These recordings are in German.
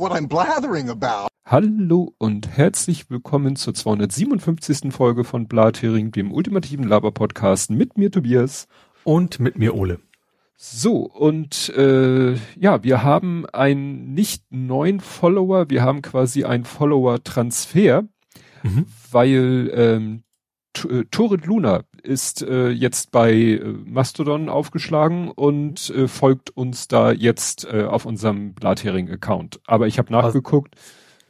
what I'm blathering about. Hallo und herzlich willkommen zur 257. Folge von Blathering, dem ultimativen Laber-Podcast mit mir Tobias. Und mit mir Ole. So, und äh, ja, wir haben einen nicht neuen Follower, wir haben quasi einen Follower-Transfer, mhm. weil ähm, äh, Torit Luna ist äh, jetzt bei äh, Mastodon aufgeschlagen und äh, folgt uns da jetzt äh, auf unserem Blathering-Account. Aber ich habe nachgeguckt,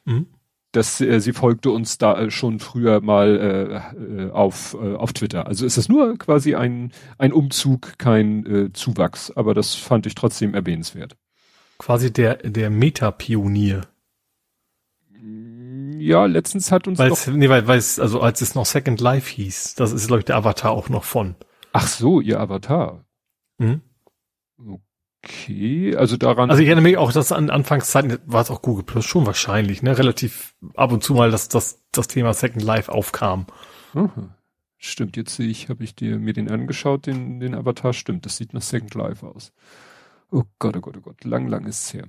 mhm. dass äh, sie folgte uns da äh, schon früher mal äh, äh, auf, äh, auf Twitter. Also ist es nur quasi ein, ein Umzug, kein äh, Zuwachs. Aber das fand ich trotzdem erwähnenswert. Quasi der, der Meta-Pionier ja, letztens hat uns weil es, nee, weil, weil es, also als es noch Second Life hieß, das ist, glaube ich, der Avatar auch noch von. Ach so, ihr Avatar. Mhm. Okay, also daran. Also ich erinnere mich auch, dass an Anfangszeiten war es auch Google Plus schon wahrscheinlich, ne, relativ ab und zu mal, dass das, das Thema Second Life aufkam. Aha. Stimmt, jetzt sehe ich, habe ich dir mir den angeschaut, den, den Avatar, stimmt, das sieht nach Second Life aus. Oh Gott, oh Gott, oh Gott, lang, lang ist es her.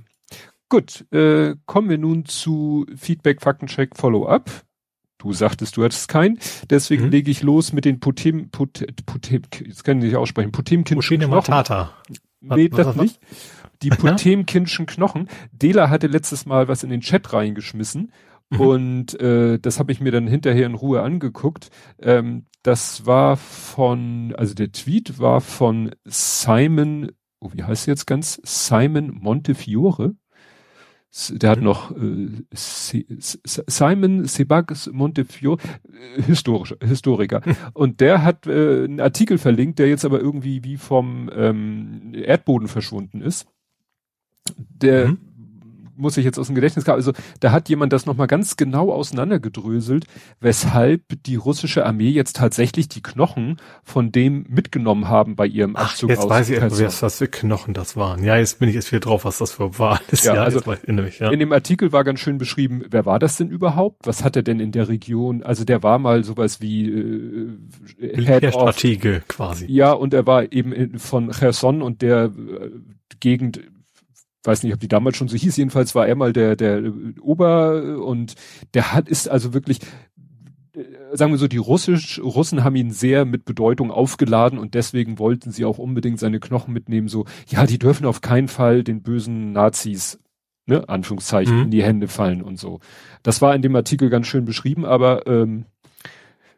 Gut, äh, kommen wir nun zu Feedback, Faktencheck, Follow-up. Du sagtest, du hattest keinen. Deswegen mhm. lege ich los mit den Potem, Pot, Potem, jetzt können Sie nicht aussprechen, Potemkinschen Knochen. Nee, was, das was, nicht. Die Potemkinschen Knochen. Dela hatte letztes Mal was in den Chat reingeschmissen. Mhm. Und äh, das habe ich mir dann hinterher in Ruhe angeguckt. Ähm, das war von, also der Tweet war von Simon, oh, wie heißt er jetzt ganz? Simon Montefiore der hat noch äh, Simon Sebag Montefiore, äh, historisch, Historiker. Und der hat äh, einen Artikel verlinkt, der jetzt aber irgendwie wie vom ähm, Erdboden verschwunden ist. Der mhm muss ich jetzt aus dem Gedächtnis haben. Also da hat jemand das nochmal ganz genau auseinandergedröselt, weshalb die russische Armee jetzt tatsächlich die Knochen von dem mitgenommen haben bei ihrem Abzug Ach, jetzt aus weiß ich etwas, was für Knochen das waren. Ja, jetzt bin ich jetzt wieder drauf, was das für war. Das ja, also mich, ja. in dem Artikel war ganz schön beschrieben, wer war das denn überhaupt? Was hat er denn in der Region? Also der war mal sowas wie äh, Head Stratege quasi. Ja, und er war eben von Cherson und der äh, Gegend weiß nicht, ob die damals schon so hieß, jedenfalls war er mal der, der Ober und der hat, ist also wirklich, äh, sagen wir so, die Russisch, Russen haben ihn sehr mit Bedeutung aufgeladen und deswegen wollten sie auch unbedingt seine Knochen mitnehmen, so, ja, die dürfen auf keinen Fall den bösen Nazis, ne, Anführungszeichen, mhm. in die Hände fallen und so. Das war in dem Artikel ganz schön beschrieben, aber ähm,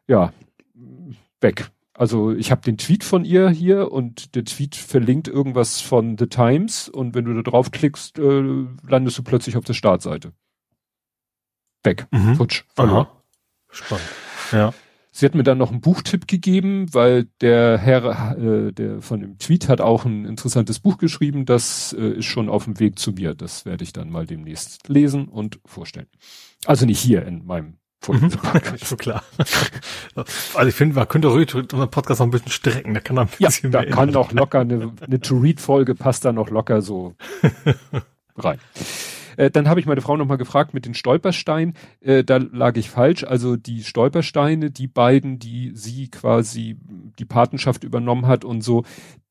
ja, weg. Also ich habe den Tweet von ihr hier und der Tweet verlinkt irgendwas von The Times und wenn du da draufklickst, äh, landest du plötzlich auf der Startseite. Weg. Mhm. Futsch. Verloren. Spannend. Ja. Sie hat mir dann noch einen Buchtipp gegeben, weil der Herr, äh, der von dem Tweet hat auch ein interessantes Buch geschrieben. Das äh, ist schon auf dem Weg zu mir. Das werde ich dann mal demnächst lesen und vorstellen. Also nicht hier in meinem Mhm. Schon klar. Also ich finde, man könnte ruhig unseren Podcast noch ein bisschen strecken. Da kann ein bisschen ja, da kann noch locker eine, eine To-Read-Folge passt da noch locker so rein. Äh, dann habe ich meine Frau nochmal gefragt mit den Stolpersteinen. Äh, da lag ich falsch. Also die Stolpersteine, die beiden, die sie quasi die Patenschaft übernommen hat und so,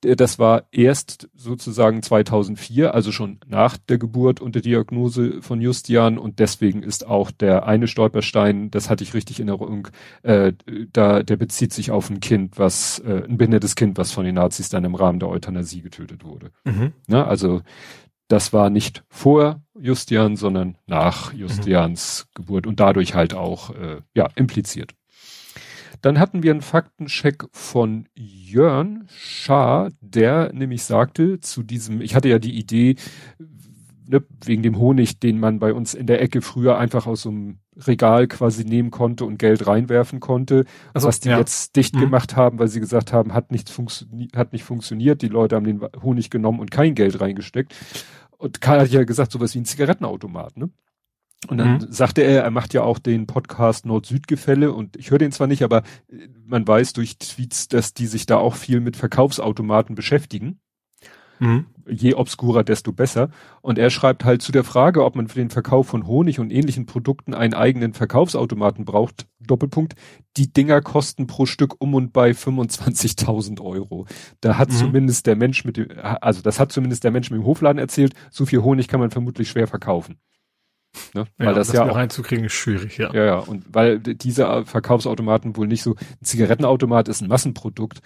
äh, das war erst sozusagen 2004, also schon nach der Geburt und der Diagnose von Justian und deswegen ist auch der eine Stolperstein, das hatte ich richtig in Erinnerung, äh, da der bezieht sich auf ein Kind, was äh, ein behindertes Kind, was von den Nazis dann im Rahmen der Euthanasie getötet wurde. Mhm. Na, also das war nicht vor Justian, sondern nach Justians mhm. Geburt und dadurch halt auch äh, ja impliziert. Dann hatten wir einen Faktencheck von Jörn Schaar, der nämlich sagte zu diesem, ich hatte ja die Idee, ne, wegen dem Honig, den man bei uns in der Ecke früher einfach aus so einem Regal quasi nehmen konnte und Geld reinwerfen konnte, also, was die ja. jetzt dicht mhm. gemacht haben, weil sie gesagt haben, hat nicht, hat nicht funktioniert, die Leute haben den Honig genommen und kein Geld reingesteckt. Und Karl hat ja gesagt, sowas wie ein Zigarettenautomat, ne? Und dann mhm. sagte er, er macht ja auch den Podcast Nord-Süd-Gefälle und ich höre den zwar nicht, aber äh, man weiß durch Tweets, dass die sich da auch viel mit Verkaufsautomaten beschäftigen. Mhm. Je obskurer, desto besser. Und er schreibt halt zu der Frage, ob man für den Verkauf von Honig und ähnlichen Produkten einen eigenen Verkaufsautomaten braucht. Doppelpunkt. Die Dinger kosten pro Stück um und bei 25.000 Euro. Da hat mhm. zumindest der Mensch mit dem, also das hat zumindest der Mensch mit dem Hofladen erzählt. So viel Honig kann man vermutlich schwer verkaufen. Ne? Weil ja, das, das ja auch reinzukriegen ist schwierig, ja. Ja, ja. Und weil diese Verkaufsautomaten wohl nicht so, ein Zigarettenautomat ist ein Massenprodukt.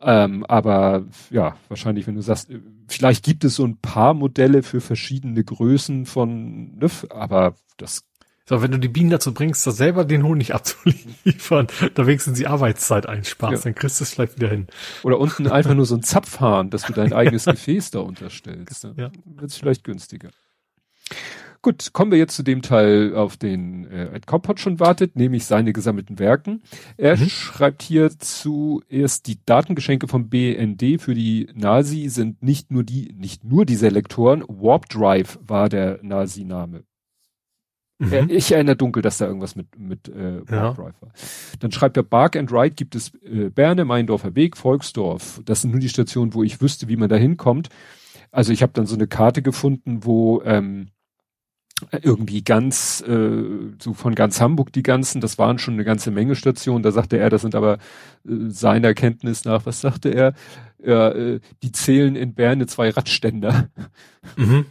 Ähm, aber ja, wahrscheinlich, wenn du sagst, vielleicht gibt es so ein paar Modelle für verschiedene Größen von, ne, aber das so, wenn du die Bienen dazu bringst, das selber den Honig abzuliefern, da wenigstens die Arbeitszeit einsparst, ja. dann kriegst du es vielleicht wieder hin. Oder unten einfach nur so ein Zapfhahn, dass du dein eigenes Gefäß da unterstellst. Ne? Ja. Wird es vielleicht günstiger. Gut, kommen wir jetzt zu dem Teil, auf den äh, Ed Kompott schon wartet, nämlich seine gesammelten Werken. Er mhm. schreibt hier zuerst die Datengeschenke vom BND für die Nazi sind nicht nur die, nicht nur die Selektoren. Warp Drive war der Nazi-Name. Mhm. Ich erinnere dunkel, dass da irgendwas mit, mit äh, ja. war. Dann schreibt er, Bark and Ride gibt es äh, Berne, Meindorfer Weg, Volksdorf. Das sind nur die Stationen, wo ich wüsste, wie man da hinkommt. Also ich habe dann so eine Karte gefunden, wo ähm, irgendwie ganz, äh, so von ganz Hamburg die ganzen, das waren schon eine ganze Menge Stationen. Da sagte er, das sind aber äh, seiner Kenntnis nach, was sagte er? Ja, äh, die zählen in Berne zwei Radständer. Mhm.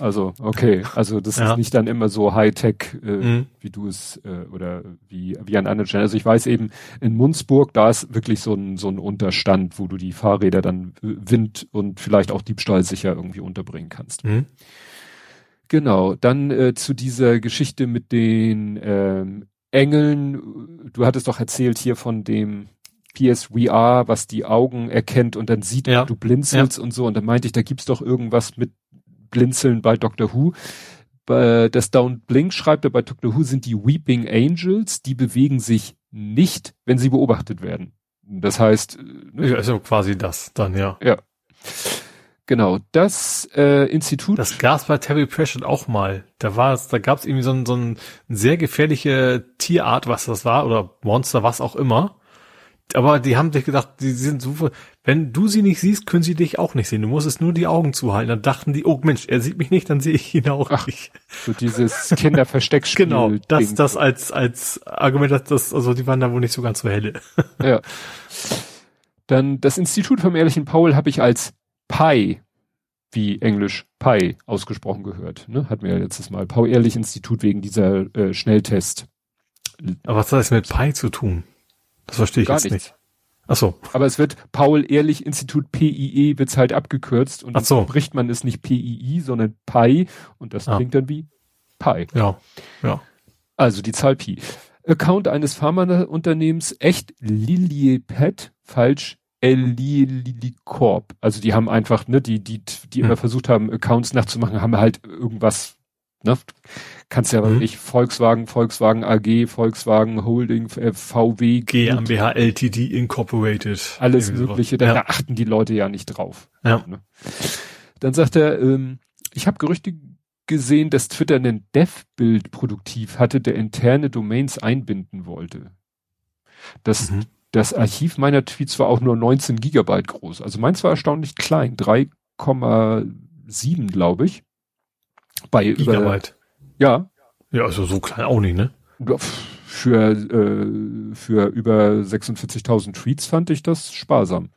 Also, okay, also das ja. ist nicht dann immer so Hightech, äh, mhm. wie du es, äh, oder wie, wie an anderen Stellen. Also ich weiß eben, in Munzburg, da ist wirklich so ein, so ein Unterstand, wo du die Fahrräder dann Wind und vielleicht auch Diebstahl sicher irgendwie unterbringen kannst. Mhm. Genau, dann äh, zu dieser Geschichte mit den ähm, Engeln. Du hattest doch erzählt hier von dem PSVR, was die Augen erkennt und dann sieht, ja. du blinzelst ja. und so. Und dann meinte ich, da gibt's doch irgendwas mit Blinzeln bei Doctor Who. Das Down Blink schreibt er, bei Doctor Who sind die Weeping Angels, die bewegen sich nicht, wenn sie beobachtet werden. Das heißt. Ne? Ja, also quasi das dann, ja. Ja. Genau, das äh, Institut. Das gab's bei Terry Pratchett auch mal. Da war es, da gab's irgendwie so ein, so ein sehr gefährliche Tierart, was das war, oder Monster, was auch immer aber die haben sich gedacht, die sind so, wenn du sie nicht siehst, können sie dich auch nicht sehen. Du musst es nur die Augen zuhalten. Dann dachten die, oh Mensch, er sieht mich nicht, dann sehe ich ihn auch Ach, nicht. So dieses Kinderversteckspiel. genau, das, das als, als Argument, dass das, also die waren da wohl nicht so ganz so helle. ja. Dann das Institut vom ehrlichen Paul habe ich als Pi, wie Englisch Pi ausgesprochen gehört. Ne? Hatten wir ja letztes Mal. Paul Ehrlich Institut wegen dieser äh, Schnelltest. Aber was hat das mit Pi zu tun? Das verstehe ich Gar jetzt nichts. nicht. Ach so. Aber es wird Paul Ehrlich Institut PIE wird's halt abgekürzt und Ach so. bricht man es nicht PII, sondern Pi und das ah. klingt dann wie Pi. Ja. Ja. Also die Zahl Pi. Account eines Pharmaunternehmens echt Lilipet, falsch Lilicorp. Also die haben einfach, ne, die, die, die hm. immer versucht haben, Accounts nachzumachen, haben halt irgendwas Ne? Kannst ja mhm. nicht Volkswagen, Volkswagen AG, Volkswagen Holding, äh, VW. GmbH LTD Incorporated. Alles Mögliche, da, ja. achten die Leute ja nicht drauf. Ja. Ne? Dann sagt er, ähm, ich habe Gerüchte gesehen, dass Twitter einen Dev-Bild produktiv hatte, der interne Domains einbinden wollte. Das, mhm. Das Archiv meiner Tweets war auch nur 19 Gigabyte groß. Also meins war erstaunlich klein, 3,7 glaube ich. Bei Gigabyte. Über, ja. Ja, also so klein auch nicht, ne? Für, äh, für über 46.000 Tweets fand ich das sparsam.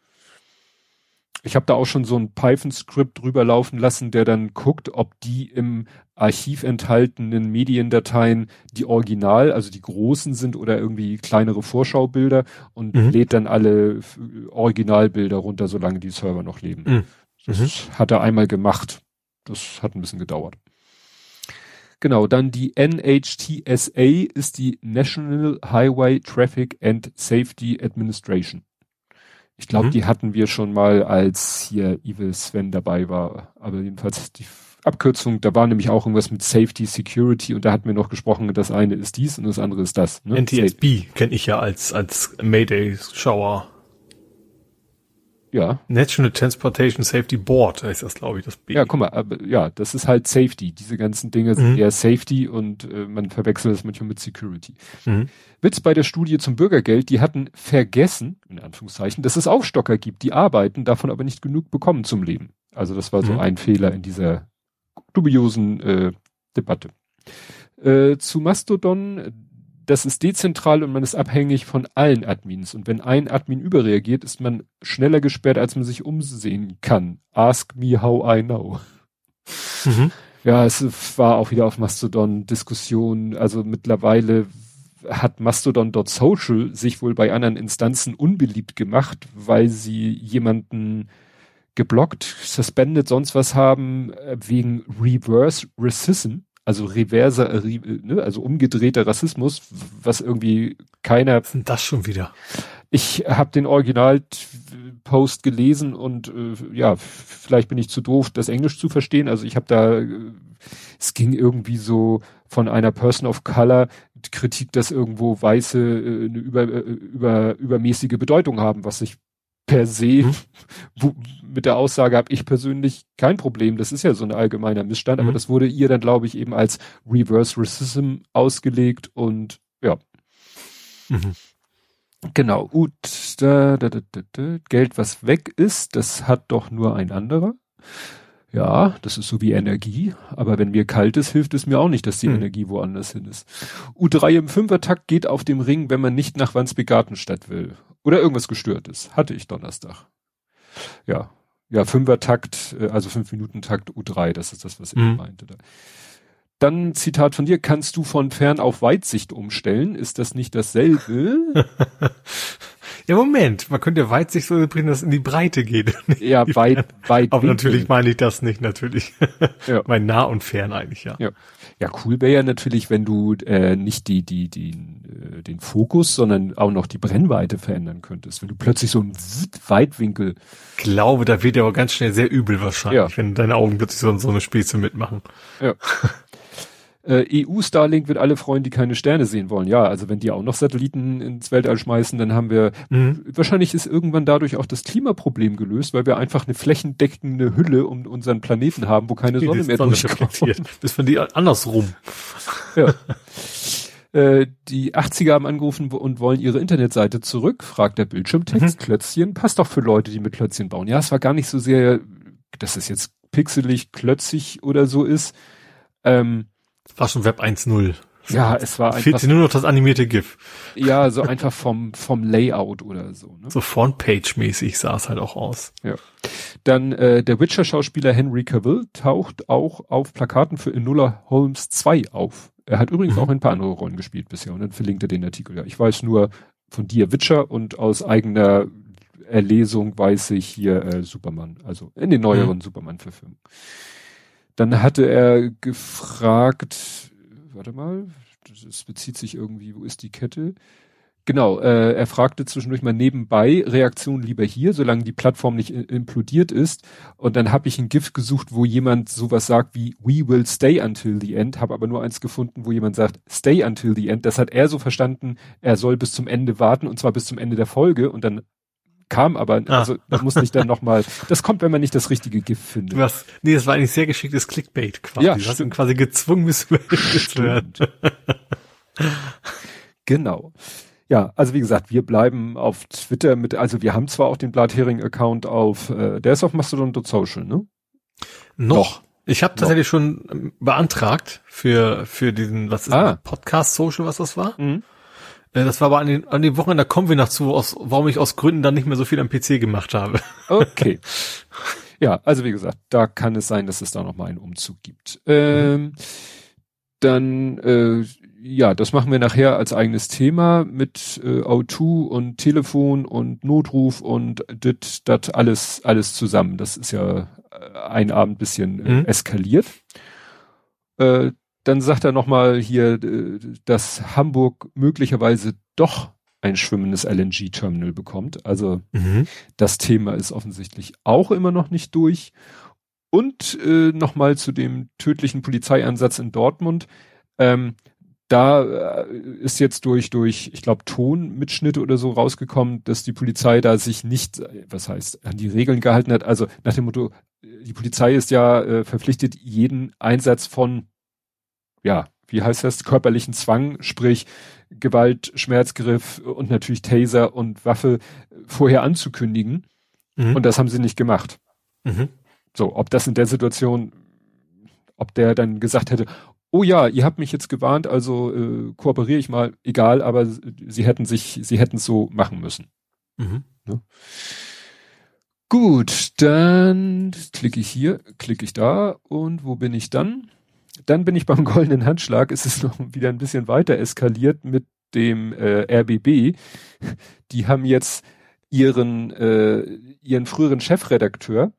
Ich habe da auch schon so ein Python-Skript drüber laufen lassen, der dann guckt, ob die im Archiv enthaltenen Mediendateien die Original, also die großen sind oder irgendwie kleinere Vorschaubilder und mhm. lädt dann alle Originalbilder runter, solange die Server noch leben. Mhm. Das mhm. hat er einmal gemacht. Das hat ein bisschen gedauert. Genau, dann die NHTSA ist die National Highway Traffic and Safety Administration. Ich glaube, mhm. die hatten wir schon mal, als hier Evil Sven dabei war. Aber jedenfalls die Abkürzung, da war nämlich auch irgendwas mit Safety, Security und da hatten wir noch gesprochen, das eine ist dies und das andere ist das. Ne? NTSB kenne ich ja als, als Mayday-Shower. Ja. National Transportation Safety Board heißt das, glaube ich, das B. Ja, guck mal, aber, ja, das ist halt Safety. Diese ganzen Dinge sind mhm. eher Safety und äh, man verwechselt das manchmal mit Security. Mhm. Witz bei der Studie zum Bürgergeld, die hatten vergessen, in Anführungszeichen, dass es Aufstocker gibt, die arbeiten, davon aber nicht genug bekommen zum Leben. Also das war so mhm. ein Fehler in dieser dubiosen äh, Debatte. Äh, zu Mastodon, das ist dezentral und man ist abhängig von allen Admins. Und wenn ein Admin überreagiert, ist man schneller gesperrt, als man sich umsehen kann. Ask me how I know. Mhm. Ja, es war auch wieder auf Mastodon Diskussion. Also mittlerweile hat Mastodon.social sich wohl bei anderen Instanzen unbeliebt gemacht, weil sie jemanden geblockt, suspended, sonst was haben, äh, wegen Reverse Racism, also reverse, äh, ne, also umgedrehter Rassismus, was irgendwie keiner. Was denn das schon wieder? Ich habe den Original-Post gelesen und äh, ja, vielleicht bin ich zu doof, das Englisch zu verstehen. Also ich habe da, äh, es ging irgendwie so von einer Person of Color Kritik, dass irgendwo Weiße äh, eine über, äh, über, übermäßige Bedeutung haben, was ich per se mhm. wo, mit der Aussage habe ich persönlich kein Problem. Das ist ja so ein allgemeiner Missstand, mhm. aber das wurde ihr dann, glaube ich, eben als Reverse Racism ausgelegt und ja. Mhm. Genau, gut. Da, da, da, da, Geld, was weg ist, das hat doch nur ein anderer. Ja, das ist so wie Energie. Aber wenn mir kalt ist, hilft es mir auch nicht, dass die hm. Energie woanders hin ist. U3 im Fünfertakt geht auf dem Ring, wenn man nicht nach Wandsbek Gartenstadt will. Oder irgendwas gestört ist. Hatte ich Donnerstag. Ja. Ja, Fünfertakt, äh, also fünf Minuten Takt U3, das ist das, was ich hm. meinte. Da. Dann Zitat von dir, kannst du von fern auf Weitsicht umstellen? Ist das nicht dasselbe? ja, Moment, man könnte Weitsicht so bringen, dass es in die Breite geht. Ja, weit, weit. Aber natürlich meine ich das nicht, natürlich. ja. mein nah und fern eigentlich, ja. Ja, ja cool wäre ja natürlich, wenn du äh, nicht die, die, die, äh, den Fokus, sondern auch noch die Brennweite verändern könntest. Wenn du plötzlich so einen Weitwinkel. Ich glaube, da wird ja aber ganz schnell sehr übel wahrscheinlich, ja. wenn deine Augen plötzlich so, so eine Spitze mitmachen. Ja. Äh, EU-Starlink wird alle freuen, die keine Sterne sehen wollen. Ja, also wenn die auch noch Satelliten ins Weltall schmeißen, dann haben wir, mhm. wahrscheinlich ist irgendwann dadurch auch das Klimaproblem gelöst, weil wir einfach eine flächendeckende Hülle um unseren Planeten haben, wo keine Sonne mehr Sonne durchkommt. Das von die andersrum. Ja. Äh, die 80er haben angerufen und wollen ihre Internetseite zurück, fragt der Bildschirmtext. Mhm. Klötzchen passt doch für Leute, die mit Klötzchen bauen. Ja, es war gar nicht so sehr, dass es jetzt pixelig, klötzig oder so ist. Ähm, war schon Web 1.0. Ja, es war einfach. Fehlt nur noch das animierte GIF. Ja, so einfach vom, vom Layout oder so. Ne? So Frontpage-mäßig sah es halt auch aus. Ja. Dann äh, der Witcher-Schauspieler Henry Cavill taucht auch auf Plakaten für Enola Holmes 2 auf. Er hat übrigens mhm. auch ein paar andere Rollen gespielt bisher und dann verlinkt er den Artikel. Ja, ich weiß nur von dir Witcher und aus eigener Erlesung weiß ich hier äh, Superman, also in den neueren mhm. Superman-Verfilmungen. Dann hatte er gefragt, warte mal, das bezieht sich irgendwie, wo ist die Kette? Genau, äh, er fragte zwischendurch mal nebenbei, Reaktion lieber hier, solange die Plattform nicht implodiert ist. Und dann habe ich ein GIF gesucht, wo jemand sowas sagt wie We will stay until the end, habe aber nur eins gefunden, wo jemand sagt Stay until the end. Das hat er so verstanden, er soll bis zum Ende warten und zwar bis zum Ende der Folge. Und dann kam aber, ah. also da muss ich dann nochmal, das kommt, wenn man nicht das richtige Gift findet. Was? Nee, das war eigentlich sehr geschicktes Clickbait quasi. Ja, du hast ihn quasi gezwungen, bis zu werden. genau. Ja, also wie gesagt, wir bleiben auf Twitter mit, also wir haben zwar auch den Blathering-Account auf, äh, der ist auf Mastodon.social, ne? Noch. Noch. Ich habe tatsächlich schon ähm, beantragt für für diesen, was ist ah. Podcast Social, was das war? Mhm. Äh, das war aber an den, an den Wochen, da kommen wir noch zu, aus, warum ich aus Gründen dann nicht mehr so viel am PC gemacht habe. Okay. Ja, also wie gesagt, da kann es sein, dass es da nochmal einen Umzug gibt. Ähm, dann, äh, ja, das machen wir nachher als eigenes Thema mit äh, O2 und Telefon und Notruf und dit, dat alles, alles zusammen. Das ist ja äh, ein Abend bisschen äh, mhm. eskaliert. Äh, dann sagt er nochmal hier, äh, dass Hamburg möglicherweise doch ein schwimmendes LNG-Terminal bekommt. Also mhm. das Thema ist offensichtlich auch immer noch nicht durch. Und äh, nochmal zu dem tödlichen Polizeieinsatz in Dortmund. Ähm, da äh, ist jetzt durch, durch, ich glaube, Tonmitschnitte oder so rausgekommen, dass die Polizei da sich nicht, was heißt, an die Regeln gehalten hat. Also nach dem Motto, die Polizei ist ja äh, verpflichtet, jeden Einsatz von ja, wie heißt das, körperlichen Zwang, sprich Gewalt, Schmerzgriff und natürlich Taser und Waffe vorher anzukündigen. Mhm. Und das haben sie nicht gemacht. Mhm. So, ob das in der Situation, ob der dann gesagt hätte, oh ja, ihr habt mich jetzt gewarnt, also äh, kooperiere ich mal, egal, aber sie hätten sich, sie hätten es so machen müssen. Mhm. Ne? Gut, dann klicke ich hier, klicke ich da und wo bin ich dann? Dann bin ich beim goldenen Handschlag. Es ist noch wieder ein bisschen weiter eskaliert mit dem äh, RBB. Die haben jetzt ihren äh, ihren früheren Chefredakteur.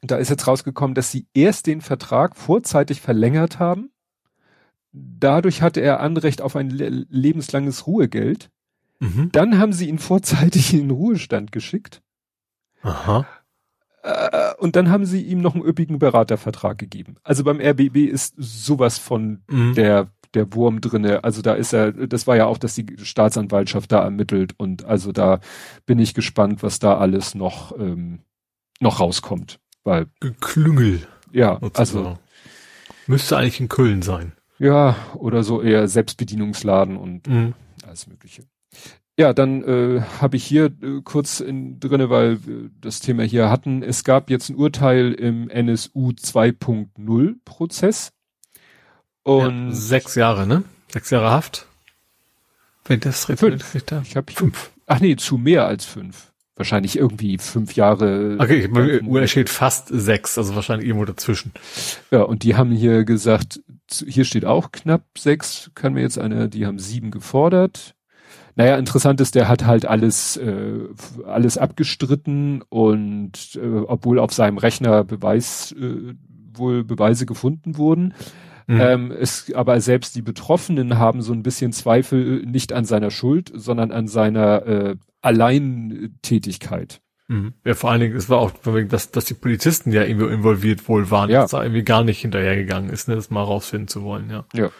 Da ist jetzt rausgekommen, dass sie erst den Vertrag vorzeitig verlängert haben. Dadurch hatte er Anrecht auf ein le lebenslanges Ruhegeld. Mhm. Dann haben sie ihn vorzeitig in den Ruhestand geschickt. Aha. Äh, und dann haben sie ihm noch einen üppigen Beratervertrag gegeben. Also beim RBB ist sowas von mhm. der der Wurm drinne. Also da ist er, das war ja auch, dass die Staatsanwaltschaft da ermittelt und also da bin ich gespannt, was da alles noch ähm, noch rauskommt. Weil Geklüngel. Ja, also müsste eigentlich in Köln sein. Ja, oder so eher Selbstbedienungsladen und mhm. alles Mögliche. Ja, dann äh, habe ich hier äh, kurz in, drinne, weil wir das Thema hier hatten. Es gab jetzt ein Urteil im NSU 2.0 Prozess. Und ja, sechs Jahre, ne? Sechs Jahre Haft. Wenn das fünf. Ich habe fünf. Ach nee, zu mehr als fünf. Wahrscheinlich irgendwie fünf Jahre. Okay, bei mir steht fast sechs, also wahrscheinlich irgendwo dazwischen. Ja, und die haben hier gesagt, hier steht auch knapp sechs, kann mir jetzt eine, die haben sieben gefordert. Naja, interessant ist, der hat halt alles, äh, alles abgestritten und äh, obwohl auf seinem Rechner Beweis, äh, wohl Beweise gefunden wurden. Mhm. Ähm, es, aber selbst die Betroffenen haben so ein bisschen Zweifel nicht an seiner Schuld, sondern an seiner äh, Alleintätigkeit. Mhm. Ja, vor allen Dingen, es war auch, dass, dass die Polizisten ja irgendwie involviert wohl waren, ja. dass da irgendwie gar nicht hinterhergegangen ist, ne, das mal rausfinden zu wollen, ja. Ja.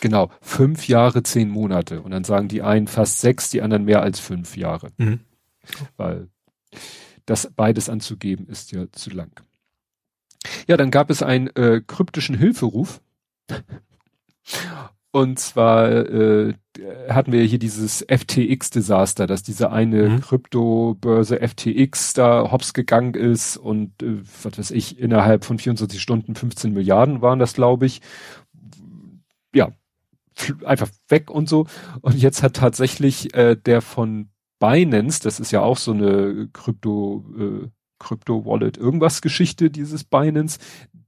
Genau, fünf Jahre, zehn Monate. Und dann sagen die einen fast sechs, die anderen mehr als fünf Jahre. Mhm. Weil das beides anzugeben ist ja zu lang. Ja, dann gab es einen äh, kryptischen Hilferuf. Und zwar äh, hatten wir hier dieses FTX-Desaster, dass diese eine mhm. Kryptobörse FTX da hops gegangen ist und äh, was weiß ich, innerhalb von 24 Stunden 15 Milliarden waren das, glaube ich ja, einfach weg und so. Und jetzt hat tatsächlich äh, der von Binance, das ist ja auch so eine Krypto, äh, Krypto-Wallet, irgendwas Geschichte, dieses Binance,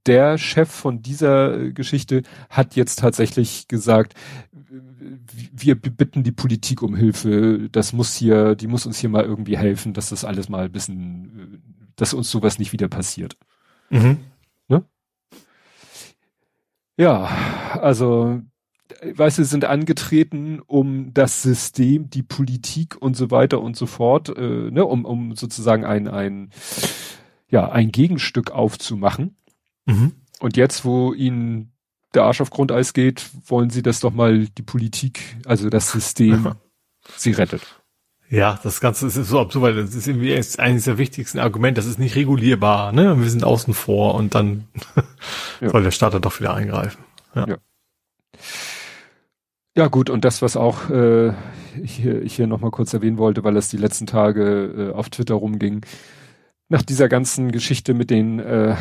der Chef von dieser Geschichte hat jetzt tatsächlich gesagt, wir bitten die Politik um Hilfe, das muss hier, die muss uns hier mal irgendwie helfen, dass das alles mal ein bisschen, dass uns sowas nicht wieder passiert. Mhm. Ja, also weißt du, sind angetreten, um das System, die Politik und so weiter und so fort, äh, ne, um, um sozusagen ein, ein, ja, ein Gegenstück aufzumachen. Mhm. Und jetzt, wo ihnen der Arsch auf Grundeis geht, wollen sie, dass doch mal die Politik, also das System, sie rettet. Ja, das Ganze ist so absurd, weil das ist irgendwie eines der wichtigsten Argumente. Das ist nicht regulierbar, ne? Wir sind außen vor und dann ja. soll der Staat da doch wieder eingreifen. Ja. ja. Ja gut, und das, was auch äh, hier, ich hier nochmal kurz erwähnen wollte, weil es die letzten Tage äh, auf Twitter rumging, nach dieser ganzen Geschichte mit den äh,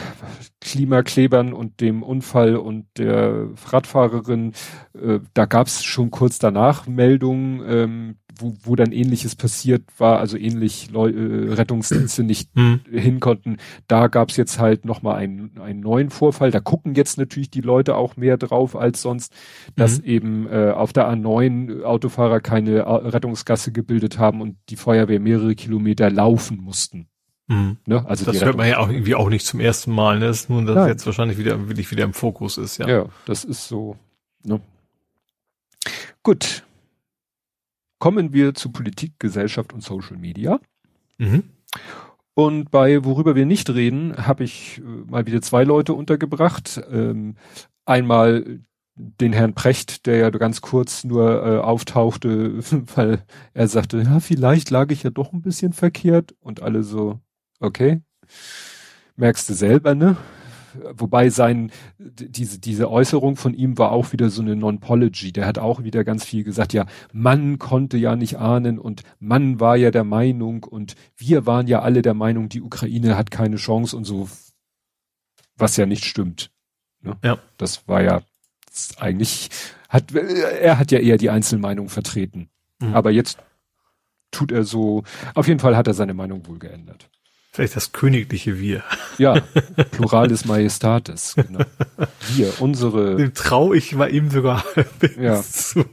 Klimaklebern und dem Unfall und der Radfahrerin, äh, da gab es schon kurz danach Meldungen, ähm, wo, wo dann ähnliches passiert war, also ähnlich Leu äh, Rettungsdienste nicht mhm. hin konnten. Da gab es jetzt halt nochmal einen, einen neuen Vorfall. Da gucken jetzt natürlich die Leute auch mehr drauf als sonst, dass mhm. eben äh, auf der A9 Autofahrer keine Rettungsgasse gebildet haben und die Feuerwehr mehrere Kilometer laufen mussten. Mhm. Ne? Also das hört man ja auch irgendwie auch nicht zum ersten Mal. Ne? Das ist nur, dass Nein. jetzt wahrscheinlich wieder wirklich wieder im Fokus ist. Ja, ja das ist so. Ne? Gut. Kommen wir zu Politik, Gesellschaft und Social Media. Mhm. Und bei worüber wir nicht reden, habe ich äh, mal wieder zwei Leute untergebracht. Ähm, einmal den Herrn Precht, der ja ganz kurz nur äh, auftauchte, weil er sagte, ja, vielleicht lag ich ja doch ein bisschen verkehrt und alle so, Okay. Merkst du selber, ne? Wobei sein, diese, diese Äußerung von ihm war auch wieder so eine Non-Pology. Der hat auch wieder ganz viel gesagt, ja, Mann konnte ja nicht ahnen und Mann war ja der Meinung und wir waren ja alle der Meinung, die Ukraine hat keine Chance und so, was ja nicht stimmt. Ne? Ja. Das war ja eigentlich, hat, er hat ja eher die Einzelmeinung vertreten. Mhm. Aber jetzt tut er so, auf jeden Fall hat er seine Meinung wohl geändert. Vielleicht das königliche Wir. Ja, Pluralis Majestatis, genau. Wir, unsere. Dem trau ich mal ihm sogar ja. zu.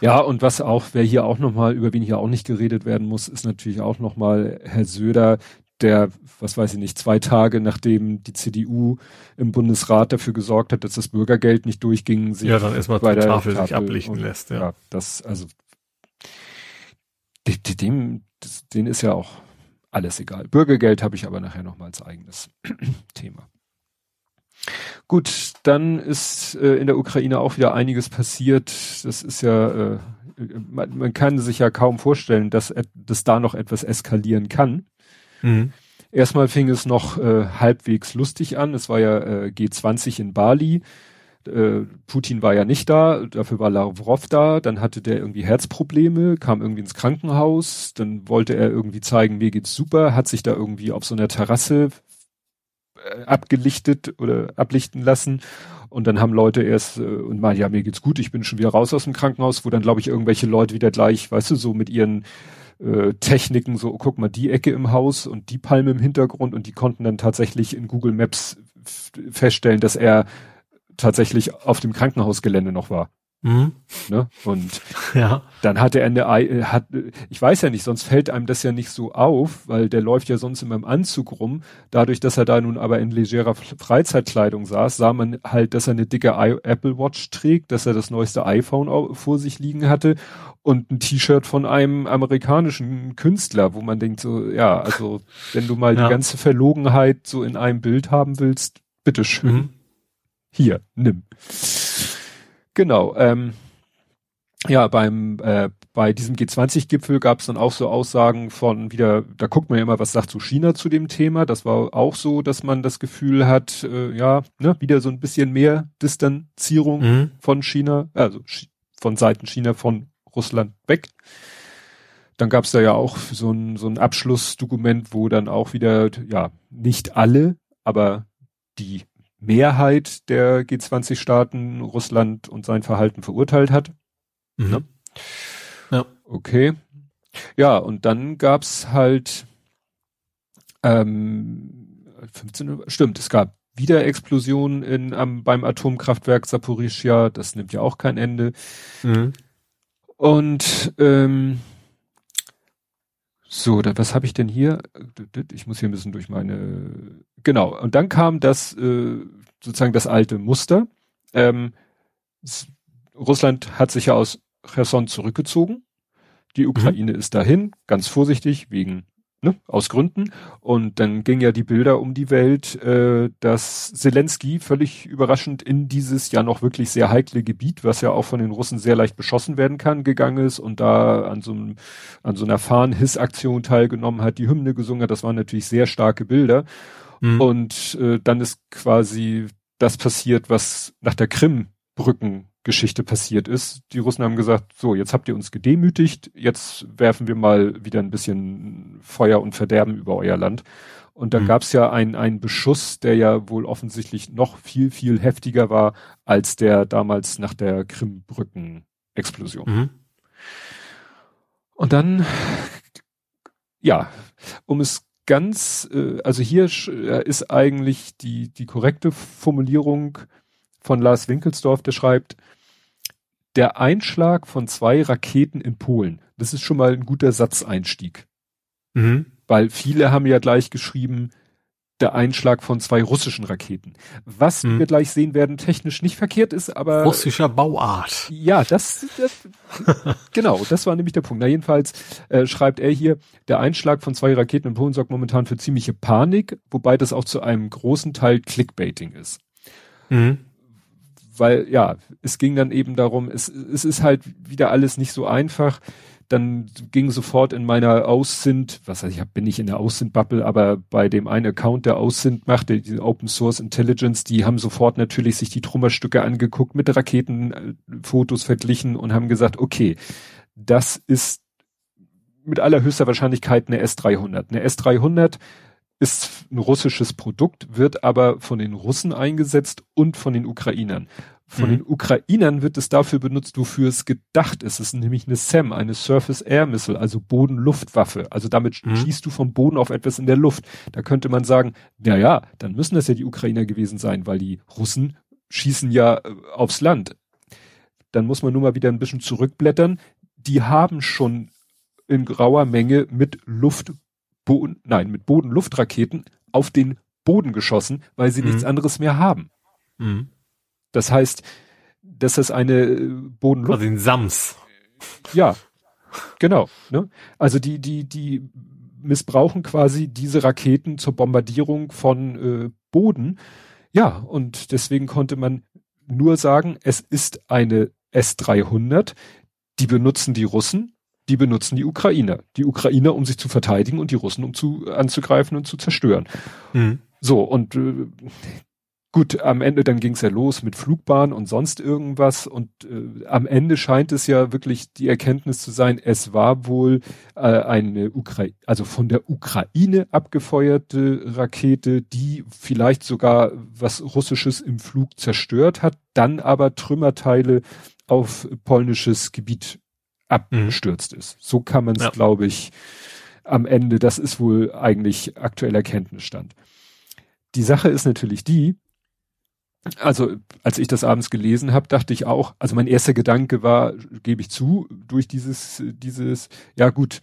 Ja, und was auch, wer hier auch nochmal, über wen hier auch nicht geredet werden muss, ist natürlich auch nochmal Herr Söder, der, was weiß ich nicht, zwei Tage nachdem die CDU im Bundesrat dafür gesorgt hat, dass das Bürgergeld nicht durchging, sich ja, dann erstmal bei der Tafel, Tafel sich ablichten und, lässt. Ja. ja, das, also dem, denen ist ja auch alles egal. Bürgergeld habe ich aber nachher nochmal als eigenes Thema. Gut, dann ist äh, in der Ukraine auch wieder einiges passiert. Das ist ja, äh, man, man, kann sich ja kaum vorstellen, dass, dass da noch etwas eskalieren kann. Mhm. Erstmal fing es noch äh, halbwegs lustig an. Es war ja äh, G20 in Bali. Äh, Putin war ja nicht da, dafür war Lavrov da, dann hatte der irgendwie Herzprobleme, kam irgendwie ins Krankenhaus, dann wollte er irgendwie zeigen, mir geht's super, hat sich da irgendwie auf so einer Terrasse äh, abgelichtet oder ablichten lassen. Und dann haben Leute erst äh, und mal ja mir geht's gut, ich bin schon wieder raus aus dem Krankenhaus, wo dann glaube ich irgendwelche Leute wieder gleich, weißt du, so mit ihren äh, Techniken, so guck mal die Ecke im Haus und die Palme im Hintergrund und die konnten dann tatsächlich in Google Maps feststellen, dass er tatsächlich auf dem Krankenhausgelände noch war. Mhm. Ne? Und ja. dann hatte er eine, äh, hat, ich weiß ja nicht, sonst fällt einem das ja nicht so auf, weil der läuft ja sonst immer im Anzug rum. Dadurch, dass er da nun aber in legerer Freizeitkleidung saß, sah man halt, dass er eine dicke Apple Watch trägt, dass er das neueste iPhone vor sich liegen hatte und ein T-Shirt von einem amerikanischen Künstler, wo man denkt so, ja, also wenn du mal ja. die ganze Verlogenheit so in einem Bild haben willst, bitteschön. Mhm hier, nimm. Genau. Ähm, ja, beim äh, bei diesem G20-Gipfel gab es dann auch so Aussagen von wieder, da guckt man ja immer, was sagt so China zu dem Thema. Das war auch so, dass man das Gefühl hat, äh, ja, ne, wieder so ein bisschen mehr Distanzierung mhm. von China, also von Seiten China von Russland weg. Dann gab es da ja auch so ein, so ein Abschlussdokument, wo dann auch wieder, ja, nicht alle, aber die Mehrheit der G20-Staaten Russland und sein Verhalten verurteilt hat. Mhm. Ne? Ja. Okay. Ja, und dann gab's halt ähm, 15, stimmt, es gab wieder Explosionen in, am, beim Atomkraftwerk Saporischia, das nimmt ja auch kein Ende. Mhm. Und ähm, so, da, was habe ich denn hier? Ich muss hier ein bisschen durch meine. Genau. Und dann kam das äh, sozusagen das alte Muster. Ähm, Russland hat sich ja aus Cherson zurückgezogen. Die Ukraine mhm. ist dahin, ganz vorsichtig wegen ne, aus Gründen. Und dann ging ja die Bilder um die Welt, äh, dass Zelensky völlig überraschend in dieses ja noch wirklich sehr heikle Gebiet, was ja auch von den Russen sehr leicht beschossen werden kann, gegangen ist und da an so, einem, an so einer Fahren-Hiss-Aktion teilgenommen hat, die Hymne gesungen hat. Das waren natürlich sehr starke Bilder. Mhm. Und äh, dann ist quasi das passiert, was nach der Krim-Brücken Geschichte passiert ist. Die Russen haben gesagt, so, jetzt habt ihr uns gedemütigt, jetzt werfen wir mal wieder ein bisschen Feuer und Verderben über euer Land. Und dann mhm. gab es ja einen, einen Beschuss, der ja wohl offensichtlich noch viel, viel heftiger war als der damals nach der Krimbrücken-Explosion. Mhm. Und dann, ja, um es ganz, äh, also hier äh, ist eigentlich die, die korrekte Formulierung von Lars Winkelsdorf, der schreibt, der Einschlag von zwei Raketen in Polen. Das ist schon mal ein guter Satzeinstieg. Mhm. Weil viele haben ja gleich geschrieben, der Einschlag von zwei russischen Raketen. Was mhm. wir gleich sehen werden, technisch nicht verkehrt ist, aber. Russischer Bauart. Ja, das, das genau, das war nämlich der Punkt. Na, jedenfalls äh, schreibt er hier, der Einschlag von zwei Raketen in Polen sorgt momentan für ziemliche Panik, wobei das auch zu einem großen Teil Clickbaiting ist. Mhm weil ja, es ging dann eben darum, es, es ist halt wieder alles nicht so einfach. Dann ging sofort in meiner Aussint, was weiß ich, bin nicht in der Aussint-Bubble, aber bei dem einen Account, der Aussint macht, der, die Open Source Intelligence, die haben sofort natürlich sich die Trümmerstücke angeguckt, mit Raketenfotos verglichen und haben gesagt, okay, das ist mit allerhöchster Wahrscheinlichkeit eine S300. Eine S300 ist ein russisches Produkt, wird aber von den Russen eingesetzt und von den Ukrainern. Von Mhm. den Ukrainern wird es dafür benutzt, wofür es gedacht ist. Es ist nämlich eine SAM, eine Surface Air Missile, also Boden-Luft-Waffe. Also damit Mhm. schießt du vom Boden auf etwas in der Luft. Da könnte man sagen, na ja, dann müssen das ja die Ukrainer gewesen sein, weil die Russen schießen ja äh, aufs Land. Dann muss man nur mal wieder ein bisschen zurückblättern. Die haben schon in grauer Menge mit Luft, Boden, nein, mit Boden-Luftraketen auf den Boden geschossen, weil sie Mhm. nichts anderes mehr haben. Mhm. Das heißt, dass das eine äh, Bodenluft, Also den Sams. ja, genau. Ne? Also die, die, die missbrauchen quasi diese Raketen zur Bombardierung von äh, Boden. Ja, und deswegen konnte man nur sagen, es ist eine S-300. Die benutzen die Russen, die benutzen die Ukrainer. Die Ukrainer, um sich zu verteidigen und die Russen, um zu anzugreifen und zu zerstören. Mhm. So, und äh, gut, am Ende dann ging's ja los mit Flugbahn und sonst irgendwas. Und äh, am Ende scheint es ja wirklich die Erkenntnis zu sein, es war wohl äh, eine Ukraine, also von der Ukraine abgefeuerte Rakete, die vielleicht sogar was Russisches im Flug zerstört hat, dann aber Trümmerteile auf polnisches Gebiet abgestürzt ist. So kann man es, Ja. glaube ich, am Ende, das ist wohl eigentlich aktueller Kenntnisstand. Die Sache ist natürlich die, also als ich das abends gelesen habe, dachte ich auch, also mein erster Gedanke war, gebe ich zu, durch dieses, dieses, ja gut,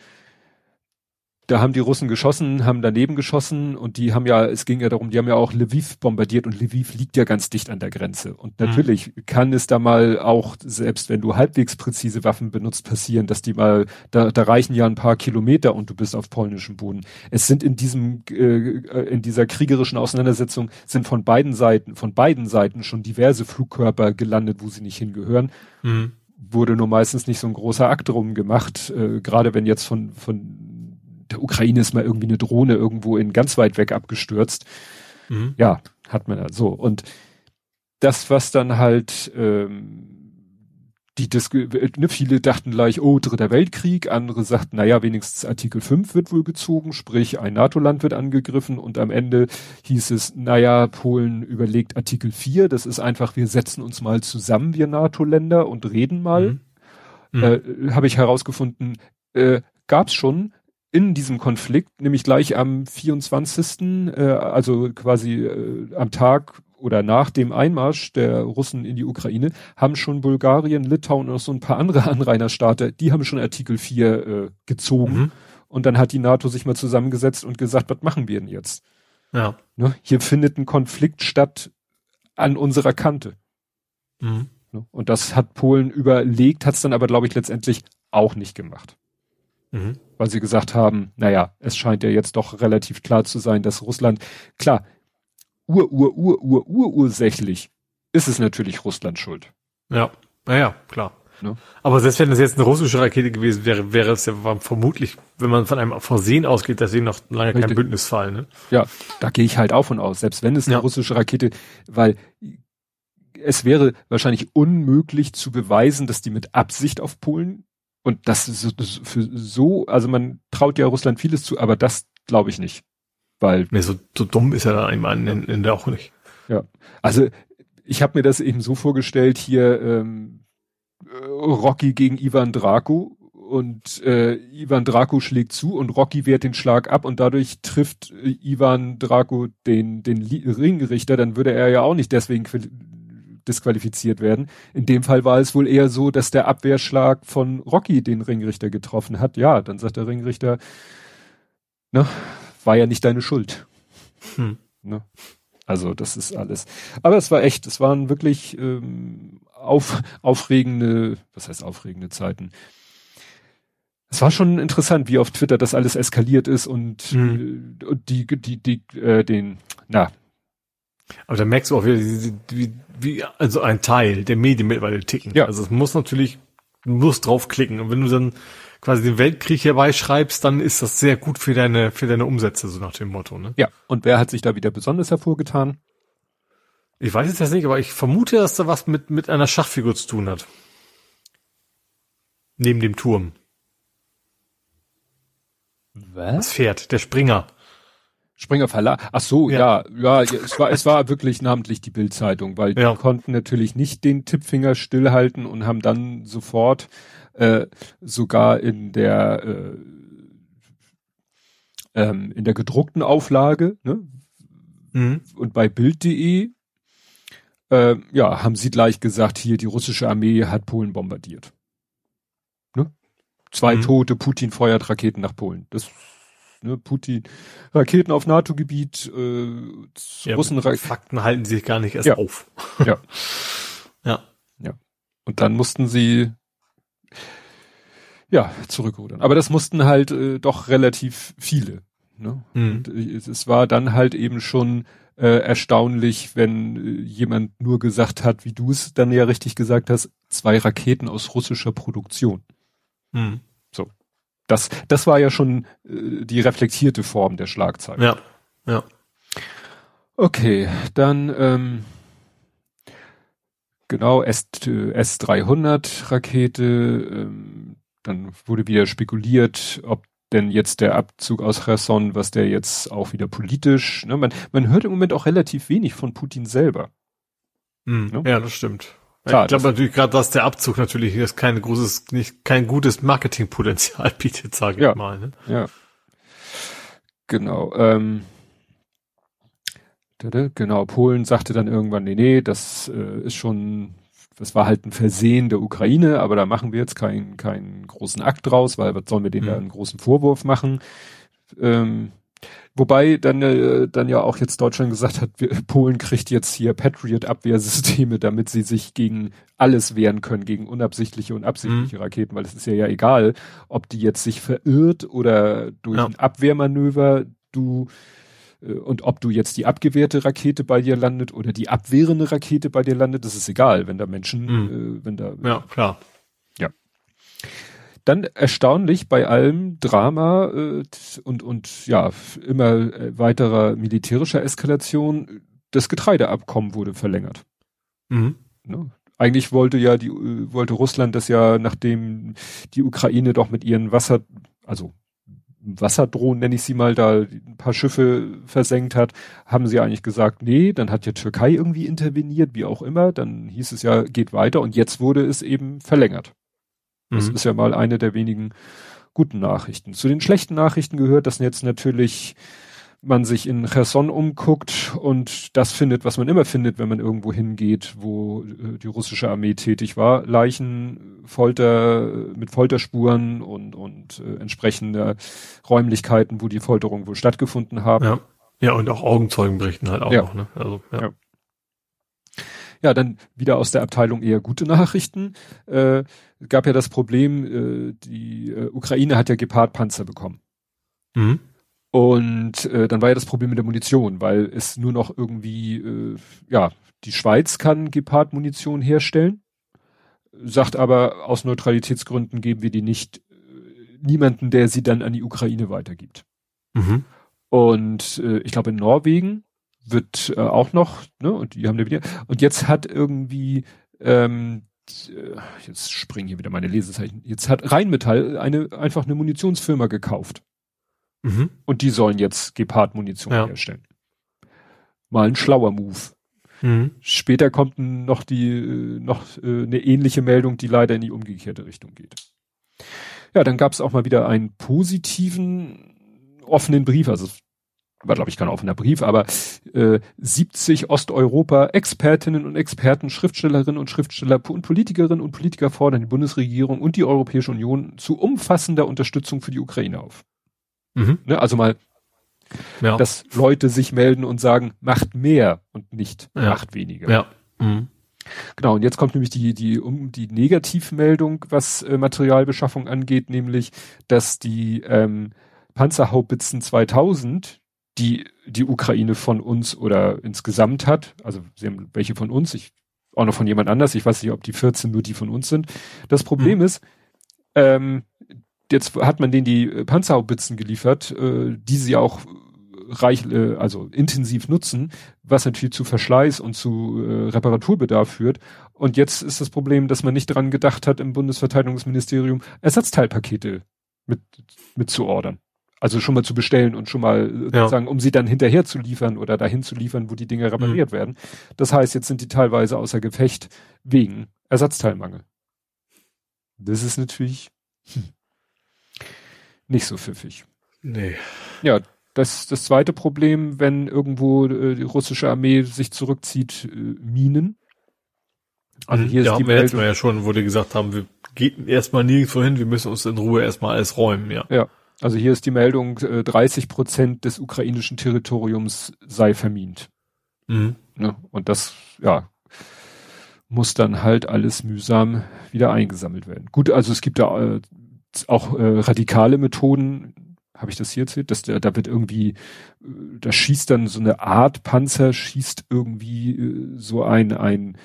da haben die Russen geschossen, haben daneben geschossen und die haben ja, es ging ja darum, die haben ja auch Lviv bombardiert und Lviv liegt ja ganz dicht an der Grenze. Und Mhm. natürlich kann es da mal auch, selbst wenn du halbwegs präzise Waffen benutzt, passieren, dass die mal, da, da reichen ja ein paar Kilometer und du bist auf polnischem Boden. Es sind in diesem, äh, in dieser kriegerischen Auseinandersetzung sind von beiden Seiten, von beiden Seiten schon diverse Flugkörper gelandet, wo sie nicht hingehören Mhm. wurde nur meistens nicht so ein großer Akt drum gemacht, äh, gerade wenn jetzt von, von der Ukraine ist mal irgendwie eine Drohne irgendwo in ganz weit weg abgestürzt. Mhm. Ja, hat man ja so. Und das, was dann halt ähm, die Disku ne, viele dachten gleich, oh, dritter Weltkrieg, andere sagten, naja, wenigstens Artikel 5 wird wohl gezogen, sprich ein NATO-Land wird angegriffen und am Ende hieß es, naja, Polen überlegt Artikel 4, das ist einfach, wir setzen uns mal zusammen, wir NATO-Länder und reden mal Mhm. Mhm. äh, habe ich herausgefunden, äh, gab es schon in diesem Konflikt, nämlich gleich am 24., äh, also quasi äh, am Tag oder nach dem Einmarsch der Russen in die Ukraine, haben schon Bulgarien, Litauen und noch so ein paar andere Anrainerstaaten, die haben schon Artikel 4 äh, gezogen. Mhm. Und dann hat die NATO sich mal zusammengesetzt und gesagt, was machen wir denn jetzt? Ja. Ne? Hier findet ein Konflikt statt an unserer Kante. Mhm. Ne? Und das hat Polen überlegt, hat es dann aber, glaube ich, letztendlich auch nicht gemacht. Mhm. Weil sie gesagt haben, naja, es scheint ja jetzt doch relativ klar zu sein, dass Russland, klar, ur, ur, ur, ur, ur, ursächlich ist es natürlich Russland schuld. Ja. Naja, klar. Ne? Aber selbst wenn es jetzt eine russische Rakete gewesen wäre, wäre es ja vermutlich, wenn man von einem Versehen ausgeht, deswegen noch lange kein Richtig. Bündnisfall, ne? Ja, da gehe ich halt auch von aus, selbst wenn es eine Ja. russische Rakete, weil es wäre wahrscheinlich unmöglich zu beweisen, dass die mit Absicht auf Polen und das ist für so, also man traut ja Russland vieles zu, aber das glaube ich nicht. Weil Nee, so, so dumm ist er dann in der auch nicht. Also ich habe mir das eben so vorgestellt, hier ähm, äh, Rocky gegen Ivan Draco und äh, Ivan Draco schlägt zu und Rocky wehrt den Schlag ab und dadurch trifft äh, Ivan Draco den, den Ringrichter, dann würde er ja auch nicht deswegen disqualifiziert werden. In dem Fall war es wohl eher so, dass der Abwehrschlag von Rocky den Ringrichter getroffen hat. Ja, dann sagt der Ringrichter, ne, war ja nicht deine Schuld. Hm. Ne? Also das ist alles. Aber es war echt, es waren wirklich ähm, auf, aufregende, was heißt aufregende Zeiten. Es war schon interessant, wie auf Twitter das alles eskaliert ist und, Mhm. äh, und die, die, die, äh, den, na, Aber da merkst du auch wieder, wie, wie, also ein Teil der Medien mittlerweile ticken. Ja. Also es muss natürlich, du musst draufklicken. Und wenn du dann quasi den Weltkrieg herbeischreibst, dann ist das sehr gut für deine, für deine Umsätze, so nach dem Motto, ne? ja. Und wer hat sich da wieder besonders hervorgetan? Ich weiß es jetzt nicht, aber ich vermute, dass da was mit, mit einer Schachfigur zu tun hat. Neben dem Turm. Was? Das Pferd, der Springer. Springer Verlag. Ach so, ja, ja, ja, es war, es war wirklich namentlich die Bildzeitung, weil Ja. die konnten natürlich nicht den Tippfinger stillhalten und haben dann sofort äh, sogar in der äh, ähm, in der gedruckten Auflage ne, Mhm. und bei Bild.de äh, ja haben sie gleich gesagt, hier die russische Armee hat Polen bombardiert. Ne? Zwei Mhm. Tote, Putin feuert Raketen nach Polen. Das ne, Putin Raketen auf NATO-Gebiet, äh, Ja, Russen Fakten halten sich gar nicht erst Ja. auf. Ja. Ja. Und dann mussten sie ja zurückrudern. Aber das mussten halt äh, doch relativ viele. Ne? Mhm. Äh, es, es war dann halt eben schon äh, erstaunlich, wenn äh, jemand nur gesagt hat, wie du es dann ja richtig gesagt hast, zwei Raketen aus russischer Produktion. Mhm. Das, das war ja schon äh, die reflektierte Form der Schlagzeile. Ja. Ja. Okay, dann ähm, genau S, äh, S300 Rakete. Ähm, dann wurde wieder spekuliert, ob denn jetzt der Abzug aus Cherson, was der jetzt auch wieder politisch. Ne, man, man hört im Moment auch relativ wenig von Putin selber. Mhm. Ja. Ja, das stimmt. Klar, ich glaube natürlich gerade, dass der Abzug natürlich jetzt kein großes, nicht kein gutes Marketingpotenzial bietet, sage ich Ja. mal. Ne? Ja. Genau. Ähm, genau, Polen sagte dann irgendwann, nee, nee, das äh, ist schon, das war halt ein Versehen der Ukraine, aber da machen wir jetzt keinen keinen großen Akt draus, weil was sollen wir denen Mhm. da einen großen Vorwurf machen? Ähm, wobei dann, äh, dann ja auch jetzt Deutschland gesagt hat, wir, Polen kriegt jetzt hier Patriot-Abwehrsysteme, damit sie sich gegen alles wehren können, gegen unabsichtliche und absichtliche Raketen, weil es ist ja ja egal, ob die jetzt sich verirrt oder durch Ja. ein Abwehrmanöver du äh, und ob du jetzt die abgewehrte Rakete bei dir landet oder die abwehrende Rakete bei dir landet, das ist egal, wenn da Menschen, äh, wenn da Ja, klar. Dann erstaunlich bei allem Drama äh, und und ja immer äh, weiterer militärischer Eskalation das Getreideabkommen wurde verlängert. Mhm. Ne? Eigentlich wollte ja die äh, wollte Russland das ja nachdem die Ukraine doch mit ihren Wasser also Wasserdrohnen nenne ich sie mal da ein paar Schiffe versenkt hat, haben sie eigentlich gesagt, nee, dann hat ja Türkei irgendwie interveniert, wie auch immer, dann hieß es ja, geht weiter und jetzt wurde es eben verlängert. Das Mhm. ist ja mal eine der wenigen guten Nachrichten. Zu den schlechten Nachrichten gehört, dass jetzt natürlich man sich in Cherson umguckt und das findet, was man immer findet, wenn man irgendwo hingeht, wo äh, die russische Armee tätig war. Leichen, Folter, mit Folterspuren und, und äh, entsprechende Räumlichkeiten, wo die Folterungen wohl stattgefunden haben. Ja. Ja, und auch Augenzeugen berichten halt auch Ja. noch, ne? Also, ja. Ja. Ja, dann wieder aus der Abteilung eher gute Nachrichten. Äh, gab ja das Problem, äh, die äh, Ukraine hat ja Gepard-Panzer bekommen. Mhm. Und äh, dann war ja das Problem mit der Munition, weil es nur noch irgendwie, äh, ja, die Schweiz kann Gepard-Munition herstellen, sagt aber aus Neutralitätsgründen geben wir die nicht äh, niemanden, der sie dann an die Ukraine weitergibt. Mhm. Und äh, ich glaube in Norwegen wird äh, auch noch, ne, und die haben da wieder, und jetzt hat irgendwie, ähm, äh, jetzt springen hier wieder meine Lesezeichen, jetzt hat Rheinmetall eine, einfach eine Munitionsfirma gekauft. Mhm. Und die sollen jetzt Gepard-Munition Ja. herstellen. Mal ein schlauer Move. Mhm. Später kommt noch die, äh, noch äh, eine ähnliche Meldung, die leider in die umgekehrte Richtung geht. Ja, dann gab es auch mal wieder einen positiven offenen Brief, also war glaube ich kein offener Brief, aber äh, 70 Osteuropa-Expertinnen und Experten, Schriftstellerinnen und Schriftsteller und Politikerinnen und Politiker fordern die Bundesregierung und die Europäische Union zu umfassender Unterstützung für die Ukraine auf. Mhm. Ne? Also mal Ja. dass Leute sich melden und sagen, macht mehr und nicht Ja. macht weniger. ja. Mhm. Genau, und jetzt kommt nämlich die, die, um, die Negativmeldung, was äh, Materialbeschaffung angeht, nämlich, dass die ähm, Panzerhaubitzen 2000, die die Ukraine von uns oder insgesamt hat, also sie haben welche von uns, ich auch noch von jemand anders, ich weiß nicht, ob die 14 nur die von uns sind. Das Problem ist, ähm, jetzt hat man denen die äh, Panzerhaubitzen geliefert, äh, die sie auch reich, äh, also intensiv nutzen, was natürlich zu Verschleiß und zu äh, Reparaturbedarf führt. Und jetzt ist das Problem, dass man nicht dran gedacht hat, im Bundesverteidigungsministerium Ersatzteilpakete mit, mit zu ordern. Also schon mal zu bestellen und schon mal äh, Ja. sozusagen, um sie dann hinterher zu liefern oder dahin zu liefern, wo die Dinge repariert werden. Das heißt, jetzt sind die teilweise außer Gefecht wegen Ersatzteilmangel. Das ist natürlich hm, nicht so pfiffig. Nee. Ja, das, das zweite Problem, wenn irgendwo äh, die russische Armee sich zurückzieht, äh, Minen. Also hier ja, ist die haben wir Meldung, mal ja schon, wo die gesagt haben, wir gehen erstmal nirgendwo hin, wir müssen uns in Ruhe erstmal alles räumen, ja. ja, also hier ist die Meldung, äh, 30 Prozent des ukrainischen Territoriums sei vermint. Mhm. Ne? Und das, ja, muss dann halt alles mühsam wieder eingesammelt werden. Gut, also es gibt da äh, auch äh, radikale Methoden, habe ich das hier erzählt, dass der, da wird irgendwie, äh, da schießt dann so eine Art Panzer, schießt irgendwie äh, so ein, ein,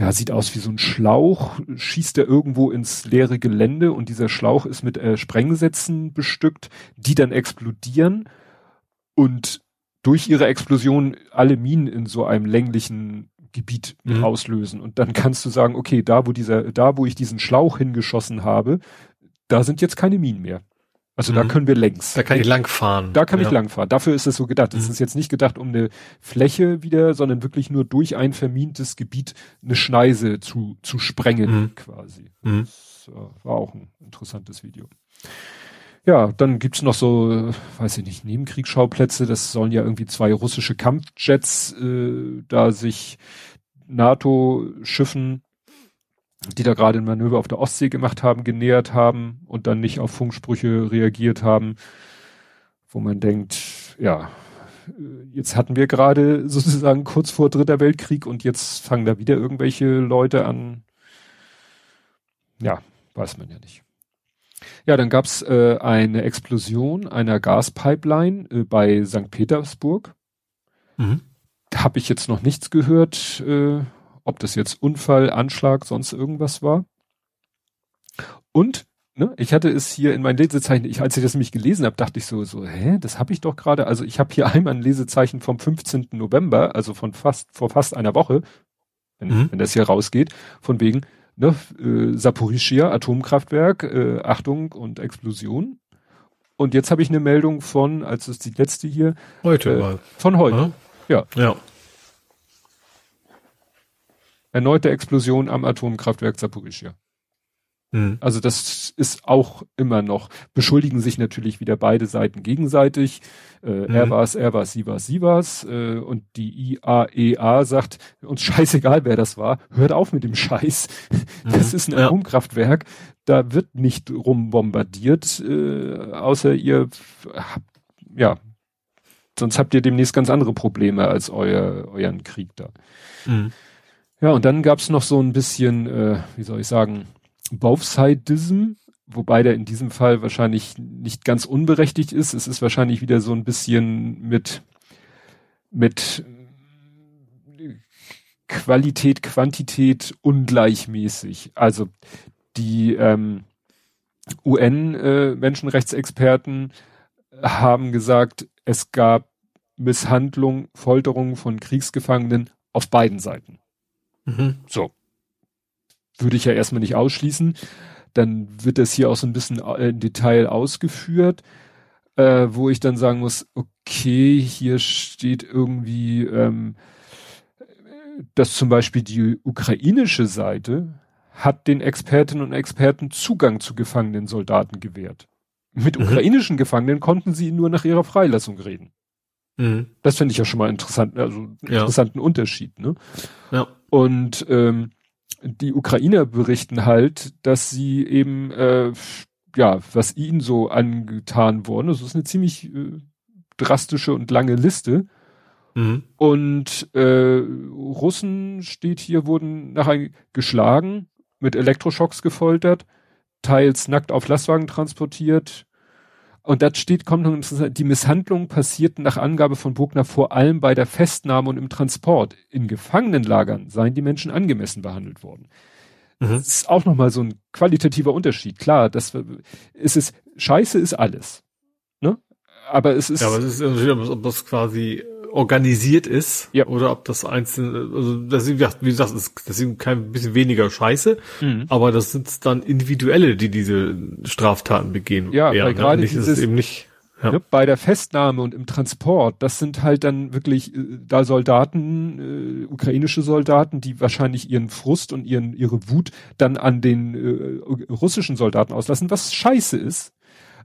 ja, sieht aus wie so ein Schlauch, schießt er irgendwo ins leere Gelände und dieser Schlauch ist mit äh, Sprengsätzen bestückt, die dann explodieren und durch ihre Explosion alle Minen in so einem länglichen Gebiet Mhm. auslösen. Und dann kannst du sagen, okay, da wo dieser, da wo ich diesen Schlauch hingeschossen habe, da sind jetzt keine Minen mehr. Also da Mhm. können wir längs. Da kann ich langfahren. Da kann ja. ich langfahren. Dafür ist es so gedacht. Es Mhm. ist jetzt nicht gedacht um eine Fläche wieder, sondern wirklich nur durch ein vermintes Gebiet eine Schneise zu, zu sprengen Mhm. quasi. Mhm. Das äh, war auch ein interessantes Video. Ja, dann gibt's noch so, äh, weiß ich nicht, Nebenkriegsschauplätze. Das sollen ja irgendwie zwei russische Kampfjets äh, da sich NATO-Schiffen, die da gerade ein Manöver auf der Ostsee gemacht haben, genähert haben und dann nicht auf Funksprüche reagiert haben, wo man denkt, ja, äh, jetzt hatten wir gerade sozusagen kurz vor Dritter Weltkrieg und jetzt fangen da wieder irgendwelche Leute an. Ja, weiß man ja nicht. Ja, dann gab's äh, eine Explosion einer Gaspipeline äh, bei St. Petersburg. Mhm. Da habe ich jetzt noch nichts gehört, äh, ob das jetzt Unfall, Anschlag, sonst irgendwas war. Und ne, ich hatte es hier in meinen Lesezeichen, ich, als ich das nämlich gelesen habe, dachte ich so, so, hä, das habe ich doch gerade. Also ich habe hier einmal ein Lesezeichen vom 15. November, also von fast vor fast einer Woche, wenn, Mhm. wenn das hier rausgeht, von wegen ne, äh, Saporischia Atomkraftwerk, äh, Achtung und Explosion. Und jetzt habe ich eine Meldung von, als es die letzte hier, Heute Äh, mal. von heute. Ja. Ja. Ja. Erneute Explosion am Atomkraftwerk Saporischia. Mhm. Also das ist auch immer noch, beschuldigen sich natürlich wieder beide Seiten gegenseitig. Äh, Mhm. Er war's, er war's, sie war's, sie war's. Äh, und die IAEA sagt, uns scheißegal, wer das war, hört auf mit dem Scheiß. Das Mhm. ist ein Ja. Atomkraftwerk, da wird nicht rumbombardiert, äh, außer ihr habt, ja, sonst habt ihr demnächst ganz andere Probleme als euer, euren Krieg da. Mhm. Ja, und dann gab's noch so ein bisschen, äh, wie soll ich sagen, Both-Sidism, wobei der in diesem Fall wahrscheinlich nicht ganz unberechtigt ist. Es ist wahrscheinlich wieder so ein bisschen mit, mit äh, Qualität, Quantität ungleichmäßig. Also die ähm, UN-Menschenrechtsexperten haben gesagt, es gab Misshandlung, Folterung von Kriegsgefangenen auf beiden Seiten. Mhm. So. Würde ich ja erstmal nicht ausschließen. Dann wird das hier auch so ein bisschen äh, im Detail ausgeführt, äh, wo ich dann sagen muss, okay, hier steht irgendwie, ähm, dass zum Beispiel die ukrainische Seite hat den Expertinnen und Experten Zugang zu gefangenen Soldaten gewährt. Mit Mhm. ukrainischen Gefangenen konnten sie nur nach ihrer Freilassung reden. Mhm. Das finde ich ja schon mal interessant, also einen Ja. interessanten Unterschied, ne? Ja. Und ähm, die Ukrainer berichten halt, dass sie eben, äh, ja, was ihnen so angetan worden ist, das ist eine ziemlich äh, drastische und lange Liste. Mhm. Und äh, Russen steht hier, wurden nachher geschlagen, mit Elektroschocks gefoltert, teils nackt auf Lastwagen transportiert. Und das steht, kommt noch die Misshandlungen passierten nach Angabe von Bruckner vor allem bei der Festnahme und im Transport. In Gefangenenlagern seien die Menschen angemessen behandelt worden. Mhm. Das ist auch nochmal so ein qualitativer Unterschied. Klar, das ist es, Scheiße ist alles. Ne? Aber es ist, Ja, aber es ist ob das quasi organisiert ist Ja. oder ob das einzelne, also das ist, wie gesagt, das sind kein bisschen weniger Scheiße, Mhm. aber das sind dann Individuelle, die diese Straftaten begehen. Ja, eher, weil ne? gerade nicht, dieses- ist eben nicht. Ja. Ne, bei der Festnahme und im Transport, das sind halt dann wirklich äh, da Soldaten, äh, ukrainische Soldaten, die wahrscheinlich ihren Frust und ihren ihre Wut dann an den äh, russischen Soldaten auslassen, was scheiße ist.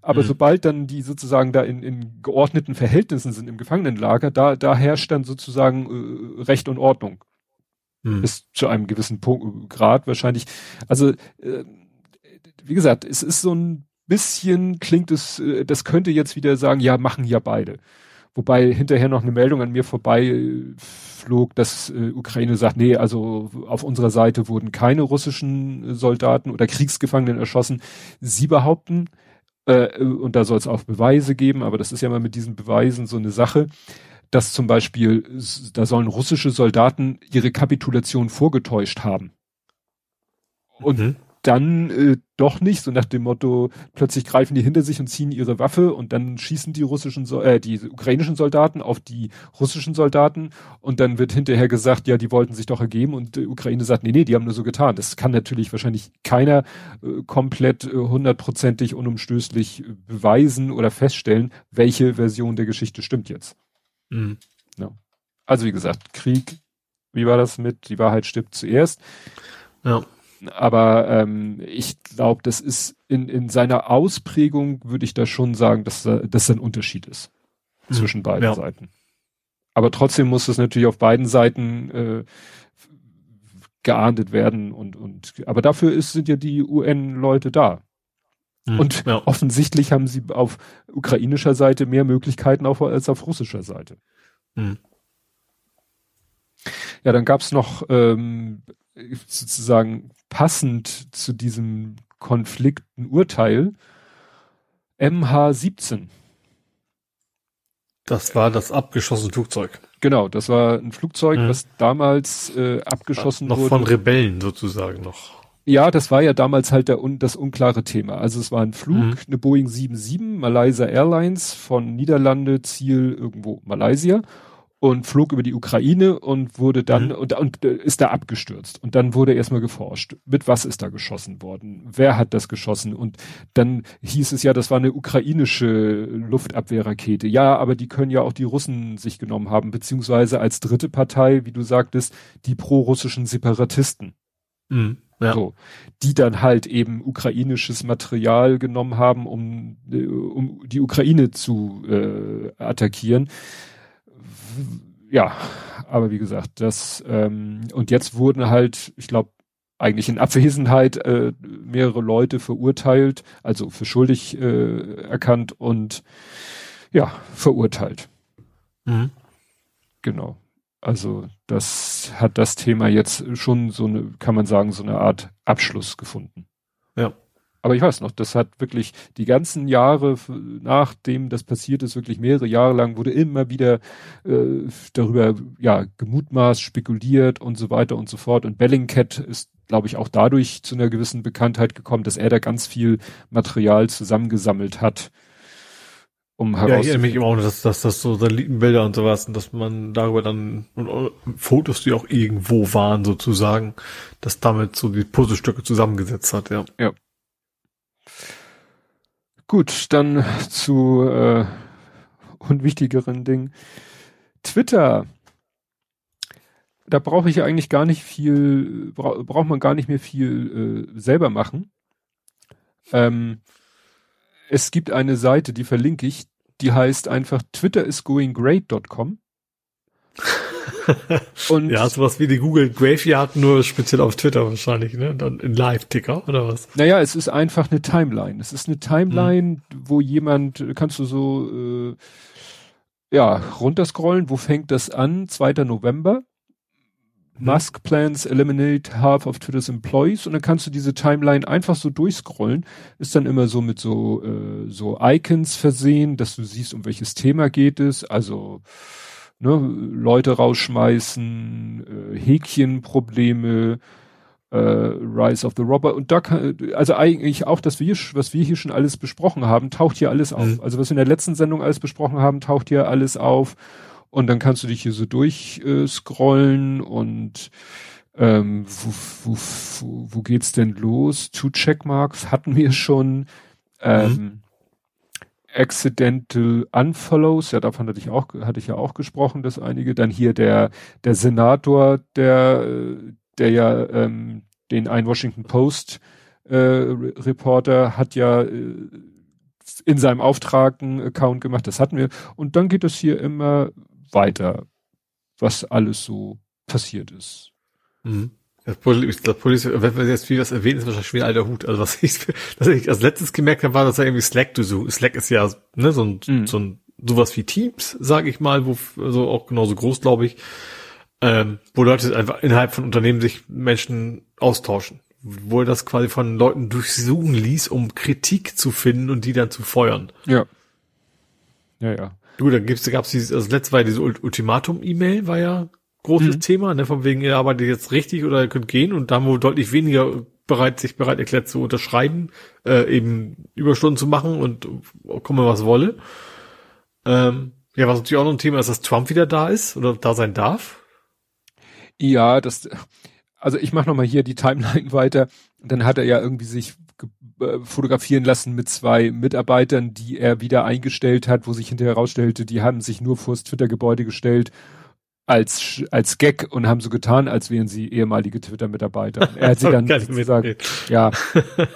Aber mhm. sobald dann die sozusagen da in, in geordneten Verhältnissen sind im Gefangenenlager, da, da herrscht dann sozusagen äh, Recht und Ordnung. Mhm. Bis zu einem gewissen Punkt, Grad wahrscheinlich. Also, äh, wie gesagt, es ist so ein bisschen klingt es, äh, das könnte jetzt wieder sagen, ja, machen ja beide. Wobei hinterher noch eine Meldung an mir vorbei äh, flog, dass äh, Ukraine sagt, nee, also auf unserer Seite wurden keine russischen Soldaten oder Kriegsgefangenen erschossen. Sie behaupten, äh, und da soll es auch Beweise geben, aber das ist ja mal mit diesen Beweisen so eine Sache, dass zum Beispiel, da sollen russische Soldaten ihre Kapitulation vorgetäuscht haben. Und mhm dann äh, doch nicht, so nach dem Motto, plötzlich greifen die hinter sich und ziehen ihre Waffe und dann schießen die russischen, äh, die ukrainischen Soldaten auf die russischen Soldaten und dann wird hinterher gesagt, ja, die wollten sich doch ergeben und die Ukraine sagt, nee, nee, die haben nur so getan. Das kann natürlich wahrscheinlich keiner äh, komplett äh, hundertprozentig unumstößlich beweisen oder feststellen, welche Version der Geschichte stimmt jetzt. Mhm. Ja. Also wie gesagt, Krieg, wie war das mit, die Wahrheit stirbt zuerst. Ja aber ähm, ich glaube, das ist in, in seiner Ausprägung, würde ich da schon sagen, dass das ein Unterschied ist mhm. zwischen beiden ja. Seiten. Aber trotzdem muss es natürlich auf beiden Seiten äh, geahndet werden und, und aber dafür ist, sind ja die UN-Leute da. Mhm. Und ja. offensichtlich haben sie auf ukrainischer Seite mehr Möglichkeiten auf, als auf russischer Seite. Mhm. Ja, dann gab's noch ähm, sozusagen passend zu diesem Konflikt ein Urteil. MH17. Das war das abgeschossene Flugzeug. Genau, das war ein Flugzeug, mhm. was damals äh, abgeschossen noch wurde. Noch von Rebellen sozusagen noch. Ja, das war ja damals halt der, das unklare Thema. Also es war ein Flug, mhm. eine Boeing 77, Malaysia Airlines von Niederlande, Ziel irgendwo Malaysia und flog über die Ukraine und wurde dann mhm. und, und äh, ist da abgestürzt. Und dann wurde erstmal geforscht, mit was ist da geschossen worden, wer hat das geschossen und dann hieß es ja, das war eine ukrainische Luftabwehrrakete. Ja, aber die können ja auch die Russen sich genommen haben, beziehungsweise als dritte Partei, wie du sagtest, die pro-russischen Separatisten. Mhm. Ja. So, die dann halt eben ukrainisches Material genommen haben, um, äh, um die Ukraine zu äh, attackieren ja, aber wie gesagt, das ähm, und jetzt wurden halt, ich glaube, eigentlich in Abwesenheit äh, mehrere Leute verurteilt, also für schuldig äh, erkannt und ja, verurteilt. Mhm. Genau. Also das hat das Thema jetzt schon so eine, kann man sagen, so eine Art Abschluss gefunden. Ja. Aber ich weiß noch, das hat wirklich die ganzen Jahre, nachdem das passiert ist, wirklich mehrere Jahre lang, wurde immer wieder äh, darüber ja gemutmaßt, spekuliert und so weiter und so fort. Und Bellingcat ist, glaube ich, auch dadurch zu einer gewissen Bekanntheit gekommen, dass er da ganz viel Material zusammengesammelt hat. Um ja, ich erinnere mich immer auch, dass, dass das so Satellitenbilder und sowas und dass man darüber dann und Fotos, die auch irgendwo waren, sozusagen, dass damit so die Puzzlestücke zusammengesetzt hat, ja. Ja. Gut, dann zu äh, unwichtigeren Dingen. Twitter. Da brauche ich eigentlich gar nicht viel, bra braucht man gar nicht mehr viel äh, selber machen. Ähm, es gibt eine Seite, die verlinke ich, die heißt einfach twitterisgoinggreat.com. Und ja, sowas wie die Google Graveyard, nur speziell auf Twitter wahrscheinlich, ne? Dann in Live-Ticker oder was? Naja, es ist einfach eine Timeline. Es ist eine Timeline, mhm. wo jemand, kannst du so, äh, ja, runterscrollen. Wo fängt das an? 2. November. Mhm. Musk plans eliminate half of Twitter's employees und dann kannst du diese Timeline einfach so durchscrollen. Ist dann immer so mit so, äh, so Icons versehen, dass du siehst, um welches Thema geht es. Also, ne, Leute rausschmeißen, äh, Häkchenprobleme, äh, Rise of the Robber und da kann, also eigentlich auch, dass wir, was wir hier schon alles besprochen haben, taucht hier alles auf. Mhm. Also was wir in der letzten Sendung alles besprochen haben, taucht hier alles auf und dann kannst du dich hier so durchscrollen äh, und ähm, wo, wo, wo, wo geht's denn los? Two Checkmarks hatten wir schon. Ähm, mhm Accidental Unfollows, ja, davon hatte ich auch, hatte ich ja auch gesprochen, dass einige, dann hier der, der Senator, der, der ja ähm, den ein Washington Post äh, Reporter hat ja äh, in seinem Auftrag einen Account gemacht, das hatten wir. Und dann geht es hier immer weiter, was alles so passiert ist. Mhm. Das Police, wenn wir jetzt viel was erwähnen, ist wahrscheinlich schon wieder alter Hut. Also was ich, was ich als letztes gemerkt habe, war, dass er irgendwie Slack, du so, Slack ist ja, ne, so ein, mhm. so ein, sowas wie Teams, sage ich mal, wo, also auch genauso groß, glaube ich, ähm, wo Leute einfach innerhalb von Unternehmen sich Menschen austauschen. Wo er das quasi von Leuten durchsuchen ließ, um Kritik zu finden und die dann zu feuern. Ja. Ja, ja. Du, dann gibt's, da gab's dieses, also letztes war ja diese Ultimatum-E-Mail, war ja großes mhm. Thema, ne, von wegen, ihr arbeitet jetzt richtig oder ihr könnt gehen und da haben wir deutlich weniger bereit, sich bereit erklärt zu unterschreiben, äh, eben Überstunden zu machen und komme was wolle. Ähm, ja, was natürlich auch noch ein Thema ist, dass Trump wieder da ist oder da sein darf. Ja, das, also ich mache nochmal hier die Timeline weiter. Dann hat er ja irgendwie sich äh, fotografieren lassen mit zwei Mitarbeitern, die er wieder eingestellt hat, wo sich hinterher herausstellte, die haben sich nur vors Twitter-Gebäude gestellt als als Gag und haben so getan, als wären sie ehemalige Twitter-Mitarbeiter. Er hat sie dann gesagt, ja,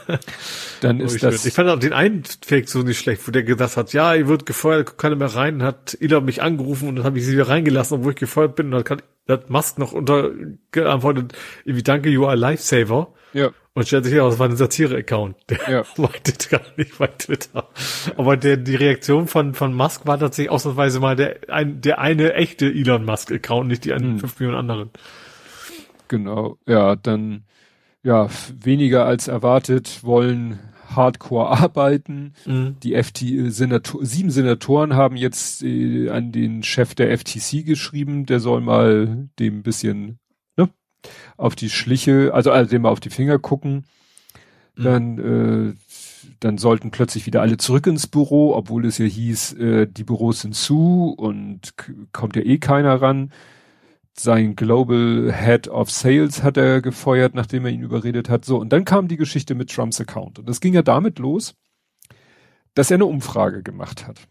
dann oh, ist das. Ich fand auch den einen Fake so nicht schlecht, wo der gesagt hat, ja, ihr wird gefeuert, keiner mehr rein, hat Elon mich angerufen und dann habe ich sie wieder reingelassen, obwohl ich gefeuert bin und dann hat Musk noch untergeantwortet, irgendwie danke, you are a lifesaver. Ja. Und stellt sich heraus, es war ein Satire-Account. Der ja. meinte gar nicht bei Twitter. Aber der, die Reaktion von, von Musk war tatsächlich ausnahmsweise mal der, ein, der eine echte Elon Musk-Account, nicht die einen hm. fünf Millionen anderen. Genau. Ja, dann, ja, weniger als erwartet wollen Hardcore arbeiten. Mhm. Die FT Senator, sieben Senatoren haben jetzt äh, an den Chef der FTC geschrieben, der soll mal dem bisschen auf die Schliche, also, also dem auf die Finger gucken. Mhm. Dann, äh, dann sollten plötzlich wieder alle zurück ins Büro, obwohl es ja hieß, äh, die Büros sind zu und kommt ja eh keiner ran. Sein Global Head of Sales hat er gefeuert, nachdem er ihn überredet hat. So, und dann kam die Geschichte mit Trumps Account. Und das ging ja damit los, dass er eine Umfrage gemacht hat.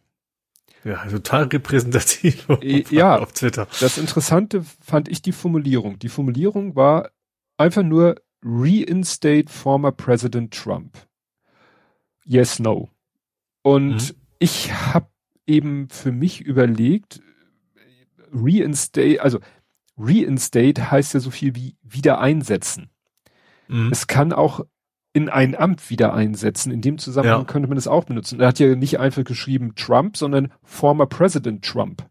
Ja, total repräsentativ ja, auf Twitter. Das Interessante fand ich die Formulierung. Die Formulierung war einfach nur reinstate former President Trump. Yes, no. Und mhm. ich habe eben für mich überlegt, reinstate, also reinstate heißt ja so viel wie wieder einsetzen. Mhm. Es kann auch in ein Amt wieder einsetzen. In dem Zusammenhang ja. könnte man das auch benutzen. Er hat ja nicht einfach geschrieben Trump, sondern former President Trump.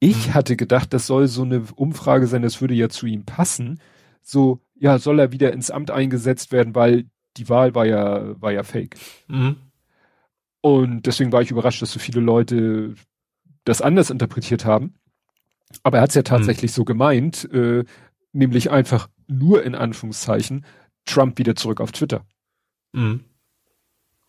Ich mhm. hatte gedacht, das soll so eine Umfrage sein, das würde ja zu ihm passen. So, ja, soll er wieder ins Amt eingesetzt werden, weil die Wahl war ja, war ja fake. Mhm. Und deswegen war ich überrascht, dass so viele Leute das anders interpretiert haben. Aber er hat es ja mhm. tatsächlich mhm. so gemeint, äh, nämlich einfach nur in Anführungszeichen, Trump wieder zurück auf Twitter. Mhm.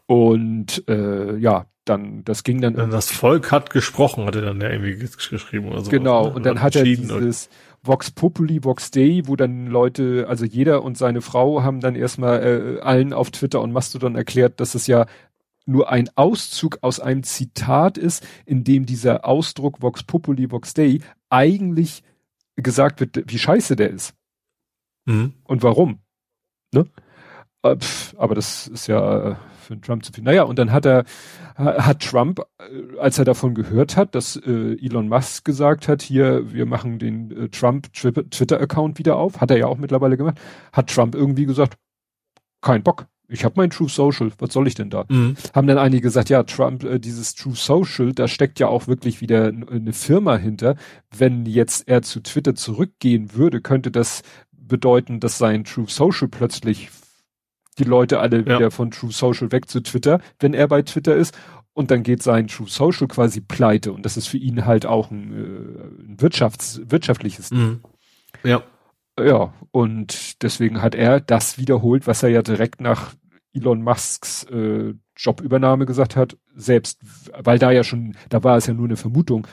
Und äh, ja, dann, das ging dann. Das Volk hat gesprochen, hat er dann ja irgendwie geschrieben oder so. Genau, ne? und dann hat er dieses Vox Populi, Vox Day, wo dann Leute, also jeder und seine Frau haben dann erstmal äh, allen auf Twitter und Mastodon erklärt, dass es ja nur ein Auszug aus einem Zitat ist, in dem dieser Ausdruck Vox Populi, Vox Day eigentlich gesagt wird, wie scheiße der ist. Mhm. Und warum. Ne? Äh, aber das ist ja äh, für Trump zu viel. Naja, und dann hat er, hat Trump, äh, als er davon gehört hat, dass äh, Elon Musk gesagt hat, hier, wir machen den äh, Trump Twitter-Account wieder auf, hat er ja auch mittlerweile gemacht, hat Trump irgendwie gesagt, kein Bock. Ich habe mein True Social, was soll ich denn da? Mhm. Haben dann einige gesagt, ja, Trump, äh, dieses True Social, da steckt ja auch wirklich wieder eine Firma hinter. Wenn jetzt er zu Twitter zurückgehen würde, könnte das bedeuten, dass sein True Social plötzlich die Leute alle ja. wieder von True Social weg zu Twitter, wenn er bei Twitter ist. Und dann geht sein True Social quasi pleite. Und das ist für ihn halt auch ein, äh, ein Wirtschafts-, wirtschaftliches mhm. Ja. Ja, und deswegen hat er das wiederholt, was er ja direkt nach Elon Musks äh, Jobübernahme gesagt hat, selbst, weil da ja schon, da war es ja nur eine Vermutung.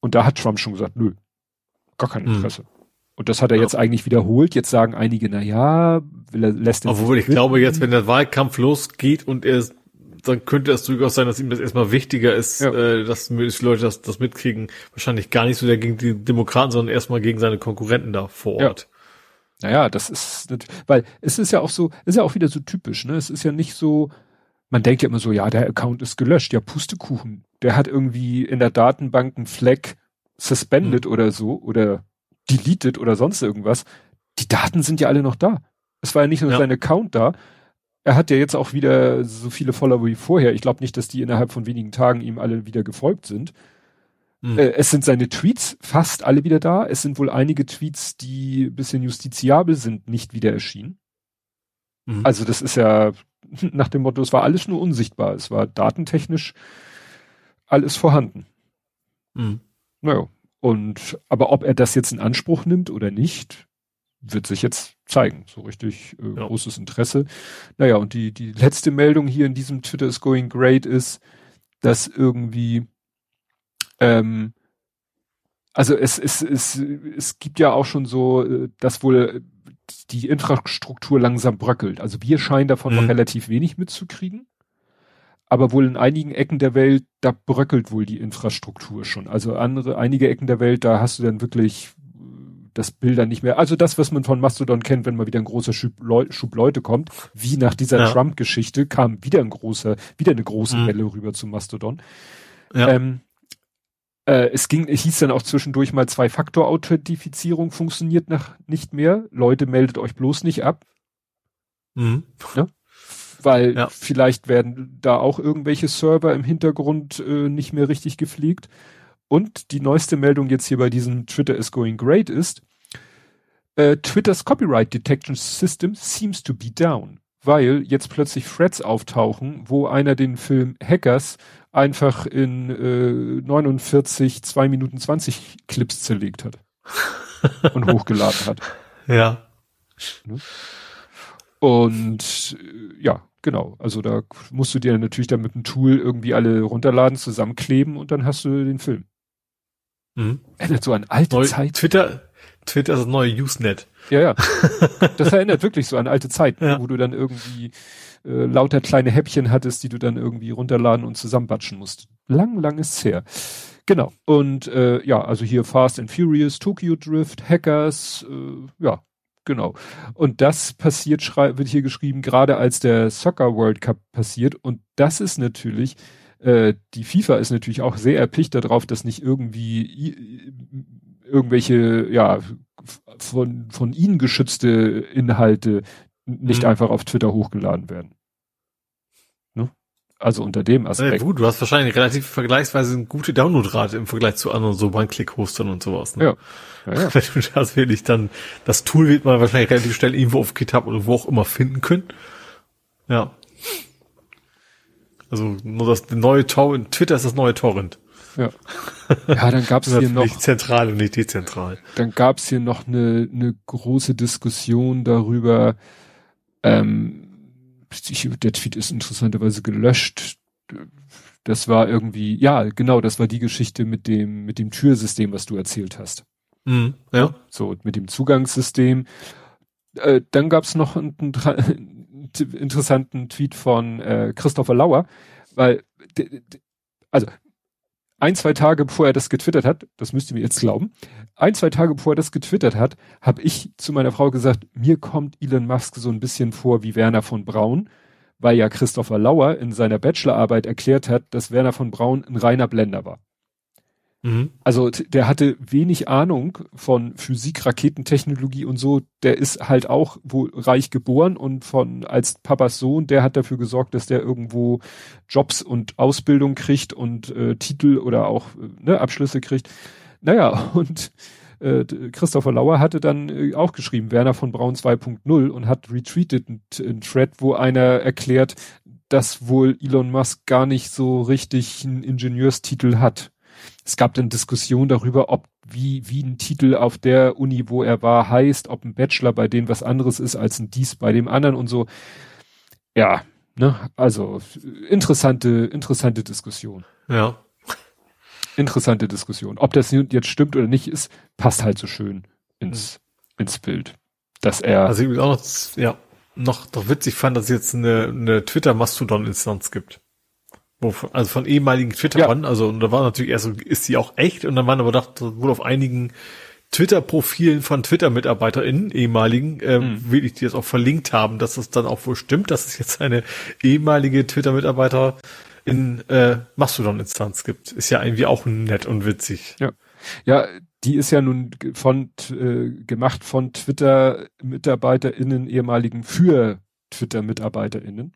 Und da hat Trump schon gesagt, nö, gar kein mhm. Interesse. Mhm. Und das hat er ja. jetzt eigentlich wiederholt. Jetzt sagen einige, na ja, er, lässt er Obwohl ich glaube jetzt, wenn der Wahlkampf losgeht und er dann könnte es durchaus sein, dass ihm das erstmal wichtiger ist, ja. äh, dass möglichst Leute das, das mitkriegen. Wahrscheinlich gar nicht so sehr gegen die Demokraten, sondern erstmal gegen seine Konkurrenten da vor Ort. Ja. Naja, das ist, weil es ist ja auch so, ist ja auch wieder so typisch, ne? Es ist ja nicht so, man denkt ja immer so, ja, der Account ist gelöscht, ja, Pustekuchen. Der hat irgendwie in der Datenbank einen Fleck suspended mhm. oder so oder deleted oder sonst irgendwas. Die Daten sind ja alle noch da. Es war ja nicht nur ja. sein Account da, er hat ja jetzt auch wieder so viele Follower wie vorher. Ich glaube nicht, dass die innerhalb von wenigen Tagen ihm alle wieder gefolgt sind. Mhm. Äh, es sind seine Tweets fast alle wieder da. Es sind wohl einige Tweets, die bisschen justiziabel sind, nicht wieder erschienen. Mhm. Also das ist ja nach dem Motto, es war alles nur unsichtbar. Es war datentechnisch alles vorhanden. Mhm. Naja. Und, aber ob er das jetzt in Anspruch nimmt oder nicht, wird sich jetzt zeigen. So richtig äh, ja. großes Interesse. Naja, und die, die letzte Meldung hier in diesem Twitter is going great ist, dass irgendwie, ähm, also es, es, es, es gibt ja auch schon so, äh, dass wohl die Infrastruktur langsam bröckelt. Also wir scheinen davon mhm. noch relativ wenig mitzukriegen. Aber wohl in einigen Ecken der Welt, da bröckelt wohl die Infrastruktur schon. Also andere, einige Ecken der Welt, da hast du dann wirklich das Bilder nicht mehr, also das, was man von Mastodon kennt, wenn mal wieder ein großer Schub, Leu Schub Leute kommt, wie nach dieser ja. Trump-Geschichte kam wieder ein großer, wieder eine große mhm. Welle rüber zu Mastodon. Ja. Ähm, äh, es ging, es hieß dann auch zwischendurch mal Zwei-Faktor-Authentifizierung funktioniert nach nicht mehr. Leute, meldet euch bloß nicht ab. Mhm. Ne? Weil ja. vielleicht werden da auch irgendwelche Server im Hintergrund äh, nicht mehr richtig gepflegt. Und die neueste Meldung jetzt hier bei diesem Twitter is going great ist, äh, Twitters Copyright Detection System seems to be down, weil jetzt plötzlich Threads auftauchen, wo einer den Film Hackers einfach in äh, 49, 2 Minuten 20 Clips zerlegt hat und hochgeladen hat. Ja. Und äh, ja, genau. Also da musst du dir natürlich dann mit dem Tool irgendwie alle runterladen, zusammenkleben und dann hast du den Film. Mhm. Erinnert so an alte Neu, Zeit. Twitter, Twitter ist das neue Usenet. Ja, ja. Das erinnert wirklich so an alte Zeiten, ja. wo du dann irgendwie äh, lauter kleine Häppchen hattest, die du dann irgendwie runterladen und zusammenbatschen musst. Lang, lang ist's her. Genau. Und äh, ja, also hier Fast and Furious, Tokyo Drift, Hackers, äh, ja, genau. Und das passiert, wird hier geschrieben, gerade als der Soccer World Cup passiert. Und das ist natürlich äh, die FIFA ist natürlich auch sehr erpicht darauf, dass nicht irgendwie irgendwelche, ja, von, von ihnen geschützte Inhalte nicht mhm. einfach auf Twitter hochgeladen werden. Also unter dem Aspekt. Ja, gut, du hast wahrscheinlich relativ vergleichsweise eine gute Downloadrate im Vergleich zu anderen so One-Click-Hostern und sowas. Ne? Ja. ja, ja. Wenn du das wirklich dann, das Tool wird man wahrscheinlich relativ schnell irgendwo auf GitHub oder wo auch immer finden können. Ja. Also nur das neue Torrent, Twitter ist das neue Torrent. Ja. Ja, dann gab es hier noch nicht zentral und nicht dezentral. Dann gab es hier noch eine, eine große Diskussion darüber. Ähm, der Tweet ist interessanterweise gelöscht. Das war irgendwie, ja, genau, das war die Geschichte mit dem mit dem Türsystem, was du erzählt hast. Mhm, ja. So mit dem Zugangssystem. Äh, dann gab es noch ein, ein, interessanten Tweet von äh, Christopher Lauer, weil also ein, zwei Tage bevor er das getwittert hat, das müsst ihr mir jetzt glauben, ein, zwei Tage bevor er das getwittert hat, habe ich zu meiner Frau gesagt, mir kommt Elon Musk so ein bisschen vor wie Werner von Braun, weil ja Christopher Lauer in seiner Bachelorarbeit erklärt hat, dass Werner von Braun ein reiner Blender war. Mhm. Also der hatte wenig Ahnung von Physik, Raketentechnologie und so. Der ist halt auch wohl reich geboren und von als Papas Sohn, der hat dafür gesorgt, dass der irgendwo Jobs und Ausbildung kriegt und äh, Titel oder auch äh, ne, Abschlüsse kriegt. Naja, und äh, Christopher Lauer hatte dann äh, auch geschrieben, Werner von Braun 2.0 und hat retweetet ein Thread, wo einer erklärt, dass wohl Elon Musk gar nicht so richtig einen Ingenieurstitel hat es gab dann Diskussion darüber, ob wie, wie ein Titel auf der Uni, wo er war, heißt, ob ein Bachelor bei denen was anderes ist als ein Dies bei dem anderen und so. Ja, ne, also interessante, interessante Diskussion. Ja. Interessante Diskussion. Ob das jetzt stimmt oder nicht ist, passt halt so schön ins, mhm. ins Bild. Dass er. Also ich auch noch, ja, noch, doch witzig fand, dass es jetzt eine, eine Twitter-Mastodon-Instanz gibt. Also von ehemaligen Twitterern, ja. also und da war natürlich erst so, ist sie auch echt und dann waren aber doch wohl auf einigen Twitter-Profilen von Twitter-MitarbeiterInnen, ehemaligen, äh, mhm. wirklich, die das auch verlinkt haben, dass das dann auch wohl stimmt, dass es jetzt eine ehemalige Twitter-Mitarbeiter in äh, Mastodon-Instanz gibt. Ist ja irgendwie auch nett und witzig. Ja. Ja, die ist ja nun von äh, gemacht von Twitter-MitarbeiterInnen, ehemaligen für Twitter-MitarbeiterInnen.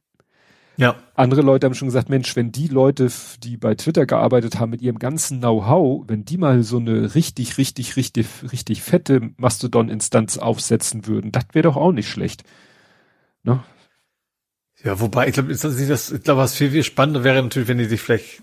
Ja. Andere Leute haben schon gesagt, Mensch, wenn die Leute, die bei Twitter gearbeitet haben, mit ihrem ganzen Know-how, wenn die mal so eine richtig, richtig, richtig, richtig fette Mastodon-Instanz aufsetzen würden, das wäre doch auch nicht schlecht. Ne? Ja, wobei, ich glaube, ich glaube, was viel, viel spannender wäre natürlich, wenn die sich vielleicht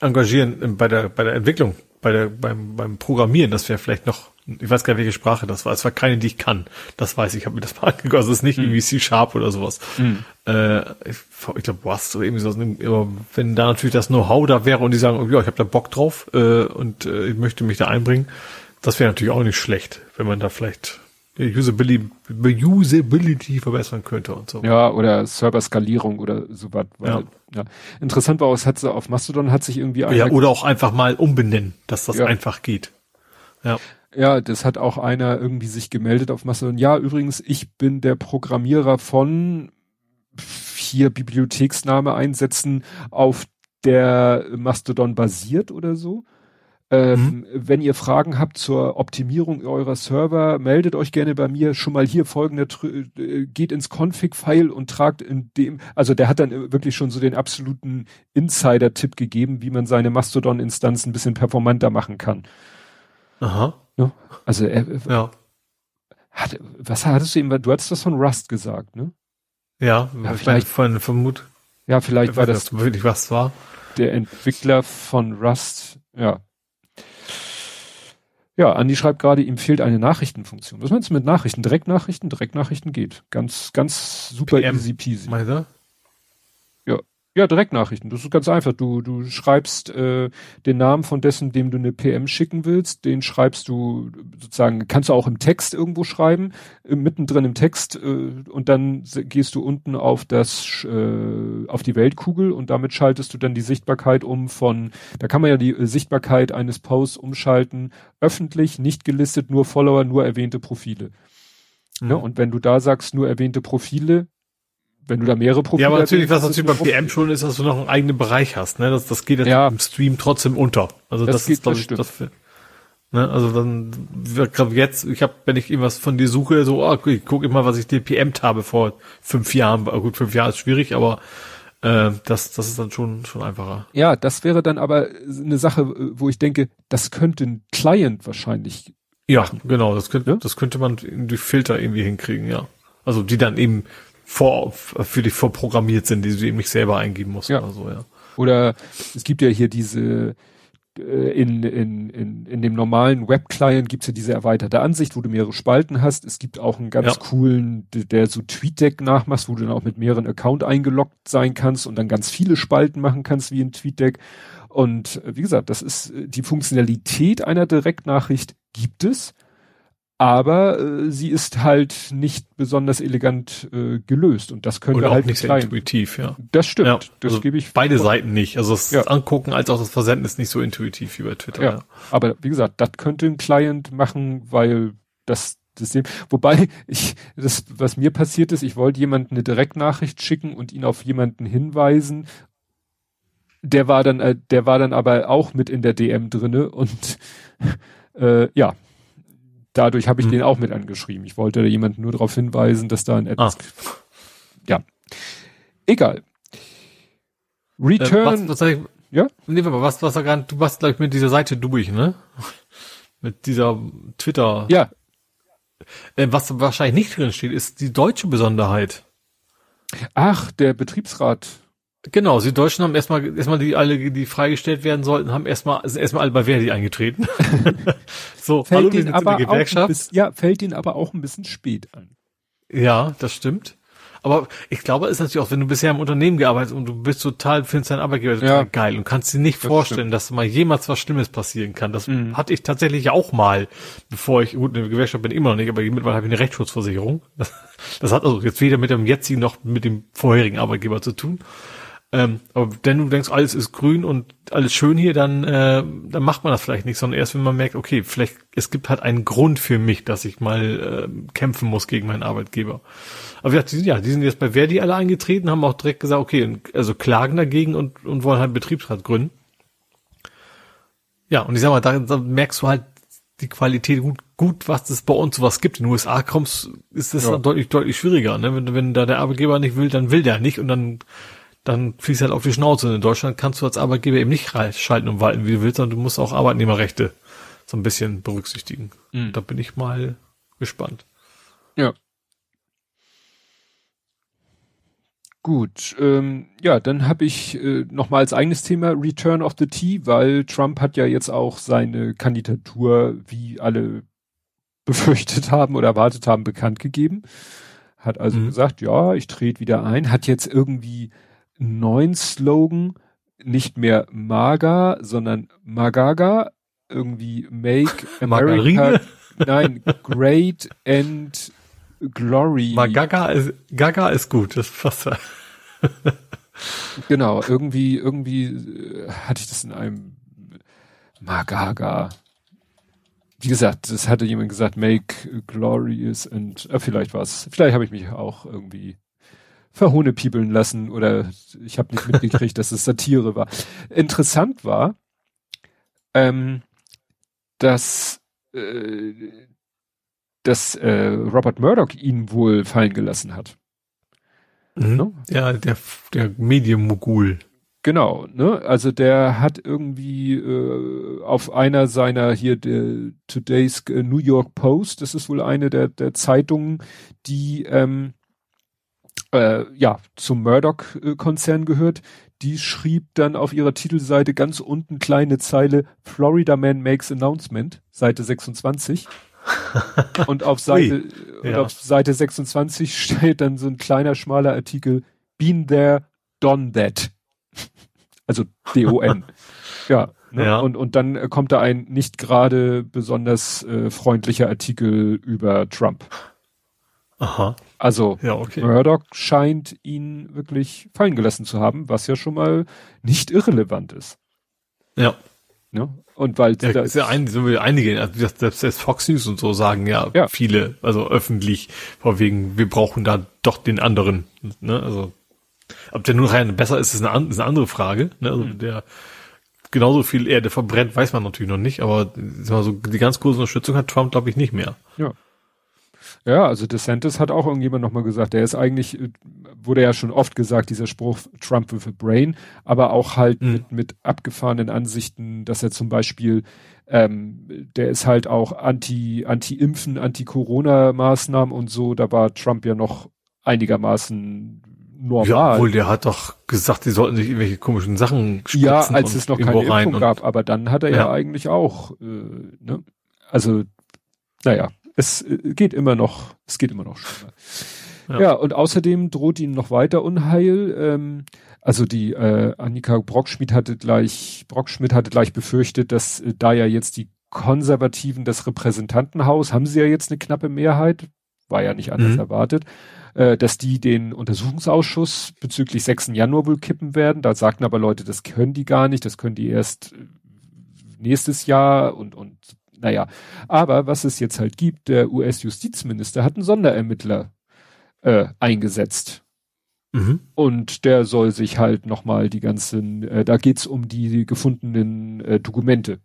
engagieren bei der, bei der Entwicklung bei der, beim, beim Programmieren, das wäre vielleicht noch, ich weiß gar nicht, welche Sprache das war. Es war keine, die ich kann. Das weiß ich, ich habe mir das mal angeguckt. Also es ist nicht mhm. irgendwie C-Sharp oder sowas. Mhm. Äh, ich ich glaube, Rust oder irgendwie so. Aber wenn da natürlich das Know-how da wäre und die sagen, ja, ich habe da Bock drauf äh, und äh, ich möchte mich da einbringen, das wäre natürlich auch nicht schlecht, wenn man da vielleicht Usability, Usability verbessern könnte und so. Ja, oder Server-Skalierung oder so was. Ja. ja. Interessant war, es hat sie auf Mastodon hat sich irgendwie Ja, oder auch einfach mal umbenennen, dass das ja. einfach geht. Ja. Ja, das hat auch einer irgendwie sich gemeldet auf Mastodon. Ja, übrigens, ich bin der Programmierer von hier Bibliotheksname einsetzen, auf der Mastodon basiert oder so. Ähm, mhm. Wenn ihr Fragen habt zur Optimierung eurer Server, meldet euch gerne bei mir. Schon mal hier folgende, äh, geht ins Config-File und tragt in dem, also der hat dann wirklich schon so den absoluten Insider-Tipp gegeben, wie man seine Mastodon-Instanz ein bisschen performanter machen kann. Aha. Ja, also er, ja. Hat, was hattest du eben, du hattest das von Rust gesagt, ne? Ja, ja vielleicht von Vermut. Ja, vielleicht war das wirklich was war. Der Entwickler von Rust, ja. Ja, Andi schreibt gerade, ihm fehlt eine Nachrichtenfunktion. Was meinst du mit Nachrichten? Direktnachrichten? Direktnachrichten geht. Ganz, ganz super PM, easy peasy. Meinst du? Ja, Direktnachrichten. Das ist ganz einfach. Du, du schreibst äh, den Namen von dessen, dem du eine PM schicken willst, den schreibst du sozusagen, kannst du auch im Text irgendwo schreiben, äh, mittendrin im Text äh, und dann gehst du unten auf das äh, auf die Weltkugel und damit schaltest du dann die Sichtbarkeit um von, da kann man ja die äh, Sichtbarkeit eines Posts umschalten, öffentlich, nicht gelistet, nur Follower, nur erwähnte Profile. Mhm. Ja, und wenn du da sagst, nur erwähnte Profile, wenn du da mehrere Profile Ja, aber natürlich, was natürlich beim PM schon ist, dass du noch einen eigenen Bereich hast, ne? Das, das geht ja im Stream trotzdem unter. Also das, das geht, ist, glaube ich, das, ne? Also dann, gerade jetzt, ich habe, wenn ich irgendwas von dir suche, so, oh, ich gucke mal, was ich dir PM habe vor fünf Jahren. Gut, fünf Jahre ist schwierig, aber äh, das, das ist dann schon, schon einfacher. Ja, das wäre dann aber eine Sache, wo ich denke, das könnte ein Client wahrscheinlich ja, machen. genau, das könnte, ja? das könnte man durch Filter irgendwie hinkriegen, ja. Also die dann eben vor, für dich vorprogrammiert sind, die du eben nicht selber eingeben musst ja. oder so, ja. Oder es gibt ja hier diese, äh, in, in, in, in dem normalen Web-Client gibt's ja diese erweiterte Ansicht, wo du mehrere Spalten hast. Es gibt auch einen ganz ja. coolen, der so TweetDeck nachmachst, wo du dann auch mit mehreren Account eingeloggt sein kannst und dann ganz viele Spalten machen kannst wie in TweetDeck. Und äh, wie gesagt, das ist äh, die Funktionalität einer Direktnachricht gibt es aber äh, sie ist halt nicht besonders elegant äh, gelöst und das können wir halt nicht sehr intuitiv, ja. Das stimmt, ja, das also gebe ich. Beide vor. Seiten nicht, also das ja. Angucken als auch das Versenden ist nicht so intuitiv wie bei Twitter. Ja, ja. aber wie gesagt, das könnte ein Client machen, weil das System, wobei ich das was mir passiert ist, ich wollte jemanden eine Direktnachricht schicken und ihn auf jemanden hinweisen. Der war dann äh, der war dann aber auch mit in der DM drinne und äh, ja, dadurch habe ich hm. den auch mit angeschrieben. Ich wollte jemanden nur darauf hinweisen, dass da ein etwas, ah. ja, egal. Return. Äh, was, was, ja? Nee, aber was, was da gerade, du warst gleich mit dieser Seite durch, ne? mit dieser Twitter. Ja. Äh, was wahrscheinlich nicht drin steht, ist die deutsche Besonderheit. Ach, der Betriebsrat Genau, sie Deutschen haben erstmal, erstmal die alle, die freigestellt werden sollten, haben erstmal, sind erstmal alle bei Verdi eingetreten. so, fällt hallo, wir aber die Gewerkschaft. Bisschen, ja, fällt ihnen aber auch ein bisschen spät an. Ja, das stimmt. Aber ich glaube, es ist natürlich auch, wenn du bisher im Unternehmen gearbeitet und du bist total, findest deinen Arbeitgeber total ja. geil und kannst dir nicht das vorstellen, stimmt. dass mal jemals was Schlimmes passieren kann. Das mhm. hatte ich tatsächlich auch mal, bevor ich, gut, in der Gewerkschaft bin ich immer noch nicht, aber mittlerweile habe ich eine Rechtsschutzversicherung. Das, das hat also jetzt weder mit dem jetzigen noch mit dem vorherigen Arbeitgeber zu tun. Ähm, aber wenn du denkst, alles ist grün und alles schön hier, dann, äh, dann macht man das vielleicht nicht, sondern erst wenn man merkt, okay, vielleicht, es gibt halt einen Grund für mich, dass ich mal äh, kämpfen muss gegen meinen Arbeitgeber. Aber wie gesagt, die sind, ja, die sind jetzt bei Verdi alle eingetreten, haben auch direkt gesagt, okay, also klagen dagegen und, und wollen halt Betriebsrat gründen. Ja, und ich sag mal, da, da merkst du halt die Qualität gut, gut, was es bei uns sowas gibt. In den USA kommst, ist das ja. deutlich, deutlich schwieriger. Ne? Wenn, wenn da der Arbeitgeber nicht will, dann will der nicht und dann, dann fließt halt auf die Schnauze. Und in Deutschland kannst du als Arbeitgeber eben nicht schalten und walten, wie du willst, sondern du musst auch Arbeitnehmerrechte so ein bisschen berücksichtigen. Mhm. Da bin ich mal gespannt. Ja. Gut, ähm, ja, dann habe ich äh, nochmal als eigenes Thema Return of the Tea, weil Trump hat ja jetzt auch seine Kandidatur, wie alle befürchtet haben oder erwartet haben, bekannt gegeben. Hat also mhm. gesagt, ja, ich trete wieder ein, hat jetzt irgendwie neuen Slogan, nicht mehr MAGA, sondern MAGAGA, irgendwie Make America, nein, Great and Glory. MAGAGA ist, Gaga ist gut, das passt. genau, irgendwie, irgendwie äh, hatte ich das in einem Magaga. Wie gesagt, das hatte jemand gesagt, make glorious and äh, vielleicht was. Vielleicht habe ich mich auch irgendwie verhohnepiebeln lassen oder ich habe nicht mitgekriegt, dass es Satire war. Interessant war, ähm, dass äh, dass äh, Robert Murdoch ihn wohl fallen gelassen hat. Mhm. Ne? Ja, der, der Medienmogul. Genau, ne? Also der hat irgendwie äh, auf einer seiner hier der Today's äh, New York Post, das ist wohl eine der, der Zeitungen, die ähm, äh, ja zum Murdoch-Konzern gehört, die schrieb dann auf ihrer Titelseite ganz unten kleine Zeile Florida Man makes announcement, Seite 26. und auf Seite, Ui, ja. auf Seite 26 steht dann so ein kleiner, schmaler Artikel, been there, done that. Also D-O-N. ja, ne? ja. Und, und dann kommt da ein nicht gerade besonders äh, freundlicher Artikel über Trump. Aha. Also ja, okay. Murdoch scheint ihn wirklich fallen gelassen zu haben, was ja schon mal nicht irrelevant ist. Ja. Ne? Und weil ja, ist ja ein, so wie einige, also selbst, selbst Fox News und so sagen ja, ja, viele, also öffentlich, vor wegen, wir brauchen da doch den anderen. Ne? Also ob der nur rein besser ist, ist eine, ist eine andere Frage. Ne? Also mhm. der genauso viel Erde verbrennt, weiß man natürlich noch nicht, aber so, die ganz große Unterstützung hat Trump, glaube ich, nicht mehr. Ja. Ja, also DeSantis hat auch irgendjemand nochmal gesagt, der ist eigentlich, äh, wurde ja schon oft gesagt, dieser Spruch Trump with a Brain, aber auch halt mhm. mit, mit abgefahrenen Ansichten, dass er zum Beispiel, ähm, der ist halt auch anti, anti-Impfen, anti-Corona-Maßnahmen und so, da war Trump ja noch einigermaßen normal. Ja, obwohl der hat doch gesagt, die sollten sich irgendwelche komischen Sachen spritzen. Ja, als es noch keine Impfung gab, aber dann hat er ja, ja eigentlich auch, äh, ne? Also, naja, es äh, geht immer noch, es geht immer noch schlimmer. Ja. ja, und außerdem droht ihnen noch weiter Unheil. Ähm, also die äh, Annika Brockschmidt hatte gleich, Brockschmidt hatte gleich befürchtet, dass äh, da ja jetzt die Konservativen das Repräsentantenhaus, haben sie ja jetzt eine knappe Mehrheit, war ja nicht anders mhm. erwartet, äh, dass die den Untersuchungsausschuss bezüglich 6. Januar wohl kippen werden. Da sagten aber Leute, das können die gar nicht, das können die erst äh, nächstes Jahr und, und naja, aber was es jetzt halt gibt, der US-Justizminister hat einen Sonderermittler äh, eingesetzt. Mhm. Und der soll sich halt nochmal die ganzen, äh, da geht's um die gefundenen äh, Dokumente,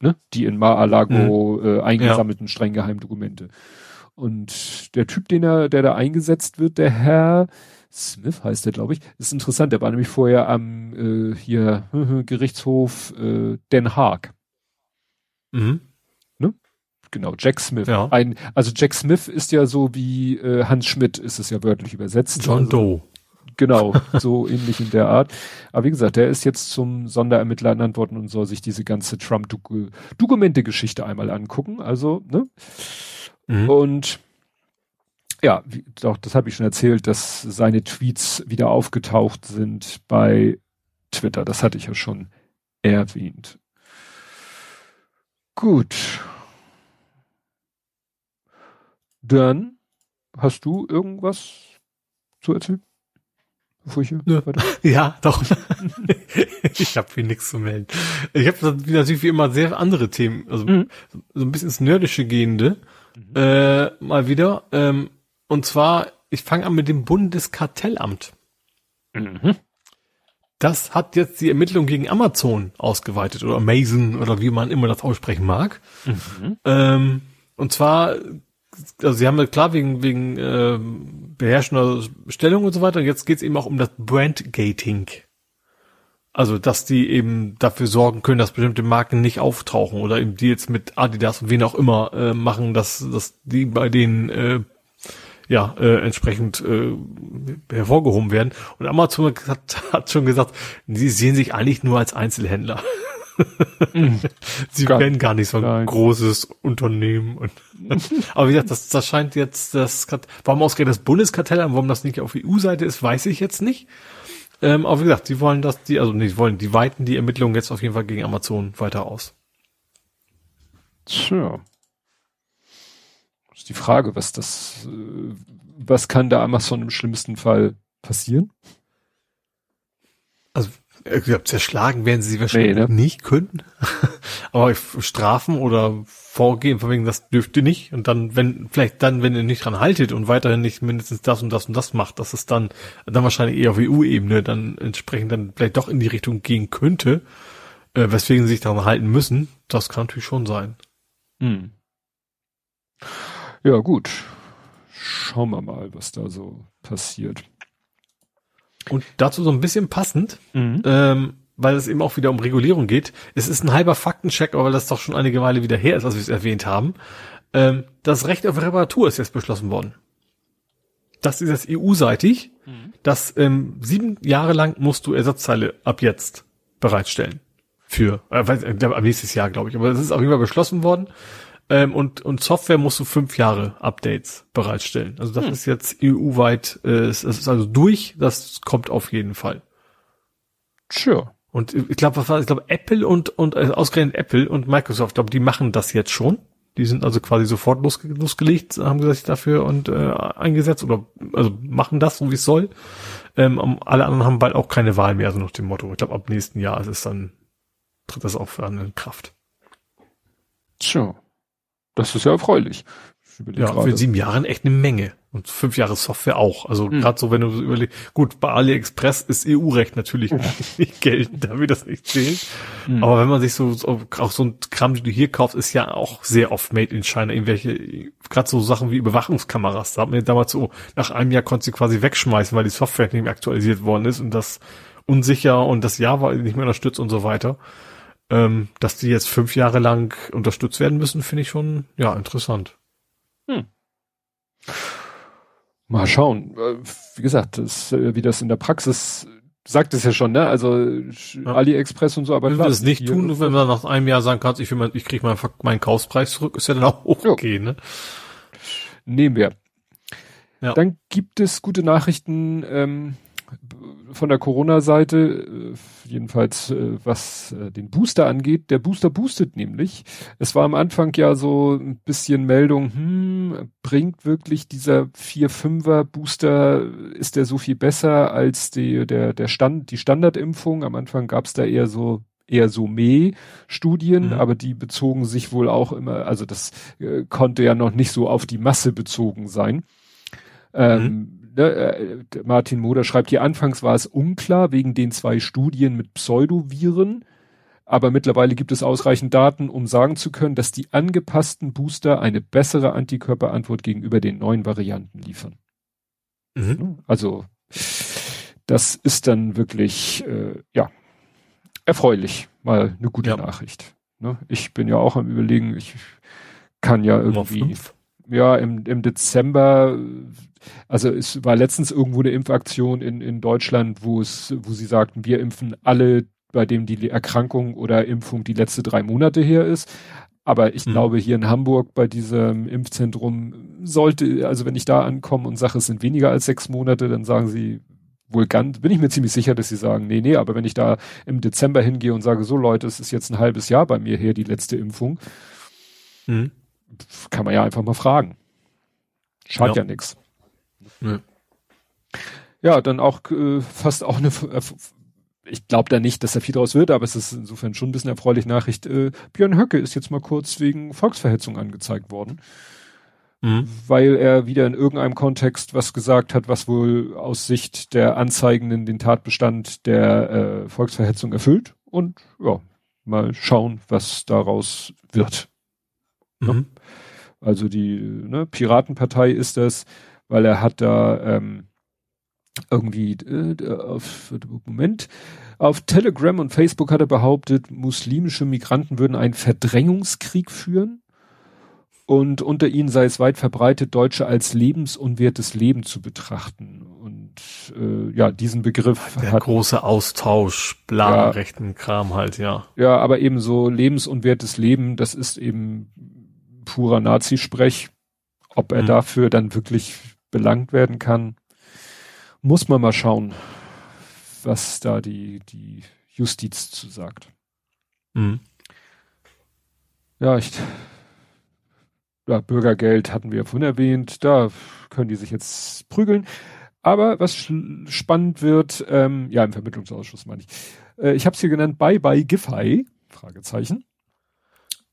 ne? die in Mar-a-Lago mhm. äh, eingesammelten ja. streng geheimen Dokumente. Und der Typ, den er, der da eingesetzt wird, der Herr Smith heißt der, glaube ich, ist interessant. Der war nämlich vorher am äh, hier Gerichtshof äh, Den Haag. Mhm genau, Jack Smith. Ja. Ein, also Jack Smith ist ja so wie äh, Hans Schmidt, ist es ja wörtlich übersetzt. John also, Doe. Genau, so ähnlich in der Art. Aber wie gesagt, der ist jetzt zum Sonderermittler ernannt worden und soll sich diese ganze Trump-Dokumente-Geschichte einmal angucken. Also, ne? Mhm. Und ja, wie, doch, das habe ich schon erzählt, dass seine Tweets wieder aufgetaucht sind bei Twitter. Das hatte ich ja schon erwähnt. Gut. Dann hast du irgendwas zu erzählen? Bevor ich ja. ja, doch. ich habe hier nichts zu melden. Ich habe natürlich wie immer sehr andere Themen, also mhm. so ein bisschen ins Nerdische gehende, mhm. äh, mal wieder. Ähm, und zwar, ich fange an mit dem Bundeskartellamt. Mhm. Das hat jetzt die Ermittlung gegen Amazon ausgeweitet oder Amazon oder wie man immer das aussprechen mag. Mhm. Ähm, und zwar, also sie haben ja klar wegen, wegen äh, beherrschender Stellung und so weiter. Jetzt geht es eben auch um das Brandgating. Also, dass die eben dafür sorgen können, dass bestimmte Marken nicht auftauchen oder eben die jetzt mit Adidas und wen auch immer äh, machen, dass, dass die bei denen äh, ja äh, entsprechend äh, hervorgehoben werden. Und Amazon hat, hat schon gesagt, sie sehen sich eigentlich nur als Einzelhändler. Sie gar, werden gar nicht so ein nein. großes Unternehmen. Und aber wie gesagt, das, das scheint jetzt das warum ausgerechnet das Bundeskartellamt, warum das nicht auf EU-Seite ist, weiß ich jetzt nicht. Ähm, aber wie gesagt, sie wollen das, die, also nicht wollen, die weiten die Ermittlungen jetzt auf jeden Fall gegen Amazon weiter aus. Tja die Frage, was das, äh, was kann da Amazon im schlimmsten Fall passieren? Also, ich glaube, zerschlagen werden sie wahrscheinlich nee, ne? nicht können. Aber strafen oder vorgehen, von wegen, das dürfte nicht. Und dann, wenn, vielleicht dann, wenn ihr nicht dran haltet und weiterhin nicht mindestens das und das und das macht, dass es dann, dann wahrscheinlich eher auf EU-Ebene dann entsprechend dann vielleicht doch in die Richtung gehen könnte, äh, weswegen sie sich daran halten müssen. Das kann natürlich schon sein. Hm. Ja, gut. Schauen wir mal, was da so passiert. Und dazu so ein bisschen passend, mhm. ähm, weil es eben auch wieder um Regulierung geht. Es ist ein halber Faktencheck, aber weil das doch schon einige Weile wieder her ist, als wir es erwähnt haben. Ähm, das Recht auf Reparatur ist jetzt beschlossen worden. Das ist jetzt EU-seitig. Mhm. Das ähm, sieben Jahre lang musst du Ersatzteile ab jetzt bereitstellen. Für, äh, äh, nächstes Jahr, glaube ich. Aber das ist auf jeden Fall beschlossen worden. Ähm, und, und Software musst du fünf Jahre Updates bereitstellen. Also das hm. ist jetzt EU-weit, äh, es, es ist also durch, das kommt auf jeden Fall. Sure. Und ich glaube, was war, ich glaube, Apple und, und äh, ausgerechnet Apple und Microsoft, glaube die machen das jetzt schon. Die sind also quasi sofort losge losgelegt, haben gesagt, dafür und äh, eingesetzt oder also machen das, so wie es soll. Ähm, alle anderen haben bald auch keine Wahl mehr, also nach dem Motto. Ich glaube, ab nächsten Jahr ist es dann, tritt das auch für in Kraft. Sure. Das ist ja erfreulich. Ja, grade. für sieben Jahren echt eine Menge. Und fünf Jahre Software auch. Also mhm. gerade so, wenn du überlegst, gut, bei AliExpress ist EU-Recht natürlich nicht geltend, da wird das nicht zählen. Mhm. Aber wenn man sich so, so, auch so ein Kram, den du hier kaufst, ist ja auch sehr oft made in China. Irgendwelche, gerade so Sachen wie Überwachungskameras. Da hat man damals so, nach einem Jahr konntest du quasi wegschmeißen, weil die Software nicht mehr aktualisiert worden ist und das unsicher und das Java nicht mehr unterstützt und so weiter. Ähm, dass die jetzt fünf Jahre lang unterstützt werden müssen, finde ich schon, ja, interessant. Hm. Mal schauen. Äh, wie gesagt, das, äh, wie das in der Praxis sagt es ja schon, ne? Also ja. AliExpress und so, aber wenn wir das nicht tun, wenn man nach einem Jahr sagen kannst, ich will mein, ich krieg meinen, meinen Kaufpreis zurück, ist ja dann auch okay, jo. ne? Nehmen wir. Ja. Dann gibt es gute Nachrichten ähm, von der Corona-Seite, äh, jedenfalls äh, was äh, den Booster angeht. Der Booster boostet nämlich. Es war am Anfang ja so ein bisschen Meldung, hm, bringt wirklich dieser 4-5er Booster, ist der so viel besser als die, der, der Stand, die Standardimpfung? Am Anfang gab es da eher so eher so Meh-Studien, mhm. aber die bezogen sich wohl auch immer, also das äh, konnte ja noch nicht so auf die Masse bezogen sein. Ähm, mhm ne, äh, Martin Moder schreibt hier, anfangs war es unklar wegen den zwei Studien mit Pseudoviren, aber mittlerweile gibt es ausreichend Daten, um sagen zu können, dass die angepassten Booster eine bessere Antikörperantwort gegenüber den neuen Varianten liefern. Mhm. Also das ist dann wirklich äh, ja erfreulich, mal eine gute ja. Nachricht. Ne? Ich bin ja auch am überlegen, ich kann ja irgendwie ja im, im Dezember also es war letztens irgendwo eine Impfaktion in, in Deutschland, wo es, wo sie sagten, wir impfen alle, bei dem die Erkrankung oder Impfung die letzte drei Monate her ist. Aber ich mhm. glaube, hier in Hamburg bei diesem Impfzentrum sollte, also wenn ich da ankomme und sage, es sind weniger als sechs Monate, dann sagen sie wohl ganz, bin ich mir ziemlich sicher, dass sie sagen, nee, nee, aber wenn ich da im Dezember hingehe und sage, so Leute, es ist jetzt ein halbes Jahr bei mir her, die letzte Impfung, mhm. Kann man ja einfach mal fragen. Schadet ja, ja nichts. Ja. Ja, dann auch äh, fast auch eine, äh, ich glaube da nicht, dass da viel draus wird, aber es ist insofern schon ein bisschen erfreuliche Nachricht. Äh, Björn Höcke ist jetzt mal kurz wegen Volksverhetzung angezeigt worden. Mhm. Weil er wieder in irgendeinem Kontext was gesagt hat, was wohl aus Sicht der Anzeigenden den Tatbestand der äh, Volksverhetzung erfüllt. Und ja, mal schauen, was daraus wird. Ne? Mhm. Also die ne, Piratenpartei ist das, weil er hat da ähm, irgendwie äh, auf Moment auf Telegram und Facebook hat er behauptet, muslimische Migranten würden einen Verdrängungskrieg führen und unter ihnen sei es weit verbreitet, Deutsche als lebensunwertes Leben zu betrachten. Und äh, ja, diesen Begriff Der hat große Austausch, bla, ja, rechten Kram halt, ja. Ja, aber eben so lebensunwertes Leben, das ist eben purer Nazisprech. Ob er mhm. dafür dann wirklich belangt werden kann, muss man mal schauen, was da die, die Justiz zu sagt. Mhm. Ja, ich ja, Bürgergeld hatten wir vorhin erwähnt, da können die sich jetzt prügeln. Aber was spannend wird, ähm, ja, im Vermittlungsausschuss meine ich. Äh, ich habe es hier genannt, Bye Bye Giffey, Fragezeichen.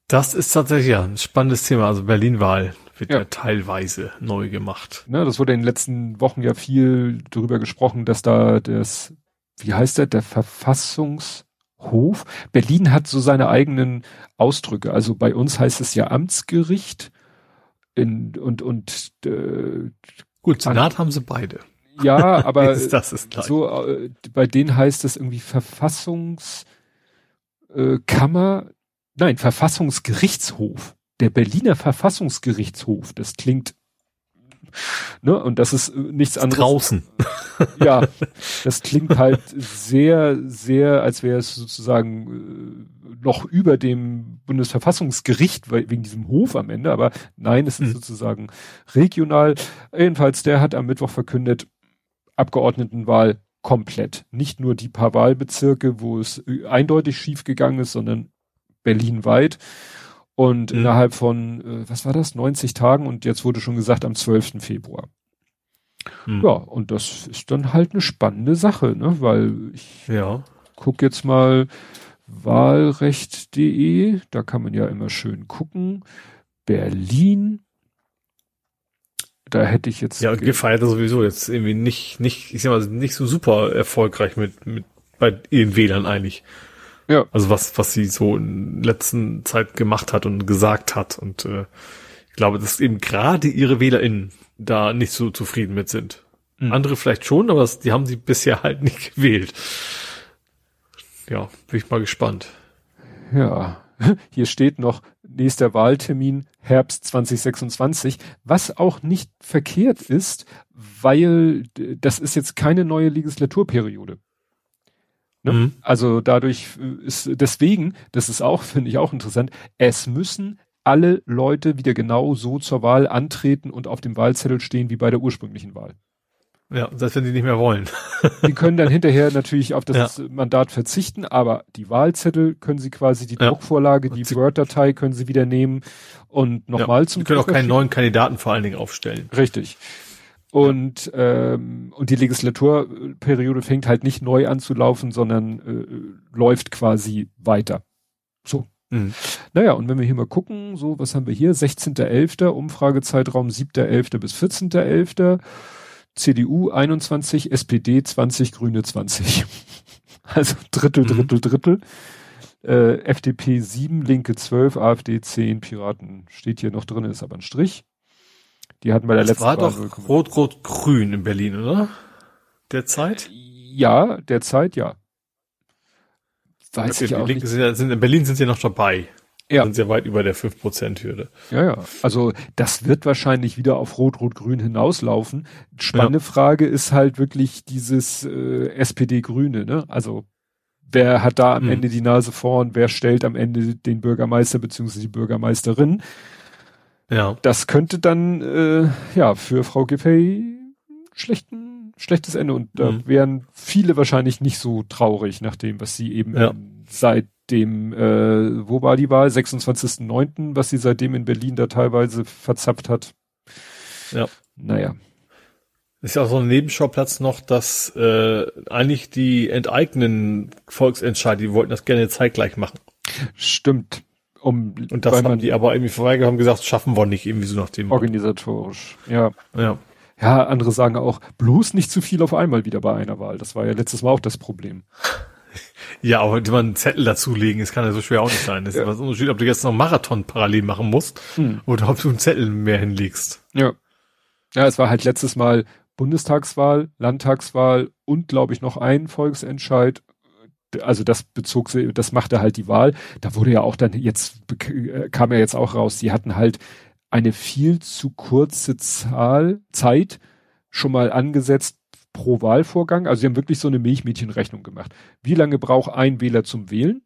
Das ist tatsächlich ja ein spannendes Thema. Also Berlin-Wahl wird ja. ja. teilweise neu gemacht. Ne, das wurde in den letzten Wochen ja viel darüber gesprochen, dass da das, wie heißt der, der Verfassungshof. Berlin hat so seine eigenen Ausdrücke. Also bei uns heißt es ja Amtsgericht in, und, und äh, gut, Senat an, haben sie beide. Ja, aber das ist so äh, bei denen heißt es irgendwie Verfassungskammer, äh, nein, Verfassungsgerichtshof. Der Berliner Verfassungsgerichtshof, das klingt Ne? Und das ist äh, nichts anderes. Draußen. Ja, das klingt halt sehr, sehr, als wäre es sozusagen äh, noch über dem Bundesverfassungsgericht wegen diesem Hof am Ende, aber nein, es ist mhm. sozusagen regional. Jedenfalls, der hat am Mittwoch verkündet, Abgeordnetenwahl komplett. Nicht nur die paar Wahlbezirke, wo es äh, eindeutig schief gegangen ist, sondern berlinweit. Und mhm. innerhalb von, äh, was war das, 90 Tagen und jetzt wurde schon gesagt am 12. Februar. Mhm. Ja, und das ist dann halt eine spannende Sache, ne? Weil ich ja. guck jetzt mal wahlrecht.de, da kann man ja immer schön gucken. Berlin, da hätte ich jetzt. Ja, gefeiert sowieso jetzt irgendwie nicht, nicht, ich sag mal, nicht so super erfolgreich mit, mit bei ihren Wählern eigentlich. Ja. Also was, was sie so in letzten Zeit gemacht hat und gesagt hat. Und äh, ich glaube, dass eben gerade ihre WählerInnen da nicht so zufrieden mit sind. Mhm. Andere vielleicht schon, aber das, die haben sie bisher halt nicht gewählt. Ja, bin ich mal gespannt. Ja, hier steht noch nächster Wahltermin Herbst 2026, was auch nicht verkehrt ist, weil das ist jetzt keine neue Legislaturperiode. Ne? Mhm. Also dadurch ist deswegen, das ist auch, finde ich auch interessant, es müssen alle Leute wieder genau so zur Wahl antreten und auf dem Wahlzettel stehen wie bei der ursprünglichen Wahl. Ja, selbst wenn die nicht mehr wollen. die können dann hinterher natürlich auf das ja. Mandat verzichten, aber die Wahlzettel können sie quasi, die ja. Druckvorlage, die Word-Datei können sie wieder nehmen und nochmal ja. zum. Sie können auch keinen neuen Kandidaten vor allen Dingen aufstellen. Richtig. Und, ähm, und die Legislaturperiode fängt halt nicht neu an zu laufen, sondern äh, läuft quasi weiter. So. Mhm. Naja, und wenn wir hier mal gucken, so, was haben wir hier? 16.11. Umfragezeitraum 7.11. bis 14.11. CDU 21, SPD 20, Grüne 20. Also Drittel, mhm. Drittel, Drittel. Äh, FDP 7, Linke 12, AfD 10, Piraten steht hier noch drin, ist aber ein Strich. Die hatten bei der das letzten war doch Rot-Rot-Grün in Berlin, oder? Derzeit? Ja, derzeit ja. Weiß okay, ich auch nicht. Sind, sind, in Berlin sind sie noch dabei. Ja. Sind sehr weit über der 5%-Hürde. Ja, ja. Also das wird wahrscheinlich wieder auf Rot-Rot-Grün hinauslaufen. Spannende ja. Frage ist halt wirklich dieses äh, SPD-Grüne, ne? Also wer hat da am hm. Ende die Nase vorn, wer stellt am Ende den Bürgermeister bzw. die Bürgermeisterin? Ja. Das könnte dann äh, ja für Frau Giffey schlechten, schlechtes Ende und da mhm. wären viele wahrscheinlich nicht so traurig nach dem, was sie eben ja. seit dem, äh, wo war die Wahl? 26.09., was sie seitdem in Berlin da teilweise verzapft hat. Ja. Naja. Ist ja auch so ein Nebenschauplatz noch, dass äh, eigentlich die enteignen Volksentscheide, die wollten das gerne zeitgleich machen. Stimmt. Um, und das haben die aber irgendwie vorbei haben gesagt, schaffen wir nicht, irgendwie so nach dem. Organisatorisch, ja. Ja. Ja, andere sagen auch, bloß nicht zu viel auf einmal wieder bei einer Wahl. Das war ja letztes Mal auch das Problem. Ja, aber wenn man einen Zettel dazulegen, das kann ja so schwer auch nicht sein. Das ist ja. was Unterschied, ob du jetzt noch einen Marathon parallel machen musst hm. oder ob du einen Zettel mehr hinlegst. Ja. Ja, es war halt letztes Mal Bundestagswahl, Landtagswahl und glaube ich noch ein Volksentscheid. Also das bezog sie, das machte halt die Wahl. Da wurde ja auch dann jetzt äh, kam ja jetzt auch raus, sie hatten halt eine viel zu kurze Zahl Zeit schon mal angesetzt pro Wahlvorgang. Also sie haben wirklich so eine Milchmädchenrechnung gemacht. Wie lange braucht ein Wähler zum Wählen?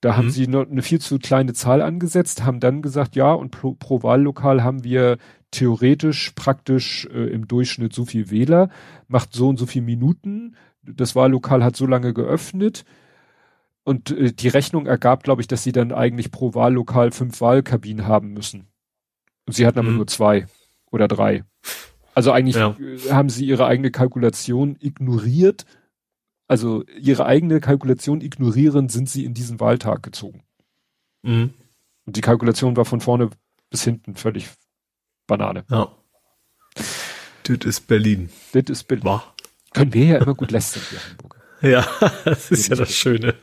Da mhm. haben sie nur eine viel zu kleine Zahl angesetzt, haben dann gesagt, ja, und pro, pro Wahllokal haben wir theoretisch praktisch äh, im Durchschnitt so viel Wähler, macht so und so viel Minuten. Das Wahllokal hat so lange geöffnet. Und äh, die Rechnung ergab, glaube ich, dass sie dann eigentlich pro Wahllokal fünf Wahlkabinen haben müssen. Und sie hatten aber mhm. nur zwei oder drei. Also eigentlich ja. haben sie ihre eigene Kalkulation ignoriert also ihre eigene Kalkulation ignorieren, sind sie in diesen Wahltag gezogen. Mhm. Und die Kalkulation war von vorne bis hinten völlig Banane. Ja. Das ist Berlin. Das ist Berlin. War. Können wir ja immer gut lästern hier in Hamburg. Ja, das ist ja das Schöne.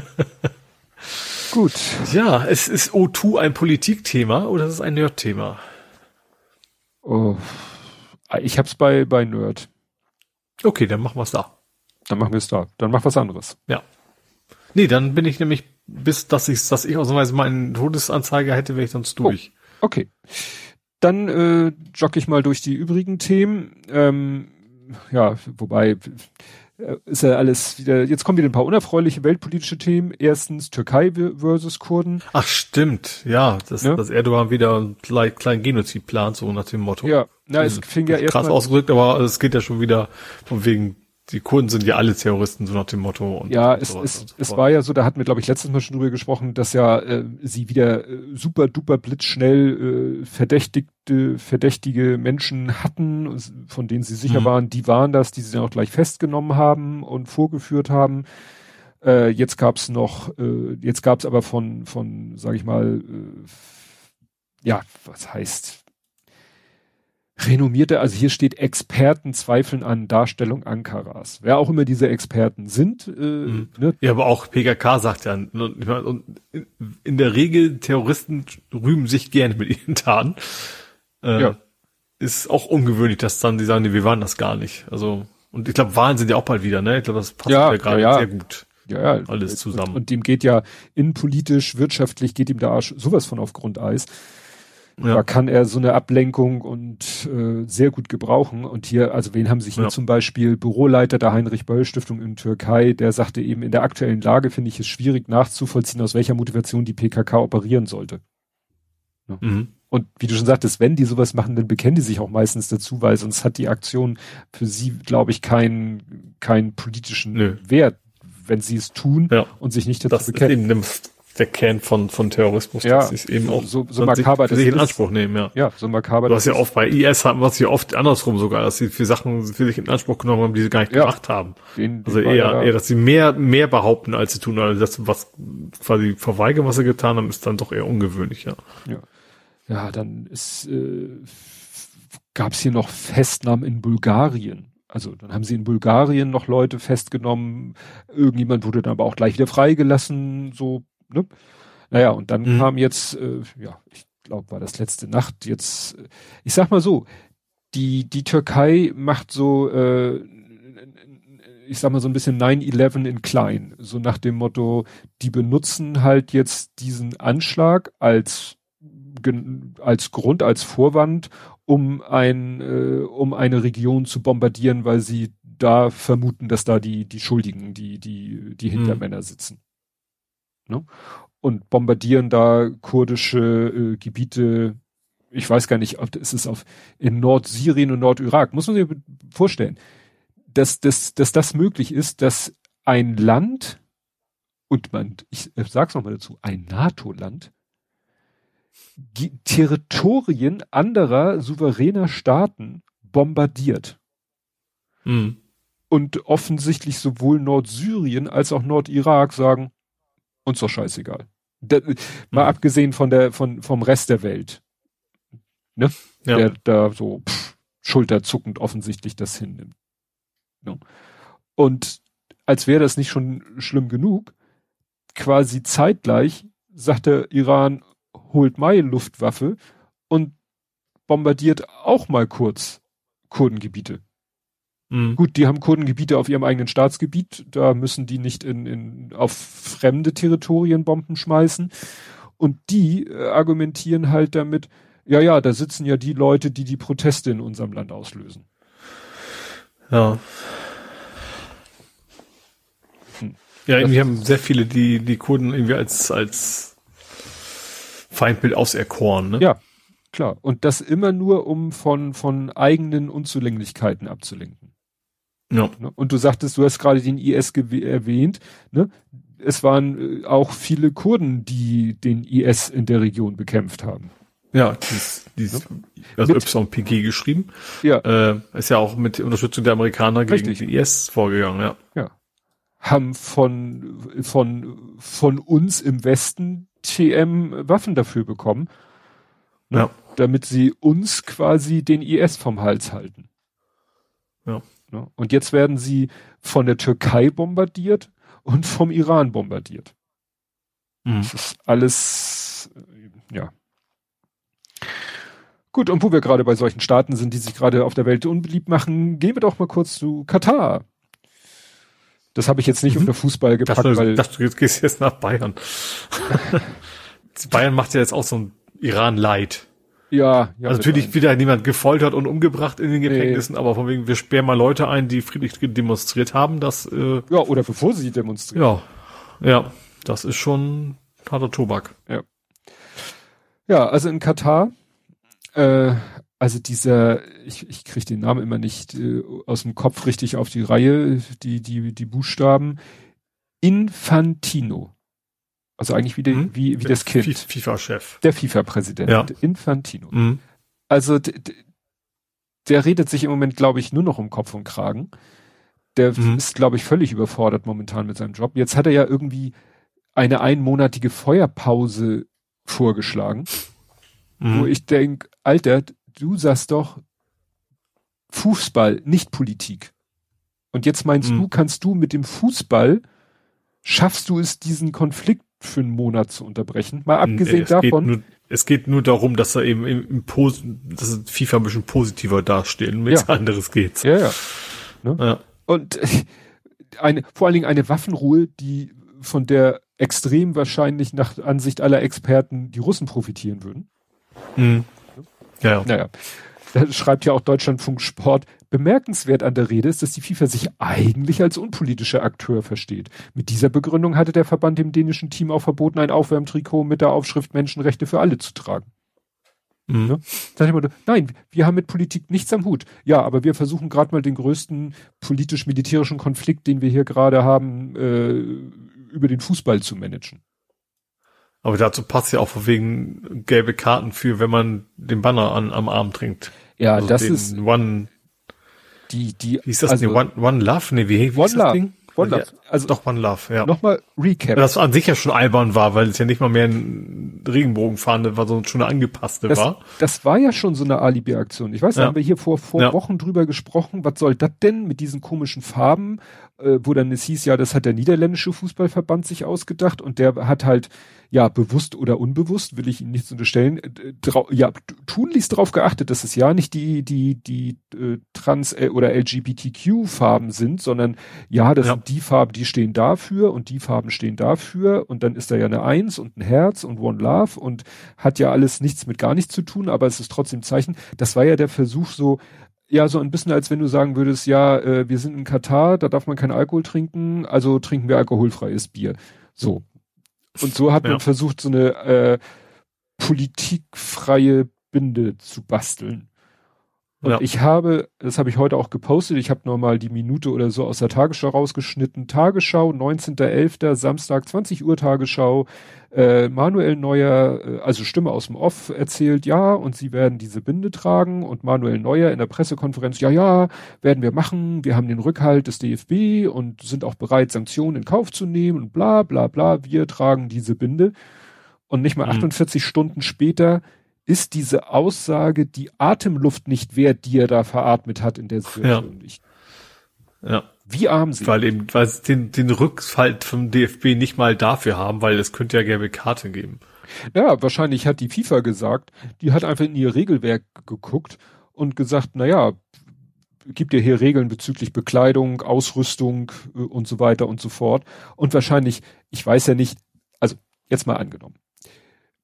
gut. Ja, es ist O2 ein Politikthema oder ist es ein Nerd-Thema? Oh, ich hab's bei, bei Nerd. Okay, dann machen wir's da. Dann machen wir es da. Dann mach was anderes. Ja. Nee, dann bin ich nämlich, bis dass ich, dass ich ausnahmsweise meinen Todesanzeiger hätte, wäre ich sonst durch. Oh, okay. Dann äh, jogge ich mal durch die übrigen Themen. Ähm, ja, wobei äh, ist ja alles wieder, jetzt kommen wieder ein paar unerfreuliche weltpolitische Themen. Erstens Türkei versus Kurden. Ach stimmt, ja, das, ja? dass Erdogan wieder einen kleinen Genozid plant, so nach dem Motto. Ja, na, es fing ja erst Krass ausgedrückt, aber es geht ja schon wieder von wegen die Kurden sind ja alle Terroristen, so nach dem Motto. Und ja, und es, es, so es war ja so, da hatten wir, glaube ich, letztes Mal schon drüber gesprochen, dass ja äh, sie wieder äh, super duper blitzschnell äh, verdächtigte, verdächtige Menschen hatten, von denen sie sicher mhm. waren, die waren das, die sie dann auch gleich festgenommen haben und vorgeführt haben. Äh, jetzt gab's noch, äh, jetzt gab's aber von, von, sag ich mal, äh, ja, was heißt, renommierte, also hier steht Experten zweifeln an Darstellung Ankaras. Wer auch immer diese Experten sind. Äh, mhm. ne? Ja, aber auch PKK sagt ja, und in der Regel Terroristen rühmen sich gerne mit ihren Taten. Äh, ja. Ist auch ungewöhnlich, dass dann die sagen, nee, wir waren das gar nicht. Also, und ich glaube, Wahlen sind ja auch bald wieder, ne? Ich glaube, das passt ja, ja gerade ja, sehr gut. Ja, ja. Alles zusammen. Und, und dem geht ja innenpolitisch, wirtschaftlich geht ihm der Arsch sowas von auf Grundeis. Ja. Da kann er so eine Ablenkung und äh, sehr gut gebrauchen. Und hier, also wen haben sich hier ja. zum Beispiel Büroleiter der Heinrich-Böll-Stiftung in Türkei, der sagte eben, in der aktuellen Lage finde ich es schwierig nachzuvollziehen, aus welcher Motivation die PKK operieren sollte. Ja. Mhm. Und wie du schon sagtest, wenn die sowas machen, dann bekennen die sich auch meistens dazu, weil sonst hat die Aktion für sie, glaube ich, keinen keinen politischen Nö. Wert, wenn sie es tun ja. und sich nicht dazu das bekennen. Ist eben der Kern von, von Terrorismus. Ja, das ist eben auch so, so makaber sich, sich in Anspruch nehmen, ja. Ja, so makaber. Was ja oft bei IS wir es ja oft andersrum sogar, dass sie für Sachen für sich in Anspruch genommen haben, die sie gar nicht ja. gemacht haben. Den, also eher, ja eher, dass sie mehr, mehr behaupten, als sie tun. Also das, was quasi verweigern, was sie getan haben, ist dann doch eher ungewöhnlich, ja. Ja, ja dann ist, äh, gab es hier noch Festnahmen in Bulgarien. Also dann haben sie in Bulgarien noch Leute festgenommen, irgendjemand wurde dann aber auch gleich wieder freigelassen, so ne? Naja, und dann mhm. kam jetzt, äh, ja, ich glaube, war das letzte Nacht jetzt, äh, ich sag mal so, die, die Türkei macht so, äh, ich sag mal so ein bisschen 9-11 in klein. So nach dem Motto, die benutzen halt jetzt diesen Anschlag als, als Grund, als Vorwand, um ein, äh, um eine Region zu bombardieren, weil sie da vermuten, dass da die, die Schuldigen, die, die, die mhm. Hintermänner sitzen. Ne? Und bombardieren da kurdische äh, Gebiete. Ich weiß gar nicht, ob es ist auf in Nordsyrien und Nordirak. Muss man sich vorstellen, dass, dass, dass das möglich ist, dass ein Land und man, ich sag's nochmal dazu, ein NATO-Land Territorien anderer souveräner Staaten bombardiert. Mhm. Und offensichtlich sowohl Nordsyrien als auch Nordirak sagen, uns doch scheißegal. Da, mal Mhm. abgesehen von der, von, vom Rest der Welt. Ne? Ja. Der da so pff, schulterzuckend offensichtlich das hinnimmt. Ne? Und als wäre das nicht schon schlimm genug, quasi zeitgleich sagt der Iran, holt meine Luftwaffe und bombardiert auch mal kurz Kurdengebiete. Mhm. Gut, die haben Kurdengebiete auf ihrem eigenen Staatsgebiet, da müssen die nicht in, in, auf fremde Territorien Bomben schmeißen. Und die äh, argumentieren halt damit, ja, ja, da sitzen ja die Leute, die die Proteste in unserem Land auslösen. Ja. Hm. Ja, irgendwie haben sehr viele die, die Kurden irgendwie als, als Feindbild auserkoren, ne? Ja, klar. Und das immer nur, um von, von eigenen Unzulänglichkeiten abzulenken. Ja. Ne? Und du sagtest, du hast gerade den IS erwähnt, ne? Es waren äh, auch viele Kurden, die den IS in der Region bekämpft haben. Ja, dies, dies, also Mit- YPG geschrieben. Ja, Äh, ist ja auch mit Unterstützung der Amerikaner gegen Richtig. den IS vorgegangen, ja. ja. Haben von, von, von uns im Westen TM Waffen dafür bekommen, Ne? Ja. damit sie uns quasi den IS vom Hals halten. Ja. Ne? Und jetzt werden sie von der Türkei bombardiert und vom Iran bombardiert. Mhm. Das ist alles, äh, ja. Gut, und wo wir gerade bei solchen Staaten sind, die sich gerade auf der Welt unbeliebt machen, gehen wir doch mal kurz zu Katar. Das habe ich jetzt nicht Mhm. unter Fußball gepackt, dachte, weil dachte, du gehst jetzt nach Bayern. Bayern macht ja jetzt auch so ein Iran-Light. Ja, ja also natürlich wieder niemand gefoltert und umgebracht in den Nee. Gefängnissen, aber von wegen, wir sperren mal Leute ein, die friedlich demonstriert haben, das, äh, ja, oder bevor sie demonstrieren. ja, ja, das ist schon harter Tobak. Ja, also in Katar, äh, also dieser, ich, ich kriege den Namen immer nicht äh, aus dem Kopf richtig auf die Reihe, die, die, die Buchstaben. Infantino. Also eigentlich wie, der, Mhm. wie, wie das Kind. Fi- FIFA-Chef. Der FIFA-Präsident. Ja. Infantino. Mhm. Also der redet sich im Moment, glaube ich, nur noch um Kopf und Kragen. Der Mhm. ist, glaube ich, völlig überfordert momentan mit seinem Job. Jetzt hat er ja irgendwie eine einmonatige Feuerpause vorgeschlagen wo Mhm. ich denk, Alter, du sagst doch Fußball, nicht Politik. Und jetzt meinst Mhm. du, kannst du mit dem Fußball, schaffst du es, diesen Konflikt für einen Monat zu unterbrechen? Mal abgesehen es Geht davon, nur, es geht nur darum, dass er eben im, im Pos dass FIFA ein bisschen positiver dastehen. Nichts Ja. anderes geht's. ja, ja. Ja. Und eine, vor allen Dingen eine Waffenruhe, die von der extrem wahrscheinlich nach Ansicht aller Experten die Russen profitieren würden. Mhm. Ja, ja. Naja, da schreibt ja auch Deutschlandfunk Sport. Bemerkenswert an der Rede ist, dass die FIFA sich eigentlich als unpolitischer Akteur versteht. Mit dieser Begründung hatte der Verband dem dänischen Team auch verboten, ein Aufwärmtrikot mit der Aufschrift Menschenrechte für alle zu tragen. Mhm. Ne? Sag ich mal, nein, wir haben mit Politik nichts am Hut. Ja, aber wir versuchen gerade mal den größten politisch-militärischen Konflikt, den wir hier gerade haben, äh, über den Fußball zu managen. Aber dazu passt ja auch von wegen gelbe Karten für, wenn man den Banner an, am Arm trinkt. Ja, Also das ist One, die, die, wie ist das also, denn? One, One Love? Nee, wie, wie One ist das Love. Ding? One Love. Also Doch, One Love, ja. nochmal Recap. Das an sich ja schon albern war, weil es ja nicht mal mehr ein Regenbogenfahne war, sondern schon eine angepasste Das, war. das war ja schon so eine Alibi-Aktion. Ich weiß, da Ja. haben wir hier vor, vor Ja. Wochen drüber gesprochen. Was soll das denn mit diesen komischen Farben? Äh, wo dann es hieß, ja, das hat der niederländische Fußballverband sich ausgedacht und der hat halt, ja, bewusst oder unbewusst, will ich Ihnen nichts unterstellen, äh, ja, tunlichst darauf geachtet, dass es ja nicht die, die, die äh, Trans- äh, oder LGBTQ-Farben sind, sondern ja, das Ja. sind die Farben, die stehen dafür und die Farben stehen dafür und dann ist da ja eine Eins und ein Herz und One Love und hat ja alles nichts mit gar nichts zu tun, aber es ist trotzdem Zeichen. Das war ja der Versuch so, ja, so ein bisschen als wenn du sagen würdest, ja, äh, wir sind in Katar, da darf man keinen Alkohol trinken, also trinken wir alkoholfreies Bier. So. Und so hat Ja. man versucht, so eine äh, politikfreie Binde zu basteln. Und ja. ich habe, das habe ich heute auch gepostet, ich habe nochmal die Minute oder so aus der Tagesschau rausgeschnitten. Tagesschau, 19.11., Samstag, 20 Uhr Tagesschau. Äh, Manuel Neuer, äh, also Stimme aus dem Off, erzählt, ja, und sie werden diese Binde tragen. Und Manuel Neuer in der Pressekonferenz, ja, ja, werden wir machen. Wir haben den Rückhalt des DFB und sind auch bereit, Sanktionen in Kauf zu nehmen und bla bla bla. Wir tragen diese Binde. Und nicht mal mhm. 48 Stunden später ist diese Aussage die Atemluft nicht wert, die er da veratmet hat in der Situation. Ja. ja. Wie arm sie. Weil eben, weil sie den, den Rückfall vom DFB nicht mal dafür haben, weil es könnte ja gelbe Karte geben. Ja, wahrscheinlich hat die FIFA gesagt, die hat einfach in ihr Regelwerk geguckt und gesagt, na ja, gibt ja hier Regeln bezüglich Bekleidung, Ausrüstung äh, und so weiter und so fort. Und wahrscheinlich, ich weiß ja nicht, also jetzt mal angenommen.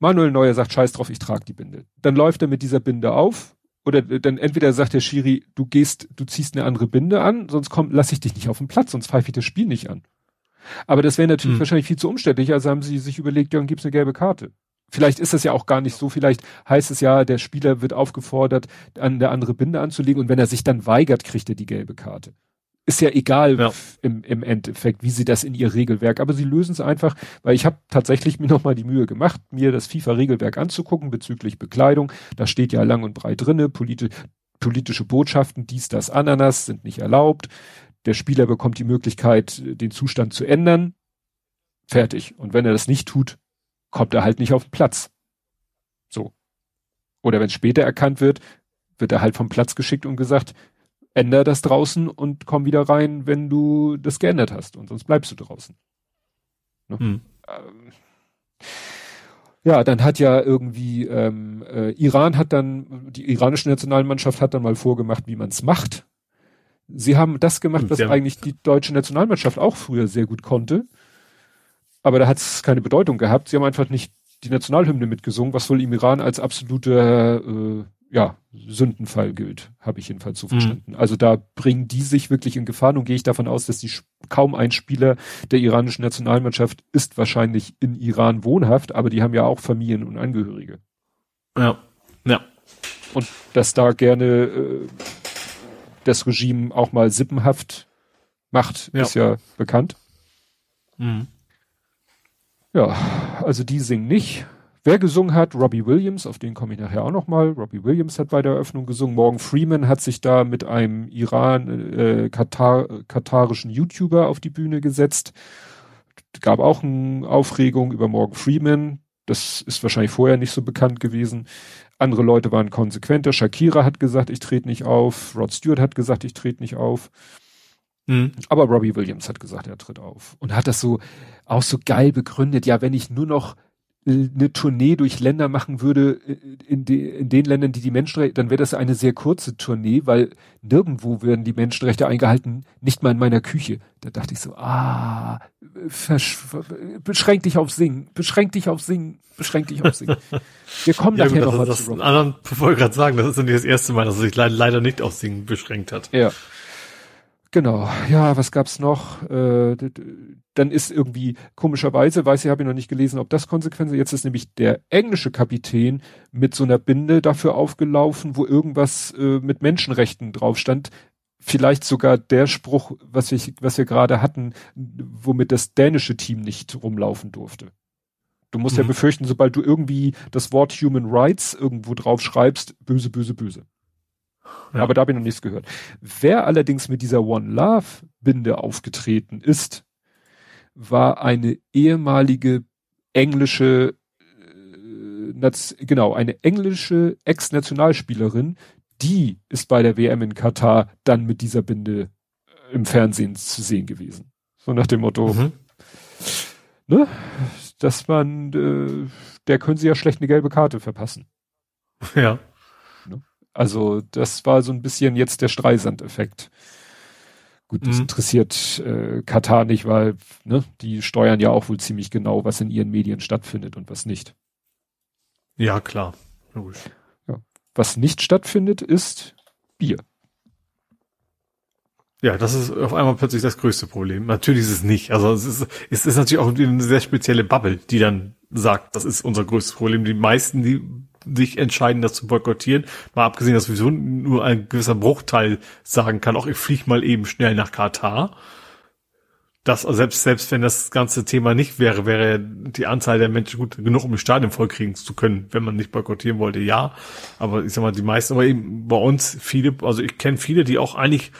Manuel Neuer sagt, scheiß drauf, ich trage die Binde. Dann läuft er mit dieser Binde auf oder dann entweder sagt der Schiri, du gehst, du ziehst eine andere Binde an, sonst komm, lass ich dich nicht auf den Platz, sonst pfeife ich das Spiel nicht an. Aber das wäre natürlich hm. wahrscheinlich viel zu umständlich, also haben sie sich überlegt, ja, dann gibt's eine gelbe Karte. Vielleicht ist das ja auch gar nicht so, vielleicht heißt es ja, der Spieler wird aufgefordert, an eine andere Binde anzulegen und wenn er sich dann weigert, kriegt er die gelbe Karte ist ja egal ja. Im, im Endeffekt, wie sie das in ihr Regelwerk, aber sie lösen es einfach, weil ich habe tatsächlich mir nochmal die Mühe gemacht, mir das FIFA-Regelwerk anzugucken bezüglich Bekleidung. Da steht ja lang und breit drinne, politi politische Botschaften, dies, das, Ananas sind nicht erlaubt. Der Spieler bekommt die Möglichkeit, den Zustand zu ändern. Fertig. Und wenn er das nicht tut, kommt er halt nicht auf den Platz. So. Oder wenn später erkannt wird, wird er halt vom Platz geschickt und gesagt, änder das draußen und komm wieder rein, wenn du das geändert hast und sonst bleibst du draußen. Ne? Hm. Ähm, ja, dann hat ja irgendwie ähm, äh, Iran hat dann die iranische Nationalmannschaft hat dann mal vorgemacht, wie man es macht. Sie haben das gemacht, was ja. eigentlich die deutsche Nationalmannschaft auch früher sehr gut konnte. Aber da hat es keine Bedeutung gehabt. Sie haben einfach nicht die Nationalhymne mitgesungen, was wohl im Iran als absolute äh, ja, Sündenfall gilt, habe ich jedenfalls so mhm. verstanden. Mhm. Also da bringen die sich wirklich in Gefahr und gehe ich davon aus, dass die kaum ein Spieler der iranischen Nationalmannschaft ist wahrscheinlich in Iran wohnhaft, aber die haben ja auch Familien und Angehörige. Ja, ja. Und dass da gerne äh, das Regime auch mal sippenhaft macht, ja. ist ja bekannt. Mhm. Ja, also die singen nicht. Wer gesungen hat? Robbie Williams, auf den komme ich nachher auch nochmal. Robbie Williams hat bei der Eröffnung gesungen. Morgan Freeman hat sich da mit einem Iran, äh, Katar, katarischen YouTuber auf die Bühne gesetzt. Gab auch eine Aufregung über Morgan Freeman. Das ist wahrscheinlich vorher nicht so bekannt gewesen. Andere Leute waren konsequenter. Shakira hat gesagt, ich trete nicht auf. Rod Stewart hat gesagt, ich trete nicht auf. Mhm. Aber Robbie Williams hat gesagt, er tritt auf. Und hat das so auch so geil begründet. Ja, wenn ich nur noch eine Tournee durch Länder machen würde, äh, in, de, in den Ländern, die die Menschenrechte, dann wäre das eine sehr kurze Tournee, weil nirgendwo werden die Menschenrechte eingehalten, nicht mal in meiner Küche. Da dachte ich so, ah, beschränk dich auf Singen, beschränk dich auf Singen, beschränk dich auf Singen. Wir kommen ja, nachher noch mal zu anderen, wollte gerade sagen, das ist nicht das erste Mal, dass er sich leider nicht auf Singen beschränkt hat. Ja. Genau, ja, was gab's noch? Äh, dann ist irgendwie komischerweise, weiß ich, habe ich noch nicht gelesen, ob das Konsequenzen. Jetzt ist nämlich der englische Kapitän mit so einer Binde dafür aufgelaufen, wo irgendwas äh, mit Menschenrechten drauf stand. Vielleicht sogar der Spruch, was wir, was wir gerade hatten, womit das dänische Team nicht rumlaufen durfte. Du musst mhm. ja befürchten, sobald du irgendwie das Wort Human Rights irgendwo drauf schreibst, böse, böse, böse. Ja. Aber da habe ich noch nichts gehört. Wer allerdings mit dieser One Love Binde aufgetreten ist, war eine ehemalige englische, äh, genau, eine englische Ex-Nationalspielerin, die ist bei der WM in Katar dann mit dieser Binde äh, im Fernsehen zu sehen gewesen. So nach dem Motto, mhm. ne, dass man, äh, der können sie ja schlecht eine gelbe Karte verpassen. Ja. Also das war so ein bisschen jetzt der Streisand-Effekt. Gut, das mhm. interessiert äh, Katar nicht, weil ne, die steuern ja auch wohl ziemlich genau, was in ihren Medien stattfindet und was nicht. Ja, klar. Logisch. Ja. Was nicht stattfindet, ist Bier. Ja, das ist auf einmal plötzlich das größte Problem. Natürlich ist es nicht. Also es ist, es ist natürlich auch eine sehr spezielle Bubble, die dann sagt, das ist unser größtes Problem. Die meisten, die sich entscheiden, das zu boykottieren. Mal abgesehen, dass sowieso nur ein gewisser Bruchteil sagen kann, auch ich fliege mal eben schnell nach Katar. Das, also selbst, selbst wenn das ganze Thema nicht wäre, wäre die Anzahl der Menschen gut genug, um ein Stadion vollkriegen zu können, wenn man nicht boykottieren wollte, ja. Aber ich sag mal, die meisten, aber eben bei uns viele, also ich kenne viele, die auch eigentlich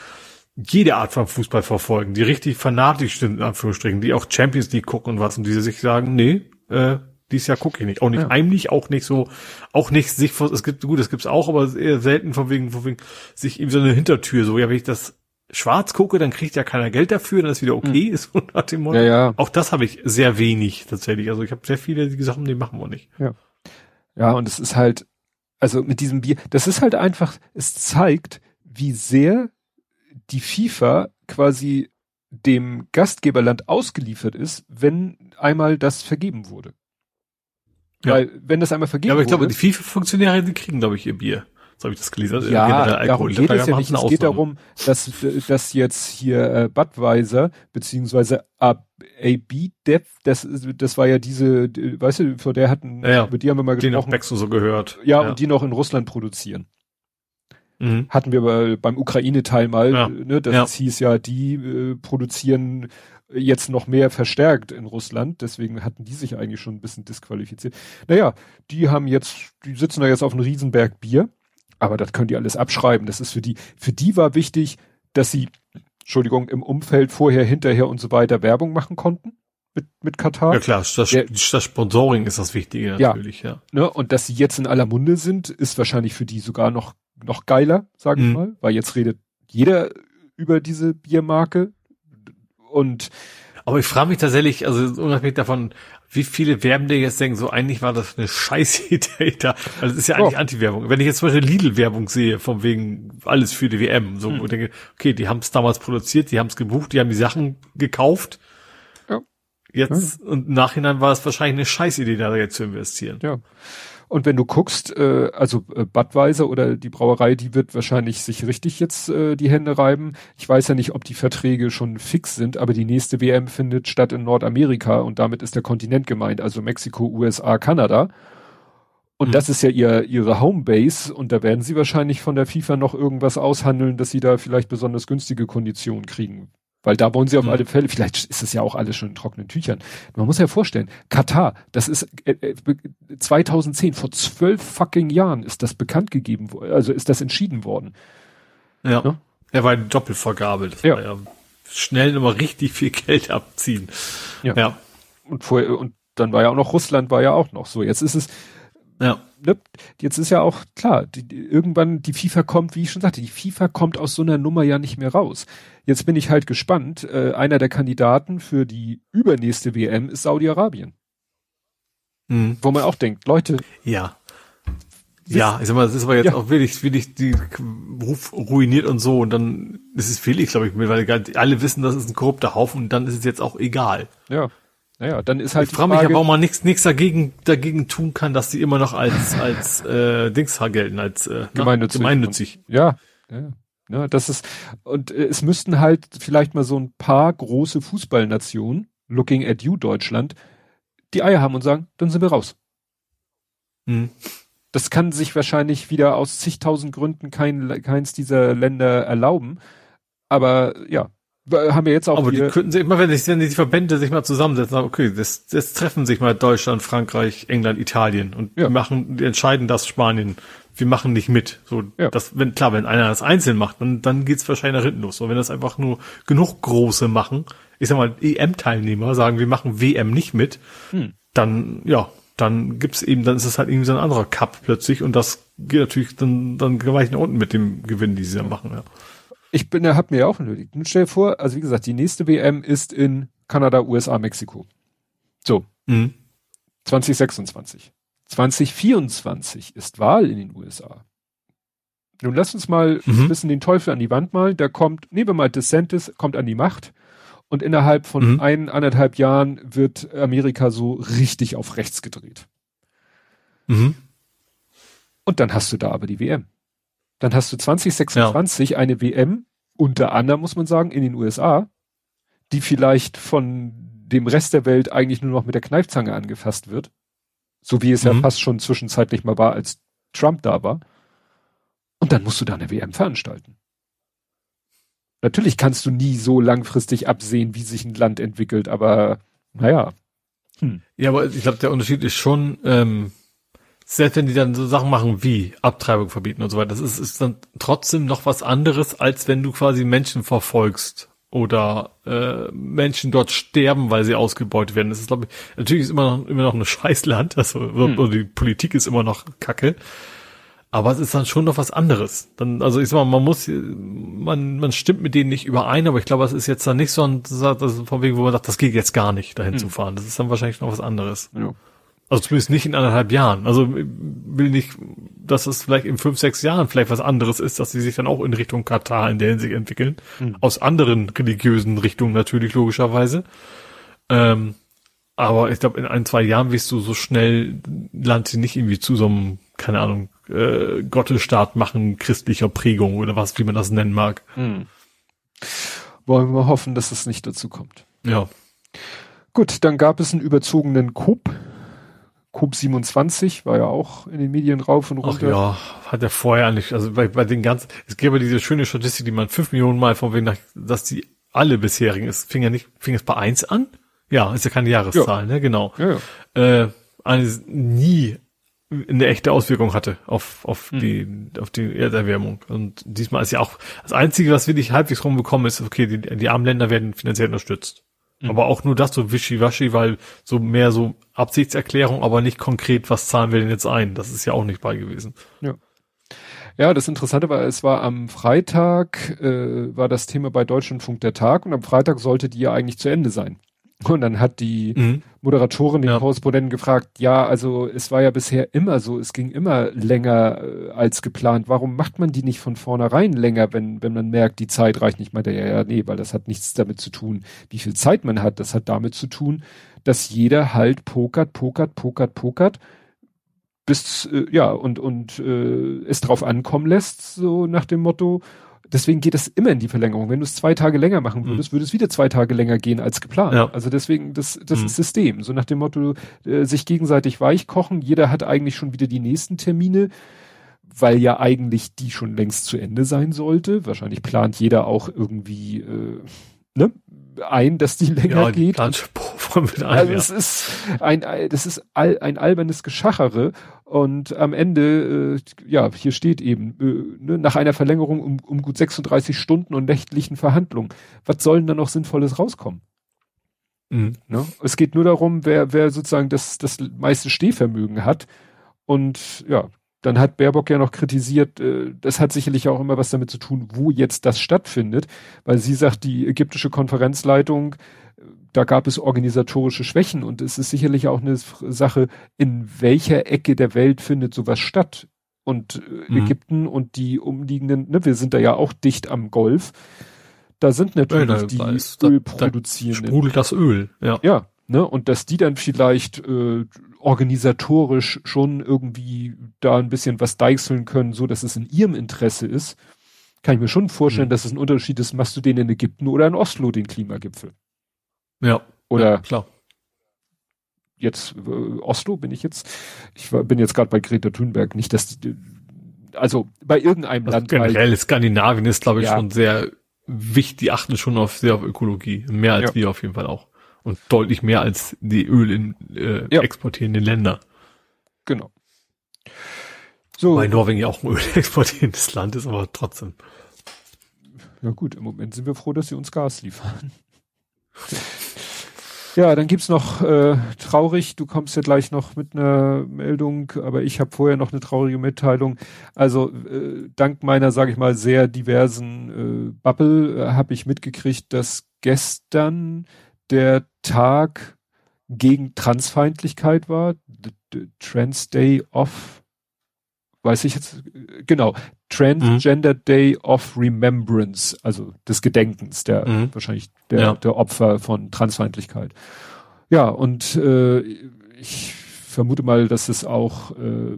jede Art von Fußball verfolgen, die richtig fanatisch sind, in Anführungsstrichen, die auch Champions League gucken und was, und die sich sagen, nee, äh, dieses Jahr gucke ich nicht. Auch nicht ja. heimlich, auch nicht so, auch nicht sich vor, es gibt, gut, es gibt's auch, aber eher selten von wegen, von wegen, sich eben so eine Hintertür, so, ja, wenn ich das schwarz gucke, dann kriegt ja keiner Geld dafür, dann ist wieder okay, mhm. ist so nach dem Motto. Ja, ja. Auch das habe ich sehr wenig tatsächlich. Also ich habe sehr viele, die gesagt haben, die machen wir nicht. Ja. Ja, und es ist halt, also mit diesem Bier, das ist halt einfach, es zeigt, wie sehr die FIFA quasi dem Gastgeberland ausgeliefert ist, wenn einmal das vergeben wurde. Ja. Weil, wenn das einmal vergeben. Ja, aber ich glaube, die FIFA-Funktionäre, die kriegen, glaube ich, ihr Bier. So habe ich das gelesen. Also ja, darum geht es ja nicht. Es geht darum, dass, dass jetzt hier äh, Budweiser beziehungsweise AB Dev, das, das war ja diese, weißt du, vor der hatten, ja, ja. mit die haben wir mal gesprochen. Den auch Bexo so gehört. Ja, ja, und die noch in Russland produzieren. Mhm. Hatten wir bei, beim Ukraine-Teil mal, ja. ne, das ja. hieß ja, die äh, produzieren jetzt noch mehr verstärkt in Russland, deswegen hatten die sich eigentlich schon ein bisschen disqualifiziert. Naja, die haben jetzt, die sitzen da jetzt auf einem Riesenberg Bier, aber das können die alles abschreiben. Das ist für die, für die war wichtig, dass sie, Entschuldigung, im Umfeld vorher, hinterher und so weiter Werbung machen konnten mit, mit Katar. Ja klar, das, Der, das Sponsoring ist das Wichtige natürlich, ja. ja. Ne, und dass sie jetzt in aller Munde sind, ist wahrscheinlich für die sogar noch noch geiler, sage ich mhm. mal, weil jetzt redet jeder über diese Biermarke und aber ich frage mich tatsächlich, also unabhängig davon, wie viele Werbende jetzt denken, so eigentlich war das eine scheiß Idee da. Also das ist ja eigentlich oh. Anti-Werbung. Wenn ich jetzt zum Beispiel Lidl-Werbung sehe, von wegen alles für die WM, so, hm. ich denke, okay, die haben es damals produziert, die haben es gebucht, die haben die Sachen gekauft. Ja. Jetzt, ja. und im Nachhinein war es wahrscheinlich eine scheiß Idee, da jetzt zu investieren. Ja. Und wenn du guckst, äh, also äh, Budweiser oder die Brauerei, die wird wahrscheinlich sich richtig jetzt äh, die Hände reiben. Ich weiß ja nicht, ob die Verträge schon fix sind, aber die nächste WM findet statt in Nordamerika und damit ist der Kontinent gemeint, also Mexiko, USA, Kanada. Und mhm. das ist ja ihr, ihre Homebase und da werden sie wahrscheinlich von der FIFA noch irgendwas aushandeln, dass sie da vielleicht besonders günstige Konditionen kriegen. Weil da wollen sie auf mhm. alle Fälle, vielleicht ist es ja auch alles schon in trockenen Tüchern. Man muss ja vorstellen, Katar, das ist äh, 2010, äh, vor zwölf fucking Jahren ist das bekannt gegeben worden, also ist das entschieden worden. Ja. ja? Er war eine Doppelvergabe. Das ja. war ja schnell immer richtig viel Geld abziehen. Ja. ja. Und vorher, und dann war ja auch noch Russland war ja auch noch so. Jetzt ist es, ja. Ne, jetzt ist ja auch klar, die, irgendwann die FIFA kommt, wie ich schon sagte, die FIFA kommt aus so einer Nummer ja nicht mehr raus. Jetzt bin ich halt gespannt. Äh, einer der Kandidaten für die übernächste WM ist Saudi-Arabien. Mhm. Wo man auch denkt, Leute. Ja. Ja, ich sag mal, das ist aber jetzt ja. auch wirklich, wirklich die Ruf ruiniert und so und dann ist es fehlig, glaube ich, weil alle wissen, das ist ein korrupter Haufen und dann ist es jetzt auch egal. Ja. Naja, dann ist halt. Ich frage mich ja, warum man nichts nichts dagegen dagegen tun kann, dass die immer noch als als äh, Dings gelten, als äh, gemeinnützig. gemeinnützig. Ja, ja. Ja, das ist, und äh, es müssten halt vielleicht mal so ein paar große Fußballnationen, looking at you Deutschland, die Eier haben und sagen, dann sind wir raus. Mhm. Das kann sich wahrscheinlich wieder aus zigtausend Gründen kein, keins dieser Länder erlauben. Aber ja, haben wir jetzt auch. Aber die könnten sich immer, wenn sich wenn die Verbände sich mal zusammensetzen, sagen, okay, das, das treffen sich mal Deutschland, Frankreich, England, Italien und ja. machen, die entscheiden das Spanien wir machen nicht mit. So, ja. das, wenn, klar, wenn einer das einzeln macht, dann, dann geht's wahrscheinlich nach hinten los. So, wenn das einfach nur genug große machen, ich sag mal, EM-Teilnehmer sagen, wir machen WM nicht mit, hm. dann, ja, dann gibt's eben, dann ist es halt irgendwie so ein anderer Cup plötzlich und das geht natürlich dann, dann gleich nach unten mit dem Gewinn, die sie da machen, ja. Ich bin, hab mir ja auch nötig. Nun stell dir vor, also wie gesagt, die nächste WM ist in Kanada, USA, Mexiko. So. Mhm. 2026. 2024 ist Wahl in den USA. Nun lass uns mal mhm. ein bisschen den Teufel an die Wand malen. Da kommt, nehmen wir mal DeSantis, kommt an die Macht und innerhalb von mhm. ein, anderthalb Jahren wird Amerika so richtig auf rechts gedreht. Mhm. Und dann hast du da aber die WM. Dann hast du 2026 ja. eine WM, unter anderem muss man sagen, in den USA, die vielleicht von dem Rest der Welt eigentlich nur noch mit der Kneifzange angefasst wird. So wie es mhm. ja fast schon zwischenzeitlich mal war, als Trump da war. Und dann musst du da eine WM veranstalten. Natürlich kannst du nie so langfristig absehen, wie sich ein Land entwickelt, aber naja. Hm. Ja, aber ich glaube, der Unterschied ist schon, ähm, selbst wenn die dann so Sachen machen wie Abtreibung verbieten und so weiter, das ist, ist dann trotzdem noch was anderes, als wenn du quasi Menschen verfolgst oder äh, Menschen dort sterben, weil sie ausgebeutet werden. Das ist, glaube ich, natürlich ist immer noch, immer noch ein Scheißland, also hm. die Politik ist immer noch Kacke. Aber es ist dann schon noch was anderes. Dann, also ich sag mal, man muss, man, man stimmt mit denen nicht überein, aber ich glaube, es ist jetzt dann nicht so ein, das ist von wegen, wo man sagt, das geht jetzt gar nicht, dahin hm. zu fahren. Das ist dann wahrscheinlich noch was anderes. Ja. Also zumindest nicht in anderthalb Jahren. Also will nicht, dass es vielleicht in fünf, sechs Jahren vielleicht was anderes ist, dass sie sich dann auch in Richtung Katar in der Hinsicht entwickeln. Hm. Aus anderen religiösen Richtungen natürlich, logischerweise. Ähm, aber ich glaube, in ein, zwei Jahren wirst du so schnell Land sie nicht irgendwie zu so einem, keine Ahnung, äh, Gottesstaat machen, christlicher Prägung oder was, wie man das nennen mag. Hm. Wollen wir hoffen, dass es nicht dazu kommt. Ja. Gut, dann gab es einen überzogenen Coup. Coup 27 war ja auch in den Medien rauf und runter. Ach ja, hat er vorher nicht, also bei, bei den ganzen, es gäbe diese schöne Statistik, die man fünf Millionen Mal von wegen dass die alle bisherigen, es fing ja nicht, fing es bei eins an? Ja, ist ja keine Jahreszahl, ja. ne, genau. Ja, ja. Äh, eine nie eine echte Auswirkung hatte auf, auf mhm. die, auf die Erderwärmung. Und diesmal ist ja auch, das Einzige, was wirklich halbwegs rumbekommen ist, okay, die, die armen Länder werden finanziell unterstützt. Mhm. Aber auch nur das so wischiwaschi, weil so mehr so Absichtserklärung, aber nicht konkret, was zahlen wir denn jetzt ein? Das ist ja auch nicht bei gewesen. Ja. Ja, das Interessante war, es war am Freitag, äh, war das Thema bei Deutschlandfunk der Tag und am Freitag sollte die ja eigentlich zu Ende sein. Und dann hat die mhm. Moderatorin den ja. Korrespondenten gefragt, ja, also es war ja bisher immer so, es ging immer länger äh, als geplant. Warum macht man die nicht von vornherein länger, wenn, wenn man merkt, die Zeit reicht nicht? Meinte ja, ja, nee, weil das hat nichts damit zu tun, wie viel Zeit man hat. Das hat damit zu tun, dass jeder halt pokert, pokert, pokert, pokert bis äh, ja und und äh, es drauf ankommen lässt so nach dem Motto Deswegen geht es immer in die Verlängerung. Wenn du es zwei Tage länger machen würdest, mhm. würde es wieder zwei Tage länger gehen als geplant. Ja. Also deswegen, das, das mhm. ist System. So nach dem Motto, äh, sich gegenseitig weich kochen. Jeder hat eigentlich schon wieder die nächsten Termine, weil ja eigentlich die schon längst zu Ende sein sollte. Wahrscheinlich plant jeder auch irgendwie, äh, ne? Ein, dass die länger ja, geht. Mit einem, also ja. es ist ein, das ist all, ein albernes Geschachere und am Ende, äh, ja, hier steht eben, äh, ne, nach einer Verlängerung um, um gut 36 Stunden und nächtlichen Verhandlungen. Was soll denn da noch Sinnvolles rauskommen? Mhm. Ne? Es geht nur darum, wer, wer sozusagen das, das meiste Stehvermögen hat. Und ja, dann hat Baerbock ja noch kritisiert, äh, das hat sicherlich auch immer was damit zu tun, wo jetzt das stattfindet, weil sie sagt, die ägyptische Konferenzleitung, da gab es organisatorische Schwächen und es ist sicherlich auch eine Sache, in welcher Ecke der Welt findet sowas statt. Und äh, mhm. Ägypten und die umliegenden, ne, wir sind da ja auch dicht am Golf, da sind natürlich ja, da, die da ist, Ölproduzierenden. Da sprudelt das Öl, ja. Ja, ne, und dass die dann vielleicht äh, organisatorisch schon irgendwie da ein bisschen was deichseln können, so dass es in ihrem Interesse ist, kann ich mir schon vorstellen, mhm. dass es ein Unterschied ist, machst du den in Ägypten oder in Oslo, den Klimagipfel. Ja. Oder ja, klar. Jetzt äh, Oslo bin ich jetzt. Ich war, bin jetzt gerade bei Greta Thunberg. Nicht, dass die, also bei irgendeinem also Land. Generell halt, Skandinavien ist, glaube ich, ja. schon sehr wichtig. Die achten schon auf sehr auf Ökologie. Mehr als ja. wir auf jeden Fall auch. Und deutlich mehr als die Öl in äh, ja. exportierenden Länder. Genau. So. Weil Norwegen ja auch ein Öl exportierendes Land ist, aber trotzdem. Ja gut, im Moment sind wir froh, dass sie uns Gas liefern. Ja, dann gibt's noch äh, traurig, du kommst ja gleich noch mit einer Meldung, aber ich habe vorher noch eine traurige Mitteilung. Also äh, dank meiner, sage ich mal, sehr diversen äh, Bubble äh, habe ich mitgekriegt, dass gestern der Tag gegen Transfeindlichkeit war, Trans Day of weiß ich jetzt, genau, Transgender mhm. Day of Remembrance, also des Gedenkens, der mhm. wahrscheinlich der, ja. der Opfer von Transfeindlichkeit. Ja, und äh, ich vermute mal, dass es auch äh,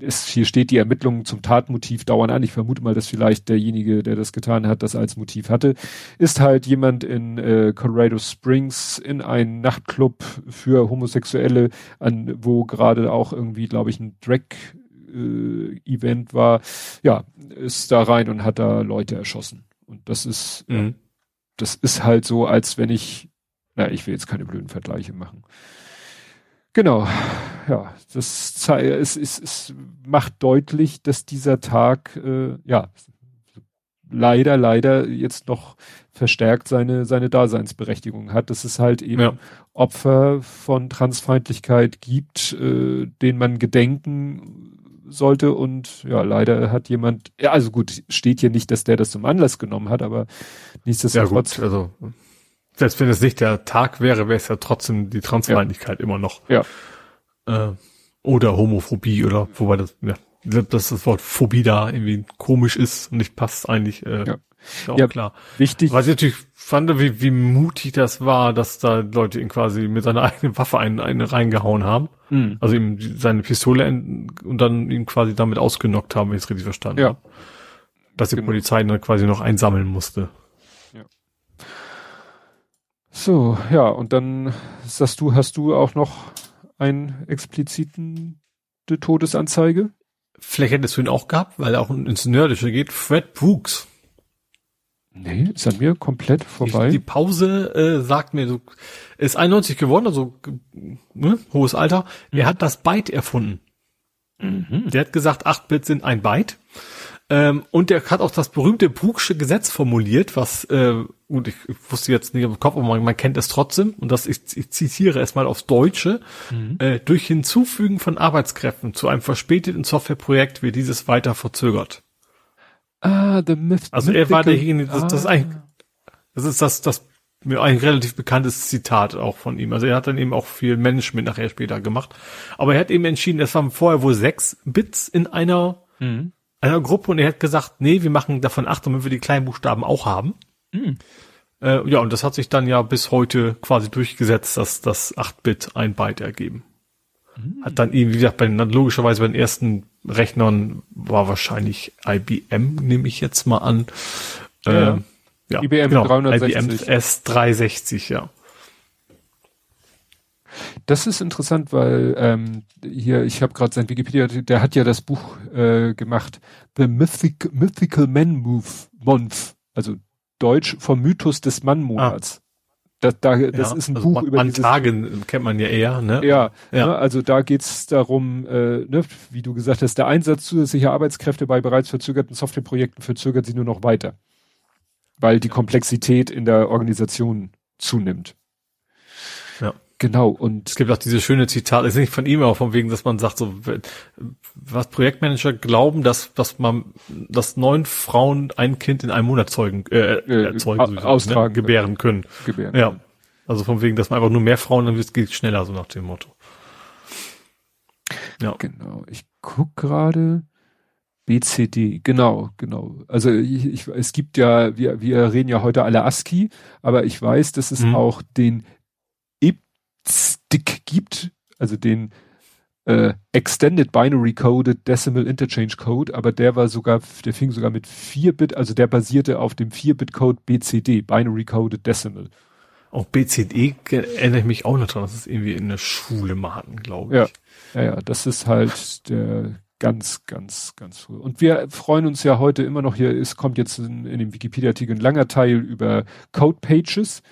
es, hier steht, die Ermittlungen zum Tatmotiv dauern an. Ich vermute mal, dass vielleicht derjenige, der das getan hat, das als Motiv hatte. Ist halt jemand in äh, Colorado Springs in einen Nachtclub für Homosexuelle, an wo gerade auch irgendwie, glaube ich, ein Drag äh, Event war. Ja, ist da rein und hat da Leute erschossen. Und das ist, mhm. das ist halt so, als wenn ich, na, ich will jetzt keine blöden Vergleiche machen. Genau, ja, das es, es, es macht deutlich, dass dieser Tag, äh, ja, leider, leider jetzt noch verstärkt seine, seine Daseinsberechtigung hat, dass es halt eben ja. Opfer von Transfeindlichkeit gibt, äh, denen man gedenken sollte und ja, leider hat jemand, ja, also gut, steht hier nicht, dass der das zum Anlass genommen hat, aber nichtsdestotrotz. Ja, gut, also selbst wenn es nicht der Tag wäre, wäre es ja trotzdem die Transfeindlichkeit ja. immer noch. Ja. Äh, oder Homophobie oder wobei das, ja, dass das Wort Phobie da irgendwie komisch ist und nicht passt eigentlich. Äh, ja. Auch ja, klar. Wichtig. Was ich natürlich fand, wie, wie mutig das war, dass da Leute ihn quasi mit seiner eigenen Waffe einen, einen reingehauen haben. Mhm. Also ihm seine Pistole und dann ihn quasi damit ausgenockt haben, wenn ich es richtig verstanden ja. habe. Dass die genau. Polizei dann quasi noch einsammeln musste. So, ja, und dann sagst du, hast du auch noch einen expliziten Todesanzeige? Vielleicht hättest du ihn auch gehabt, weil er auch ins Nördische geht. Fred Brooks. Nee, ist an mir komplett vorbei. Die, die Pause äh, sagt mir, so, ist 91 geworden, also ne, hohes Alter. Mhm. Er hat das Byte erfunden. Mhm. Der hat gesagt, 8 Bit sind ein Byte. Ähm, und er hat auch das berühmte Brooksche Gesetz formuliert, was, äh, und ich, ich wusste jetzt nicht im Kopf, aber man, man kennt es trotzdem, und das, ich, ich zitiere es mal aufs Deutsche, mhm. äh, durch Hinzufügen von Arbeitskräften zu einem verspäteten Softwareprojekt wird dieses weiter verzögert. Ah, the myth Also er war derjenige, das, ah. das ist eigentlich, das ist das, das mir ein relativ bekanntes Zitat auch von ihm. Also er hat dann eben auch viel Management nachher später gemacht. Aber er hat eben entschieden, es waren vorher wohl sechs Bits in einer mhm einer Gruppe und er hat gesagt, nee, wir machen davon acht, damit wir die kleinen Buchstaben auch haben. Mhm. Äh, ja, und das hat sich dann ja bis heute quasi durchgesetzt, dass das 8-Bit ein Byte ergeben. Mhm. Hat dann eben, wie gesagt, bei logischerweise bei den ersten Rechnern war wahrscheinlich IBM, nehme ich jetzt mal an. Ja, äh, ja IBM genau, 360. IBM S360, ja. Das ist interessant, weil ähm, hier, ich habe gerade sein Wikipedia, der hat ja das Buch äh, gemacht, The Mythic, Mythical Man Move, Month, also Deutsch vom Mythos des Mannmonats. Ah. Das, da, das ja, ist ein also Buch man, über man dieses, Tagen kennt man ja eher, ne? Ja, ja. Ne, also da geht's darum, äh, ne, wie du gesagt hast, der Einsatz zusätzlicher Arbeitskräfte bei bereits verzögerten Softwareprojekten verzögert sie nur noch weiter, weil die Komplexität in der Organisation zunimmt. Genau, und es gibt auch diese schöne Zitat, ist nicht von ihm, aber von wegen, dass man sagt, so, was Projektmanager glauben, dass, dass man, dass neun Frauen ein Kind in einem Monat zeugen, äh, äh erzeugen, austragen, ne? gebären können. Gebären. Ja. Also von wegen, dass man einfach nur mehr Frauen, dann geht es schneller, so nach dem Motto. Ja. Genau. Ich guck gerade. BCD, genau, genau. Also ich, ich, es gibt ja, wir, wir reden ja heute alle ASCII, aber ich weiß, dass es mhm. auch den Stick gibt, also den äh, Extended Binary Coded Decimal Interchange Code, aber der war sogar, der fing sogar mit 4-Bit, also der basierte auf dem 4-Bit-Code BCD, Binary Coded Decimal. Auch BCD erinnere ich mich auch noch dran, dass es irgendwie in der Schule mal hatten, glaube ich. Ja, ja, ja, das ist halt der ganz, ganz, ganz früh. Und wir freuen uns ja heute immer noch hier, es kommt jetzt in, in dem Wikipedia-Artikel ein langer Teil über Code Pages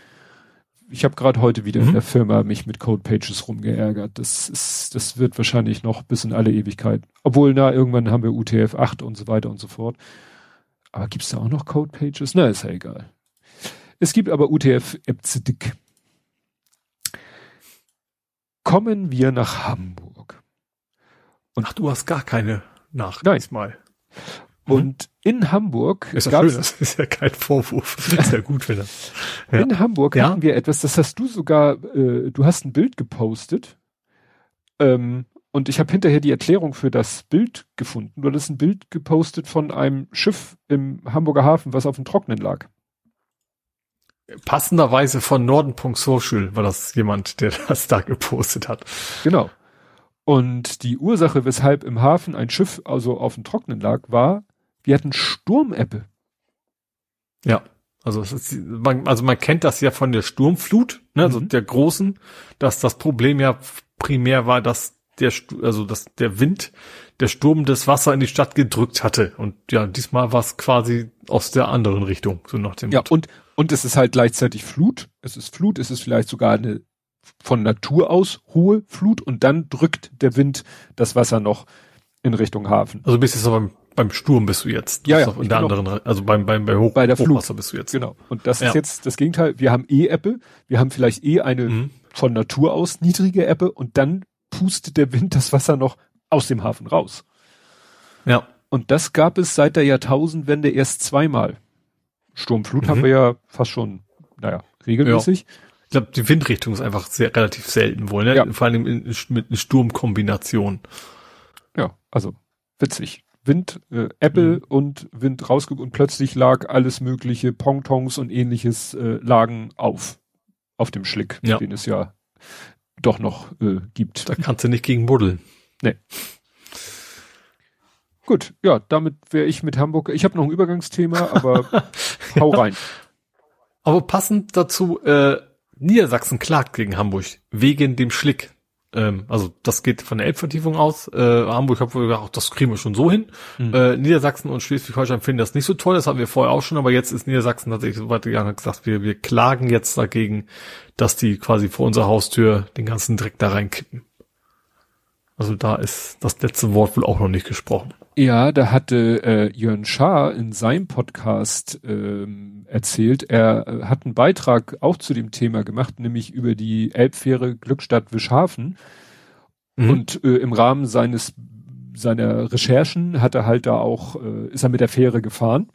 ich habe gerade heute wieder mhm. in der Firma mich mit Code Pages rumgeärgert. Das ist, das wird wahrscheinlich noch bis in alle Ewigkeit. Obwohl, na, irgendwann haben wir UTF 8 und so weiter und so fort. Aber gibt's da auch noch Code Pages? Na, ist ja egal. Es gibt aber UTF Epzidik. Kommen wir nach Hamburg. Und Ach, du hast gar keine Nachricht mal. Mhm. Und in Hamburg ist ja schön, das ist ja kein Vorwurf. Das ist ja gut, wenn das. Ja. In Hamburg ja. hatten wir etwas, das hast du sogar, äh, du hast ein Bild gepostet. Ähm, und ich habe hinterher die Erklärung für das Bild gefunden. Du hattest ein Bild gepostet von einem Schiff im Hamburger Hafen, was auf dem Trocknen lag. Passenderweise von Norden.social war das jemand, der das da gepostet hat. Genau. Und die Ursache, weshalb im Hafen ein Schiff also auf dem Trocknen lag, war, wir hatten Sturmebbe. Ja. Also, ist, man, also man kennt das ja von der Sturmflut, ne, also Mhm. der großen, dass das Problem ja primär war, dass der, also dass der Wind, der Sturm das Wasser in die Stadt gedrückt hatte. Und ja, diesmal war es quasi aus der anderen Richtung, so nach dem Ja, Motto. und, und es ist halt gleichzeitig Flut. Es ist Flut, es ist vielleicht sogar eine von Natur aus hohe Flut und dann drückt der Wind das Wasser noch in Richtung Hafen. Also bist jetzt noch beim, Sturm bist du jetzt. Ja, ja, in der anderen, also beim, beim, bei Hoch, Bei der. Hochwasser bist du jetzt. Genau. Und das Ja. ist jetzt das Gegenteil. Wir haben eh Ebbe. Wir haben vielleicht eh eine Mhm. von Natur aus niedrige Ebbe und dann pustet der Wind das Wasser noch aus dem Hafen raus. Ja. Und das gab es seit der Jahrtausendwende erst zweimal. Sturmflut Mhm. haben wir ja fast schon, naja, regelmäßig. Ich glaube, die Windrichtung ist einfach sehr relativ selten wohl, ne? Ja. Vor allem in, in, mit einer Sturmkombination. Ja, also witzig. Wind, äh, Apple Mhm. und Wind rausge und plötzlich lag alles mögliche, Pongtongs und ähnliches äh, lagen auf, auf dem Schlick, Ja. den es ja doch noch äh, gibt. Da kannst du nicht gegen buddeln. Gut, ja, damit wäre ich mit Hamburg. Ich habe noch ein Übergangsthema, aber hau rein. Aber passend dazu, äh, Niedersachsen klagt gegen Hamburg wegen dem Schlick. Ähm, also das geht von der Elbvertiefung aus. Äh, Hamburg hat wohl gesagt, das kriegen wir schon so hin. Mhm. Äh, Niedersachsen und Schleswig-Holstein finden das nicht so toll. Das hatten wir vorher auch schon, aber jetzt ist Niedersachsen tatsächlich so weit gegangen und gesagt, wir, wir klagen jetzt dagegen, dass die quasi vor unserer Haustür den ganzen Dreck da reinkippen. Also da ist das letzte Wort wohl auch noch nicht gesprochen. Ja, da hatte äh, Jörn Schaar in seinem Podcast ähm, erzählt, er äh, hat einen Beitrag auch zu dem Thema gemacht, nämlich über die Elbfähre Glückstadt-Wischhafen. Mhm. Und äh, im Rahmen seines seiner Recherchen hat er halt da auch, äh, ist er mit der Fähre gefahren.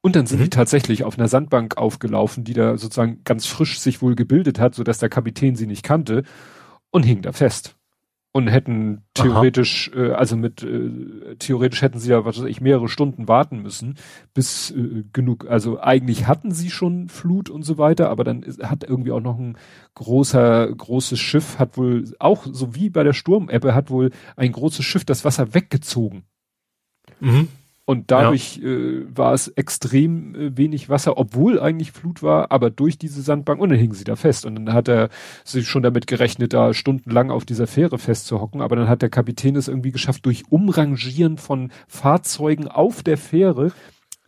Und dann sind Mhm. die tatsächlich auf einer Sandbank aufgelaufen, die da sozusagen ganz frisch sich wohl gebildet hat, sodass der Kapitän sie nicht kannte und hing da fest. Und hätten theoretisch, äh, also mit, äh, theoretisch hätten sie da, was weiß ich, mehrere Stunden warten müssen, bis äh, genug, also eigentlich hatten sie schon Flut und so weiter, aber dann ist, hat irgendwie auch noch ein großer, großes Schiff, hat wohl, auch so wie bei der Sturmebbe, hat wohl ein großes Schiff das Wasser weggezogen. Mhm. Und dadurch äh, war es extrem äh, wenig Wasser, obwohl eigentlich Flut war, aber durch diese Sandbank und dann hingen sie da fest. Und dann hat er sich schon damit gerechnet, da stundenlang auf dieser Fähre festzuhocken. Aber dann hat der Kapitän es irgendwie geschafft, durch Umrangieren von Fahrzeugen auf der Fähre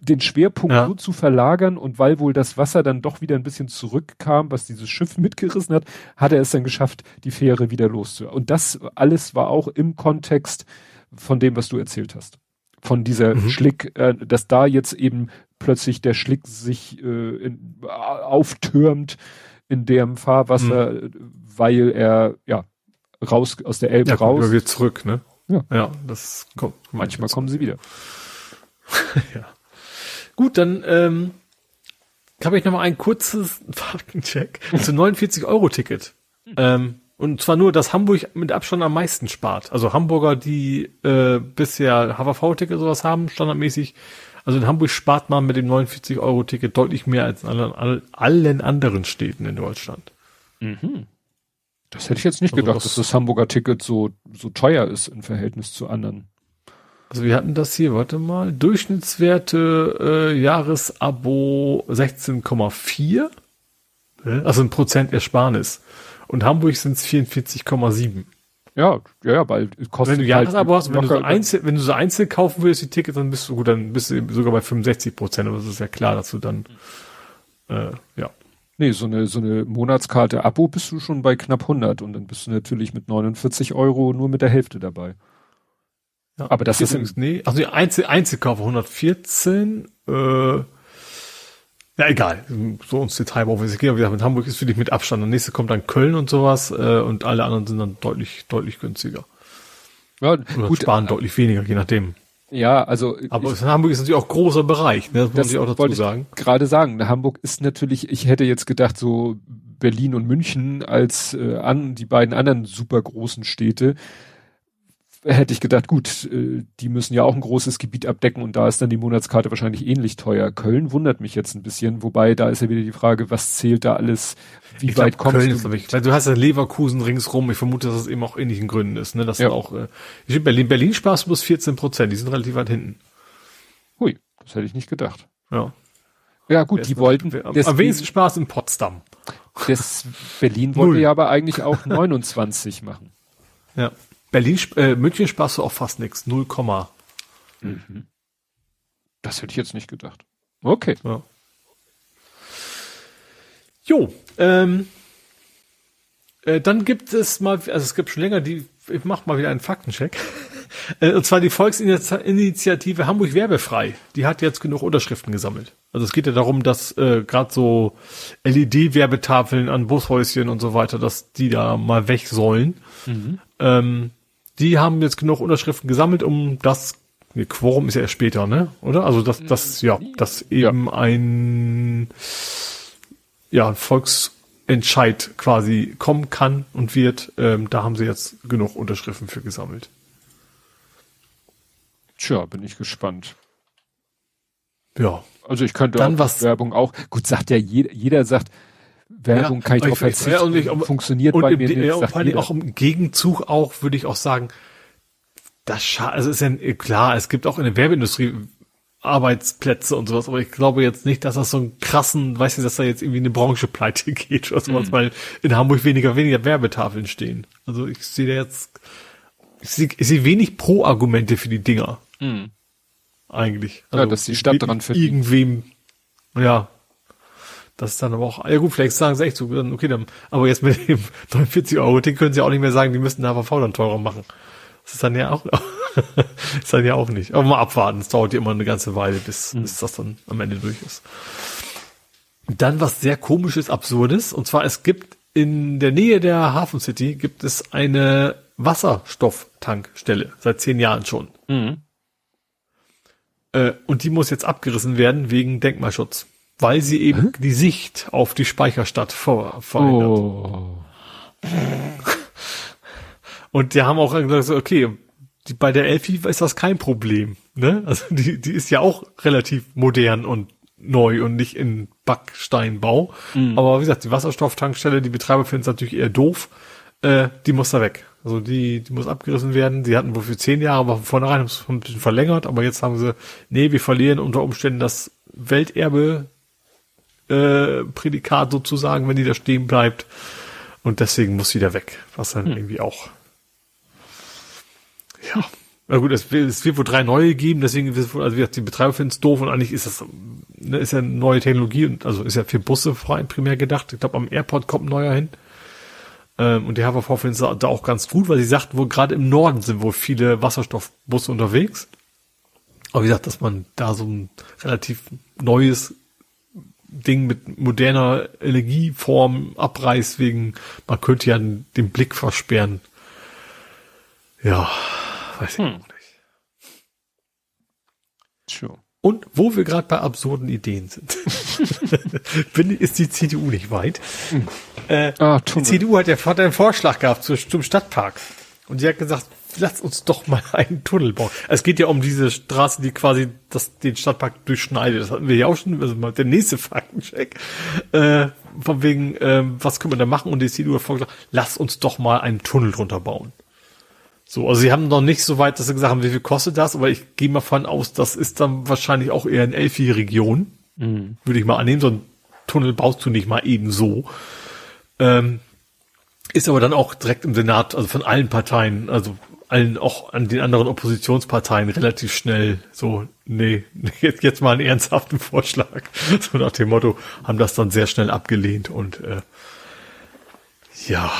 den Schwerpunkt Ja. so zu verlagern und weil wohl das Wasser dann doch wieder ein bisschen zurückkam, was dieses Schiff mitgerissen hat, hat er es dann geschafft, die Fähre wieder loszuhören. Und das alles war auch im Kontext von dem, was du erzählt hast. Von dieser Mhm. Schlick, äh, dass da jetzt eben plötzlich der Schlick sich äh, in, äh, auftürmt in dem Fahrwasser, Mhm. weil er ja raus aus der Elbe Ja, raus. wieder zurück, ne? Ja. Ja, das kommt. Manchmal kommen sie wieder. ja. Gut, dann ähm, habe ich noch mal ein kurzes Faktencheck zum 49-Euro-Ticket. Ähm, und zwar nur, dass Hamburg mit Abstand am meisten spart. Also Hamburger, die äh, bisher HVV-Ticket sowas haben, standardmäßig. Also in Hamburg spart man mit dem 49-Euro-Ticket deutlich mehr als in allen, allen anderen Städten in Deutschland. Das hätte ich jetzt nicht Also gedacht, das- dass das Hamburger Ticket so, so teuer ist im Verhältnis zu anderen. Also wir hatten das hier, warte mal, Durchschnittswerte äh, Jahresabo 16,4, äh, also ein Prozent Ersparnis. Und Hamburg sind es 44,7. Ja, ja, ja, weil kostet Wenn du halt Jahresabo hast, wenn du, so einzel, wenn du so einzeln kaufen willst, die Tickets, dann bist du gut, dann bist du sogar bei 65 Prozent. Aber es ist ja klar, dass du dann, äh, ja. Nee, so eine, so eine Monatskarte Abo bist du schon bei knapp 100 und dann bist du natürlich mit 49 Euro nur mit der Hälfte dabei. ja. Aber das ist nee, also Einzel, Einzelkauf 114, äh, ja, egal. So ins Detail. Aber wie gesagt, mit Hamburg ist für dich mit Abstand. Der nächste kommt dann Köln und sowas, äh, und alle anderen sind dann deutlich, deutlich günstiger. Ja, Oder gut, sparen deutlich weniger, je nachdem. ja, also Aber ich, Hamburg ist natürlich auch großer Bereich, ne? Das muss das sich auch dazu wollte ich sagen. gerade sagen. Hamburg ist natürlich, ich hätte jetzt gedacht, so Berlin und München als äh, an die beiden anderen super großen Städte, hätte ich gedacht, gut, äh, die müssen ja auch ein großes Gebiet abdecken und da ist dann die Monatskarte wahrscheinlich ähnlich teuer. Köln wundert mich jetzt ein bisschen, wobei da ist ja wieder die Frage, was zählt da alles, wie ich weit glaub, kommst Köln du? ist, ich, du hast ja Leverkusen ringsrum, ich vermute, dass es eben auch ähnlichen Gründen ist, ne? Das Ja. auch, äh, ich Berlin, Berlin Spaß plus 14 Prozent, die sind relativ weit hinten. Hui, das hätte ich nicht gedacht. Ja. Ja gut, die wollten, Am, am deswegen- wenigsten Spaß in Potsdam. das Berlin wollte ja aber eigentlich auch 29 machen. Ja. Berlin, äh, München sparst du auch fast nix. 0, Das hätte ich jetzt nicht gedacht. Okay. ja. Jo, ähm, äh, dann gibt es mal, also es gibt schon länger die, ich mach mal wieder einen Faktencheck. Äh, Und zwar die Volksinitiative Hamburg Werbefrei. Die hat jetzt genug Unterschriften gesammelt. Also es geht ja darum, dass äh, gerade so LED-Werbetafeln an Bushäuschen und so weiter, dass die da mal weg sollen. Ähm, die haben jetzt genug Unterschriften gesammelt, um das nee, Quorum ist ja erst später, ne? Oder? Also dass das ja, dass eben ein ja ein Volksentscheid quasi kommen kann und wird. Ähm, da haben sie jetzt genug Unterschriften für gesammelt. Tja, bin ich gespannt. Ja. Also ich könnte Dann auch was- Werbung auch. Gut, sagt ja jeder, jeder sagt, Werbung kann ich drauf verzichten. ja, und ich- funktioniert und bei mir ja, nicht. und sagt vor allem auch im Gegenzug auch, würde ich auch sagen, das scha also ist ja klar, es gibt auch in der Werbeindustrie Arbeitsplätze und sowas, aber ich glaube jetzt nicht, dass das so einen krassen, weißt du, dass da jetzt irgendwie eine Branche pleite geht oder sowas, weil in Hamburg weniger, weniger Werbetafeln stehen. Also ich sehe da jetzt, ich sehe, sehe wenig Pro-Argumente für die Dinger. Eigentlich. Also Ja, dass die Stadt dran verdient. Irgendwem, ja, das ist dann aber auch, ja gut, vielleicht sagen sie echt so, dann, okay, dann, aber jetzt mit dem 49 Euro Ticket können sie auch nicht mehr sagen, die müssten der HVV dann teurer machen. Das ist dann ja auch, ist dann ja auch nicht. Aber mal abwarten, es dauert ja immer eine ganze Weile, bis, bis das dann am Ende durch ist. Dann was sehr komisches, absurdes, und zwar es gibt in der Nähe der Hafen City gibt es eine Wasserstofftankstelle, seit zehn Jahren schon. Äh, und die muss jetzt abgerissen werden wegen Denkmalschutz, weil sie eben die Sicht auf die Speicherstadt ver verändert. Oh. Und die haben auch gesagt, okay, die, bei der Elfi ist das kein Problem. Ne? Also die, die ist ja auch relativ modern und neu und nicht in Backsteinbau. Aber wie gesagt, die Wasserstofftankstelle, die Betreiber finden es natürlich eher doof. Äh, die muss da weg. Also die, die muss abgerissen werden. Sie hatten wohl für zehn Jahre, aber von vornherein haben sie es ein bisschen verlängert, aber jetzt haben sie, nee, wir verlieren unter Umständen das Welterbe äh, Prädikat sozusagen, wenn die da stehen bleibt. Und deswegen muss sie da weg. Was dann irgendwie auch. Ja. Na gut, es wird, es wird wohl drei neue geben, deswegen ist es wohl, also wie gesagt, die Betreiber finden es doof und eigentlich ist das, ne, ist ja eine neue Technologie und also ist ja für Busse vor allem primär gedacht. Ich glaube, am Airport kommt ein neuer hin. Ähm, und die HVV finden es da auch ganz gut, weil sie sagten, wohl gerade im Norden sind wohl viele Wasserstoffbusse unterwegs. Aber wie gesagt, dass man da so ein relativ neues Ding mit moderner Energieform abreißt, wegen, man könnte ja den Blick versperren. Ja, weiß ich auch nicht. Tja. Und wo wir gerade bei absurden Ideen sind, bin, ist die CDU nicht weit. Äh, Ah, die. CDU hat ja hat einen Vorschlag gehabt zu, zum Stadtpark. Und die hat gesagt, lass uns doch mal einen Tunnel bauen. Es geht ja um diese Straße, die quasi das, den Stadtpark durchschneidet. Das hatten wir ja auch schon, also mal der nächste Faktencheck. Äh, von wegen, ähm, was können wir da machen? Und die CDU hat vorgeschlagen, lass uns doch mal einen Tunnel drunter bauen. So, also sie haben noch nicht so weit, dass sie gesagt haben, wie viel kostet das, aber ich gehe mal von aus, das ist dann wahrscheinlich auch eher in Elfi-Region. Würde ich mal annehmen, so ein Tunnel baust du nicht mal eben so. Ähm, ist aber dann auch direkt im Senat, also von allen Parteien, also allen auch an den anderen Oppositionsparteien relativ schnell so, nee, jetzt, jetzt mal einen ernsthaften Vorschlag. So nach dem Motto, haben das dann sehr schnell abgelehnt und äh, ja,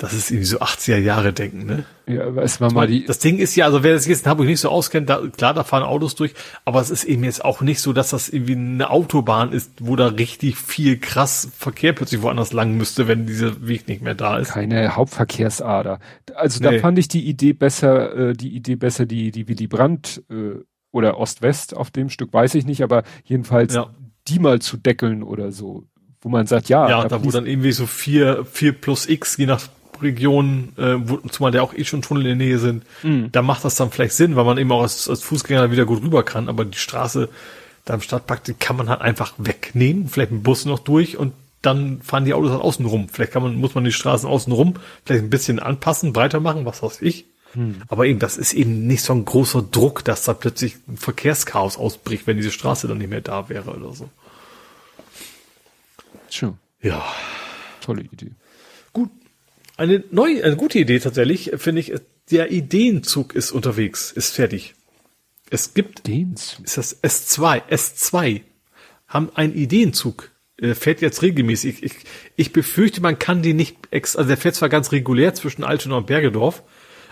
das ist irgendwie so 80er Jahre denken, ne? Ja, weiß man mal die, Das Ding ist ja, also wer das jetzt in Hamburg nicht so auskennt, da, klar, da fahren Autos durch, aber es ist eben jetzt auch nicht so, dass das irgendwie eine Autobahn ist, wo da richtig viel krass Verkehr plötzlich woanders lang müsste, wenn dieser Weg nicht mehr da ist. keine Hauptverkehrsader. Also da Nee. fand ich die Idee besser, äh, die Idee besser, die, die Willy Brandt äh, oder Ost-West auf dem Stück, weiß ich nicht, aber jedenfalls Ja. die mal zu deckeln oder so, wo man sagt, ja, Ja, da wo fließt- dann irgendwie so vier, vier plus X, je nach Regionen, äh, wo, zumal der auch eh schon Tunnel in der Nähe sind, Mhm. da macht das dann vielleicht Sinn, weil man eben auch als, als Fußgänger wieder gut rüber kann, aber die Straße da im Stadtpark, die kann man halt einfach wegnehmen, vielleicht mit Bus noch durch und dann fahren die Autos halt außen rum. Vielleicht kann man, muss man die Straßen außen rum vielleicht ein bisschen anpassen, breiter machen, was weiß ich. Aber eben, das ist eben nicht so ein großer Druck, dass da plötzlich ein Verkehrschaos ausbricht, wenn diese Straße dann nicht mehr da wäre oder so. Schön. Ja. Tolle Idee. Eine neue, eine gute Idee tatsächlich, finde ich, der Ideenzug ist unterwegs, ist fertig. Es gibt, Den zu. ist das S2, S2, haben einen Ideenzug, äh, fährt jetzt regelmäßig. Ich, ich befürchte, man kann den nicht, ex also der fährt zwar ganz regulär zwischen Altona und Bergedorf,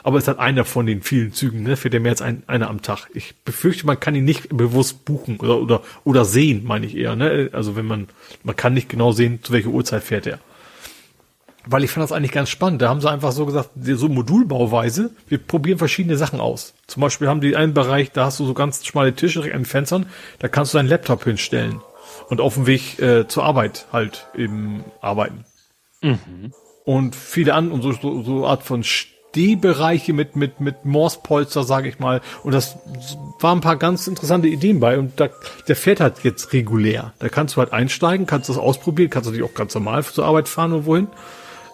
aber es hat einer von den vielen Zügen, ne, fährt der mehr als ein, einer am Tag. Ich befürchte, man kann ihn nicht bewusst buchen oder, oder, oder sehen, meine ich eher, ne, also wenn man, man kann nicht genau sehen, zu welcher Uhrzeit fährt er. Weil ich fand das eigentlich ganz spannend. Da haben sie einfach so gesagt, so Modulbauweise, wir probieren verschiedene Sachen aus. Zum Beispiel haben die einen Bereich, da hast du so ganz schmale Tische direkt an den Fenstern, da kannst du deinen Laptop hinstellen und auf dem Weg äh, zur Arbeit halt eben arbeiten. Und viele an und so, so, so Art von Stehbereiche mit, mit, mit Morspolster, sage ich mal. Und das waren ein paar ganz interessante Ideen bei. Und da, der fährt halt jetzt regulär. Da kannst du halt einsteigen, kannst das ausprobieren, kannst natürlich auch ganz normal zur Arbeit fahren und wohin.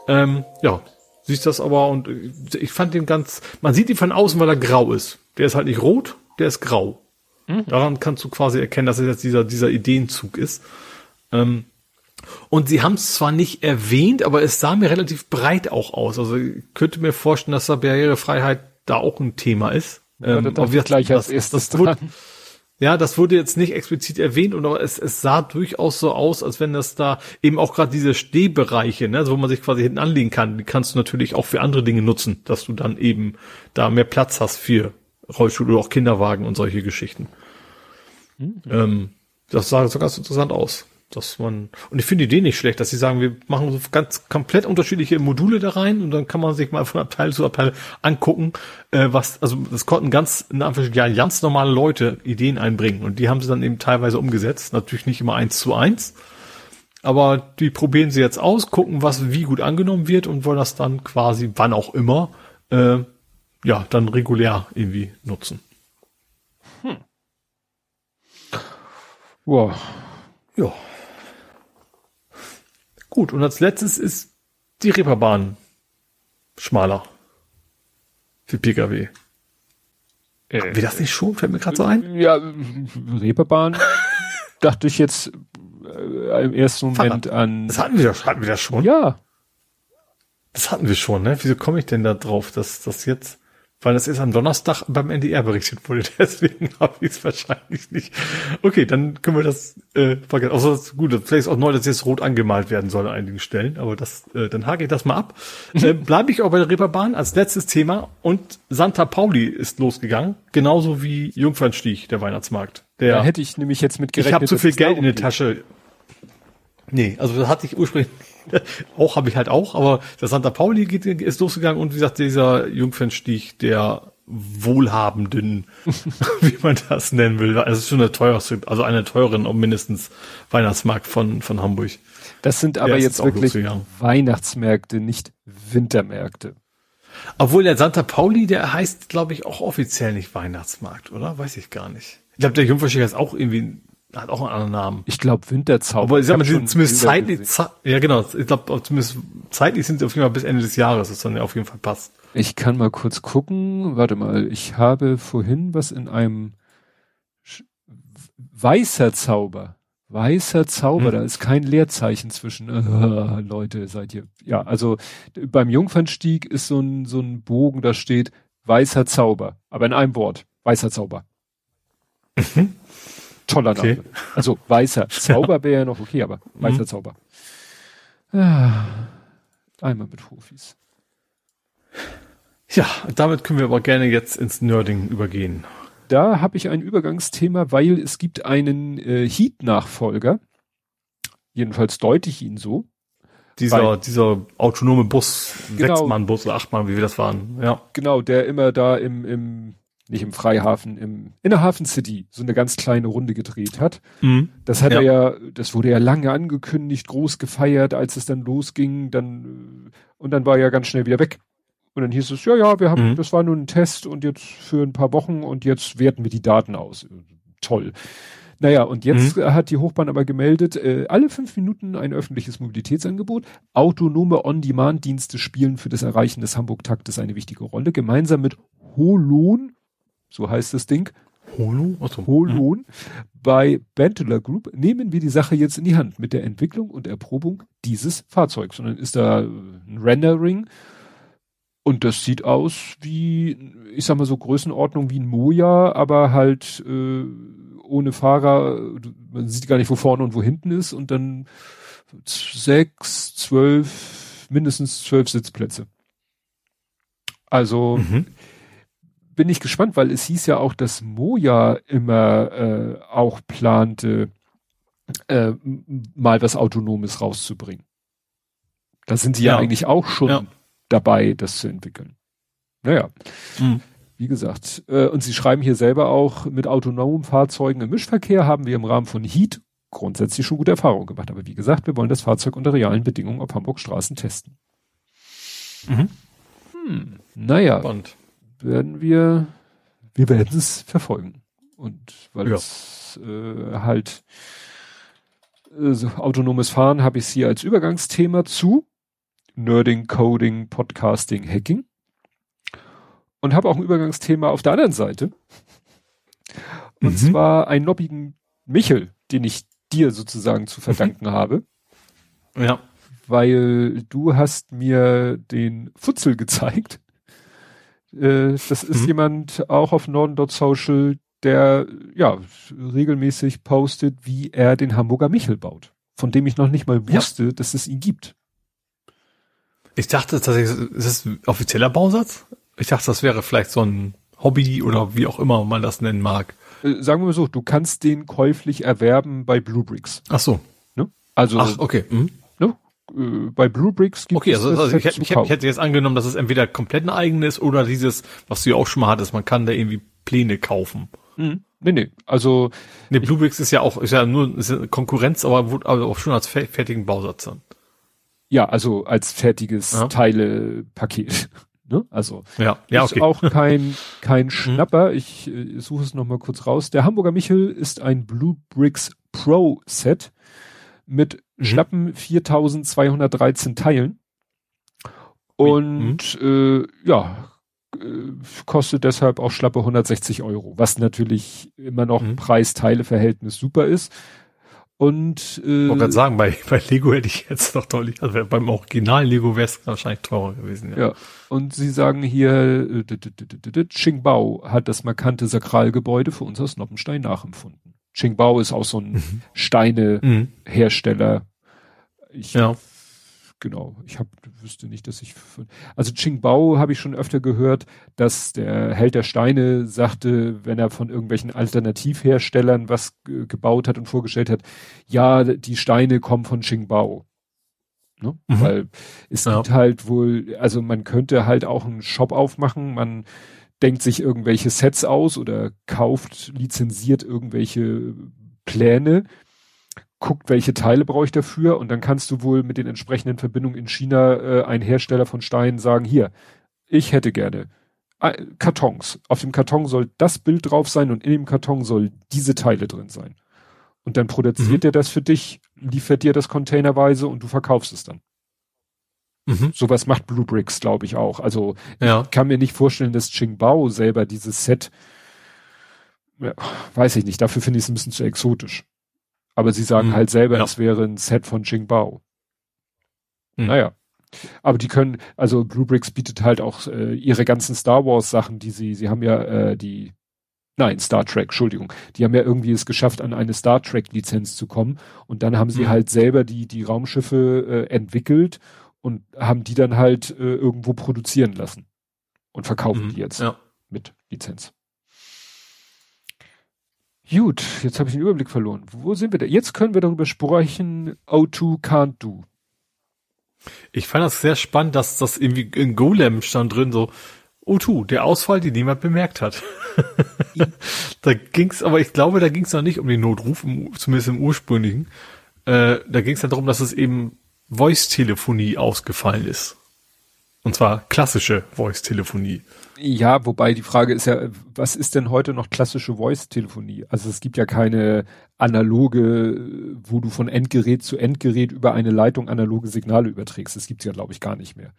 Ähm, ja, siehst das aber und äh, ich fand den ganz, man sieht ihn von außen, weil er grau ist. Der ist halt nicht rot, der ist grau. Daran kannst du quasi erkennen, dass es jetzt dieser, dieser Ideenzug ist. Ähm, und sie haben es zwar nicht erwähnt, aber es sah mir relativ breit auch aus. Also ich könnte mir vorstellen, dass da Barrierefreiheit da auch ein Thema ist. Ja, da aber dachte wie ich gleich als das- erstes das dran. Ja, das wurde jetzt nicht explizit erwähnt, und aber es, es sah durchaus so aus, als wenn das da eben auch gerade diese Stehbereiche, ne, also wo man sich quasi hinten anlegen kann, die kannst du natürlich auch für andere Dinge nutzen, dass du dann eben da mehr Platz hast für Rollstuhl oder auch Kinderwagen und solche Geschichten. Ähm, das sah so ganz interessant aus. Dass man, und ich finde die Idee nicht schlecht, dass sie sagen, wir machen so ganz komplett unterschiedliche Module da rein und dann kann man sich mal von Abteil zu Abteil angucken, äh, was, also das konnten ganz, in Anführungsstrichen, ja, ganz normale Leute Ideen einbringen und die haben sie dann eben teilweise umgesetzt, natürlich nicht immer eins zu eins, aber die probieren sie jetzt aus, gucken, was wie gut angenommen wird und wollen das dann quasi, wann auch immer, äh, ja, dann regulär irgendwie nutzen. Wow. Ja. Gut, und als letztes ist die Reeperbahn schmaler. Für Pkw. Äh, Wie das nicht schon? Fällt mir gerade so ein. Ja, Reeperbahn dachte ich jetzt äh, im ersten Moment Fahrrad. an. Das hatten wir doch, hatten wir das schon? Ja, Das hatten wir schon, ne? Wieso komme ich denn da drauf, dass das jetzt, weil das ist am Donnerstag beim NDR berichtet wurde, deswegen habe ich es wahrscheinlich nicht. Okay, dann können wir das äh, vergessen. Außer das, gut, vielleicht ist auch neu, dass jetzt rot angemalt werden soll an einigen Stellen, aber das, äh, dann hake ich das mal ab. äh, Bleibe ich auch bei der Reeperbahn als letztes Thema und Santa Pauli ist losgegangen, genauso wie Jungfernstieg, der Weihnachtsmarkt. Der da hätte ich nämlich jetzt mit ich gerechnet. habe zu viel Geld in der. Tasche. Nee, also das hatte ich ursprünglich auch, habe ich halt auch, aber der Santa Pauli geht, ist losgegangen und wie gesagt, dieser Jungfernstieg der wohlhabenden, wie man das nennen will. Also schon der teuerste, also einer der teuren und mindestens Weihnachtsmarkt von, von Hamburg. Das sind aber jetzt wirklich. Weihnachtsmärkte, nicht Wintermärkte. Obwohl der Santa Pauli, der heißt, glaube ich, auch offiziell nicht Weihnachtsmarkt, oder? Weiß ich gar nicht. Ich glaube, der Jungfernstieg ist auch irgendwie, hat auch einen anderen Namen. Ich glaube Winterzauber. Aber ich sag mal, zumindest zeitlich, ja genau, ich glaube, zumindest zeitlich sind sie auf jeden Fall bis Ende des Jahres, das dann ja auf jeden Fall passt. Ich kann mal kurz gucken. Warte mal, ich habe vorhin was in einem Sch- weißer Zauber. Weißer Zauber, Hm. da ist kein Leerzeichen zwischen. Äh, Leute, seid ihr. Ja, also beim Jungfernstieg ist so ein, so ein Bogen, da steht weißer Zauber. Aber in einem Wort. Weißer Zauber. Toller Okay. Name. Also weißer Zauber wäre ja noch okay, aber weißer Mhm. Zauber. Ah, einmal mit Profis. Ja, damit können wir aber gerne jetzt ins Nerding übergehen. Da habe ich ein Übergangsthema, weil es gibt einen äh, Heat-Nachfolger. Jedenfalls deute ich ihn so. Dieser, Weil- dieser autonome Bus, Genau. Sechs-Mann-Bus oder Acht-Mann, wie wir das waren, ja. Genau, der immer da im, im nicht im Freihafen, im Innerhafen City so eine ganz kleine Runde gedreht hat. Mhm. Das hat Ja. er ja, das wurde ja lange angekündigt, groß gefeiert, als es dann losging, dann, äh, und dann war er ganz schnell wieder weg. Und dann hieß es, ja, ja, wir haben, Mhm. das war nur ein Test und jetzt für ein paar Wochen und jetzt werten wir die Daten aus. Toll. Naja, und jetzt Mhm. hat die Hochbahn aber gemeldet, äh, alle fünf Minuten ein öffentliches Mobilitätsangebot. Autonome On-Demand-Dienste spielen für das Erreichen des Hamburg-Taktes eine wichtige Rolle. Gemeinsam mit Holon, so heißt das Ding, Holo? Achso. Holon bei Benteler Group nehmen wir die Sache jetzt in die Hand mit der Entwicklung und Erprobung dieses Fahrzeugs. Und dann ist da äh, ein Rendering und das sieht aus wie, ich sag mal so Größenordnung wie ein Moja, aber halt äh, ohne Fahrer, man sieht gar nicht, wo vorne und wo hinten ist und dann sechs, zwölf, mindestens zwölf Sitzplätze. Also Mhm. Bin ich gespannt, weil es hieß ja auch, dass Moja immer äh, auch plante, äh, mal was Autonomes rauszubringen. Da sind sie ja, Ja. eigentlich auch schon Ja. dabei, das zu entwickeln. Naja, Mhm. wie gesagt, äh, und sie schreiben hier selber auch, mit autonomen Fahrzeugen im Mischverkehr haben wir im Rahmen von Heat grundsätzlich schon gute Erfahrungen gemacht. Aber wie gesagt, wir wollen das Fahrzeug unter realen Bedingungen auf Hamburg Straßen testen. Mhm. Hm, naja, Spannend. Werden wir, wir werden es verfolgen. Und weil Ja. es äh, halt äh, so autonomes Fahren habe ich es hier als Übergangsthema zu Nerding, Coding, Podcasting, Hacking. Und habe auch ein Übergangsthema auf der anderen Seite. Und Mhm. zwar einen nobbigen Michel, den ich dir sozusagen zu verdanken habe Ja. weil du hast mir den Futzel gezeigt. Äh, das ist Mhm. jemand auch auf Norden.social, der ja regelmäßig postet, wie er den Hamburger Michel baut, von dem ich noch nicht mal Ja. wusste, dass es ihn gibt. Ich dachte tatsächlich, ist das ein offizieller Bausatz? Ich dachte, das wäre vielleicht so ein Hobby oder wie auch immer man das nennen mag. Äh, sagen wir mal so, du kannst den käuflich erwerben bei Bluebricks. Ach so. Ne? Also Ach, okay. Mhm. Äh, bei Bluebricks gibt Okay, es also, das also ich, ich, hätte- ich hätte jetzt angenommen, dass es entweder komplett ein eigenes oder dieses, was du ja auch schon mal hattest, man kann da irgendwie Pläne kaufen. Mhm. Nee, nee. Also Ne, Bluebricks ist ja auch, ist ja nur ist ja Konkurrenz, aber wurde aber auch schon als fe- fertigen Bausatz dann. ja, also als fertiges Ja. Teilepaket. Ne? Also Ja, ja, ist okay. auch kein, kein Schnapper. Ich äh, suche es noch mal kurz raus. Der Hamburger Michel ist ein Blue Bricks Pro Set mit Mhm. schlappen 4213 Teilen. Und äh, ja, äh, kostet deshalb auch schlappe 160 Euro, was natürlich immer noch Mhm. Preis-Teile-Verhältnis super ist. Und Ich äh, wollte gerade sagen, bei, bei Lego hätte ich jetzt noch deutlich, also beim Original Lego wäre es wahrscheinlich teurer gewesen. Ja. Ja, und sie sagen hier, äh, Qingbao hat das markante Sakralgebäude für uns aus Noppenstein nachempfunden. Qingbao ist auch so ein Steinehersteller. Mhm. Ich, Ja. Genau, ich hab, wüsste nicht, dass ich, also Qingbao habe ich schon öfter gehört, dass der Held der Steine sagte, wenn er von irgendwelchen Alternativherstellern was ge- gebaut hat und vorgestellt hat, ja, die Steine kommen von Qingbao. Ne? Mhm. Weil es Ja. gibt halt wohl, also man könnte halt auch einen Shop aufmachen, man denkt sich irgendwelche Sets aus oder kauft, lizenziert irgendwelche Pläne, guckt, welche Teile brauche ich dafür und dann kannst du wohl mit den entsprechenden Verbindungen in China äh, ein Hersteller von Steinen sagen, hier, ich hätte gerne äh, Kartons. Auf dem Karton soll das Bild drauf sein und in dem Karton soll diese Teile drin sein. Und dann produziert Mhm. er das für dich, liefert dir das containerweise und du verkaufst es dann. Mhm. Sowas macht Blue Bricks, glaube ich, auch. Also Ja. kann mir nicht vorstellen, dass Qingbao selber dieses Set, ja, weiß ich nicht, dafür finde ich es ein bisschen zu exotisch. Aber sie sagen Mhm. halt selber, Ja. es wäre ein Set von Qingbao. Mhm. Naja. Aber die können, also Blue Bricks bietet halt auch äh, ihre ganzen Star Wars Sachen, die sie, sie haben ja äh, die, nein, Star Trek, Entschuldigung, die haben ja irgendwie es geschafft, an eine Star Trek Lizenz zu kommen und dann haben sie Mhm. halt selber die, die Raumschiffe äh, entwickelt und haben die dann halt äh, irgendwo produzieren lassen und verkaufen Mhm. die jetzt Ja. mit Lizenz. Gut, jetzt habe ich den Überblick verloren. Wo sind wir da? Jetzt können wir darüber sprechen, O2 can't do. Ich fand das sehr spannend, dass das irgendwie in Golem stand drin, so O2, der Ausfall, den niemand bemerkt hat. da ging's, aber ich glaube, da ging's noch nicht um den Notruf, zumindest im ursprünglichen. Äh, da ging's dann darum, dass es eben Voice-Telefonie ausgefallen ist. Und zwar klassische Voice-Telefonie. Ja, wobei die Frage ist ja, was ist denn heute noch klassische Voice-Telefonie? Also es gibt ja keine analoge, wo du von Endgerät zu Endgerät über eine Leitung analoge Signale überträgst. Das gibt's ja, glaube ich, gar nicht mehr.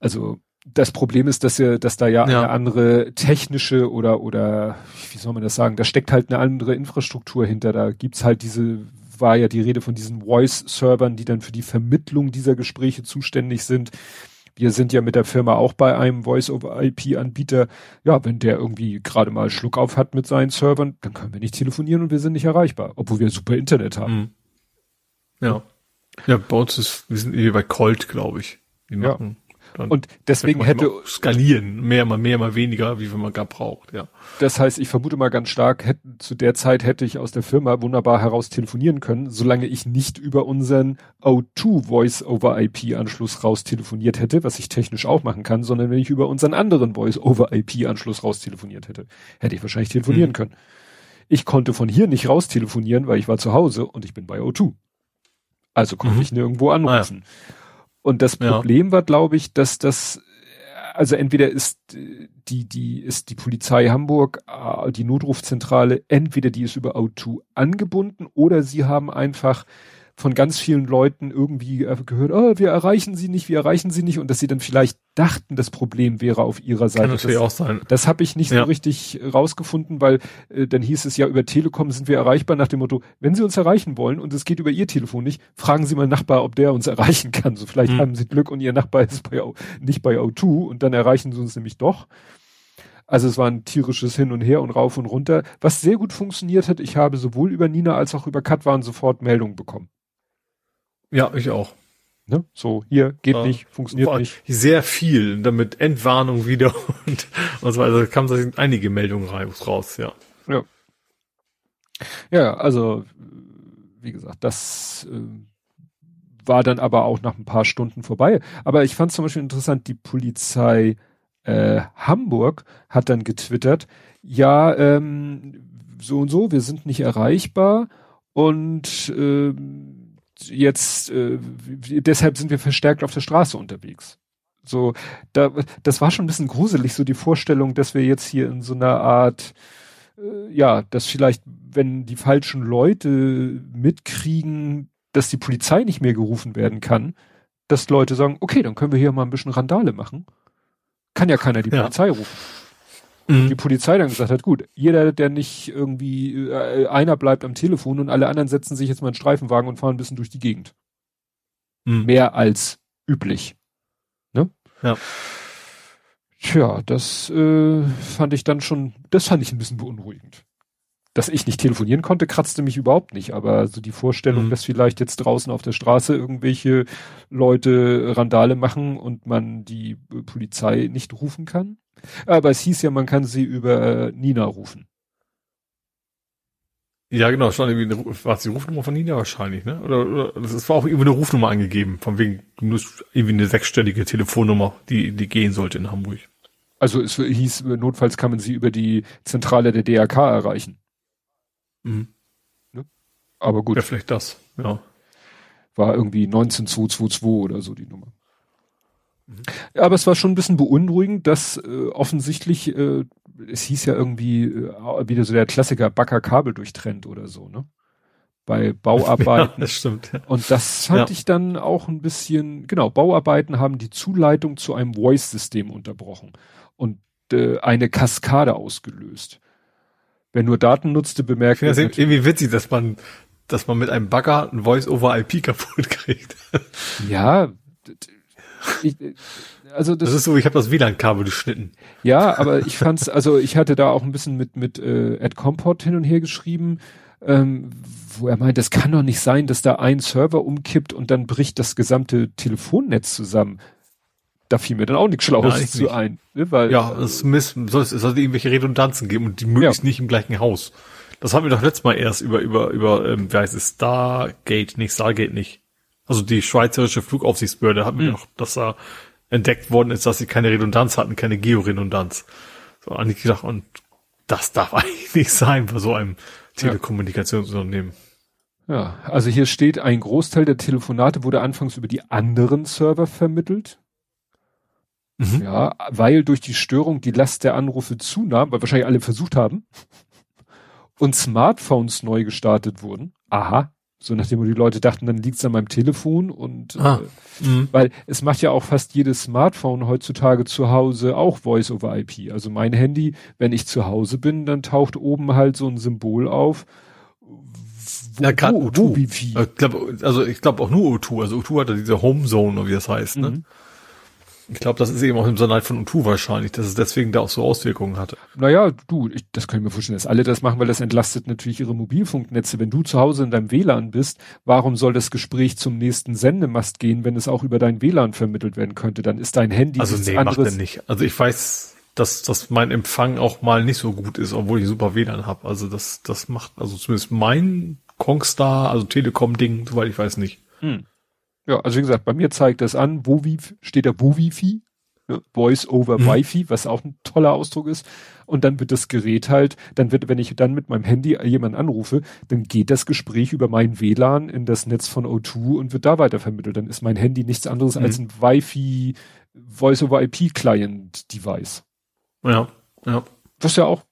Also das Problem ist, dass ja, dass da ja, ja, eine andere technische oder oder wie soll man das sagen, da steckt halt eine andere Infrastruktur hinter. Da gibt's halt diese, war ja die Rede von diesen Voice-Servern, die dann für die Vermittlung dieser Gespräche zuständig sind. Wir sind ja mit der Firma auch bei einem Voice-over-IP-Anbieter. Ja, wenn der irgendwie gerade mal Schluck auf hat mit seinen Servern, dann können wir nicht telefonieren und wir sind nicht erreichbar, obwohl wir super Internet haben. Mhm. Ja. Ja, bei uns ist, wir sind hier bei Colt, glaube ich. Die machen dann und deswegen hätte skalieren, mehr mal mehr, mal weniger, wie viel man gar braucht, ja. Das heißt, ich vermute mal ganz stark, hätte, zu der Zeit hätte ich aus der Firma wunderbar heraus telefonieren können, solange ich nicht über unseren O2 Voice over IP Anschluss raus telefoniert hätte, was ich technisch auch machen kann, sondern wenn ich über unseren anderen Voice over IP Anschluss raus telefoniert hätte, hätte ich wahrscheinlich telefonieren mhm. können. Ich konnte von hier nicht raus telefonieren, weil ich war zu Hause und ich bin bei O2. Also konnte mhm. ich nirgendwo anrufen. Ah, ja. Und das Problem ja. war, glaube ich, dass das, also entweder ist die, die, ist die Polizei Hamburg, äh, die Notrufzentrale, entweder die ist über O2 angebunden oder sie haben einfach von ganz vielen Leuten irgendwie äh, gehört, oh, wir erreichen sie nicht, wir erreichen sie nicht und dass sie dann vielleicht dachten, das Problem wäre auf ihrer Seite. Kann natürlich das, auch sein. Das habe ich nicht ja. so richtig rausgefunden, weil äh, dann hieß es ja, über Telekom sind wir erreichbar nach dem Motto, wenn Sie uns erreichen wollen und es geht über Ihr Telefon nicht, fragen Sie mal Nachbar, ob der uns erreichen kann. So vielleicht hm. haben Sie Glück und Ihr Nachbar ist bei, nicht bei O2 und dann erreichen Sie uns nämlich doch. Also es war ein tierisches Hin und Her und rauf und runter. Was sehr gut funktioniert hat, ich habe sowohl über Nina als auch über Katwan sofort Meldungen bekommen. Ja, ich auch. Ne? So, hier geht ja, nicht, funktioniert nicht. Sehr viel, damit Entwarnung wieder und, und so weiter. Also kamen da einige Meldungen raus, ja. Ja. Ja, also, wie gesagt, das äh, war dann aber auch nach ein paar Stunden vorbei. Aber ich fand zum Beispiel interessant, die Polizei äh, Hamburg hat dann getwittert, ja, ähm, so und so, wir sind nicht erreichbar und ähm, jetzt äh, deshalb sind wir verstärkt auf der Straße unterwegs. So, da, das war schon ein bisschen gruselig, so die Vorstellung, dass wir jetzt hier in so einer Art, äh, ja, dass vielleicht, wenn die falschen Leute mitkriegen, dass die Polizei nicht mehr gerufen werden kann, dass Leute sagen, okay, dann können wir hier mal ein bisschen Randale machen. Kann ja keiner die ja. Polizei rufen mhm. die Polizei dann gesagt hat, gut, jeder, der nicht irgendwie, äh, einer bleibt am Telefon und alle anderen setzen sich jetzt mal in Streifenwagen und fahren ein bisschen durch die Gegend. Mhm. Mehr als üblich. Ne? Ja. Tja, das äh, fand ich dann schon, das fand ich ein bisschen beunruhigend. Dass ich nicht telefonieren konnte, kratzte mich überhaupt nicht, aber so die Vorstellung, mhm. dass vielleicht jetzt draußen auf der Straße irgendwelche Leute Randale machen und man die Polizei nicht rufen kann, aber es hieß ja, man kann sie über äh, Nina rufen. Ja, genau, schon irgendwie eine, war es die Rufnummer von Nina wahrscheinlich, ne? Oder, oder das war auch irgendwie eine Rufnummer angegeben, von wegen musst irgendwie eine sechsstellige Telefonnummer, die die gehen sollte in Hamburg. Also es hieß, notfalls kann man sie über die Zentrale der DRK erreichen. Mhm. Ne? Aber gut. Ja, vielleicht das, ja. War irgendwie 19222 oder so die Nummer. Aber es war schon ein bisschen beunruhigend, dass äh, offensichtlich, äh, es hieß ja irgendwie äh, wieder so der Klassiker Backer Kabel durchtrennt oder so, ne? Bei Bauarbeiten. Ja, das stimmt. Ja. Und das fand ja. ich dann auch ein bisschen, genau, Bauarbeiten haben die Zuleitung zu einem Voice-System unterbrochen und äh, eine Kaskade ausgelöst. Wer nur Daten nutzte, bemerkt. Ja, irgendwie witzig, dass man, dass man mit einem Bagger ein Voice-over-IP kaputt kriegt. Ja, ich, also das, das ist so, ich habe das WLAN-Kabel geschnitten. Ja, aber ich fand's, also ich hatte da auch ein bisschen mit mit äh, Ed Comport hin und her geschrieben, ähm, wo er meint, es kann doch nicht sein, dass da ein Server umkippt und dann bricht das gesamte Telefonnetz zusammen. Da fiel mir dann auch nichts Schlaues Nein, zu nicht. ein. Ne, weil, ja, es, miss, soll, es sollte irgendwelche Redundanzen geben und die möglichst ja. nicht im gleichen Haus. Das haben wir doch letztes Mal erst über, über, über, ähm, wie heißt es, Stargate, nicht Stargate nicht. Also die schweizerische Flugaufsichtsbehörde hat mir mhm. noch, dass da entdeckt worden ist, dass sie keine Redundanz hatten, keine Georedundanz. So, eigentlich gedacht, und das darf eigentlich nicht sein bei so einem Telekommunikationsunternehmen. Ja, also hier steht, ein Großteil der Telefonate wurde anfangs über die anderen Server vermittelt. Mhm. Ja, weil durch die Störung die Last der Anrufe zunahm, weil wahrscheinlich alle versucht haben und Smartphones neu gestartet wurden. Aha. So nachdem die Leute dachten, dann liegt's an meinem Telefon und ah, äh, mhm. weil es macht ja auch fast jedes Smartphone heutzutage zu Hause auch Voice over IP. Also mein Handy, wenn ich zu Hause bin, dann taucht oben halt so ein Symbol auf. Wo, ja, gerade O2. Ich glaub, also ich glaube auch nur O2. Also O2 hat ja diese Home Zone, wie das heißt. Ne? Ich glaube, das ist eben auch im Sonal von Utu wahrscheinlich, dass es deswegen da auch so Auswirkungen hatte. Naja, du, ich, das kann ich mir vorstellen, dass alle das machen, weil das entlastet natürlich ihre Mobilfunknetze. Wenn du zu Hause in deinem WLAN bist, warum soll das Gespräch zum nächsten Sendemast gehen, wenn es auch über dein WLAN vermittelt werden könnte? Dann ist dein Handy also nee, anderes. Macht er nicht. Also ich weiß, dass, dass mein Empfang auch mal nicht so gut ist, obwohl ich super WLAN habe. Also das, das macht, also zumindest mein Kongstar, also Telekom-Ding, soweit ich weiß nicht. Hm. Ja, also wie gesagt, bei mir zeigt das an, wo wie steht da wo Wifi, ne? Voice over mhm. Wi-Fi, was auch ein toller Ausdruck ist. Und dann wird das Gerät halt, dann wird, wenn ich dann mit meinem Handy jemanden anrufe, dann geht das Gespräch über mein WLAN in das Netz von O2 und wird da weiter vermittelt. Dann ist mein Handy nichts anderes mhm. als ein Wi-Fi Voice over IP Client Device. Ja, ja. Was ja auch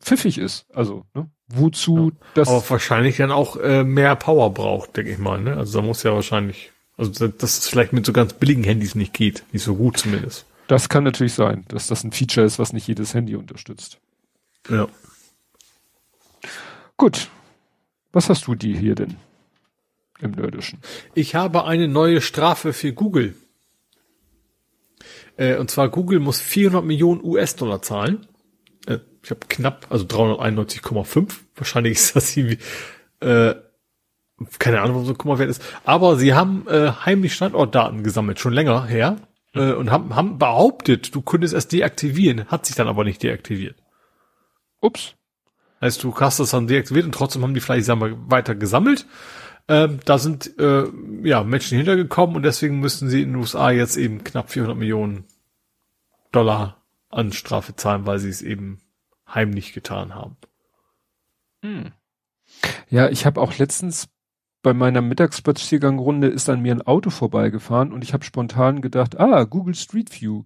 pfiffig ist. Also, ne? Wozu ja. das. Aber wahrscheinlich dann auch äh, mehr Power braucht, denke ich mal. Ne? Also da muss ja wahrscheinlich also, dass es vielleicht mit so ganz billigen Handys nicht geht. Nicht so gut zumindest. Das kann natürlich sein, dass das ein Feature ist, was nicht jedes Handy unterstützt. Ja. Gut. Was hast du dir hier denn im Nerdischen? Ich habe eine neue Strafe für Google. Äh, und zwar Google muss 400 Millionen US-Dollar zahlen. Äh, ich habe knapp, also 391,5. Wahrscheinlich ist das irgendwie äh, keine Ahnung, warum so Kummerwert ist, aber sie haben äh, heimlich Standortdaten gesammelt, schon länger her, äh, und haben, haben behauptet, du könntest es deaktivieren, hat sich dann aber nicht deaktiviert. Ups. Heißt, du hast das dann deaktiviert und trotzdem haben die vielleicht weiter gesammelt. Ähm, da sind äh, ja Menschen hintergekommen und deswegen müssten sie in den USA jetzt eben knapp 400 Millionen Dollar an Strafe zahlen, weil sie es eben heimlich getan haben. Hm. Ja, ich habe auch letztens bei meiner Mittagsspaziergangrunde ist an mir ein Auto vorbeigefahren und ich habe spontan gedacht, ah, Google Street View.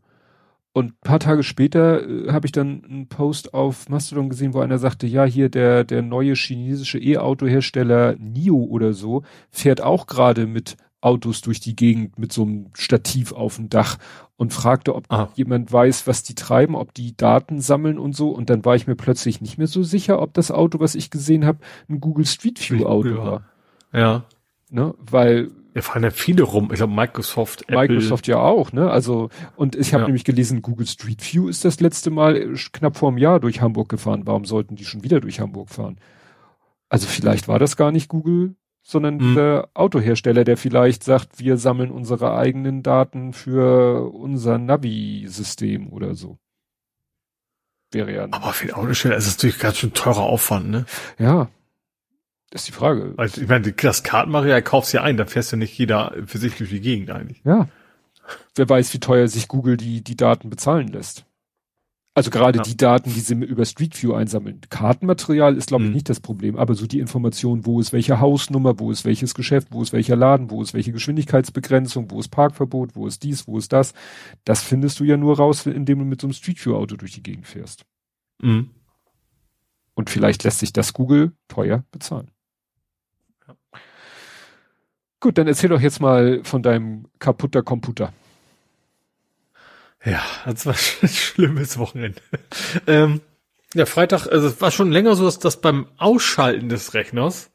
Und paar Tage später äh, habe ich dann einen Post auf Mastodon gesehen, wo einer sagte, ja, hier der, der neue chinesische E-Auto-Hersteller NIO oder so fährt auch gerade mit Autos durch die Gegend mit so einem Stativ auf dem Dach und fragte, ob ah. jemand weiß, was die treiben, ob die Daten sammeln und so. Und dann war ich mir plötzlich nicht mehr so sicher, ob das Auto, was ich gesehen habe, ein Google Street View Auto war. Ja. Ne, weil wir fahren ja viele rum. Ich glaube Microsoft, Apple. Microsoft ja auch, ne? Also und ich habe ja. nämlich gelesen, Google Street View ist das letzte Mal knapp vor einem Jahr durch Hamburg gefahren. Warum sollten die schon wieder durch Hamburg fahren? Also vielleicht war das gar nicht Google, sondern mhm. der Autohersteller, der vielleicht sagt, wir sammeln unsere eigenen Daten für unser Navi-System oder so. Wäre ja. Aber für den Autohersteller ist es natürlich ganz schön teurer Aufwand, ne? Ja, das ist die Frage. Also ich meine, das Kartenmaterial kaufst ja ein, da fährst ja nicht jeder für sich durch die Gegend eigentlich. Ja. Wer weiß, wie teuer sich Google die, die Daten bezahlen lässt. Also gerade ja. die Daten, die sie über Street View einsammeln. Kartenmaterial ist, glaube ich, mhm. nicht das Problem, aber so die Information, wo ist welche Hausnummer, wo ist welches Geschäft, wo ist welcher Laden, wo ist welche Geschwindigkeitsbegrenzung, wo ist Parkverbot, wo ist dies, wo ist das, das findest du ja nur raus, indem du mit so einem Street View Auto durch die Gegend fährst. Mhm. Und vielleicht lässt sich das Google teuer bezahlen. Gut, dann erzähl doch jetzt mal von deinem kaputter Computer. Ja, das war ein schlimmes Wochenende. ähm, ja, Freitag, also es war schon länger so, dass das beim Ausschalten des Rechners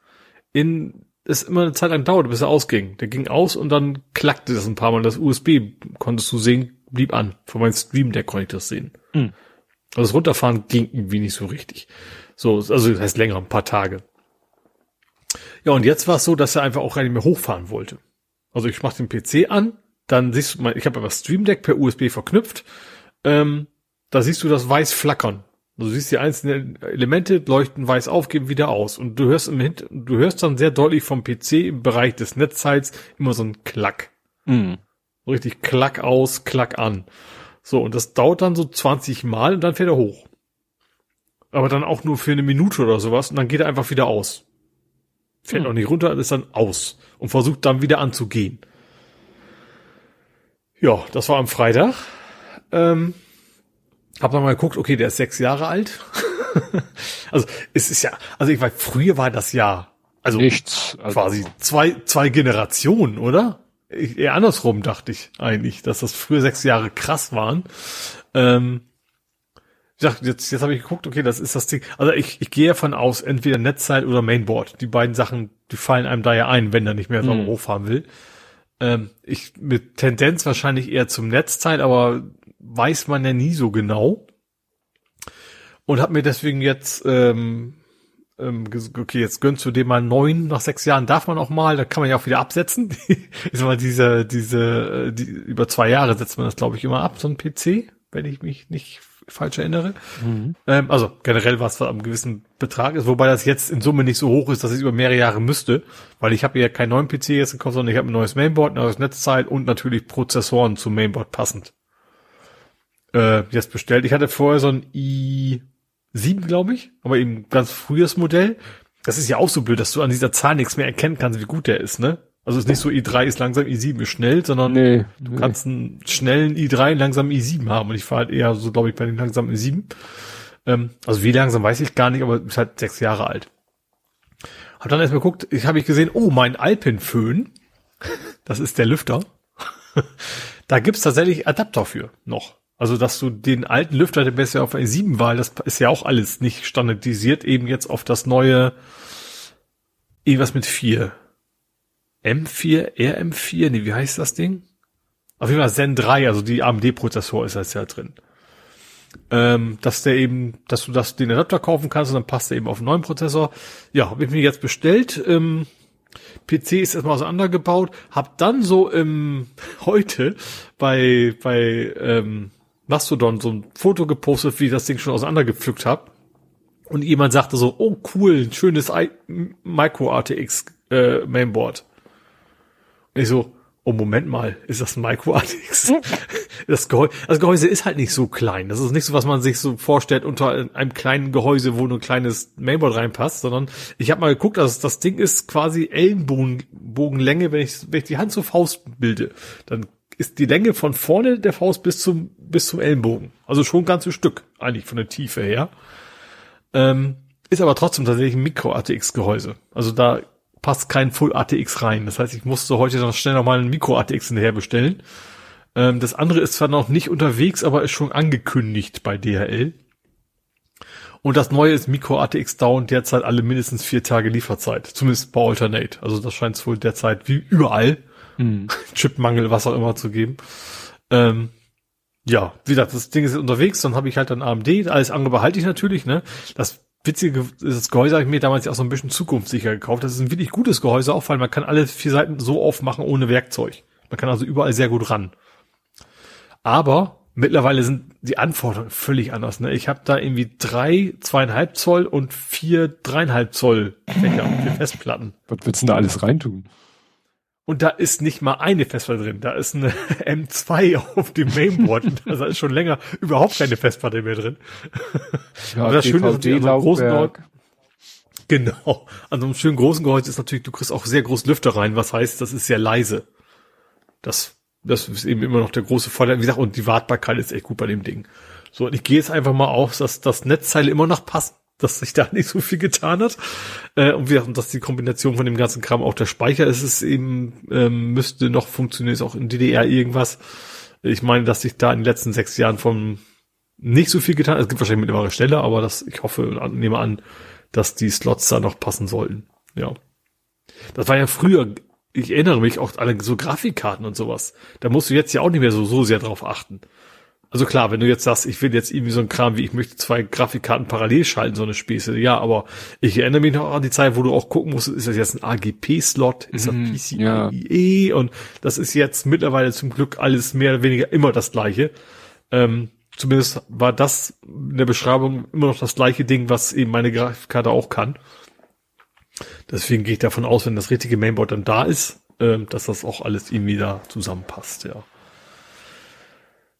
in es immer eine Zeit lang dauerte, bis er ausging. Der ging aus und dann klackte das ein paar Mal. Das USB konntest du sehen, blieb an. Von meinem Stream Deck konnte ich das sehen. Mhm. Also das Runterfahren ging irgendwie nicht so richtig. So, also das heißt länger, ein paar Tage. Ja, und jetzt war es so, dass er einfach auch gar nicht mehr hochfahren wollte. Also ich mache den PC an, dann siehst du ich habe aber Stream Deck per USB verknüpft, ähm, da siehst du das weiß flackern. Du siehst die einzelnen Elemente leuchten weiß auf, geben wieder aus. Und du hörst im Hint du hörst dann sehr deutlich vom PC im Bereich des Netzteils immer so ein Klack. Mhm. Richtig klack aus, klack an. So, und das dauert dann so 20 Mal und dann fährt er hoch. Aber dann auch nur für eine Minute oder sowas und dann geht er einfach wieder aus. Fährt hm. noch nicht runter, ist dann aus und versucht dann wieder anzugehen. Ja, das war am Freitag. Ähm, hab dann mal geguckt, okay, der ist sechs Jahre alt. also es ist ja, also ich weiß, früher war das ja, also nichts, also quasi zwei zwei Generationen, oder? Ich, eher andersrum dachte ich eigentlich, dass das früher sechs Jahre krass waren. Ähm, dachte, jetzt, jetzt habe ich geguckt, okay, das ist das Ding. Also ich, ich gehe davon aus, entweder Netzteil oder Mainboard. Die beiden Sachen, die fallen einem da ja ein, wenn er nicht mehr so mhm. hochfahren will. Ähm, ich mit Tendenz wahrscheinlich eher zum Netzteil, aber weiß man ja nie so genau. Und habe mir deswegen jetzt ähm, ähm, okay, jetzt gönnst du dem mal neun, nach sechs Jahren darf man auch mal, da kann man ja auch wieder absetzen. ist mal diese, diese, äh, die, über zwei Jahre setzt man das, glaube ich, immer ab, so ein PC, wenn ich mich nicht falsch erinnere. Mhm. Ähm, also generell was am gewissen Betrag ist, wobei das jetzt in Summe nicht so hoch ist, dass ich über mehrere Jahre müsste, weil ich habe ja keinen neuen PC jetzt gekauft, sondern ich habe ein neues Mainboard, ein neues Netzteil und natürlich Prozessoren zum Mainboard passend. Äh, jetzt bestellt. Ich hatte vorher so ein i 7, glaube ich, aber eben ganz frühes Modell. Das ist ja auch so blöd, dass du an dieser Zahl nichts mehr erkennen kannst, wie gut der ist, ne? Also es ist nicht so i3 ist langsam, i7 ist schnell, sondern nee, du nee. kannst einen schnellen i3 langsam i7 haben. Und ich fahre halt eher so, glaube ich, bei den langsamen i7. Ähm, also wie langsam weiß ich gar nicht, aber ist halt sechs Jahre alt. Hab dann erstmal geguckt, ich habe ich gesehen, oh, mein Alpenföhn, das ist der Lüfter. da gibt's tatsächlich Adapter für noch. Also, dass du den alten Lüfter, der bisher auf i7 war, das ist ja auch alles nicht standardisiert, eben jetzt auf das neue, irgendwas mit 4. M4, RM4, nee, wie heißt das Ding? Auf jeden Fall Zen 3, also die AMD-Prozessor ist jetzt ja drin. Ähm, dass der eben, dass du das, den Adapter kaufen kannst und dann passt der eben auf einen neuen Prozessor. Ja, habe ich mir jetzt bestellt. Ähm, PC ist erstmal auseinandergebaut, hab dann so im heute bei bei ähm, Mastodon so ein Foto gepostet, wie ich das Ding schon auseinandergepflückt habe. Und jemand sagte so, oh cool, ein schönes I Micro RTX äh, Mainboard. Ich so, oh Moment mal, ist das ein Micro RTX? das, Gehäuse, das Gehäuse ist halt nicht so klein. Das ist nicht so, was man sich so vorstellt unter einem kleinen Gehäuse, wo nur ein kleines Mainboard reinpasst, sondern ich habe mal geguckt, also das Ding ist quasi Ellenbogenlänge, wenn ich, wenn ich die Hand zur Faust bilde. Dann ist die Länge von vorne der Faust bis zum, bis zum Ellenbogen. Also schon ein ganzes Stück, eigentlich von der Tiefe her. Ähm, ist aber trotzdem tatsächlich ein Micro-ATX-Gehäuse. Also da passt kein Full-ATX rein. Das heißt, ich musste heute noch schnell nochmal ein Micro-ATX hinterher bestellen. Ähm, das andere ist zwar noch nicht unterwegs, aber ist schon angekündigt bei DHL. Und das neue ist Micro-ATX dauert derzeit alle mindestens vier Tage Lieferzeit. Zumindest bei Alternate. Also das scheint es wohl derzeit wie überall mhm. Chipmangel, was auch immer zu geben. Ähm, ja, wie gesagt, das Ding ist unterwegs, dann habe ich halt ein AMD, alles andere behalte ich natürlich, ne? Das witzige das Gehäuse habe ich mir damals ja auch so ein bisschen zukunftssicher gekauft. Das ist ein wirklich gutes Gehäuse, auch weil man kann alle vier Seiten so aufmachen ohne Werkzeug. Man kann also überall sehr gut ran. Aber mittlerweile sind die Anforderungen völlig anders. Ne? Ich habe da irgendwie drei, zweieinhalb Zoll und vier, dreieinhalb Zoll Fächer für Festplatten. Was willst du denn da alles reintun? Und da ist nicht mal eine Festplatte drin. Da ist eine M2 auf dem Mainboard. da ist schon länger überhaupt keine Festplatte mehr drin. Ja, Aber das Schöne ist, an so einem großen Gehäuse, genau. An so einem schönen großen Gehäuse ist natürlich, du kriegst auch sehr groß Lüfter rein, was heißt, das ist sehr leise. Das, das ist eben immer noch der große Vorteil. Wie gesagt, und die Wartbarkeit ist echt gut bei dem Ding. So, und ich gehe jetzt einfach mal auf, dass das Netzteile immer noch passen dass sich da nicht so viel getan hat. Äh, und, wir, und dass die Kombination von dem ganzen Kram auch der Speicher ist, es eben ähm, müsste noch funktionieren, ist auch in DDR irgendwas. Ich meine, dass sich da in den letzten sechs Jahren von nicht so viel getan. Es gibt wahrscheinlich mittlerweile Stelle, aber das, ich hoffe und nehme an, dass die Slots da noch passen sollten. Ja. Das war ja früher, ich erinnere mich auch an so Grafikkarten und sowas. Da musst du jetzt ja auch nicht mehr so, so sehr drauf achten. Also klar, wenn du jetzt sagst, ich will jetzt irgendwie so ein Kram wie, ich möchte zwei Grafikkarten parallel schalten, so eine Späße, ja, aber ich erinnere mich noch an die Zeit, wo du auch gucken musst, ist das jetzt ein AGP-Slot, ist das mhm, PCIe ja. und das ist jetzt mittlerweile zum Glück alles mehr oder weniger immer das gleiche. Ähm, zumindest war das in der Beschreibung immer noch das gleiche Ding, was eben meine Grafikkarte auch kann. Deswegen gehe ich davon aus, wenn das richtige Mainboard dann da ist, ähm, dass das auch alles irgendwie da zusammenpasst, ja.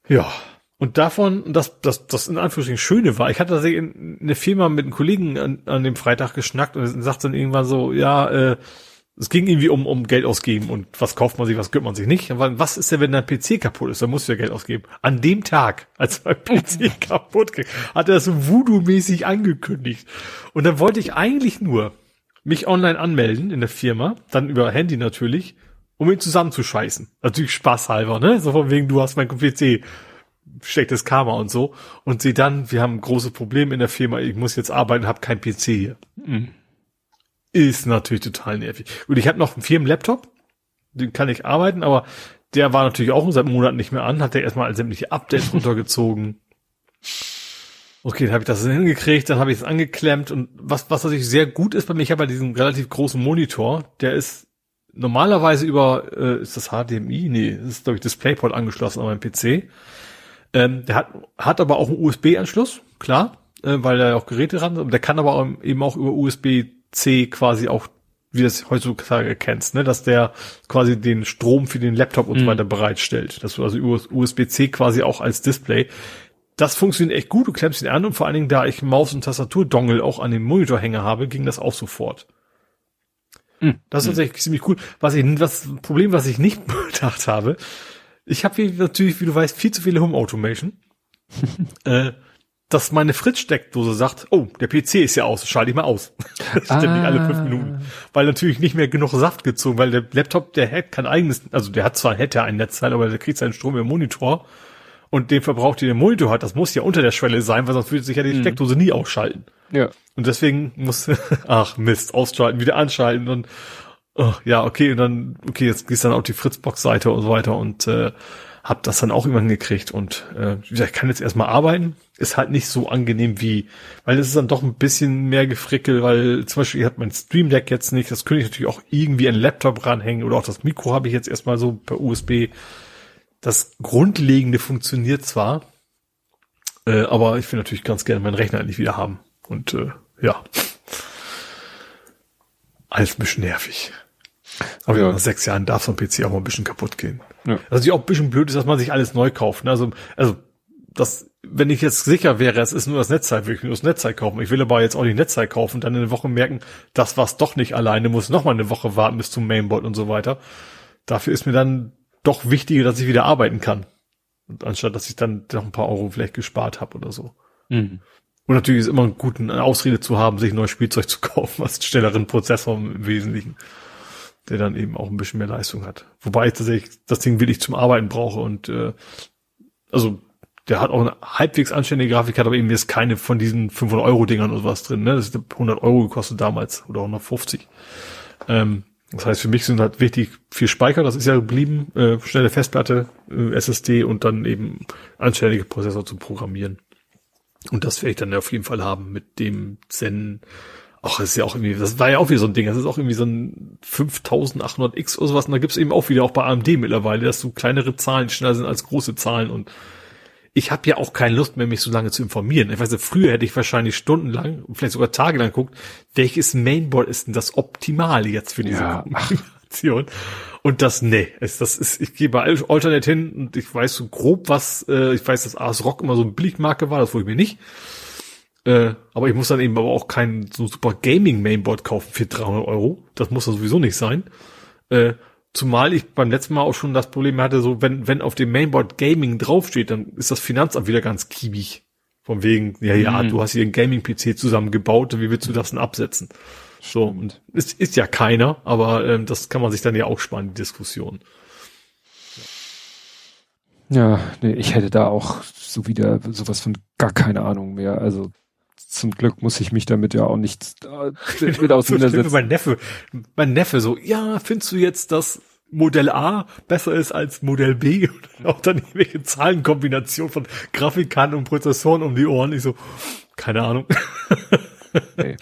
Ja. Und davon, das, das, das in Anführungsstrichen Schöne war, ich hatte tatsächlich eine Firma mit einem Kollegen an, an dem Freitag geschnackt und sagt dann irgendwann so, ja, äh, es ging irgendwie um, um Geld ausgeben und was kauft man sich, was gönnt man sich nicht. Aber was ist denn, wenn dein PC kaputt ist? Dann musst du ja Geld ausgeben. An dem Tag, als mein PC kaputt ging, hat er das so Voodoo-mäßig angekündigt. Und dann wollte ich eigentlich nur mich online anmelden in der Firma, dann über Handy natürlich, um ihn zusammenzuscheißen. Natürlich spaßhalber, ne? So von wegen, du hast mein PC schlechtes Karma und so. Und sie dann, wir haben große Probleme in der Firma, ich muss jetzt arbeiten, habe kein PC hier. Mhm. Ist natürlich total nervig. Und ich habe noch einen Firmenlaptop, den kann ich arbeiten, aber der war natürlich auch seit Monaten nicht mehr an, hat der erstmal sämtliche Updates runtergezogen. Okay, dann habe ich das hingekriegt, dann habe ich es angeklemmt und was, was natürlich sehr gut ist bei mir, ich habe ja diesen relativ großen Monitor, der ist normalerweise über, äh, ist das HDMI? Nee, das ist, glaube ich, DisplayPort angeschlossen an meinem PC. Ähm, der hat, hat aber auch einen USB-Anschluss, klar, äh, weil er auch Geräte ran, der kann aber eben auch über USB-C quasi auch, wie das heutzutage kennst, ne, dass der quasi den Strom für den Laptop und mhm. so weiter bereitstellt. Dass du also über USB-C quasi auch als Display. Das funktioniert echt gut, du klemmst ihn an und vor allen Dingen, da ich Maus- und Tastatur-Dongle auch an dem Monitorhänger habe, ging das auch sofort. Mhm. Das ist mhm. tatsächlich ziemlich cool. Was ich, das Problem, was ich nicht bedacht habe, ich habe natürlich, wie du weißt, viel zu viele Home Automation. äh, dass meine Fritz-Steckdose sagt, oh, der PC ist ja aus, schalte ich mal aus. Ständig ah. alle fünf Minuten. Weil natürlich nicht mehr genug Saft gezogen, weil der Laptop, der hat kein eigenes, also der hat zwar, hätte ein Netzteil, aber der kriegt seinen Strom im Monitor und den verbraucht, den der Monitor hat, das muss ja unter der Schwelle sein, weil sonst würde sich ja die mhm. Steckdose nie ausschalten. Ja. Und deswegen muss, ach Mist, ausschalten, wieder anschalten und oh, ja, okay, und dann, okay, jetzt gehst du dann auf die Fritzbox-Seite und so weiter und äh, hab das dann auch immer gekriegt und äh, ich kann jetzt erstmal arbeiten, ist halt nicht so angenehm wie, weil es ist dann doch ein bisschen mehr gefrickelt, weil zum Beispiel, habt mein Stream Deck jetzt nicht, das könnte ich natürlich auch irgendwie an Laptop ranhängen oder auch das Mikro habe ich jetzt erstmal so per USB. Das Grundlegende funktioniert zwar, äh, aber ich will natürlich ganz gerne meinen Rechner endlich wieder haben und äh, ja. Alles ein bisschen nervig. Aber ja. nach sechs Jahren darf so ein PC auch mal ein bisschen kaputt gehen. Ja. Was natürlich auch ein bisschen blöd ist, dass man sich alles neu kauft. Ne? Also, also das, wenn ich jetzt sicher wäre, es ist nur das Netzteil, würde ich nur das Netzteil kaufen. Ich will aber jetzt auch nicht Netzteil kaufen und dann in eine Woche merken, das war's doch nicht alleine, muss noch mal eine Woche warten bis zum Mainboard und so weiter. Dafür ist mir dann doch wichtiger, dass ich wieder arbeiten kann. Und anstatt, dass ich dann noch ein paar Euro vielleicht gespart habe oder so. Mhm. Und natürlich ist immer gut, eine Ausrede zu haben, sich ein neues Spielzeug zu kaufen, was einen schnelleren Prozessor im Wesentlichen der dann eben auch ein bisschen mehr Leistung hat. Wobei ich tatsächlich das Ding wirklich zum Arbeiten brauche und äh, also der hat auch eine halbwegs anständige Grafik, hat aber eben jetzt keine von diesen 500 Euro Dingern oder was drin. Ne? Das ist 100 Euro gekostet damals oder 150. Ähm, das heißt, für mich sind halt wichtig viel Speicher, das ist ja geblieben, äh, schnelle Festplatte, äh, SSD und dann eben anständige Prozessor zu programmieren. Und das werde ich dann auf jeden Fall haben mit dem Zen Ach, das ist ja auch irgendwie, das war ja auch wieder so ein Ding. Das ist auch irgendwie so ein 5800X oder sowas. Und da gibt's eben auch wieder auch bei AMD mittlerweile, dass so kleinere Zahlen schneller sind als große Zahlen. Und ich habe ja auch keine Lust mehr, mich so lange zu informieren. Ich weiß nicht, früher hätte ich wahrscheinlich stundenlang, vielleicht sogar tagelang geguckt, welches Mainboard ist denn das Optimale jetzt für diese ja. Kombination. Und das, nee, ist, das ist, ich gehe bei Alternate hin und ich weiß so grob, was, äh, ich weiß, dass Ars Rock immer so ein Billigmarke war, das wollte ich mir nicht. Äh, aber ich muss dann eben aber auch kein so super Gaming-Mainboard kaufen für 300 Euro. Das muss dann sowieso nicht sein. Äh, zumal ich beim letzten Mal auch schon das Problem hatte, so wenn, wenn auf dem Mainboard Gaming draufsteht, dann ist das Finanzamt wieder ganz kiebig. Von wegen, ja, ja, mhm. du hast hier einen Gaming-PC zusammengebaut, wie willst du das denn absetzen? So, und es ist ja keiner, aber ähm, das kann man sich dann ja auch sparen, die Diskussion. Ja, nee, ich hätte da auch so wieder sowas von gar keine Ahnung mehr. Also zum Glück muss ich mich damit ja auch nicht äh, mit auseinandersetzen. mein Neffe, mein Neffe so, ja, findest du jetzt, dass Modell A besser ist als Modell B und auch dann irgendwelche Zahlenkombination von Grafikkarten und Prozessoren um die Ohren. Ich so, keine Ahnung. Okay.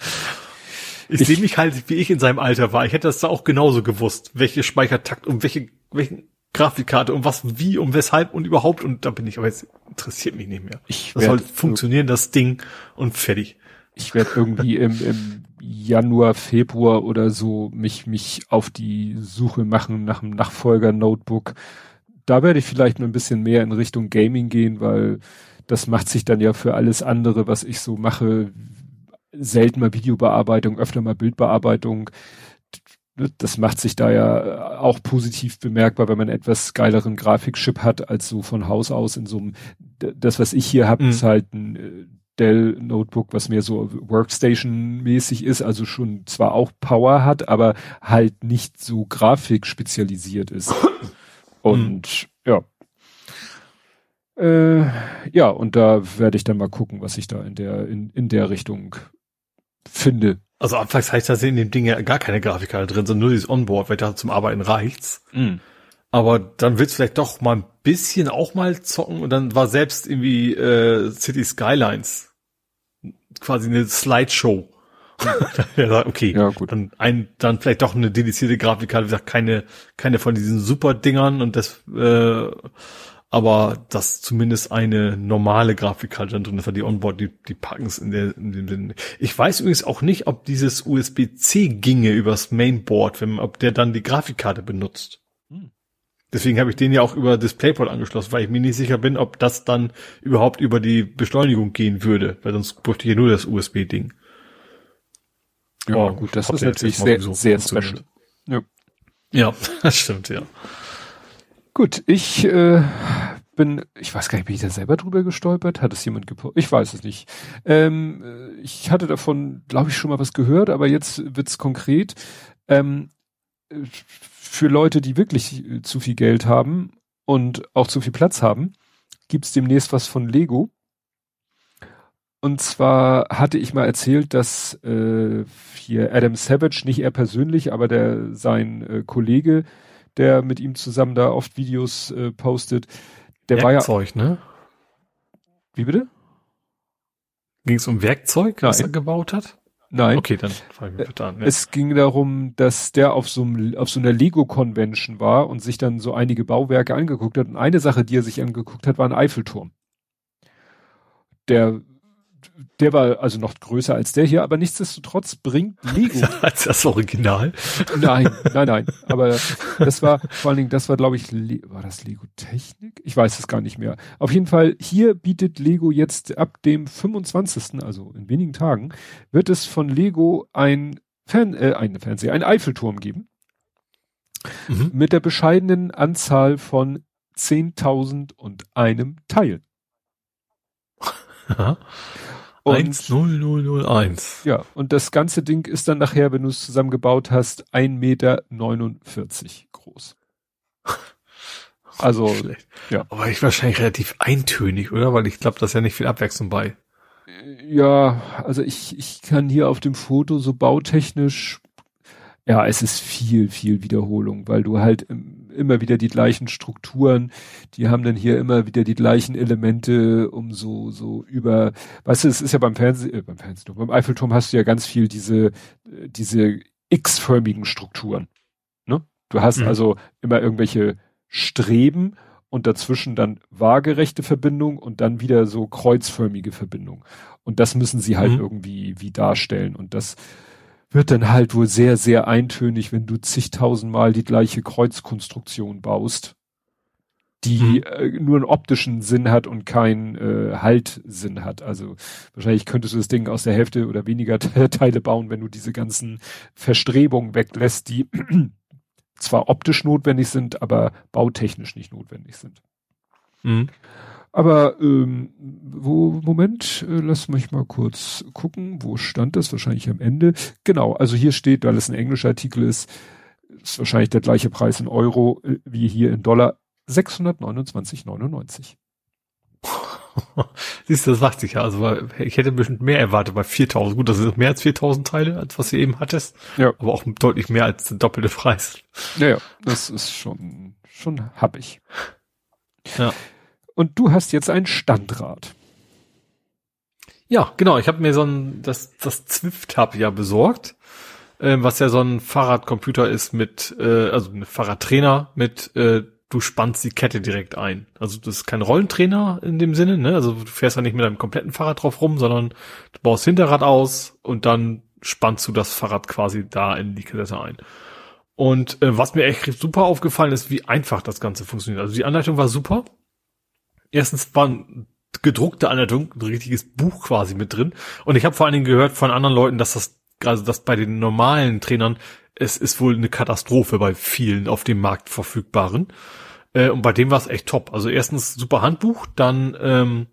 Ich, ich sehe mich halt, wie ich in seinem Alter war. Ich hätte das da auch genauso gewusst, welche Speichertakt und welche, welchen Grafikkarte und was, wie und weshalb und überhaupt und da bin ich aber jetzt interessiert mich nicht mehr. Ich das soll funktionieren, das Ding und fertig. Ich werde irgendwie im, im Januar, Februar oder so mich, mich auf die Suche machen nach einem Nachfolger-Notebook. da werde ich vielleicht noch ein bisschen mehr in Richtung Gaming gehen, weil das macht sich dann ja für alles andere, was ich so mache, selten mal Videobearbeitung, öfter mal Bildbearbeitung. Das macht sich da ja auch positiv bemerkbar, wenn man etwas geileren Grafikchip hat, als so von Haus aus in so einem, das was ich hier habe, mhm. ist halt ein äh, Dell Notebook, was mehr so Workstation-mäßig ist, also schon zwar auch Power hat, aber halt nicht so Grafik spezialisiert ist. Und mhm. ja. Äh, ja, und da werde ich dann mal gucken, was ich da in der, in, in der Richtung finde. Also anfangs heißt das in dem Ding ja gar keine Grafikkarte drin, sondern nur dieses Onboard, weil da zum Arbeiten reicht's. Mhm. Aber dann willst du vielleicht doch mal ein bisschen auch mal zocken und dann war selbst irgendwie äh, City Skylines quasi eine Slideshow. okay, ja, gut. Dann, ein, dann vielleicht doch eine dedizierte Grafikkarte, wie gesagt, keine, keine von diesen super Dingern und das, äh, aber dass zumindest eine normale Grafikkarte dann drin ist, weil die Onboard, die, die packen es in, der, in dem Sinne. Ich weiß übrigens auch nicht, ob dieses USB-C ginge übers Mainboard, wenn, ob der dann die Grafikkarte benutzt. Hm. Deswegen habe ich den ja auch über DisplayPort angeschlossen, weil ich mir nicht sicher bin, ob das dann überhaupt über die Beschleunigung gehen würde, weil sonst bräuchte ich ja nur das USB-Ding. Ja, oh, gut, das ist natürlich sehr, sehr special. Ja. ja, das stimmt, ja. Gut, ich äh, bin, ich weiß gar nicht, bin ich da selber drüber gestolpert? Hat es jemand gepostet? Ich weiß es nicht. Ähm, äh, ich hatte davon, glaube ich, schon mal was gehört, aber jetzt wird's konkret. Ähm, für Leute, die wirklich äh, zu viel Geld haben und auch zu viel Platz haben, gibt's demnächst was von Lego. Und zwar hatte ich mal erzählt, dass äh, hier Adam Savage, nicht er persönlich, aber der sein äh, Kollege, der mit ihm zusammen da oft Videos äh, postet. Der Werkzeug, war ja. ne? Wie bitte? Ging es um Werkzeug, Nein. was er gebaut hat? Nein. Okay, dann fangen wir bitte an. Ja. Es ging darum, dass der auf so, einem, auf so einer Lego-Convention war und sich dann so einige Bauwerke angeguckt hat. Und eine Sache, die er sich angeguckt hat, war ein Eiffelturm. Der der war also noch größer als der hier, aber nichtsdestotrotz bringt Lego. als das Original? Nein, nein, nein. Aber das war, vor allen Dingen, das war, glaube ich, Le war das Lego Technik? Ich weiß es gar nicht mehr. Auf jeden Fall, hier bietet Lego jetzt ab dem 25., also in wenigen Tagen, wird es von Lego ein Fern, äh, ein Fernseher, ein Eiffelturm geben. Mhm. Mit der bescheidenen Anzahl von 10.000 und einem Teil. 10001. Ja, und das ganze Ding ist dann nachher, wenn du es zusammengebaut hast, 1,49 Meter groß. Also, ja. Aber ich wahrscheinlich relativ eintönig, oder? Weil ich glaube, da ist ja nicht viel Abwechslung bei. Ja, also ich, ich kann hier auf dem Foto so bautechnisch ja, es ist viel, viel Wiederholung, weil du halt immer wieder die gleichen Strukturen, die haben dann hier immer wieder die gleichen Elemente, um so, so über, weißt du, es ist ja beim Fernsehen, äh, beim Fernsehen, beim Eiffelturm hast du ja ganz viel diese, diese X-förmigen Strukturen. Ne? Du hast mhm. also immer irgendwelche Streben und dazwischen dann waagerechte Verbindung und dann wieder so kreuzförmige Verbindung. Und das müssen sie halt mhm. irgendwie wie darstellen. Und das, wird dann halt wohl sehr, sehr eintönig, wenn du zigtausendmal die gleiche Kreuzkonstruktion baust, die mhm. äh, nur einen optischen Sinn hat und keinen äh, Haltsinn hat. Also wahrscheinlich könntest du das Ding aus der Hälfte oder weniger Teile bauen, wenn du diese ganzen Verstrebungen weglässt, die zwar optisch notwendig sind, aber bautechnisch nicht notwendig sind. Mhm. Aber ähm, wo, Moment, äh, lass mich mal kurz gucken, wo stand das? Wahrscheinlich am Ende. Genau, also hier steht, weil es ein englischer Artikel ist, ist wahrscheinlich der gleiche Preis in Euro äh, wie hier in Dollar, 629,99. Siehst du, das macht sich ja. Also ich hätte bestimmt mehr erwartet bei 4000. Gut, das ist mehr als 4000 Teile, als was du eben hattest. Ja. Aber auch deutlich mehr als der doppelte Preis. Ja, ja, das ist schon, schon hab ich. Ja. Und du hast jetzt ein Standrad. Ja, genau. Ich habe mir so ein, das, das Zwift-Hub ja besorgt, äh, was ja so ein Fahrradcomputer ist mit, äh, also ein Fahrradtrainer mit, äh, du spannst die Kette direkt ein. Also das ist kein Rollentrainer in dem Sinne, ne? Also du fährst ja nicht mit deinem kompletten Fahrrad drauf rum, sondern du baust Hinterrad aus und dann spannst du das Fahrrad quasi da in die Kette ein. Und äh, was mir echt super aufgefallen ist, wie einfach das Ganze funktioniert. Also die Anleitung war super. Erstens waren gedruckte Anleitung, ein richtiges Buch quasi mit drin. Und ich habe vor allen Dingen gehört von anderen Leuten, dass das, also dass bei den normalen Trainern, es ist wohl eine Katastrophe bei vielen auf dem Markt verfügbaren. Äh, und bei dem war es echt top. Also erstens super Handbuch, dann ähm,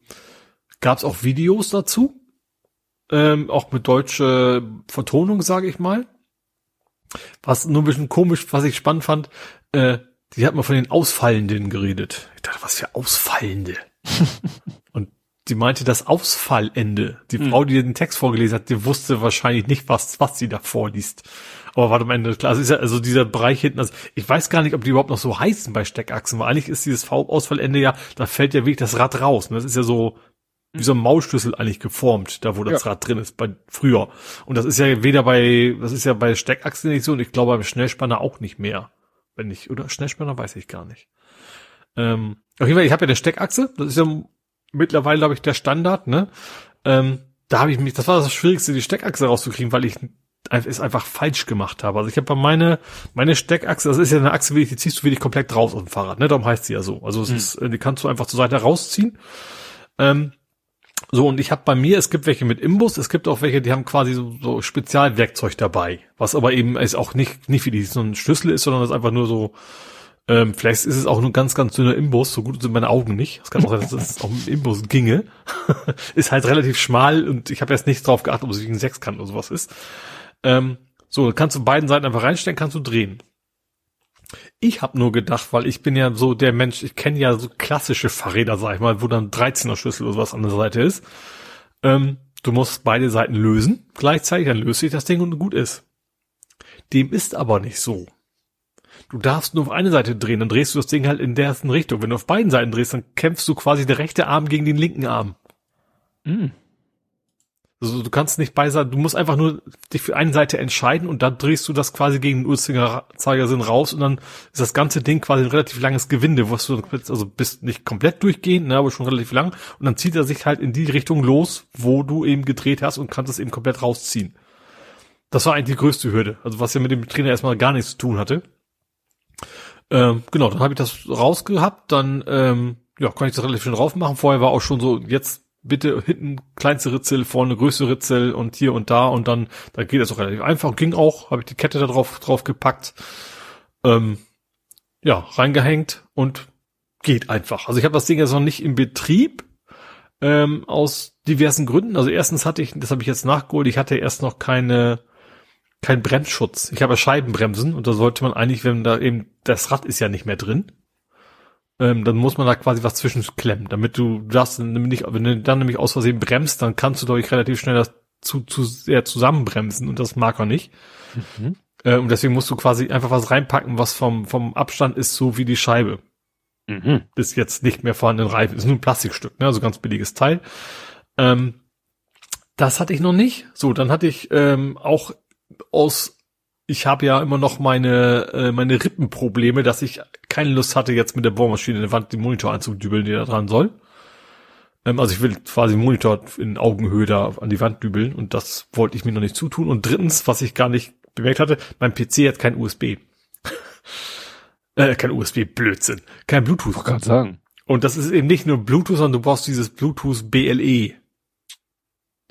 gab es auch Videos dazu, ähm, auch mit deutsche Vertonung, sage ich mal. Was nur ein bisschen komisch, was ich spannend fand, äh, die hat mal von den Ausfallenden geredet. Ich dachte, was für Ausfallende? und sie meinte das Ausfallende. Die mhm. Frau, die den Text vorgelesen hat, die wusste wahrscheinlich nicht, was, was sie da vorliest. Aber war am Ende klar. Also ist ja, also dieser Bereich hinten, also ich weiß gar nicht, ob die überhaupt noch so heißen bei Steckachsen, weil eigentlich ist dieses V-Ausfallende ja, da fällt ja wirklich das Rad raus. Ne? Das ist ja so wie so ein Maulschlüssel eigentlich geformt, da wo das ja. Rad drin ist, bei früher. Und das ist ja weder bei, das ist ja bei Steckachsen nicht so und ich glaube beim Schnellspanner auch nicht mehr. Wenn ich, oder Schnellspanner weiß ich gar nicht. Ähm, auf jeden Fall, ich habe ja eine Steckachse, das ist ja mittlerweile, glaube ich, der Standard, ne? Ähm, da habe ich mich, das war das Schwierigste, die Steckachse rauszukriegen, weil ich es einfach falsch gemacht habe. Also ich habe meine meine Steckachse, das ist ja eine Achse, die ziehst du wirklich komplett raus aus dem Fahrrad, ne? Darum heißt sie ja so. Also es hm. ist, die kannst du einfach zur Seite rausziehen. Ähm, so, und ich habe bei mir, es gibt welche mit Imbus, es gibt auch welche, die haben quasi so, so Spezialwerkzeug dabei, was aber eben ist auch nicht, nicht wie die so ein Schlüssel ist, sondern das einfach nur so, ähm, vielleicht ist es auch nur ganz, ganz dünner Imbus, so gut sind meine Augen nicht. Es kann auch sein, dass es auch mit Imbus ginge. ist halt relativ schmal und ich habe jetzt nicht drauf geachtet, ob es wie ein Sechskant oder sowas ist. Ähm, so, kannst du beiden Seiten einfach reinstellen, kannst du drehen. Ich habe nur gedacht, weil ich bin ja so der Mensch, ich kenne ja so klassische Fahrräder, sag ich mal, wo dann 13er Schlüssel oder was an der Seite ist. Ähm, du musst beide Seiten lösen, gleichzeitig, dann löst sich das Ding und gut ist. Dem ist aber nicht so. Du darfst nur auf eine Seite drehen, dann drehst du das Ding halt in der ersten Richtung. Wenn du auf beiden Seiten drehst, dann kämpfst du quasi der rechte Arm gegen den linken Arm. Mm. Also du kannst nicht beiseite, du musst einfach nur dich für eine Seite entscheiden und dann drehst du das quasi gegen den Uhrzeigersinn raus und dann ist das ganze Ding quasi ein relativ langes Gewinde, wo du also bist nicht komplett durchgehend, ne, aber schon relativ lang und dann zieht er sich halt in die Richtung los, wo du eben gedreht hast und kannst es eben komplett rausziehen. Das war eigentlich die größte Hürde, also was ja mit dem Trainer erstmal gar nichts zu tun hatte. Ähm, genau, dann habe ich das rausgehabt, dann ähm, ja, konnte ich das relativ schön drauf machen. Vorher war auch schon so, jetzt bitte hinten kleinste Ritzel, vorne größte Ritzel und hier und da und dann, da geht das auch relativ einfach. Ging auch, habe ich die Kette da drauf, drauf gepackt, ähm, ja, reingehängt und geht einfach. Also ich habe das Ding jetzt noch nicht im Betrieb, ähm, aus diversen Gründen. Also erstens hatte ich, das habe ich jetzt nachgeholt, ich hatte erst noch keine, kein Bremsschutz. Ich habe Scheibenbremsen und da sollte man eigentlich, wenn da eben, das Rad ist ja nicht mehr drin, ähm, dann muss man da quasi was zwischenklemmen, damit du das nämlich, wenn du dann nämlich aus Versehen bremst, dann kannst du dadurch relativ schnell das zu, zu sehr zusammenbremsen und das mag er nicht. Mhm. Äh, und deswegen musst du quasi einfach was reinpacken, was vom, vom Abstand ist, so wie die Scheibe. Mhm. Ist jetzt nicht mehr vorhanden Reifen, ist nur ein Plastikstück, ne? also ganz billiges Teil. Ähm, das hatte ich noch nicht. So, dann hatte ich ähm, auch aus ich habe ja immer noch meine, äh, meine Rippenprobleme, dass ich keine Lust hatte, jetzt mit der Bohrmaschine in der Wand den Monitor anzudübeln, der da dran soll. Ähm, also ich will quasi den Monitor in Augenhöhe da an die Wand dübeln und das wollte ich mir noch nicht zutun. Und drittens, was ich gar nicht bemerkt hatte, mein PC hat kein USB. äh, kein USB, Blödsinn. Kein Bluetooth. Ich kann sagen. Und das ist eben nicht nur Bluetooth, sondern du brauchst dieses Bluetooth BLE.